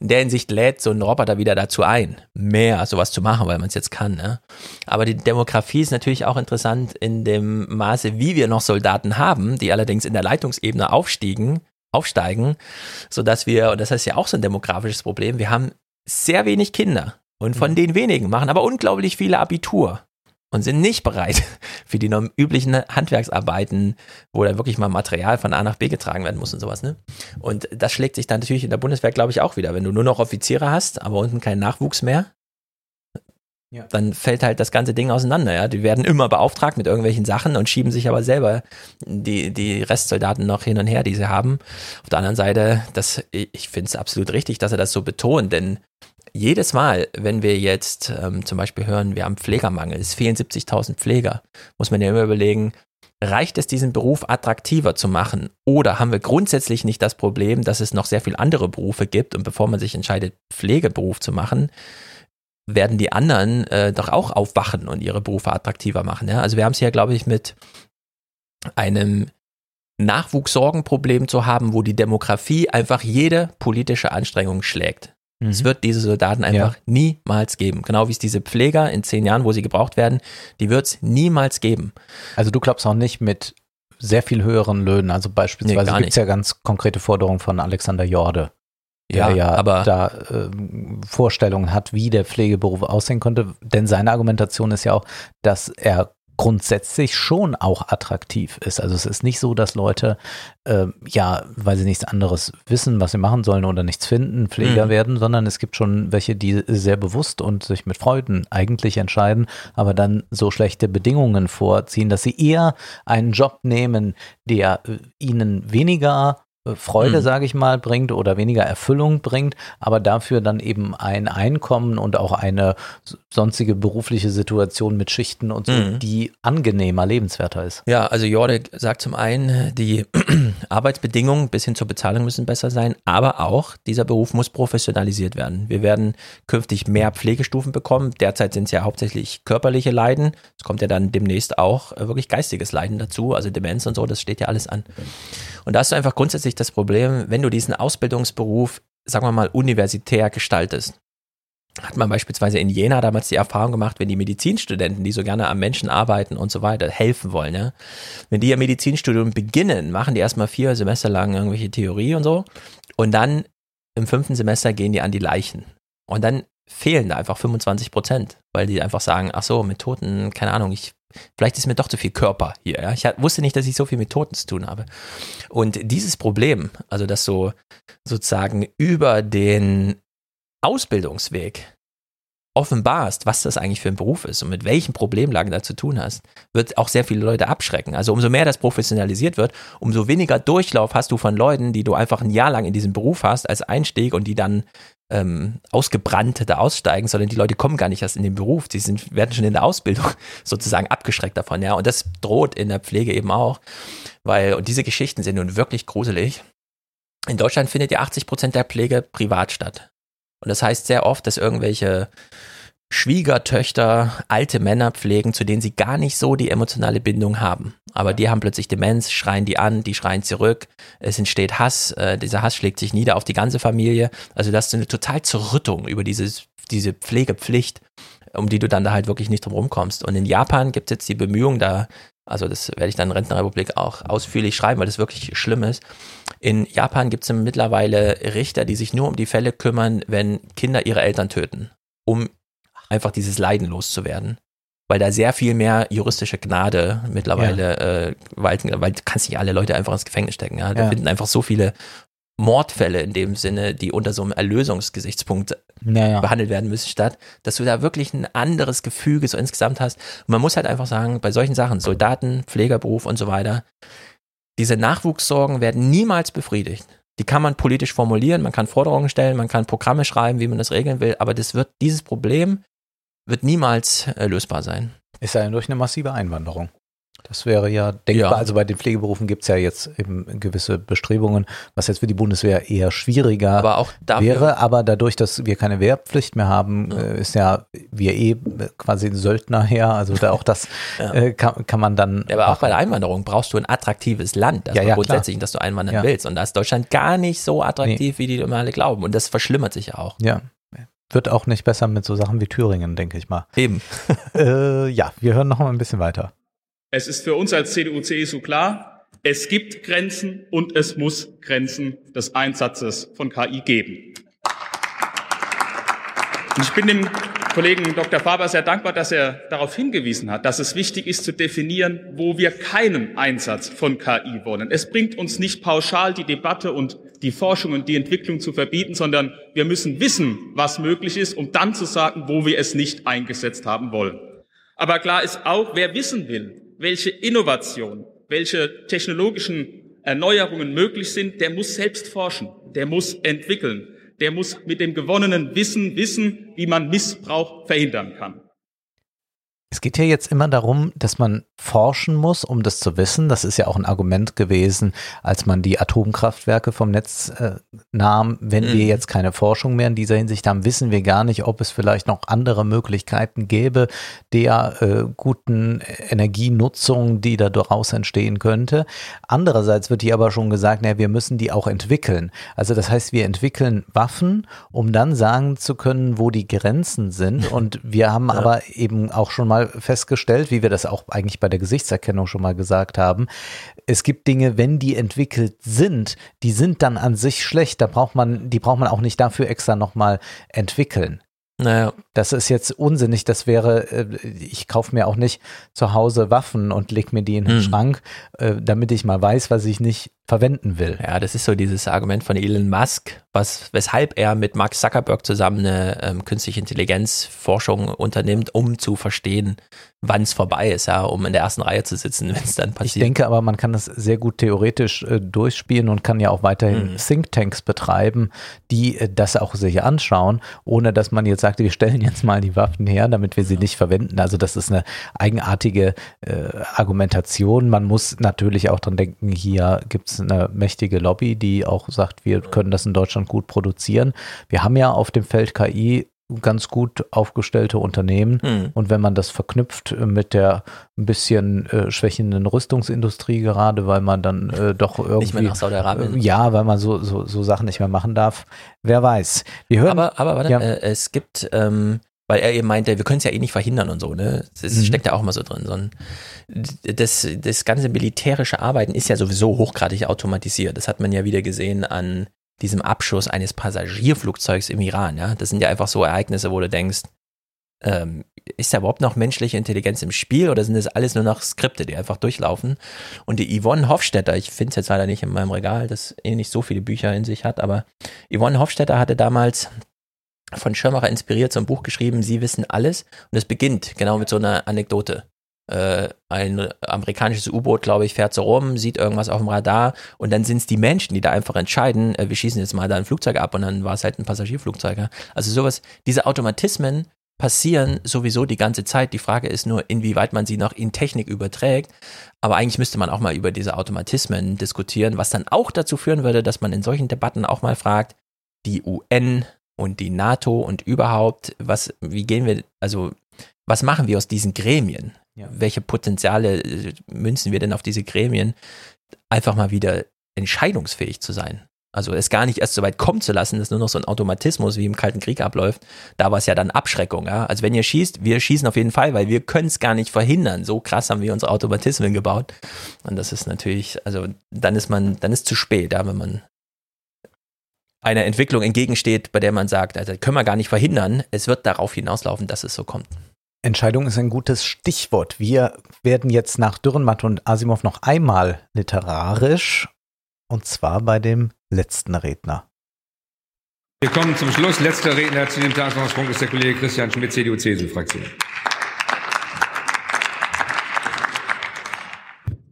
In der Hinsicht lädt so ein Roboter wieder dazu ein, mehr sowas zu machen, weil man es jetzt kann. Ne? Aber die Demografie ist natürlich auch interessant in dem Maße, wie wir noch Soldaten haben, die allerdings in der Leitungsebene aufstiegen, aufsteigen, sodass wir, und das ist ja auch so ein demografisches Problem, wir haben sehr wenig Kinder. Und von den wenigen machen aber unglaublich viele Abitur und sind nicht bereit für die üblichen Handwerksarbeiten, wo dann wirklich mal Material von A nach B getragen werden muss und sowas. Ne? Und das schlägt sich dann natürlich in der Bundeswehr, glaube ich, auch wieder. Wenn du nur noch Offiziere hast, aber unten keinen Nachwuchs mehr, Ja. dann fällt halt das ganze Ding auseinander. Ja? Die werden immer beauftragt mit irgendwelchen Sachen und schieben sich aber selber die, die Restsoldaten noch hin und her, die sie haben. Auf der anderen Seite, das, ich finde es absolut richtig, dass er das so betont, denn jedes Mal, wenn wir jetzt ähm, zum Beispiel hören, wir haben Pflegermangel, es fehlen 70.000 Pfleger, muss man ja immer überlegen, reicht es, diesen Beruf attraktiver zu machen? Oder haben wir grundsätzlich nicht das Problem, dass es noch sehr viele andere Berufe gibt und bevor man sich entscheidet, Pflegeberuf zu machen, werden die anderen äh, doch auch aufwachen und ihre Berufe attraktiver machen. Ja? Also wir haben es hier, glaube ich, mit einem Nachwuchssorgenproblem zu haben, wo die Demografie einfach jede politische Anstrengung schlägt. Es wird diese Soldaten einfach niemals geben. Genau wie es diese Pfleger in zehn Jahren, wo sie gebraucht werden, die wird es niemals geben. Also du glaubst auch nicht mit sehr viel höheren Löhnen. Also Nee, beispielsweise gar gibt es ja ganz konkrete Forderungen von Alexander Jorde, der Ja, ja, aber- da ähm, Vorstellungen hat, wie der Pflegeberuf aussehen könnte. Denn seine Argumentation ist ja auch, dass er grundsätzlich schon auch attraktiv ist. Also es ist nicht so, dass Leute, äh, ja, weil sie nichts anderes wissen, was sie machen sollen oder nichts finden, Pfleger Mhm. werden, sondern es gibt schon welche, die sehr bewusst und sich mit Freuden eigentlich entscheiden, aber dann so schlechte Bedingungen vorziehen, dass sie eher einen Job nehmen, der äh, ihnen weniger Freude, Mhm. sage ich mal, bringt oder weniger Erfüllung bringt, aber dafür dann eben ein Einkommen und auch eine sonstige berufliche Situation mit Schichten und so, Mhm. die angenehmer, lebenswerter ist. Ja, also Jorde sagt zum einen, die Arbeitsbedingungen bis hin zur Bezahlung müssen besser sein, aber auch dieser Beruf muss professionalisiert werden. Wir werden künftig mehr Pflegestufen bekommen. Derzeit sind es ja hauptsächlich körperliche Leiden. Es kommt ja dann demnächst auch äh, wirklich geistiges Leiden dazu, also Demenz und so, das steht ja alles an. Und da hast du einfach grundsätzlich das Problem, wenn du diesen Ausbildungsberuf, sagen wir mal, universitär gestaltest, hat man beispielsweise in Jena damals die Erfahrung gemacht, wenn die Medizinstudenten, die so gerne am Menschen arbeiten und so weiter, helfen wollen, ja, wenn die ihr Medizinstudium beginnen, machen die erstmal vier Semester lang irgendwelche Theorie und so. Und dann im fünften Semester gehen die an die Leichen. Und dann fehlen da einfach 25 Prozent, weil die einfach sagen, ach so, mit Toten, keine Ahnung, ich, vielleicht ist mir doch zu viel Körper hier, ja. Ich wusste nicht, dass ich so viel mit Toten zu tun habe. Und dieses Problem, also dass so sozusagen über den Ausbildungsweg offenbarst, was das eigentlich für ein Beruf ist und mit welchen Problemlagen da zu tun hast, wird auch sehr viele Leute abschrecken. Also umso mehr das professionalisiert wird, umso weniger Durchlauf hast du von Leuten, die du einfach ein Jahr lang in diesem Beruf hast als Einstieg und die dann ähm, ausgebrannt da aussteigen, sondern die Leute kommen gar nicht erst in den Beruf, die sind, werden schon in der Ausbildung sozusagen abgeschreckt davon, ja. Und das droht in der Pflege eben auch, weil, und diese Geschichten sind nun wirklich gruselig. In Deutschland findet ja 80 Prozent der Pflege privat statt. Und das heißt sehr oft, dass irgendwelche Schwiegertöchter alte Männer pflegen, zu denen sie gar nicht so die emotionale Bindung haben. Aber die haben plötzlich Demenz, schreien die an, die schreien zurück, es entsteht Hass, äh, dieser Hass schlägt sich nieder auf die ganze Familie. Also das ist eine total Zerrüttung über dieses, diese Pflegepflicht, um die du dann da halt wirklich nicht drum rumkommst. Und in Japan gibt es jetzt die Bemühungen da, also das werde ich dann in Rentenrepublik auch ausführlich schreiben, weil das wirklich schlimm ist. In Japan gibt es mittlerweile Richter, die sich nur um die Fälle kümmern, wenn Kinder ihre Eltern töten, um einfach dieses Leiden loszuwerden. Weil da sehr viel mehr juristische Gnade mittlerweile äh, walten, weil du kannst nicht alle Leute einfach ins Gefängnis stecken. Ja? Da Ja. finden einfach so viele Mordfälle in dem Sinne, die unter so einem Erlösungsgesichtspunkt Ja, ja. behandelt werden müssen, statt, dass du da wirklich ein anderes Gefüge so insgesamt hast. Und man muss halt einfach sagen, bei solchen Sachen, Soldaten, Pflegerberuf und so weiter, diese Nachwuchssorgen werden niemals befriedigt. Die kann man politisch formulieren, man kann Forderungen stellen, man kann Programme schreiben, wie man das regeln will, aber das wird, dieses Problem wird niemals äh, lösbar sein. Ist ja durch eine massive Einwanderung. Das wäre ja denkbar. Ja. Also bei den Pflegeberufen gibt es ja jetzt eben gewisse Bestrebungen, was jetzt für die Bundeswehr eher schwieriger Aber auch dafür- wäre. Aber dadurch, dass wir keine Wehrpflicht mehr haben, äh, ist ja wir eh quasi ein Söldner her. Also da auch das Ja. äh, kann, kann man dann. Ja, aber auch bei der Einwanderung brauchst du ein attraktives Land, das Ja, ja, ja, grundsätzlich, klar. dass du einwandern Ja. willst. Und da ist Deutschland gar nicht so attraktiv, wie die immer alle glauben. Und das verschlimmert sich ja auch. Ja. Wird auch nicht besser mit so Sachen wie Thüringen, denke ich mal. Eben. äh, ja, wir hören noch mal ein bisschen weiter. Es ist für uns als CDU-CSU klar, es gibt Grenzen und es muss Grenzen des Einsatzes von KI geben. Und ich bin dem Kollegen Dr. Faber sehr dankbar, dass er darauf hingewiesen hat, dass es wichtig ist zu definieren, wo wir keinen Einsatz von KI wollen. Es bringt uns nicht pauschal die Debatte und die Forschung und die Entwicklung zu verbieten, sondern wir müssen wissen, was möglich ist, um dann zu sagen, wo wir es nicht eingesetzt haben wollen. Aber klar ist auch, wer wissen will, welche Innovation, welche technologischen Erneuerungen möglich sind, der muss selbst forschen, der muss entwickeln, der muss mit dem gewonnenen Wissen wissen, wie man Missbrauch verhindern kann. Es geht ja jetzt immer darum, dass man forschen muss, um das zu wissen. Das ist ja auch ein Argument gewesen, als man die Atomkraftwerke vom Netz äh, nahm. Wenn wir Mhm. jetzt keine Forschung mehr in dieser Hinsicht haben, wissen wir gar nicht, ob es vielleicht noch andere Möglichkeiten gäbe der äh, guten Energienutzung, die da daraus entstehen könnte. Andererseits wird hier aber schon gesagt, naja, wir müssen die auch entwickeln. Also das heißt, wir entwickeln Waffen, um dann sagen zu können, wo die Grenzen sind. Und wir haben aber eben auch schon mal festgestellt, wie wir das auch eigentlich bei der Gesichtserkennung schon mal gesagt haben, es gibt Dinge, wenn die entwickelt sind, die sind dann an sich schlecht. Da braucht man, die braucht man auch nicht dafür extra nochmal entwickeln. Naja. Das ist jetzt unsinnig. Das wäre, äh, ich kaufe mir auch nicht zu Hause Waffen und leg mir die in den Hm. Schrank, äh, damit ich mal weiß, was ich nicht verwenden will. Ja, das ist so dieses Argument von Elon Musk, was, weshalb er mit Mark Zuckerberg zusammen eine ähm, künstliche Intelligenzforschung unternimmt, um zu verstehen, wann es vorbei ist, ja, um in der ersten Reihe zu sitzen, wenn es dann Ich passiert. denke aber, man kann das sehr gut theoretisch äh, durchspielen und kann ja auch weiterhin Mhm. Thinktanks betreiben, die äh, das auch sich anschauen, ohne dass man jetzt sagt, wir stellen jetzt mal die Waffen her, damit wir sie nicht verwenden. Also das ist eine eigenartige äh, Argumentation. Man muss natürlich auch dran denken, hier gibt es eine mächtige Lobby, die auch sagt, wir können das in Deutschland gut produzieren. Wir haben ja auf dem Feld KI ganz gut aufgestellte Unternehmen. Mhm. Und wenn man das verknüpft äh, mit der ein bisschen äh, schwächenden Rüstungsindustrie gerade, weil man dann äh, doch irgendwie Nicht mehr nach Saudi-Arabien. Äh, ja, weil man so, so, so Sachen nicht mehr machen darf. Wer weiß. Wir hören. Aber, aber warte, ja, äh, es gibt, ähm, weil er eben meinte, wir können es ja eh nicht verhindern und so, ne? Das Mhm. steckt ja auch immer so drin. So ein, das, das ganze militärische Arbeiten ist ja sowieso hochgradig automatisiert. Das hat man ja wieder gesehen an diesem Abschuss eines Passagierflugzeugs im Iran, ja. Das sind ja einfach so Ereignisse, wo du denkst, ähm, ist da überhaupt noch menschliche Intelligenz im Spiel oder sind das alles nur noch Skripte, die einfach durchlaufen? Und die Yvonne Hofstetter, ich finde es jetzt leider nicht in meinem Regal, das eh nicht so viele Bücher in sich hat, aber Yvonne Hofstetter hatte damals von Schirmacher inspiriert so ein Buch geschrieben, Sie wissen alles. Und es beginnt genau mit so einer Anekdote. Äh, ein amerikanisches U-Boot, glaube ich, fährt so rum, sieht irgendwas auf dem Radar und dann sind es die Menschen, die da einfach entscheiden, äh, wir schießen jetzt mal da ein Flugzeug ab und dann war es halt ein Passagierflugzeug. Ja? Also sowas, diese Automatismen passieren sowieso die ganze Zeit. Die Frage ist nur, inwieweit man sie noch in Technik überträgt. Aber eigentlich müsste man auch mal über diese Automatismen diskutieren, was dann auch dazu führen würde, dass man in solchen Debatten auch mal fragt, die UN und die NATO und überhaupt, was, wie gehen wir, also, was machen wir aus diesen Gremien? Ja. Welche Potenziale äh, münzen wir denn auf diese Gremien, einfach mal wieder entscheidungsfähig zu sein? Also es gar nicht erst so weit kommen zu lassen, dass nur noch so ein Automatismus wie im Kalten Krieg abläuft. Da war es ja dann Abschreckung. Ja? Also wenn ihr schießt, wir schießen auf jeden Fall, weil wir können es gar nicht verhindern. So krass haben wir unsere Automatismen gebaut. Und das ist natürlich, also dann ist man, dann ist zu spät, ja, wenn man einer Entwicklung entgegensteht, bei der man sagt, also können wir gar nicht verhindern. Es wird darauf hinauslaufen, dass es so kommt. Entscheidung ist ein gutes Stichwort. Wir werden jetzt nach Dürrenmatt und Asimov noch einmal literarisch und zwar bei dem letzten Redner. Wir kommen zum Schluss. Letzter Redner zu dem Tagesordnungspunkt ist der Kollege Christian Schmidt, CDU-CSU-Fraktion.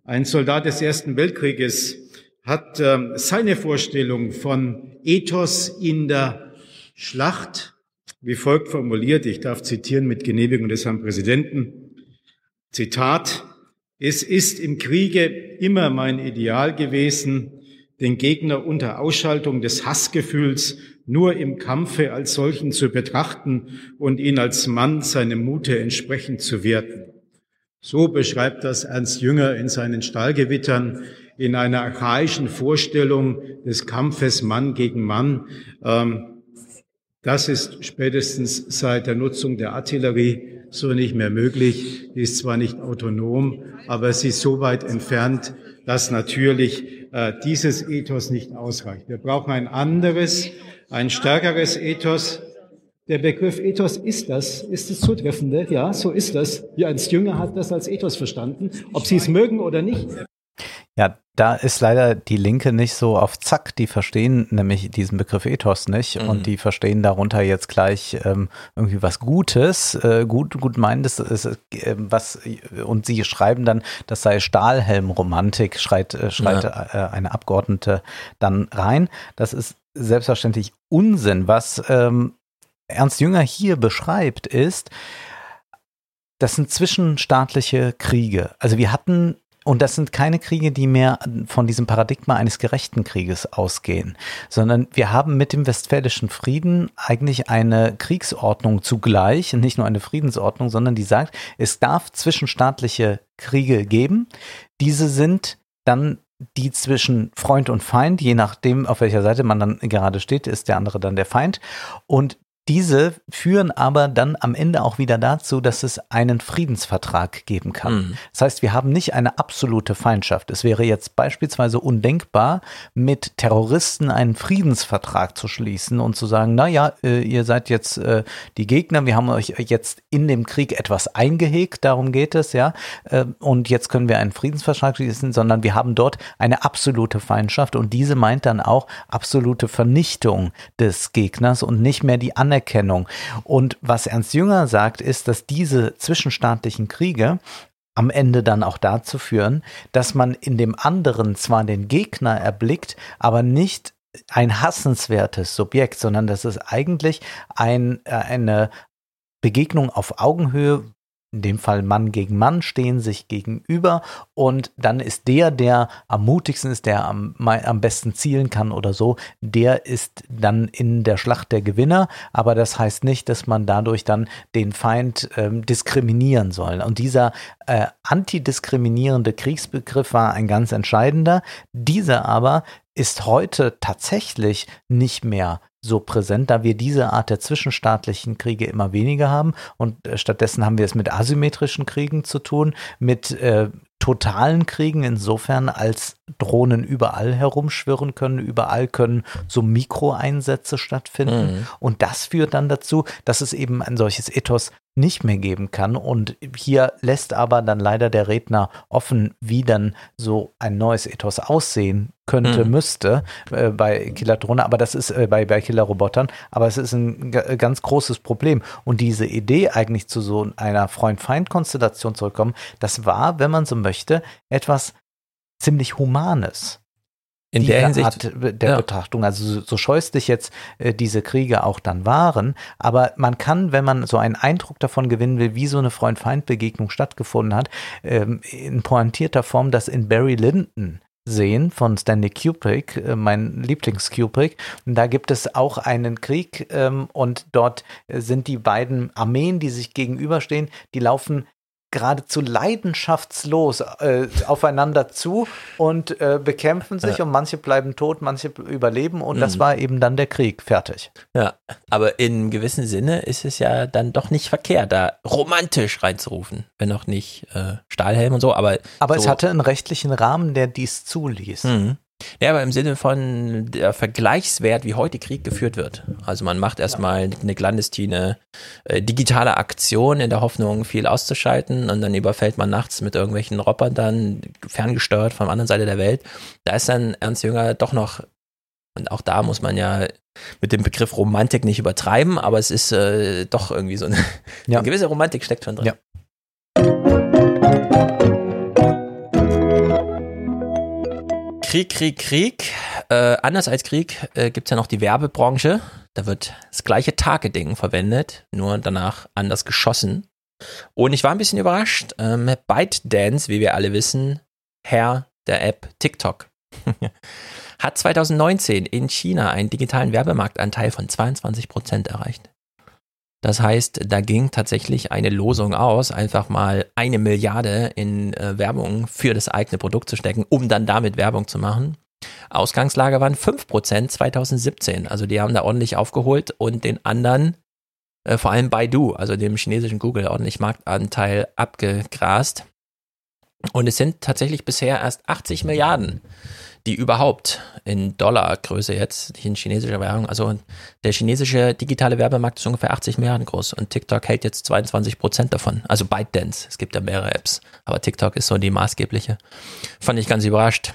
Ein Soldat des Ersten Weltkrieges hat ähm, seine Vorstellung von Ethos in der Schlacht wie folgt formuliert. Ich darf zitieren mit Genehmigung des Herrn Präsidenten. Zitat. Es ist im Kriege immer mein Ideal gewesen, den Gegner unter Ausschaltung des Hassgefühls nur im Kampfe als solchen zu betrachten und ihn als Mann seinem Mute entsprechend zu werten. So beschreibt das Ernst Jünger in seinen Stahlgewittern in einer archaischen Vorstellung des Kampfes Mann gegen Mann. Ähm, das ist spätestens seit der Nutzung der Artillerie so nicht mehr möglich. Die ist zwar nicht autonom, aber sie ist so weit entfernt, dass natürlich äh, dieses Ethos nicht ausreicht. Wir brauchen ein anderes, ein stärkeres Ethos. Der Begriff Ethos ist das, ist das Zutreffende. Ja, so ist das. Ernst Jünger hat das als Ethos verstanden. Ob Sie es mögen oder nicht. Ja, da ist leider die Linke nicht so auf Zack. Die verstehen nämlich diesen Begriff Ethos nicht Mhm. und die verstehen darunter jetzt gleich ähm, irgendwie was Gutes, äh, gut, gut meinendes, ist, äh, was und sie schreiben dann, das sei Stahlhelmromantik, schreit, äh, schreit äh, eine Abgeordnete dann rein. Das ist selbstverständlich Unsinn. Was ähm, Ernst Jünger hier beschreibt, ist, das sind zwischenstaatliche Kriege. Also wir hatten und das sind keine Kriege, die mehr von diesem Paradigma eines gerechten Krieges ausgehen, sondern wir haben mit dem Westfälischen Frieden eigentlich eine Kriegsordnung zugleich, nicht nur eine Friedensordnung, sondern die sagt, es darf zwischenstaatliche Kriege geben. Diese sind dann die zwischen Freund und Feind, je nachdem, auf welcher Seite man dann gerade steht, ist der andere dann der Feind. Und diese führen aber dann am Ende auch wieder dazu, dass es einen Friedensvertrag geben kann. Mhm. Das heißt, wir haben nicht eine absolute Feindschaft. Es wäre jetzt beispielsweise undenkbar, mit Terroristen einen Friedensvertrag zu schließen und zu sagen, na ja, äh, ihr seid jetzt äh, die Gegner, wir haben euch jetzt in dem Krieg etwas eingehegt, darum geht es, ja, äh, und jetzt können wir einen Friedensvertrag schließen, sondern wir haben dort eine absolute Feindschaft und diese meint dann auch absolute Vernichtung des Gegners und nicht mehr die Anerkennung. Und was Ernst Jünger sagt, ist, dass diese zwischenstaatlichen Kriege am Ende dann auch dazu führen, dass man in dem anderen zwar den Gegner erblickt, aber nicht ein hassenswertes Subjekt, sondern dass es eigentlich ein, äh, eine Begegnung auf Augenhöhe, in dem Fall Mann gegen Mann, stehen sich gegenüber und dann ist der, der am mutigsten ist, der am, am besten zielen kann oder so, der ist dann in der Schlacht der Gewinner, aber das heißt nicht, dass man dadurch dann den Feind ähm, diskriminieren soll. Und dieser äh, antidiskriminierende Kriegsbegriff war ein ganz entscheidender. Dieser aber ist heute tatsächlich nicht mehr so präsent, da wir diese Art der zwischenstaatlichen Kriege immer weniger haben und äh, stattdessen haben wir es mit asymmetrischen Kriegen zu tun, mit äh, totalen Kriegen insofern, als Drohnen überall herumschwirren können, überall können so Mikroeinsätze stattfinden Mhm. und das führt dann dazu, dass es eben ein solches Ethos nicht mehr geben kann. Und hier lässt aber dann leider der Redner offen, wie dann so ein neues Ethos aussehen könnte, Mhm. müsste äh, bei Killer-Drohne, aber das ist äh, bei, bei Killer-Robotern, aber es ist ein ga- ganz großes Problem. Und diese Idee eigentlich zu so einer Freund-Feind-Konstellation zurückkommen, das war, wenn man so möchte, etwas ziemlich Humanes In der Hinsicht, Art der ja. Betrachtung. Also so, so scheußlich jetzt äh, diese Kriege auch dann waren, aber man kann, wenn man so einen Eindruck davon gewinnen will, wie so eine Freund-Feind-Begegnung stattgefunden hat, ähm, in pointierter Form das in Barry Lyndon sehen von Stanley Kubrick, äh, mein Lieblings-Kubrick. Und Da gibt es auch einen Krieg ähm, und dort äh, sind die beiden Armeen, die sich gegenüberstehen, die laufen geradezu leidenschaftslos äh, aufeinander zu und äh, bekämpfen sich Ja. und manche bleiben tot, manche überleben und das Mhm. war eben dann der Krieg. Fertig. Ja, aber in gewissem Sinne ist es ja dann doch nicht verkehrt, da romantisch reinzurufen. Wenn auch nicht äh, Stahlhelm und so, aber. Aber so, es hatte einen rechtlichen Rahmen, der dies zuließ. Mhm. Ja, aber im Sinne von der Vergleichswert, wie heute Krieg geführt wird. Also man macht erstmal eine clandestine äh, digitale Aktion in der Hoffnung, viel auszuschalten und dann überfällt man nachts mit irgendwelchen Robotern, ferngesteuert von der anderen Seite der Welt. Da ist dann Ernst Jünger doch noch, und auch da muss man ja mit dem Begriff Romantik nicht übertreiben, aber es ist äh, doch irgendwie so eine, Ja. eine gewisse Romantik steckt schon drin. Ja. Krieg, Krieg, Krieg. Äh, anders als Krieg äh, gibt es ja noch die Werbebranche. Da wird das gleiche Targeting verwendet, nur danach anders geschossen. Und ich war ein bisschen überrascht. Ähm, ByteDance, wie wir alle wissen, Herr der App TikTok, hat 2019 in China einen digitalen Werbemarktanteil von 22% erreicht. Das heißt, da ging tatsächlich eine Losung aus, einfach mal eine Milliarde in äh, Werbung für das eigene Produkt zu stecken, um dann damit Werbung zu machen. Ausgangslage waren 5% 2017. Also die haben da ordentlich aufgeholt und den anderen, äh, vor allem Baidu, also dem chinesischen Google, ordentlich Marktanteil abgegrast. Und es sind tatsächlich bisher erst 80 Milliarden, die überhaupt in Dollargröße jetzt, nicht in chinesischer Währung, also der chinesische digitale Werbemarkt ist ungefähr 80 Milliarden groß und TikTok hält jetzt 22 Prozent davon. Also ByteDance, es gibt ja mehrere Apps, aber TikTok ist so die maßgebliche. Fand ich ganz überrascht.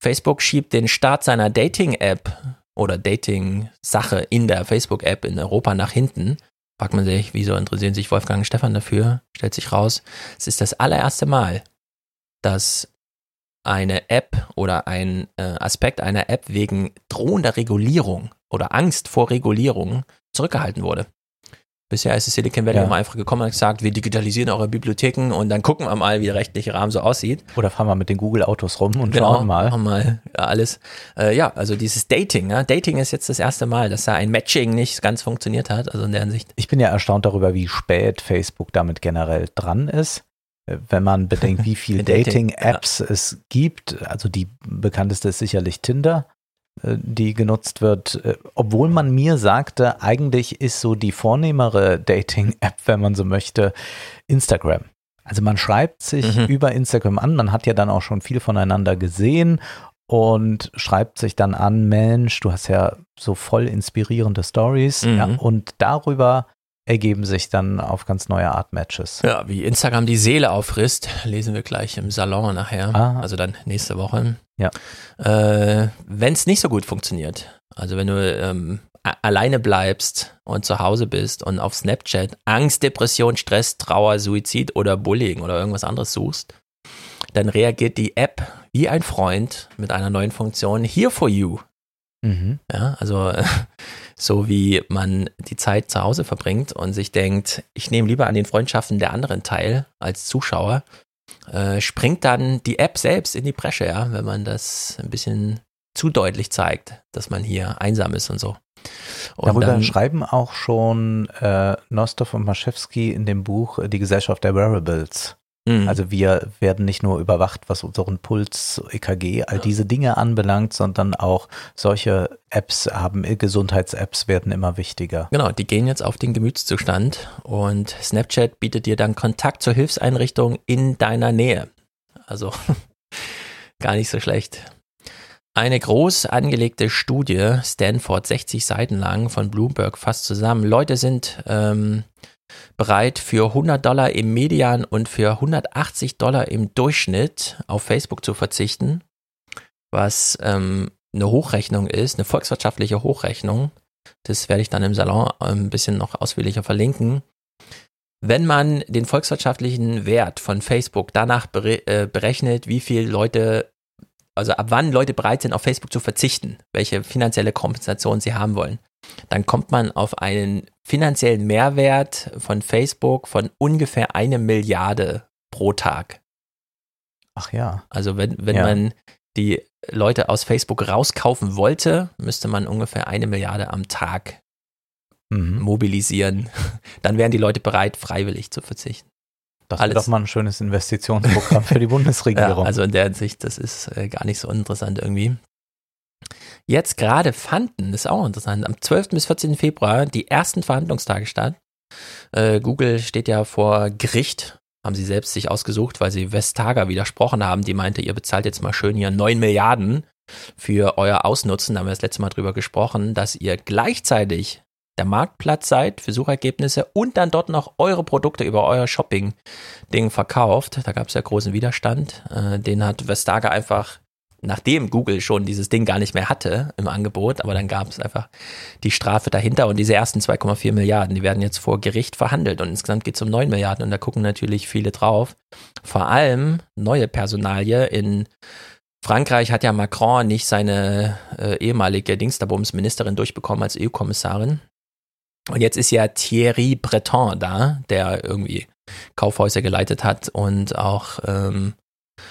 Facebook schiebt den Start seiner Dating-App oder Dating-Sache in der Facebook-App in Europa nach hinten. Fragt man sich, wieso interessieren sich Wolfgang und Stefan dafür? Stellt sich raus, es ist das allererste Mal, dass eine App oder ein äh, Aspekt einer App wegen drohender Regulierung oder Angst vor Regulierung zurückgehalten wurde. Bisher ist es Silicon Valley Ja. immer einfach gekommen und gesagt, wir digitalisieren eure Bibliotheken und dann gucken wir mal, wie der rechtliche Rahmen so aussieht. Oder fahren wir mit den Google-Autos rum und Genau, schauen mal. mal ja, alles. Äh, ja, also dieses Dating, ja, Dating ist jetzt das erste Mal, dass da ein Matching nicht ganz funktioniert hat, also in der Hinsicht. Ich bin ja erstaunt darüber, wie spät Facebook damit generell dran ist. Wenn man bedenkt, wie viele Dating, Dating-Apps es gibt, also die bekannteste ist sicherlich Tinder. äh, die genutzt wird, äh, obwohl man mir sagte, eigentlich ist so die vornehmere Dating-App, wenn man so möchte, Instagram. Also man schreibt sich Mhm. über Instagram an, man hat ja dann auch schon viel voneinander gesehen und schreibt sich dann an, Mensch, du hast ja so voll inspirierende Stories Mhm. ja, und darüber ergeben sich dann auf ganz neue Art Matches. Ja, wie Instagram die Seele auffrisst, lesen wir gleich im Salon nachher. Ah. Also dann nächste Woche. Ja. Äh, wenn es nicht so gut funktioniert, also wenn du ähm, alleine bleibst und zu Hause bist und auf Snapchat Angst, Depression, Stress, Trauer, Suizid oder Bullying oder irgendwas anderes suchst, dann reagiert die App wie ein Freund mit einer neuen Funktion Here for You. Mhm. Ja, also äh, so wie man die Zeit zu Hause verbringt und sich denkt, ich nehme lieber an den Freundschaften der anderen teil als Zuschauer, äh, springt dann die App selbst in die Bresche, ja, wenn man das ein bisschen zu deutlich zeigt, dass man hier einsam ist und so. Und Darüber dann- schreiben auch schon äh, Nostov und Maschewski in dem Buch äh, Die Gesellschaft der Wearables. Mhm. Also wir werden nicht nur überwacht, was unseren Puls, EKG, all diese Dinge anbelangt, sondern auch solche Apps haben, äh, Gesundheits-Apps werden immer wichtiger. Genau, die gehen jetzt auf den Gemütszustand und Snapchat bietet dir dann Kontakt zur Hilfseinrichtung in deiner Nähe. Also gar nicht so schlecht. Eine groß angelegte Studie, Stanford, 60 Seiten lang, von Bloomberg fasst zusammen. Leute sind ähm, bereit, für 100 Dollar im Median und für 180 Dollar im Durchschnitt auf Facebook zu verzichten, was ähm, eine Hochrechnung ist, eine volkswirtschaftliche Hochrechnung. Das werde ich dann im Salon ein bisschen noch ausführlicher verlinken. Wenn man den volkswirtschaftlichen Wert von Facebook danach bere äh, berechnet, wie viel Leute, also ab wann Leute bereit sind, auf Facebook zu verzichten, welche finanzielle Kompensation sie haben wollen, dann kommt man auf einen finanziellen Mehrwert von Facebook von ungefähr eine Milliarde pro Tag. Ach ja. Also wenn, wenn Ja. man die Leute aus Facebook rauskaufen wollte, müsste man ungefähr eine Milliarde am Tag Mhm. mobilisieren. Dann wären die Leute bereit, freiwillig zu verzichten. Das wäre Alles. doch mal ein schönes Investitionsprogramm für die Bundesregierung. Ja, also in der Hinsicht, das ist äh, gar nicht so interessant irgendwie. Jetzt gerade fanden, das ist auch interessant, am 12. bis 14. Februar die ersten Verhandlungstage statt. Äh, Google steht ja vor Gericht, haben sie selbst sich ausgesucht, weil sie Vestager widersprochen haben. Die meinte, ihr bezahlt jetzt mal schön hier 9 Milliarden für euer Ausnutzen. Da haben wir das letzte Mal drüber gesprochen, dass ihr gleichzeitig der Marktplatz seid für Suchergebnisse und dann dort noch eure Produkte über euer Shopping-Ding verkauft. Da gab es ja großen Widerstand. Äh, den hat Vestager einfach, nachdem Google schon dieses Ding gar nicht mehr hatte im Angebot, aber dann gab es einfach die Strafe dahinter und diese ersten 2,4 Milliarden, die werden jetzt vor Gericht verhandelt und insgesamt geht es um 9 Milliarden und da gucken natürlich viele drauf. Vor allem neue Personalie in Frankreich hat ja Macron nicht seine äh, ehemalige Dingsterbums-Ministerin durchbekommen als EU-Kommissarin. Und jetzt ist ja Thierry Breton da, der irgendwie Kaufhäuser geleitet hat und auch ähm,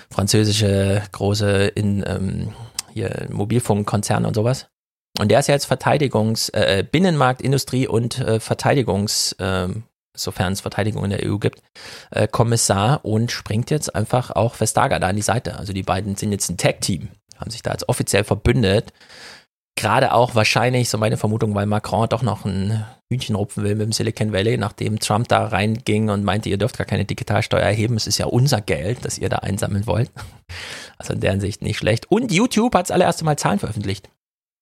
französische große in, ähm, hier Mobilfunkkonzerne und sowas. Und der ist ja jetzt Verteidigungs-, äh, Binnenmarkt, Industrie und äh, Verteidigungs-, ähm, sofern es Verteidigung in der EU gibt, äh, Kommissar und springt jetzt einfach auch Vestager da an die Seite. Also die beiden sind jetzt ein Tag-Team, haben sich da jetzt offiziell verbündet. Gerade auch wahrscheinlich, so meine Vermutung, weil Macron doch noch ein Hühnchen rupfen will mit dem Silicon Valley, nachdem Trump da reinging und meinte, ihr dürft gar keine Digitalsteuer erheben, es ist ja unser Geld, das ihr da einsammeln wollt. Also in deren Sicht nicht schlecht. Und YouTube hat das allererste Mal Zahlen veröffentlicht.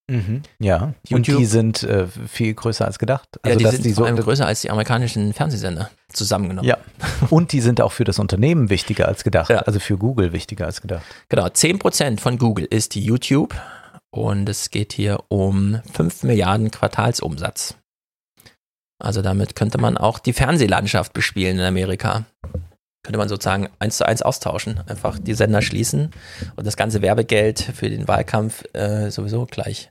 Mhm. Ja, und YouTube- die sind äh, viel größer als gedacht. ja, die dass sind die vor so, allem größer als die amerikanischen Fernsehsender zusammengenommen. Ja, und die sind auch für das Unternehmen wichtiger als gedacht. Also für Google wichtiger als gedacht. Genau, 10% von Google ist YouTube und es geht hier um 5 Milliarden Quartalsumsatz. Also damit könnte man auch die Fernsehlandschaft bespielen in Amerika. Könnte man sozusagen eins zu eins austauschen, einfach die Sender schließen und das ganze Werbegeld für den Wahlkampf äh, sowieso gleich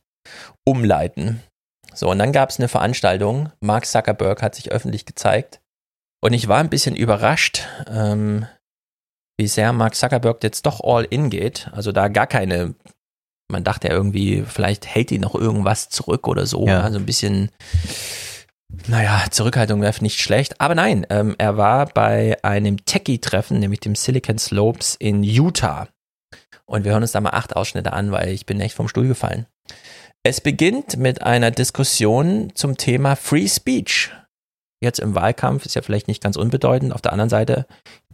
umleiten. So, und dann gab es eine Veranstaltung. Mark Zuckerberg hat sich öffentlich gezeigt. Und ich war ein bisschen überrascht, ähm, wie sehr Mark Zuckerberg jetzt doch all in geht. Also da gar keine, man dachte ja irgendwie, vielleicht hält ihn noch irgendwas zurück oder so. Ja. Also ein bisschen, naja, Zurückhaltung wäre nicht schlecht. Aber nein, ähm, er war bei einem Techie-Treffen, nämlich dem Silicon Slopes in Utah. Und wir hören uns da mal acht Ausschnitte an, weil ich bin echt vom Stuhl gefallen. Es beginnt mit einer Diskussion zum Thema Free Speech. Jetzt im Wahlkampf ist ja vielleicht nicht ganz unbedeutend. Auf der anderen Seite,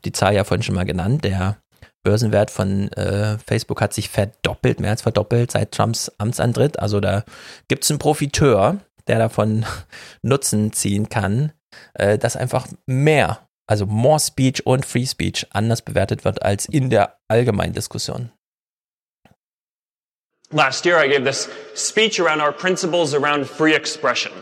die Zahl ja vorhin schon mal genannt, der Börsenwert von äh, Facebook hat sich verdoppelt, mehr als verdoppelt seit Trumps Amtsantritt. Also da gibt es einen Profiteur, der davon Nutzen ziehen kann, äh, dass einfach mehr, also more Speech und Free Speech anders bewertet wird als in der allgemeinen Diskussion. Last year, I gave this speech around our principles around free expression.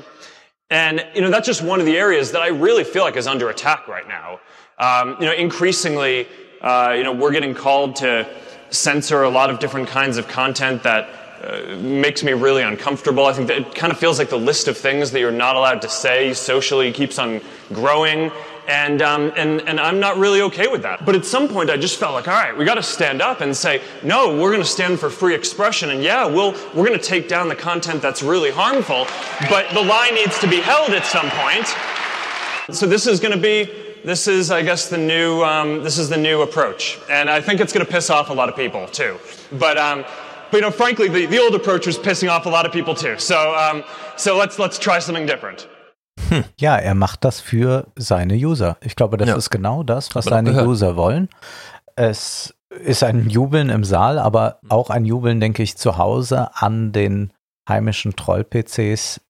And, you know, that's just one of the areas that I really feel like is under attack right now. Um, you know, increasingly, uh, you know, we're getting called to censor a lot of different kinds of content that uh, makes me really uncomfortable. I think that it kind of feels like the list of things that you're not allowed to say socially keeps on growing. And, um, and, and I'm not really okay with that. But at some point, I just felt like, all right, we got to stand up and say, no, we're going to stand for free expression. And yeah, we'll, we're going to take down the content that's really harmful. But the line needs to be held at some point. So this is going to be, this is, I guess, the new, um, this is the new approach. And I think it's going to piss off a lot of people too. But, um, but you know, frankly, the, the old approach was pissing off a lot of people too. So, um, so let's, let's try something different. Hm. Ja, er macht das für seine User. Ich glaube, das Ja. ist genau das, was seine. User wollen. Es ist ein Jubeln im Saal, aber auch ein Jubeln, denke ich, zu Hause an den heimischen Troll-PCs,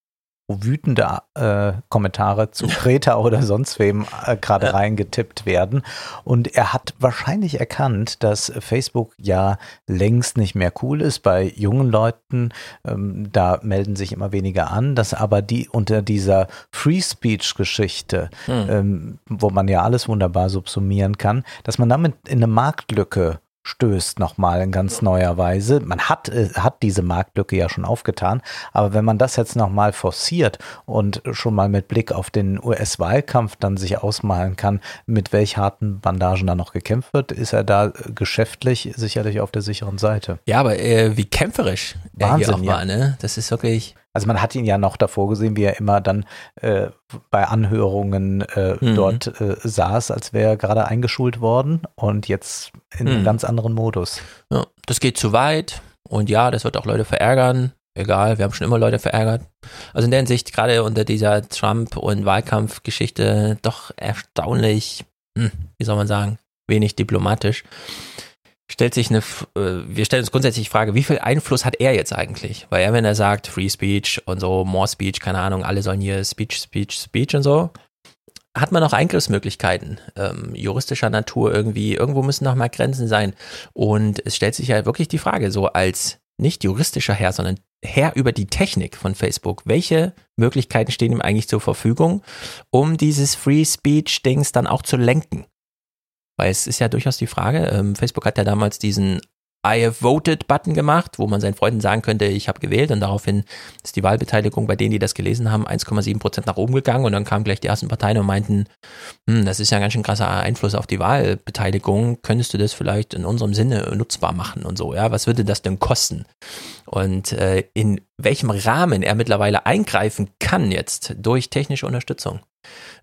wütende äh, Kommentare zu Greta oder sonst wem äh, gerade reingetippt werden. Und er hat wahrscheinlich erkannt, dass Facebook ja längst nicht mehr cool ist bei jungen Leuten. Ähm, da melden sich immer weniger an, dass aber die unter dieser Free Speech-Geschichte, Hm. ähm, wo man ja alles wunderbar subsumieren kann, dass man damit in eine Marktlücke stößt nochmal in ganz neuer Weise. Man hat, äh, hat diese Marktlücke ja schon aufgetan, aber wenn man das jetzt nochmal forciert und schon mal mit Blick auf den US-Wahlkampf dann sich ausmalen kann, mit welch harten Bandagen da noch gekämpft wird, ist er da äh, geschäftlich sicherlich auf der sicheren Seite. Ja, aber äh, wie kämpferisch er hier Wahnsinn, auch ja. war, ne? Das ist wirklich. Also man hat ihn ja noch davor gesehen, wie er immer dann äh, bei Anhörungen äh, Mhm. dort äh, saß, als wäre er gerade eingeschult worden und jetzt in einem Mhm. ganz anderen Modus. Ja, das geht zu weit und ja, das wird auch Leute verärgern. Egal, wir haben schon immer Leute verärgert. Also in der Hinsicht, gerade unter dieser Trump- und Wahlkampfgeschichte, doch erstaunlich, hm, wie soll man sagen, wenig diplomatisch. Stellt sich eine, äh, wir stellen uns grundsätzlich die Frage, wie viel Einfluss hat er jetzt eigentlich? Weil er, wenn er sagt, Free Speech und so, More Speech, keine Ahnung, alle sollen hier Speech, Speech, Speech und so, hat man noch Eingriffsmöglichkeiten ähm, juristischer Natur irgendwie. Irgendwo müssen noch mal Grenzen sein. Und es stellt sich ja wirklich die Frage, so als nicht juristischer Herr, sondern Herr über die Technik von Facebook, welche Möglichkeiten stehen ihm eigentlich zur Verfügung, um dieses Free Speech-Dings dann auch zu lenken? Weil es ist ja durchaus die Frage, ähm, Facebook hat ja damals diesen I have voted Button gemacht, wo man seinen Freunden sagen könnte, ich habe gewählt und daraufhin ist die Wahlbeteiligung bei denen, die das gelesen haben, 1,7 Prozent nach oben gegangen und dann kamen gleich die ersten Parteien und meinten, hm, das ist ja ein ganz schön krasser Einfluss auf die Wahlbeteiligung, könntest du das vielleicht in unserem Sinne nutzbar machen und so, ja, was würde das denn kosten? Und äh, in welchem Rahmen er mittlerweile eingreifen kann jetzt durch technische Unterstützung,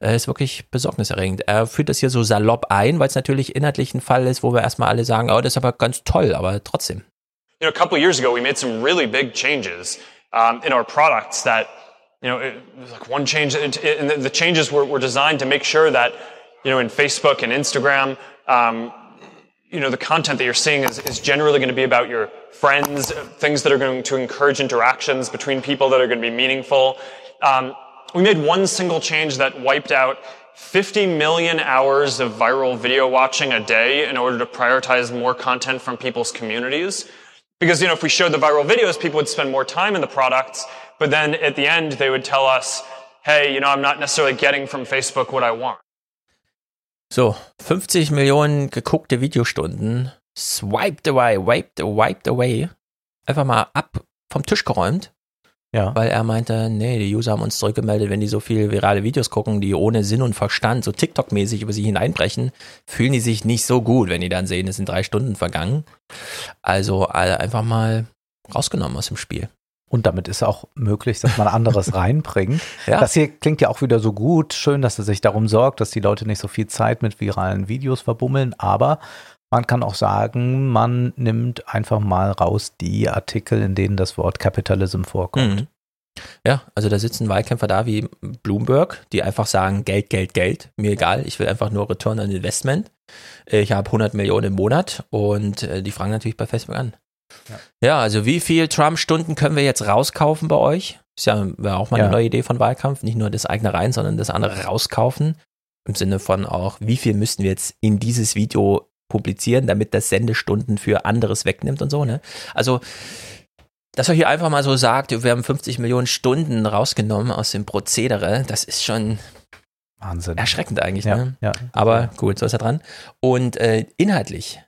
äh, ist wirklich besorgniserregend. Er führt das hier so salopp ein, weil es natürlich inhaltlich ein Fall ist, wo wir erstmal alle sagen, oh, das ist aber ganz toll, aber trotzdem. You know, a couple years ago, we made some really big changes um, in our products that, you know, it was like one change, and the changes were, were designed to make sure that, you know, in Facebook and Instagram, um, you know, the content that you're seeing is, is generally going to be about your friends, things that are going to encourage interactions between people that are going to be meaningful. Um, we made one single change that wiped out 50 million hours of viral video watching a day in order to prioritize more content from people's communities. Because, you know, if we showed the viral videos, people would spend more time in the products, but then at the end, they would tell us, hey, you know, I'm not necessarily getting from Facebook what I want. So, 50 Millionen geguckte Videostunden, swiped away, wiped, wiped away, einfach mal ab vom Tisch geräumt. Ja. Weil er meinte, nee, die User haben uns zurückgemeldet, wenn die so viel virale Videos gucken, die ohne Sinn und Verstand, so TikTok-mäßig über sie hineinbrechen, fühlen die sich nicht so gut, wenn die dann sehen, es sind drei Stunden vergangen. Also einfach mal rausgenommen aus dem Spiel. Und damit ist auch möglich, dass man anderes reinbringt. Ja. Das hier klingt ja auch wieder so gut. Schön, dass er sich darum sorgt, dass die Leute nicht so viel Zeit mit viralen Videos verbummeln. Aber Man kann auch sagen, man nimmt einfach mal raus die Artikel, in denen das Wort Capitalism vorkommt. Mhm. Ja, also da sitzen Wahlkämpfer da wie Bloomberg, die einfach sagen, Geld, Geld, Geld, mir egal, ich will einfach nur Return on Investment. Ich habe 100 Millionen im Monat und äh, die fragen natürlich bei Facebook an. Ja, ja also wie viel Trump-Stunden können wir jetzt rauskaufen bei euch? Ist ja auch mal eine Ja. neue Idee von Wahlkampf, nicht nur das eigene rein, sondern das andere rauskaufen. Im Sinne von auch, wie viel müssten wir jetzt in dieses Video publizieren, damit das Sendestunden für anderes wegnimmt und so, ne? Also, dass er hier einfach mal so sagt, wir haben 50 Millionen Stunden rausgenommen aus dem Prozedere, das ist schon Wahnsinn. erschreckend eigentlich, Ja, ne? ja. Aber gut, so ist er dran. Und äh, inhaltlich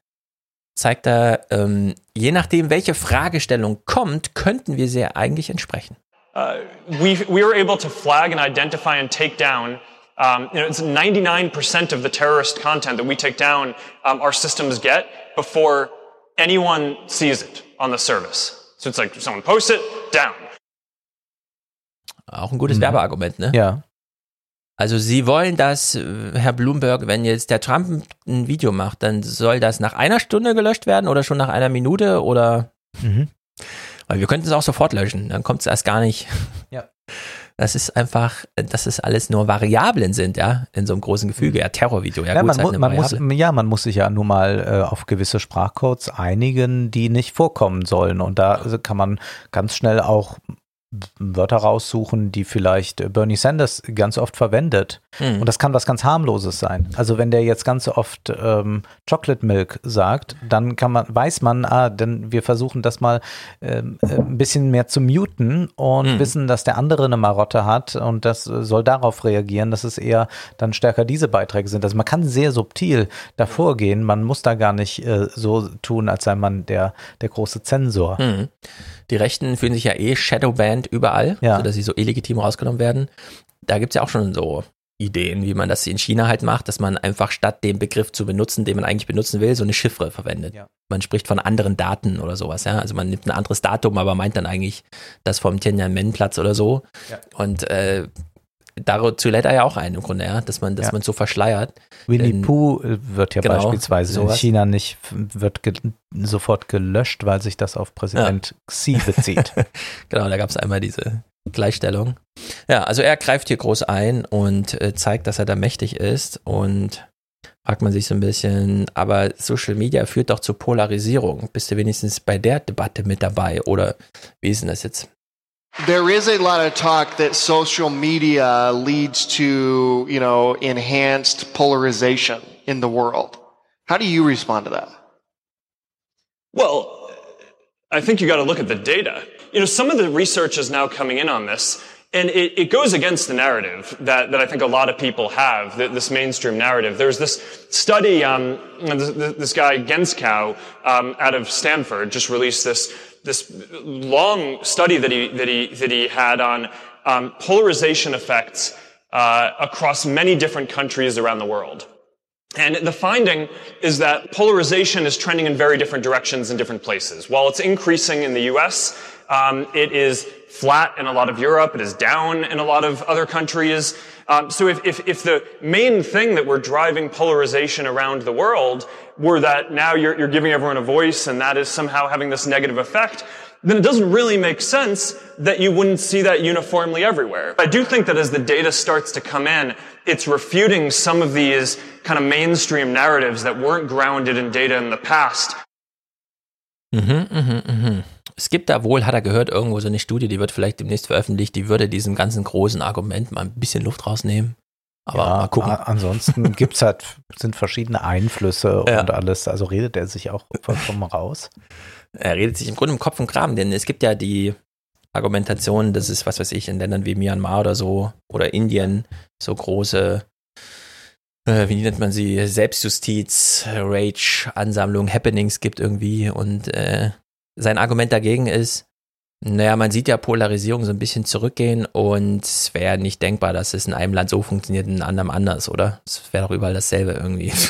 zeigt er, ähm, je nachdem, welche Fragestellung kommt, könnten wir sie eigentlich entsprechen. Uh, we, we were able to flag and identify and take down um, you know, it's 99% of the terrorist content that we take down um, our systems get before anyone sees it on the service. So it's like someone posts it, down. Auch ein gutes Werbeargument, ne? Ja. Also Sie wollen, dass äh, Herr Bloomberg, wenn jetzt der Trump ein- Video macht, dann soll das nach einer Stunde gelöscht werden oder schon nach einer Minute oder Mhm. weil wir könnten es auch sofort löschen, dann kommt es erst gar nicht. Ja. Das ist einfach, dass es alles nur Variablen sind, ja, in so einem großen Gefüge. Ja, Terrorvideo, ja, Ja, gut, man, mu man muss, ja, man muss sich ja nur mal äh, auf gewisse Sprachcodes einigen, die nicht vorkommen sollen. Und da also kann man ganz schnell auch Wörter raussuchen, die vielleicht äh, Bernie Sanders ganz oft verwendet. Mhm. Und das kann was ganz harmloses sein. Also wenn der jetzt ganz oft ähm, Chocolate Milk sagt, dann kann man, weiß man, ah, denn wir versuchen das mal ähm, äh, ein bisschen mehr zu muten und Mhm. wissen, dass der andere eine Marotte hat und das soll darauf reagieren, dass es eher dann stärker diese Beiträge sind. Also man kann sehr subtil davor gehen. Man muss da gar nicht äh, so tun, als sei man der, der große Zensor. Mhm. Die Rechten fühlen sich ja eh Shadowbanned überall, Ja. sodass sie so illegitim rausgenommen werden. Da gibt es ja auch schon so Ideen, wie man das in China halt macht, dass man einfach statt den Begriff zu benutzen, den man eigentlich benutzen will, so eine Chiffre verwendet. Man spricht von anderen Daten oder sowas, ja. Also man nimmt ein anderes Datum, aber meint dann eigentlich das vom Tiananmen-Platz oder so. Ja. Und äh, dazu lädt er ja auch ein im Grunde, ja, dass man, dass Ja. man so verschleiert. Winnie Denn- Pooh äh, wird ja Genau, beispielsweise in sowas. China nicht, wird ge sofort gelöscht, weil sich das auf Präsident Xi bezieht. genau, da gab es einmal diese Gleichstellung. Ja, also er greift hier groß ein und äh, zeigt, dass er da mächtig ist und fragt man sich so ein bisschen, aber Social Media führt doch zur Polarisierung. Bist du wenigstens bei der Debatte mit dabei oder wie ist denn das jetzt? There is a lot of talk that social media leads to, you know, enhanced polarization in the world. How do you respond to that? Well, I think you got to look at the data. You know, some of the research is now coming in on this, and it, it goes against the narrative that, that I think a lot of people have, th- this mainstream narrative. There's this study, um, this, this guy Genskow um, out of Stanford just released this this long study that he that he that he had on um, polarization effects uh, across many different countries around the world. And the finding is that polarization is trending in very different directions in different places. While it's increasing in the US, um, it is flat in a lot of Europe, it is down in a lot of other countries. Um, so if, if, if the main thing that we're driving polarization around the world were that now you're, you're giving everyone a voice and that is somehow having this negative effect, then it doesn't really make sense that you wouldn't see that uniformly everywhere. I do think that as the data starts to come in, it's refuting some of these kind of mainstream narratives that weren't grounded in data in the past. Mm-hmm, mhm, mhm. Es gibt da wohl, hat er gehört, irgendwo so eine Studie, die wird vielleicht demnächst veröffentlicht, die würde diesem ganzen großen Argument mal ein bisschen Luft rausnehmen. Aber ja, mal gucken. Ansonsten gibt's halt, sind verschiedene Einflüsse Ja. und alles. Also redet er sich auch vollkommen raus. Er redet sich im Grunde im Kopf und Kram, denn es gibt ja die Argumentation, dass es, was weiß ich, in Ländern wie Myanmar oder so oder Indien so große, äh, wie nennt man sie, Selbstjustiz, Rage, Ansammlung, Happenings gibt irgendwie und äh, sein Argument dagegen ist, naja, man sieht ja Polarisierung so ein bisschen zurückgehen und es wäre nicht denkbar, dass es in einem Land so funktioniert, in einem anderen anders, oder? Es wäre doch überall dasselbe irgendwie.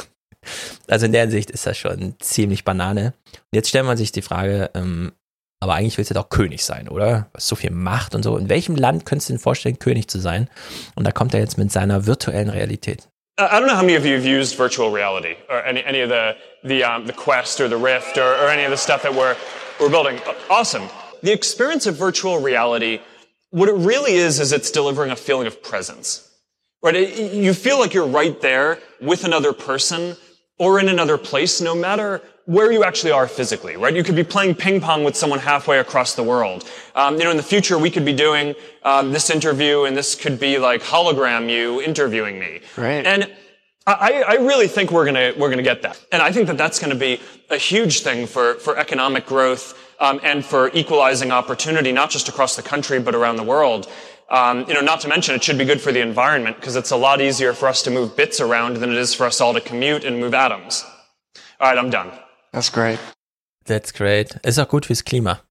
Also in der Hinsicht ist das schon ziemlich Banane. Und jetzt stellt man sich die Frage, ähm, aber eigentlich willst du doch König sein, oder? Was so viel Macht und so. In welchem Land könntest du dir vorstellen, König zu sein? Und da kommt er jetzt mit seiner virtuellen Realität. I I don't know how many of you have used virtual reality or any, any of the the um, the Quest or the Rift or, or any of the stuff that we're we're building. Awesome. The experience of virtual reality, what it really is, is it's delivering a feeling of presence. Right? You feel like you're right there with another person or in another place, no matter where you actually are physically, right? You could be playing ping pong with someone halfway across the world. Um, you know, in the future, we could be doing um, this interview, and this could be like hologram you interviewing me. Right. And I, I really think we're gonna we're gonna get that, and I think that that's going to be a huge thing for for economic growth um, and for equalizing opportunity, not just across the country but around the world. Um, you know, not to mention it should be good for the environment because it's a lot easier for us to move bits around than it is for us all to commute and move atoms. All right, I'm done. That's great. That's great. Ist auch gut fürs Klima.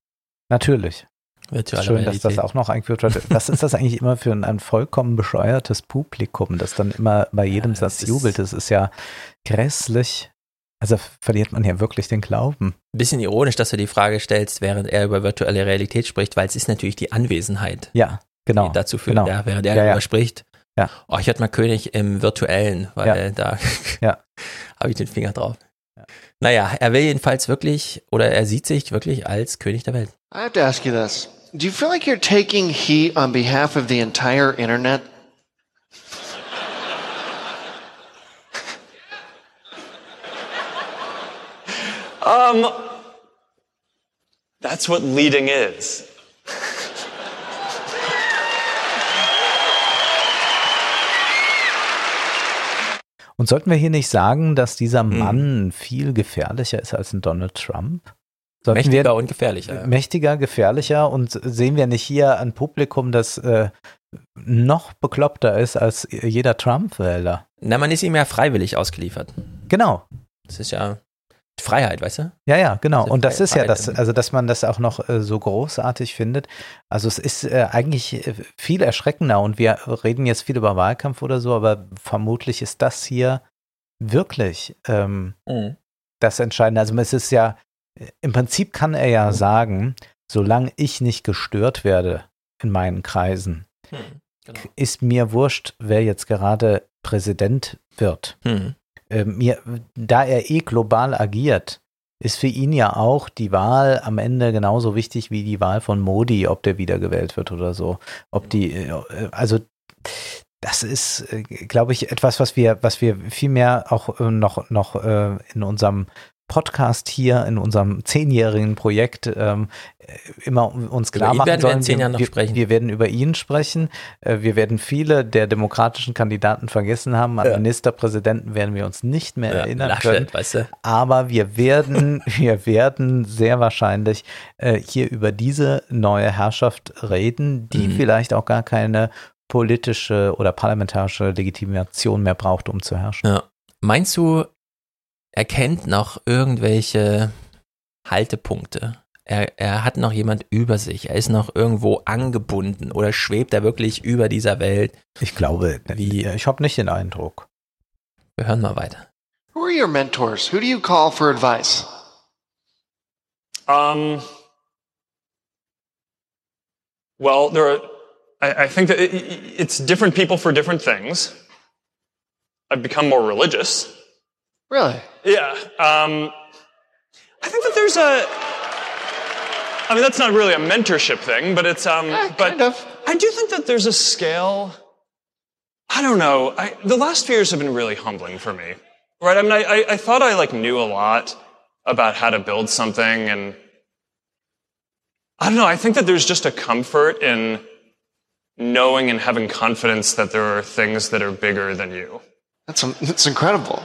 Natürlich. Virtuelle Schön, dass das Realität. auch noch eingeführt wird. Was ist das eigentlich immer für ein, ein vollkommen bescheuertes Publikum, das dann immer bei jedem Satz jubelt? Das ist ja grässlich. Also verliert man ja wirklich den Glauben. Bisschen ironisch, dass du die Frage stellst, während er über virtuelle Realität spricht, weil es ist natürlich die Anwesenheit, Ja, genau. die dazu führt, genau. ja, während er Ja, ja. darüber spricht. Ja. Oh, ich hatte mal König im Virtuellen, weil Ja. da Ja. habe ich den Finger drauf. Naja, er will jedenfalls wirklich, oder er sieht sich wirklich als König der Welt. I have to ask you this. Do you feel like you're taking heat on behalf of the entire internet? Um, that's what leading is. Und sollten wir hier nicht sagen, dass dieser Hm. Mann viel gefährlicher ist als ein Donald Trump? Sollten Mächtiger wir, und gefährlicher. Mächtiger, gefährlicher und sehen wir nicht hier ein Publikum, das äh, noch bekloppter ist als jeder Trump-Wähler? Na, man ist ihm ja freiwillig ausgeliefert. Genau. Das ist ja Freiheit, weißt du? Ja, ja, genau. Diese Und das ist ja das, also dass man das auch noch äh, so großartig findet. Also es ist äh, eigentlich äh, viel erschreckender und wir reden jetzt viel über Wahlkampf oder so, aber vermutlich ist das hier wirklich ähm, Mhm. das Entscheidende. Also es ist ja, im Prinzip kann er ja sagen, solange ich nicht gestört werde in meinen Kreisen, Hm, genau. ist mir wurscht, wer jetzt gerade Präsident wird. Hm. Äh, mir, da er eh global agiert, ist für ihn ja auch die Wahl am Ende genauso wichtig wie die Wahl von Modi, ob der wiedergewählt wird oder so. Ob die, äh, also das ist, äh, glaube ich, etwas, was wir, was wir viel mehr auch äh, noch, noch in unserem Podcast hier, in unserem zehnjährigen Projekt ähm, äh, immer uns klar machen werden wir in sollen. zehn Jahren noch wir, sprechen. wir werden über ihn sprechen. Äh, Wir werden viele der demokratischen Kandidaten vergessen haben. An Ja. Ministerpräsidenten werden wir uns nicht mehr Ja, erinnern Laschet, können. weißt du? Aber wir werden, wir werden sehr wahrscheinlich äh, hier über diese neue Herrschaft reden, die Mhm. vielleicht auch gar keine politische oder parlamentarische Legitimation mehr braucht, um zu herrschen. Ja. Meinst du, er kennt noch irgendwelche Haltepunkte? Er, er hat noch jemand über sich. Er ist noch irgendwo angebunden oder schwebt er wirklich über dieser Welt? Ich glaube, Wie? ich habe nicht den Eindruck. Wir hören mal weiter. Who are your mentors? Who do you call for advice? Um, well, there are, I, I think that it, it's different people for different things. I've become more religious. Really? Yeah. Um, I think that there's a. I mean, that's not really a mentorship thing, but it's um. but I do think that there's a scale. I don't know. I, the last few years have been really humbling for me. Right? I mean, I, I, I thought I like knew a lot about how to build something, and I don't know. I think that there's just a comfort in knowing and having confidence that there are things that are bigger than you. That's, that's incredible.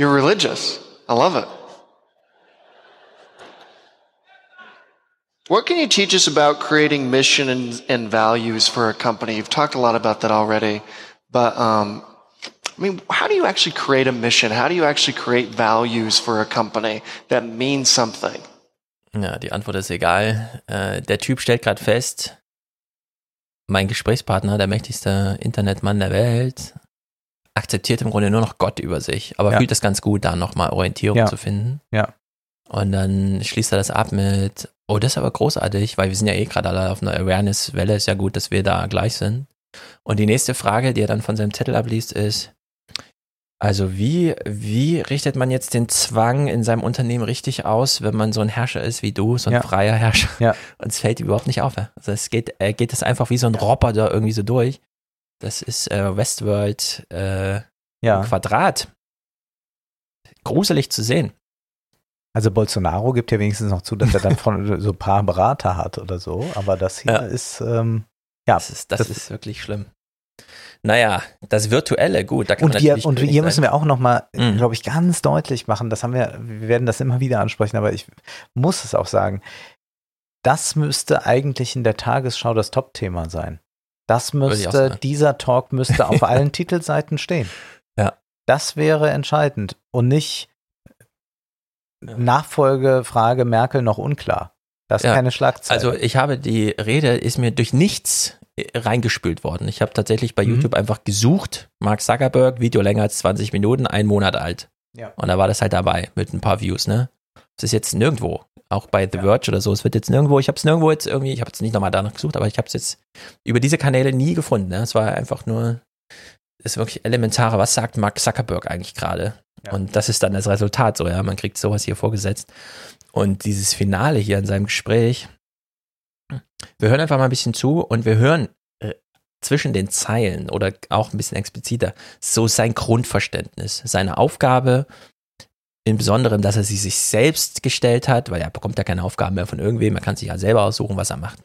You're religious. I love it. What can you teach us about creating mission and, and values for a company? You've talked a lot about that already, but um, I mean, how do you actually create a mission? How do you actually create values for a company that means something? Ja, die Antwort ist egal. Äh, der Typ stellt gerade fest, mein Gesprächspartner, der mächtigste Internetmann der Welt, akzeptiert im Grunde nur noch Gott über sich, aber Ja. fühlt es ganz gut, da nochmal Orientierung Ja. zu finden. Ja. Und dann schließt er das ab mit, oh, das ist aber großartig, weil wir sind ja eh gerade alle auf einer Awareness-Welle, ist ja gut, dass wir da gleich sind. Und die nächste Frage, die er dann von seinem Zettel abliest, ist, Also wie, wie richtet man jetzt den Zwang in seinem Unternehmen richtig aus, wenn man so ein Herrscher ist wie du, so ein Ja. freier Herrscher? Ja. Und es fällt überhaupt nicht auf. Also es geht, er geht es einfach wie so ein Roboter irgendwie so durch. Das ist äh, Westworld äh, Ja. Quadrat. Gruselig zu sehen. Also Bolsonaro gibt ja wenigstens noch zu, dass er dann von so ein paar Berater hat oder so, aber das hier Ja. ist, ähm, ja. Das ist, das ist wirklich schlimm. Naja, das Virtuelle, gut, da kann Und, man wir, und hier müssen wir auch nochmal, Mhm. glaube ich, ganz deutlich machen, das haben wir, wir werden das immer wieder ansprechen, aber ich muss es auch sagen, das müsste eigentlich in der Tagesschau das Top-Thema sein. Das müsste, dieser Talk müsste auf allen Titelseiten stehen. Ja. Das wäre entscheidend und nicht Nachfolgefrage Merkel noch unklar. Das ist Ja. keine Schlagzeile. Also ich habe die Rede, ist mir durch nichts äh, reingespült worden. Ich habe tatsächlich bei Mhm. YouTube einfach gesucht, Mark Zuckerberg, Video länger als 20 Minuten, ein Monat alt. Ja. Und da war das halt dabei mit ein paar Views, ne? Es ist jetzt nirgendwo, auch bei The Verge oder so, es wird jetzt nirgendwo, ich habe es nirgendwo jetzt irgendwie, ich habe jetzt nicht nochmal danach gesucht, aber ich habe es jetzt über diese Kanäle nie gefunden. Ne? Es war einfach nur, es ist wirklich elementare, was sagt Mark Zuckerberg eigentlich gerade? Und das ist dann das Resultat so, ja, man kriegt sowas hier vorgesetzt. Und dieses Finale hier in seinem Gespräch, wir hören einfach mal ein bisschen zu und wir hören äh, zwischen den Zeilen oder auch ein bisschen expliziter so sein Grundverständnis, seine Aufgabe, im Besonderen, dass er sie sich selbst gestellt hat, weil er bekommt ja keine Aufgaben mehr von irgendwem, er kann sich ja selber aussuchen, was er macht.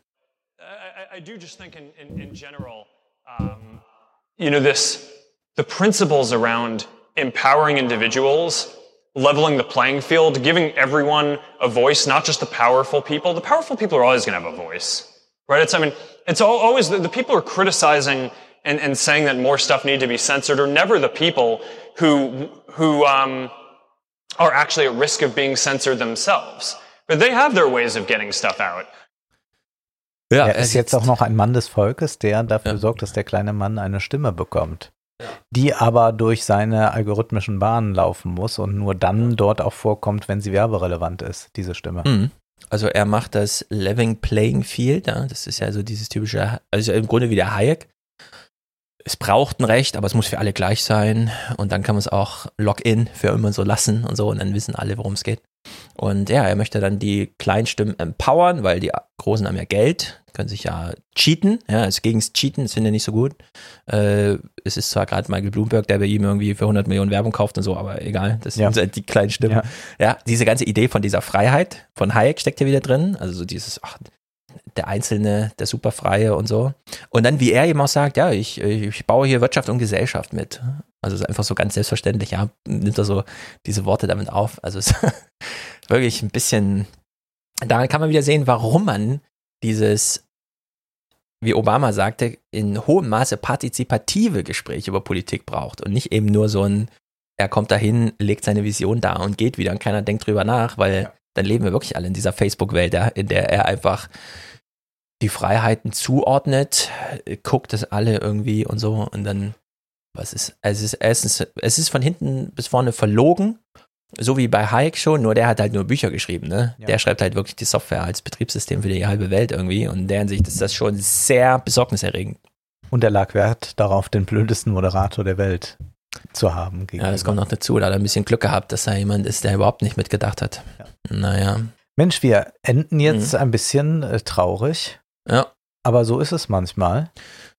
I, I do just think in, in, in general, um, you know, this, the principles around empowering individuals, leveling the playing field, giving everyone a voice, not just the powerful people. The powerful people are always going to have a voice, right? It's, I mean, it's al- always the, the people who are criticizing and, and saying that more stuff need to be censored are never the people who, who, um, are actually at risk of being censored themselves. But they have their ways of getting stuff out. Ja, er ist jetzt auch noch ein Mann des Volkes, der dafür sorgt, dass der kleine Mann eine Stimme bekommt, die aber durch seine algorithmischen Bahnen laufen muss und nur dann dort auch vorkommt, wenn sie werberelevant ist, diese Stimme. Mhm. Also er macht das Living Playing Field, ja, das ist ja so dieses typische, also im Grunde wie der Hayek. Es braucht ein Recht, aber es muss für alle gleich sein und dann kann man es auch Login für immer so lassen und so und dann wissen alle, worum es geht. Und ja, er möchte dann die kleinen Stimmen empowern, weil die Großen haben ja Geld, können sich ja cheaten, ja, also gegens Cheaten, das finde ich nicht so gut. Äh, es ist zwar gerade Michael Bloomberg, der bei ihm irgendwie für 100 Millionen Werbung kauft und so, aber egal, das Ja. sind halt die kleinen Stimmen. Ja. Ja. diese ganze Idee von dieser Freiheit von Hayek steckt ja wieder drin, also so dieses, ach, der Einzelne, der Superfreie und so. Und dann, wie er eben auch sagt, ja, ich, ich baue hier Wirtschaft und Gesellschaft mit. Also es ist einfach so ganz selbstverständlich, ja, nimmt er so diese Worte damit auf. Also es ist wirklich ein bisschen, daran kann man wieder sehen, warum man dieses, wie Obama sagte, in hohem Maße partizipative Gespräche über Politik braucht und nicht eben nur so ein, er kommt dahin, legt seine Vision da und geht wieder und keiner denkt drüber nach, weil dann leben wir wirklich alle in dieser Facebook-Welt, ja, in der er einfach die Freiheiten zuordnet, guckt es alle irgendwie und so und dann, was ist, es ist erstens, es ist von hinten bis vorne verlogen, so wie bei Hayek schon, nur der hat halt nur Bücher geschrieben, ne? Der schreibt halt wirklich die Software als Betriebssystem für die halbe Welt irgendwie und in der Hinsicht ist das schon sehr besorgniserregend. Und er lag Wert darauf, den blödesten Moderator der Welt zu haben. Ja, das kommt noch dazu, da hat er ein bisschen Glück gehabt, dass da jemand ist, der überhaupt nicht mitgedacht hat. Naja. Mensch, wir enden jetzt ein bisschen äh, traurig. Ja. Aber so ist es manchmal.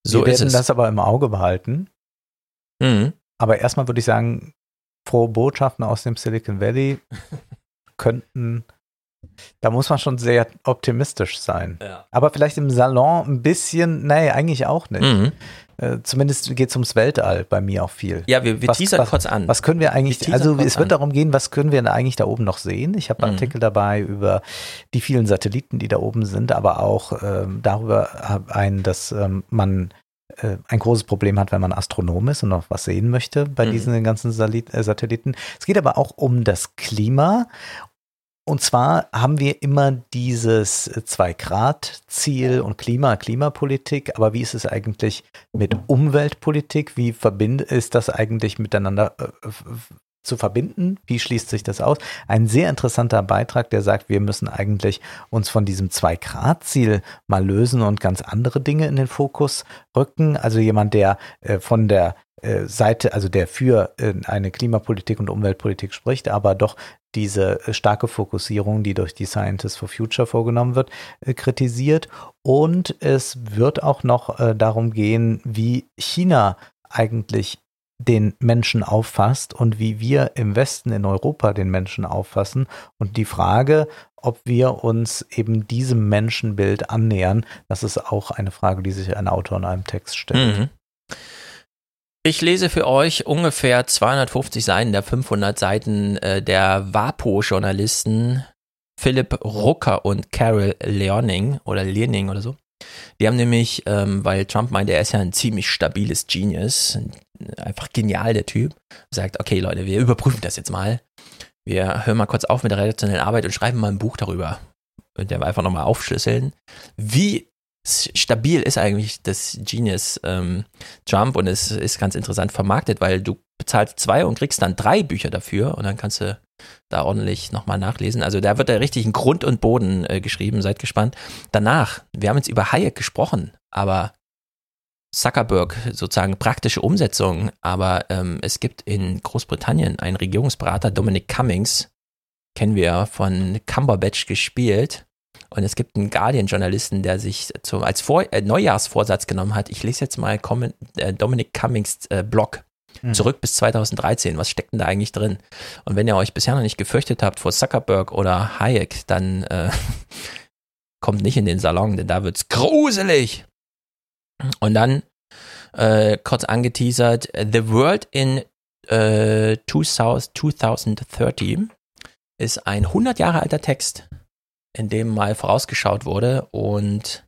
So wir ist werden das aber im Auge behalten. Mhm. Aber erstmal würde ich sagen, frohe Botschaften aus dem Silicon Valley könnten, da muss man schon sehr optimistisch sein. Ja. Aber vielleicht im Salon ein bisschen, nee, eigentlich auch nicht. Mhm. Äh, zumindest geht es ums Weltall bei mir auch viel. Ja, wir, wir Was- teasern was, kurz an. Was können wir eigentlich, Wir also es wird an. darum gehen, was können wir denn eigentlich da oben noch sehen? Ich habe einen Mhm. Artikel dabei über die vielen Satelliten, die da oben sind, aber auch ähm, darüber einen, dass ähm, man äh, ein großes Problem hat, wenn man Astronom ist und noch was sehen möchte bei Mhm. diesen ganzen äh, Satelliten. Es geht aber auch um das Klima. Und zwar haben wir immer dieses Zwei-Grad-Ziel und Klima, Klimapolitik, aber wie ist es eigentlich mit Umweltpolitik? Wie verbind ist das eigentlich miteinander äh, zu verbinden. Wie schließt sich das aus? Ein sehr interessanter Beitrag, der sagt, wir müssen eigentlich uns von diesem Zwei-Grad-Ziel mal lösen und ganz andere Dinge in den Fokus rücken. Also jemand, der äh, von der äh, Seite, also der für eine Klimapolitik und Umweltpolitik spricht, aber doch diese äh, starke Fokussierung, die durch die Scientists for Future vorgenommen wird, äh, kritisiert. Und es wird auch noch äh, darum gehen, wie China eigentlich den Menschen auffasst und wie wir im Westen in Europa den Menschen auffassen und die Frage, ob wir uns eben diesem Menschenbild annähern, das ist auch eine Frage, die sich ein Autor in einem Text stellt. Mhm. Ich lese für euch ungefähr 250 Seiten der 500 Seiten äh, der WAPO-Journalisten Philipp Rucker und Carol Leoning oder Leoning oder so. Die haben nämlich, ähm, weil Trump meinte, er ist ja ein ziemlich stabiles Genius, einfach genial der Typ, sagt, okay Leute, wir überprüfen das jetzt mal. Wir hören mal kurz auf mit der redaktionellen Arbeit und schreiben mal ein Buch darüber. Und der einfach nochmal aufschlüsseln, wie stabil ist eigentlich das Genius ähm, Trump und es ist ganz interessant vermarktet, weil du bezahlst zwei und kriegst dann drei Bücher dafür und dann kannst du da ordentlich nochmal nachlesen. Also da wird da richtig ein Grund und Boden äh, geschrieben, seid gespannt. Danach, wir haben jetzt über Hayek gesprochen, aber Zuckerberg sozusagen praktische Umsetzung, aber ähm, es gibt in Großbritannien einen Regierungsberater, Dominic Cummings, kennen wir von Cumberbatch gespielt. Und es gibt einen Guardian-Journalisten, der sich zum, als Vor äh, Neujahrsvorsatz genommen hat, ich lese jetzt mal Com äh, Dominic Cummings äh, Blog hm. zurück bis 2013. Was steckt denn da eigentlich drin? Und wenn ihr euch bisher noch nicht gefürchtet habt vor Zuckerberg oder Hayek, dann äh, kommt nicht in den Salon, denn da wird's gruselig. Und dann äh, kurz angeteasert, The World in äh, 2000, 2030 ist ein 100 Jahre alter Text, in dem mal vorausgeschaut wurde und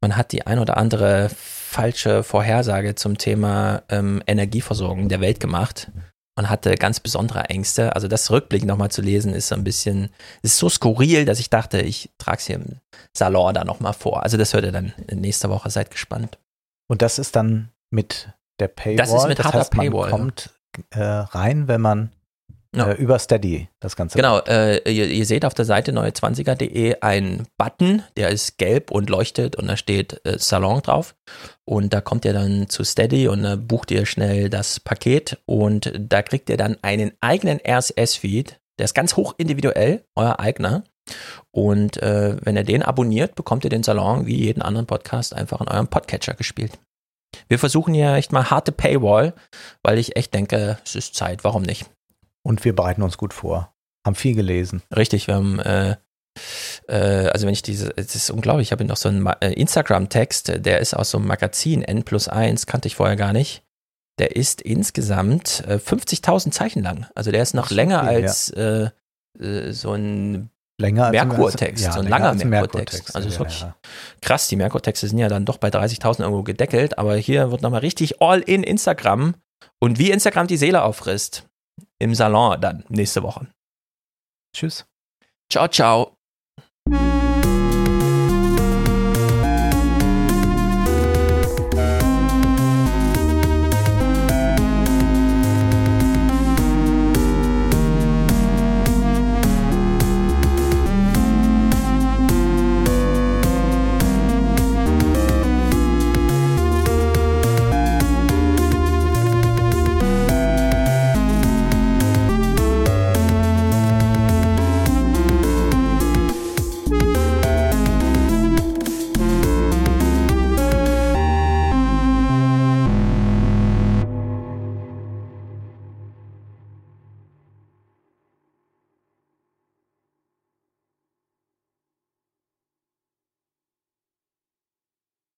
man hat die ein oder andere falsche Vorhersage zum Thema ähm, Energieversorgung der Welt gemacht und hatte ganz besondere Ängste. Also das Rückblick nochmal zu lesen ist so ein bisschen, ist so skurril, dass ich dachte, ich trage es hier im Salon da nochmal vor. Also das hört ihr dann nächste Woche, seid gespannt. Und das ist dann mit der Paywall. Das ist mit das harter heißt, man Paywall, kommt äh, rein, wenn man Ja. äh, über Steady das Ganze Genau, äh, ihr, ihr seht auf der Seite neue20er.de einen Button, der ist gelb und leuchtet und da steht äh, Salon drauf. Und da kommt ihr dann zu Steady und da bucht ihr schnell das Paket und da kriegt ihr dann einen eigenen RSS-Feed. Der ist ganz hoch individuell, euer eigener. Und äh, wenn ihr den abonniert, bekommt ihr den Salon wie jeden anderen Podcast einfach in eurem Podcatcher gespielt. Wir versuchen hier echt mal harte Paywall, weil ich echt denke, es ist Zeit, warum nicht? Und wir bereiten uns gut vor. Haben viel gelesen. Richtig, wir haben, äh, äh, also wenn ich diese, es ist unglaublich, ich habe noch so einen äh, Instagram-Text, der ist aus so einem Magazin N plus 1, kannte ich vorher gar nicht. Der ist insgesamt äh, 50.000 Zeichen lang. Also der ist noch so, länger okay, als äh, äh, so ein Merkur-Text, ja, so ein länger langer Merkur-Text. Also ist ja, wirklich ja. krass, die Merkur-Texte sind ja dann doch bei 30.000 irgendwo gedeckelt, aber hier wird nochmal richtig all in Instagram und wie Instagram die Seele auffrisst. Im Salon dann nächste Woche. Tschüss. Ciao, ciao.